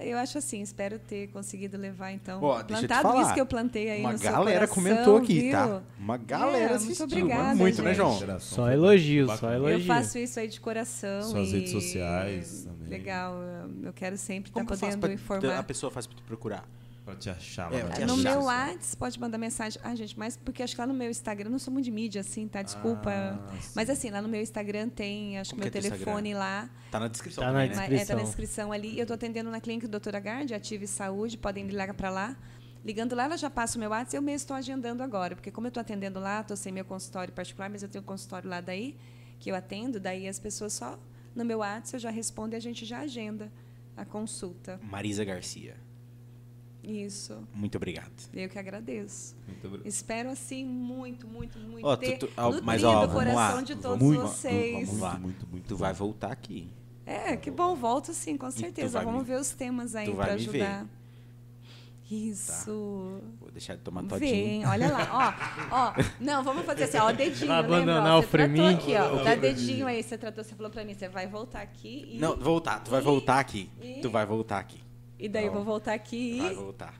É, Eu acho assim, espero ter conseguido levar, então, Ó, plantado falar. isso que eu plantei aí Uma no seu galera coração, comentou aqui, viu? tá? Uma galera É, muito assistiu. obrigada, muito, né. João? Só foi elogio, bacana. só elogio. Eu faço isso aí de coração. Suas e- redes sociais também. Legal, eu- quero sempre estar faço podendo pra, informar. a pessoa faz pra te procurar? Pra te achar É, lá. pra te na No achar. meu social. WhatsApp pode mandar mensagem. Ah, gente, mas porque acho que lá no meu Instagram, eu não sou muito de mídia, assim, tá? Desculpa. Ah, mas assim, lá no meu Instagram tem, acho Como que meu é telefone lá. Tá na descrição Tá na também, né? Mas, é, tá na descrição. descrição ali. Eu tô atendendo na clínica Doutora Gard, Ative Saúde, podem ligar para lá. Ligando lá, ela já passa o meu WhatsApp, eu mesmo estou agendando agora, porque como eu estou atendendo lá, estou sem meu consultório particular, mas eu tenho um consultório lá daí, que eu atendo, daí as pessoas só no meu WhatsApp eu já respondo e a gente já agenda a consulta. Marisa Garcia. Isso. Muito obrigado. Eu que agradeço. Muito obrigado. Espero assim muito, muito, muito Ó, ter tu- tu- ó, nutrido mas, ó, o vamos coração lá. de todos vamos- vocês. Vamos lá. Muito, muito, muito Tu bom. vai voltar aqui. É, que bom, volto sim, com certeza. Vamos me- ver os temas aí para ver. Tá. ajudar. Isso. Vou deixar de tomar todinho. hein? Olha lá, ó, ó. Não, vamos fazer assim, ó, dedinho, abandonar Ó, o você tratou Fremin? aqui, ó. Dá dedinho aí, você tratou, você falou pra mim, você vai voltar aqui e... Não, voltar. Tu vai voltar aqui. e- Tu vai voltar aqui. E daí eu vou voltar aqui Vai e... voltar.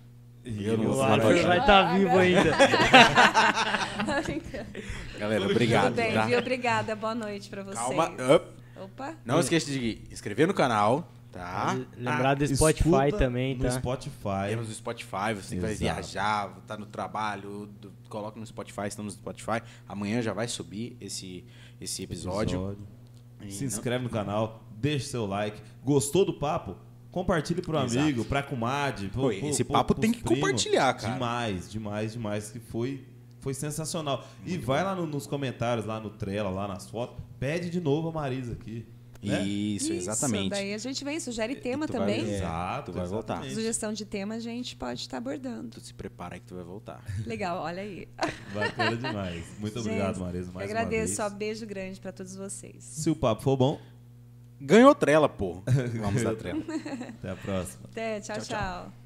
E Eu não vou falar Arthur vai estar vivo ainda. Tá. [LAUGHS] Galera, obrigado. Tudo bem, tá? viu? Obrigada, boa noite pra vocês. Calma. Opa. Não esqueça de inscrever no canal, tá? Lembrar do Ah, Spotify escuta também, No tá? Spotify. Temos no Spotify, você vai Exato. viajar, tá no trabalho, do- coloca no Spotify, estamos no Spotify. Amanhã já vai subir esse, esse episódio. E Se não- inscreve no canal, deixa seu like. Gostou do papo? Compartilhe pro Exato. amigo, pra comadre. pro- Pô, pro- esse pro- papo tem que primos. compartilhar, cara. Demais, demais, demais. Que foi, foi sensacional. e vai lá no- nos comentários, lá no Trela, lá nas fotos. Pede de novo a Marisa aqui. né? Isso, exatamente. daí a gente vem, sugere tema tu vai também. ver. Exato, tu vai voltar. Sugestão de tema a gente pode estar abordando. Tu se prepara que tu vai voltar. Legal, olha aí. Bacana demais. Muito [LAUGHS] Gente, obrigado, Marisa, mais eu uma agradeço, ó, vez. beijo grande pra todos vocês. Se o papo for bom, Ganhou trela, pô. [LAUGHS] Vamos dar trela. [LAUGHS] até a próxima. Até, tchau. Tchau, tchau. tchau.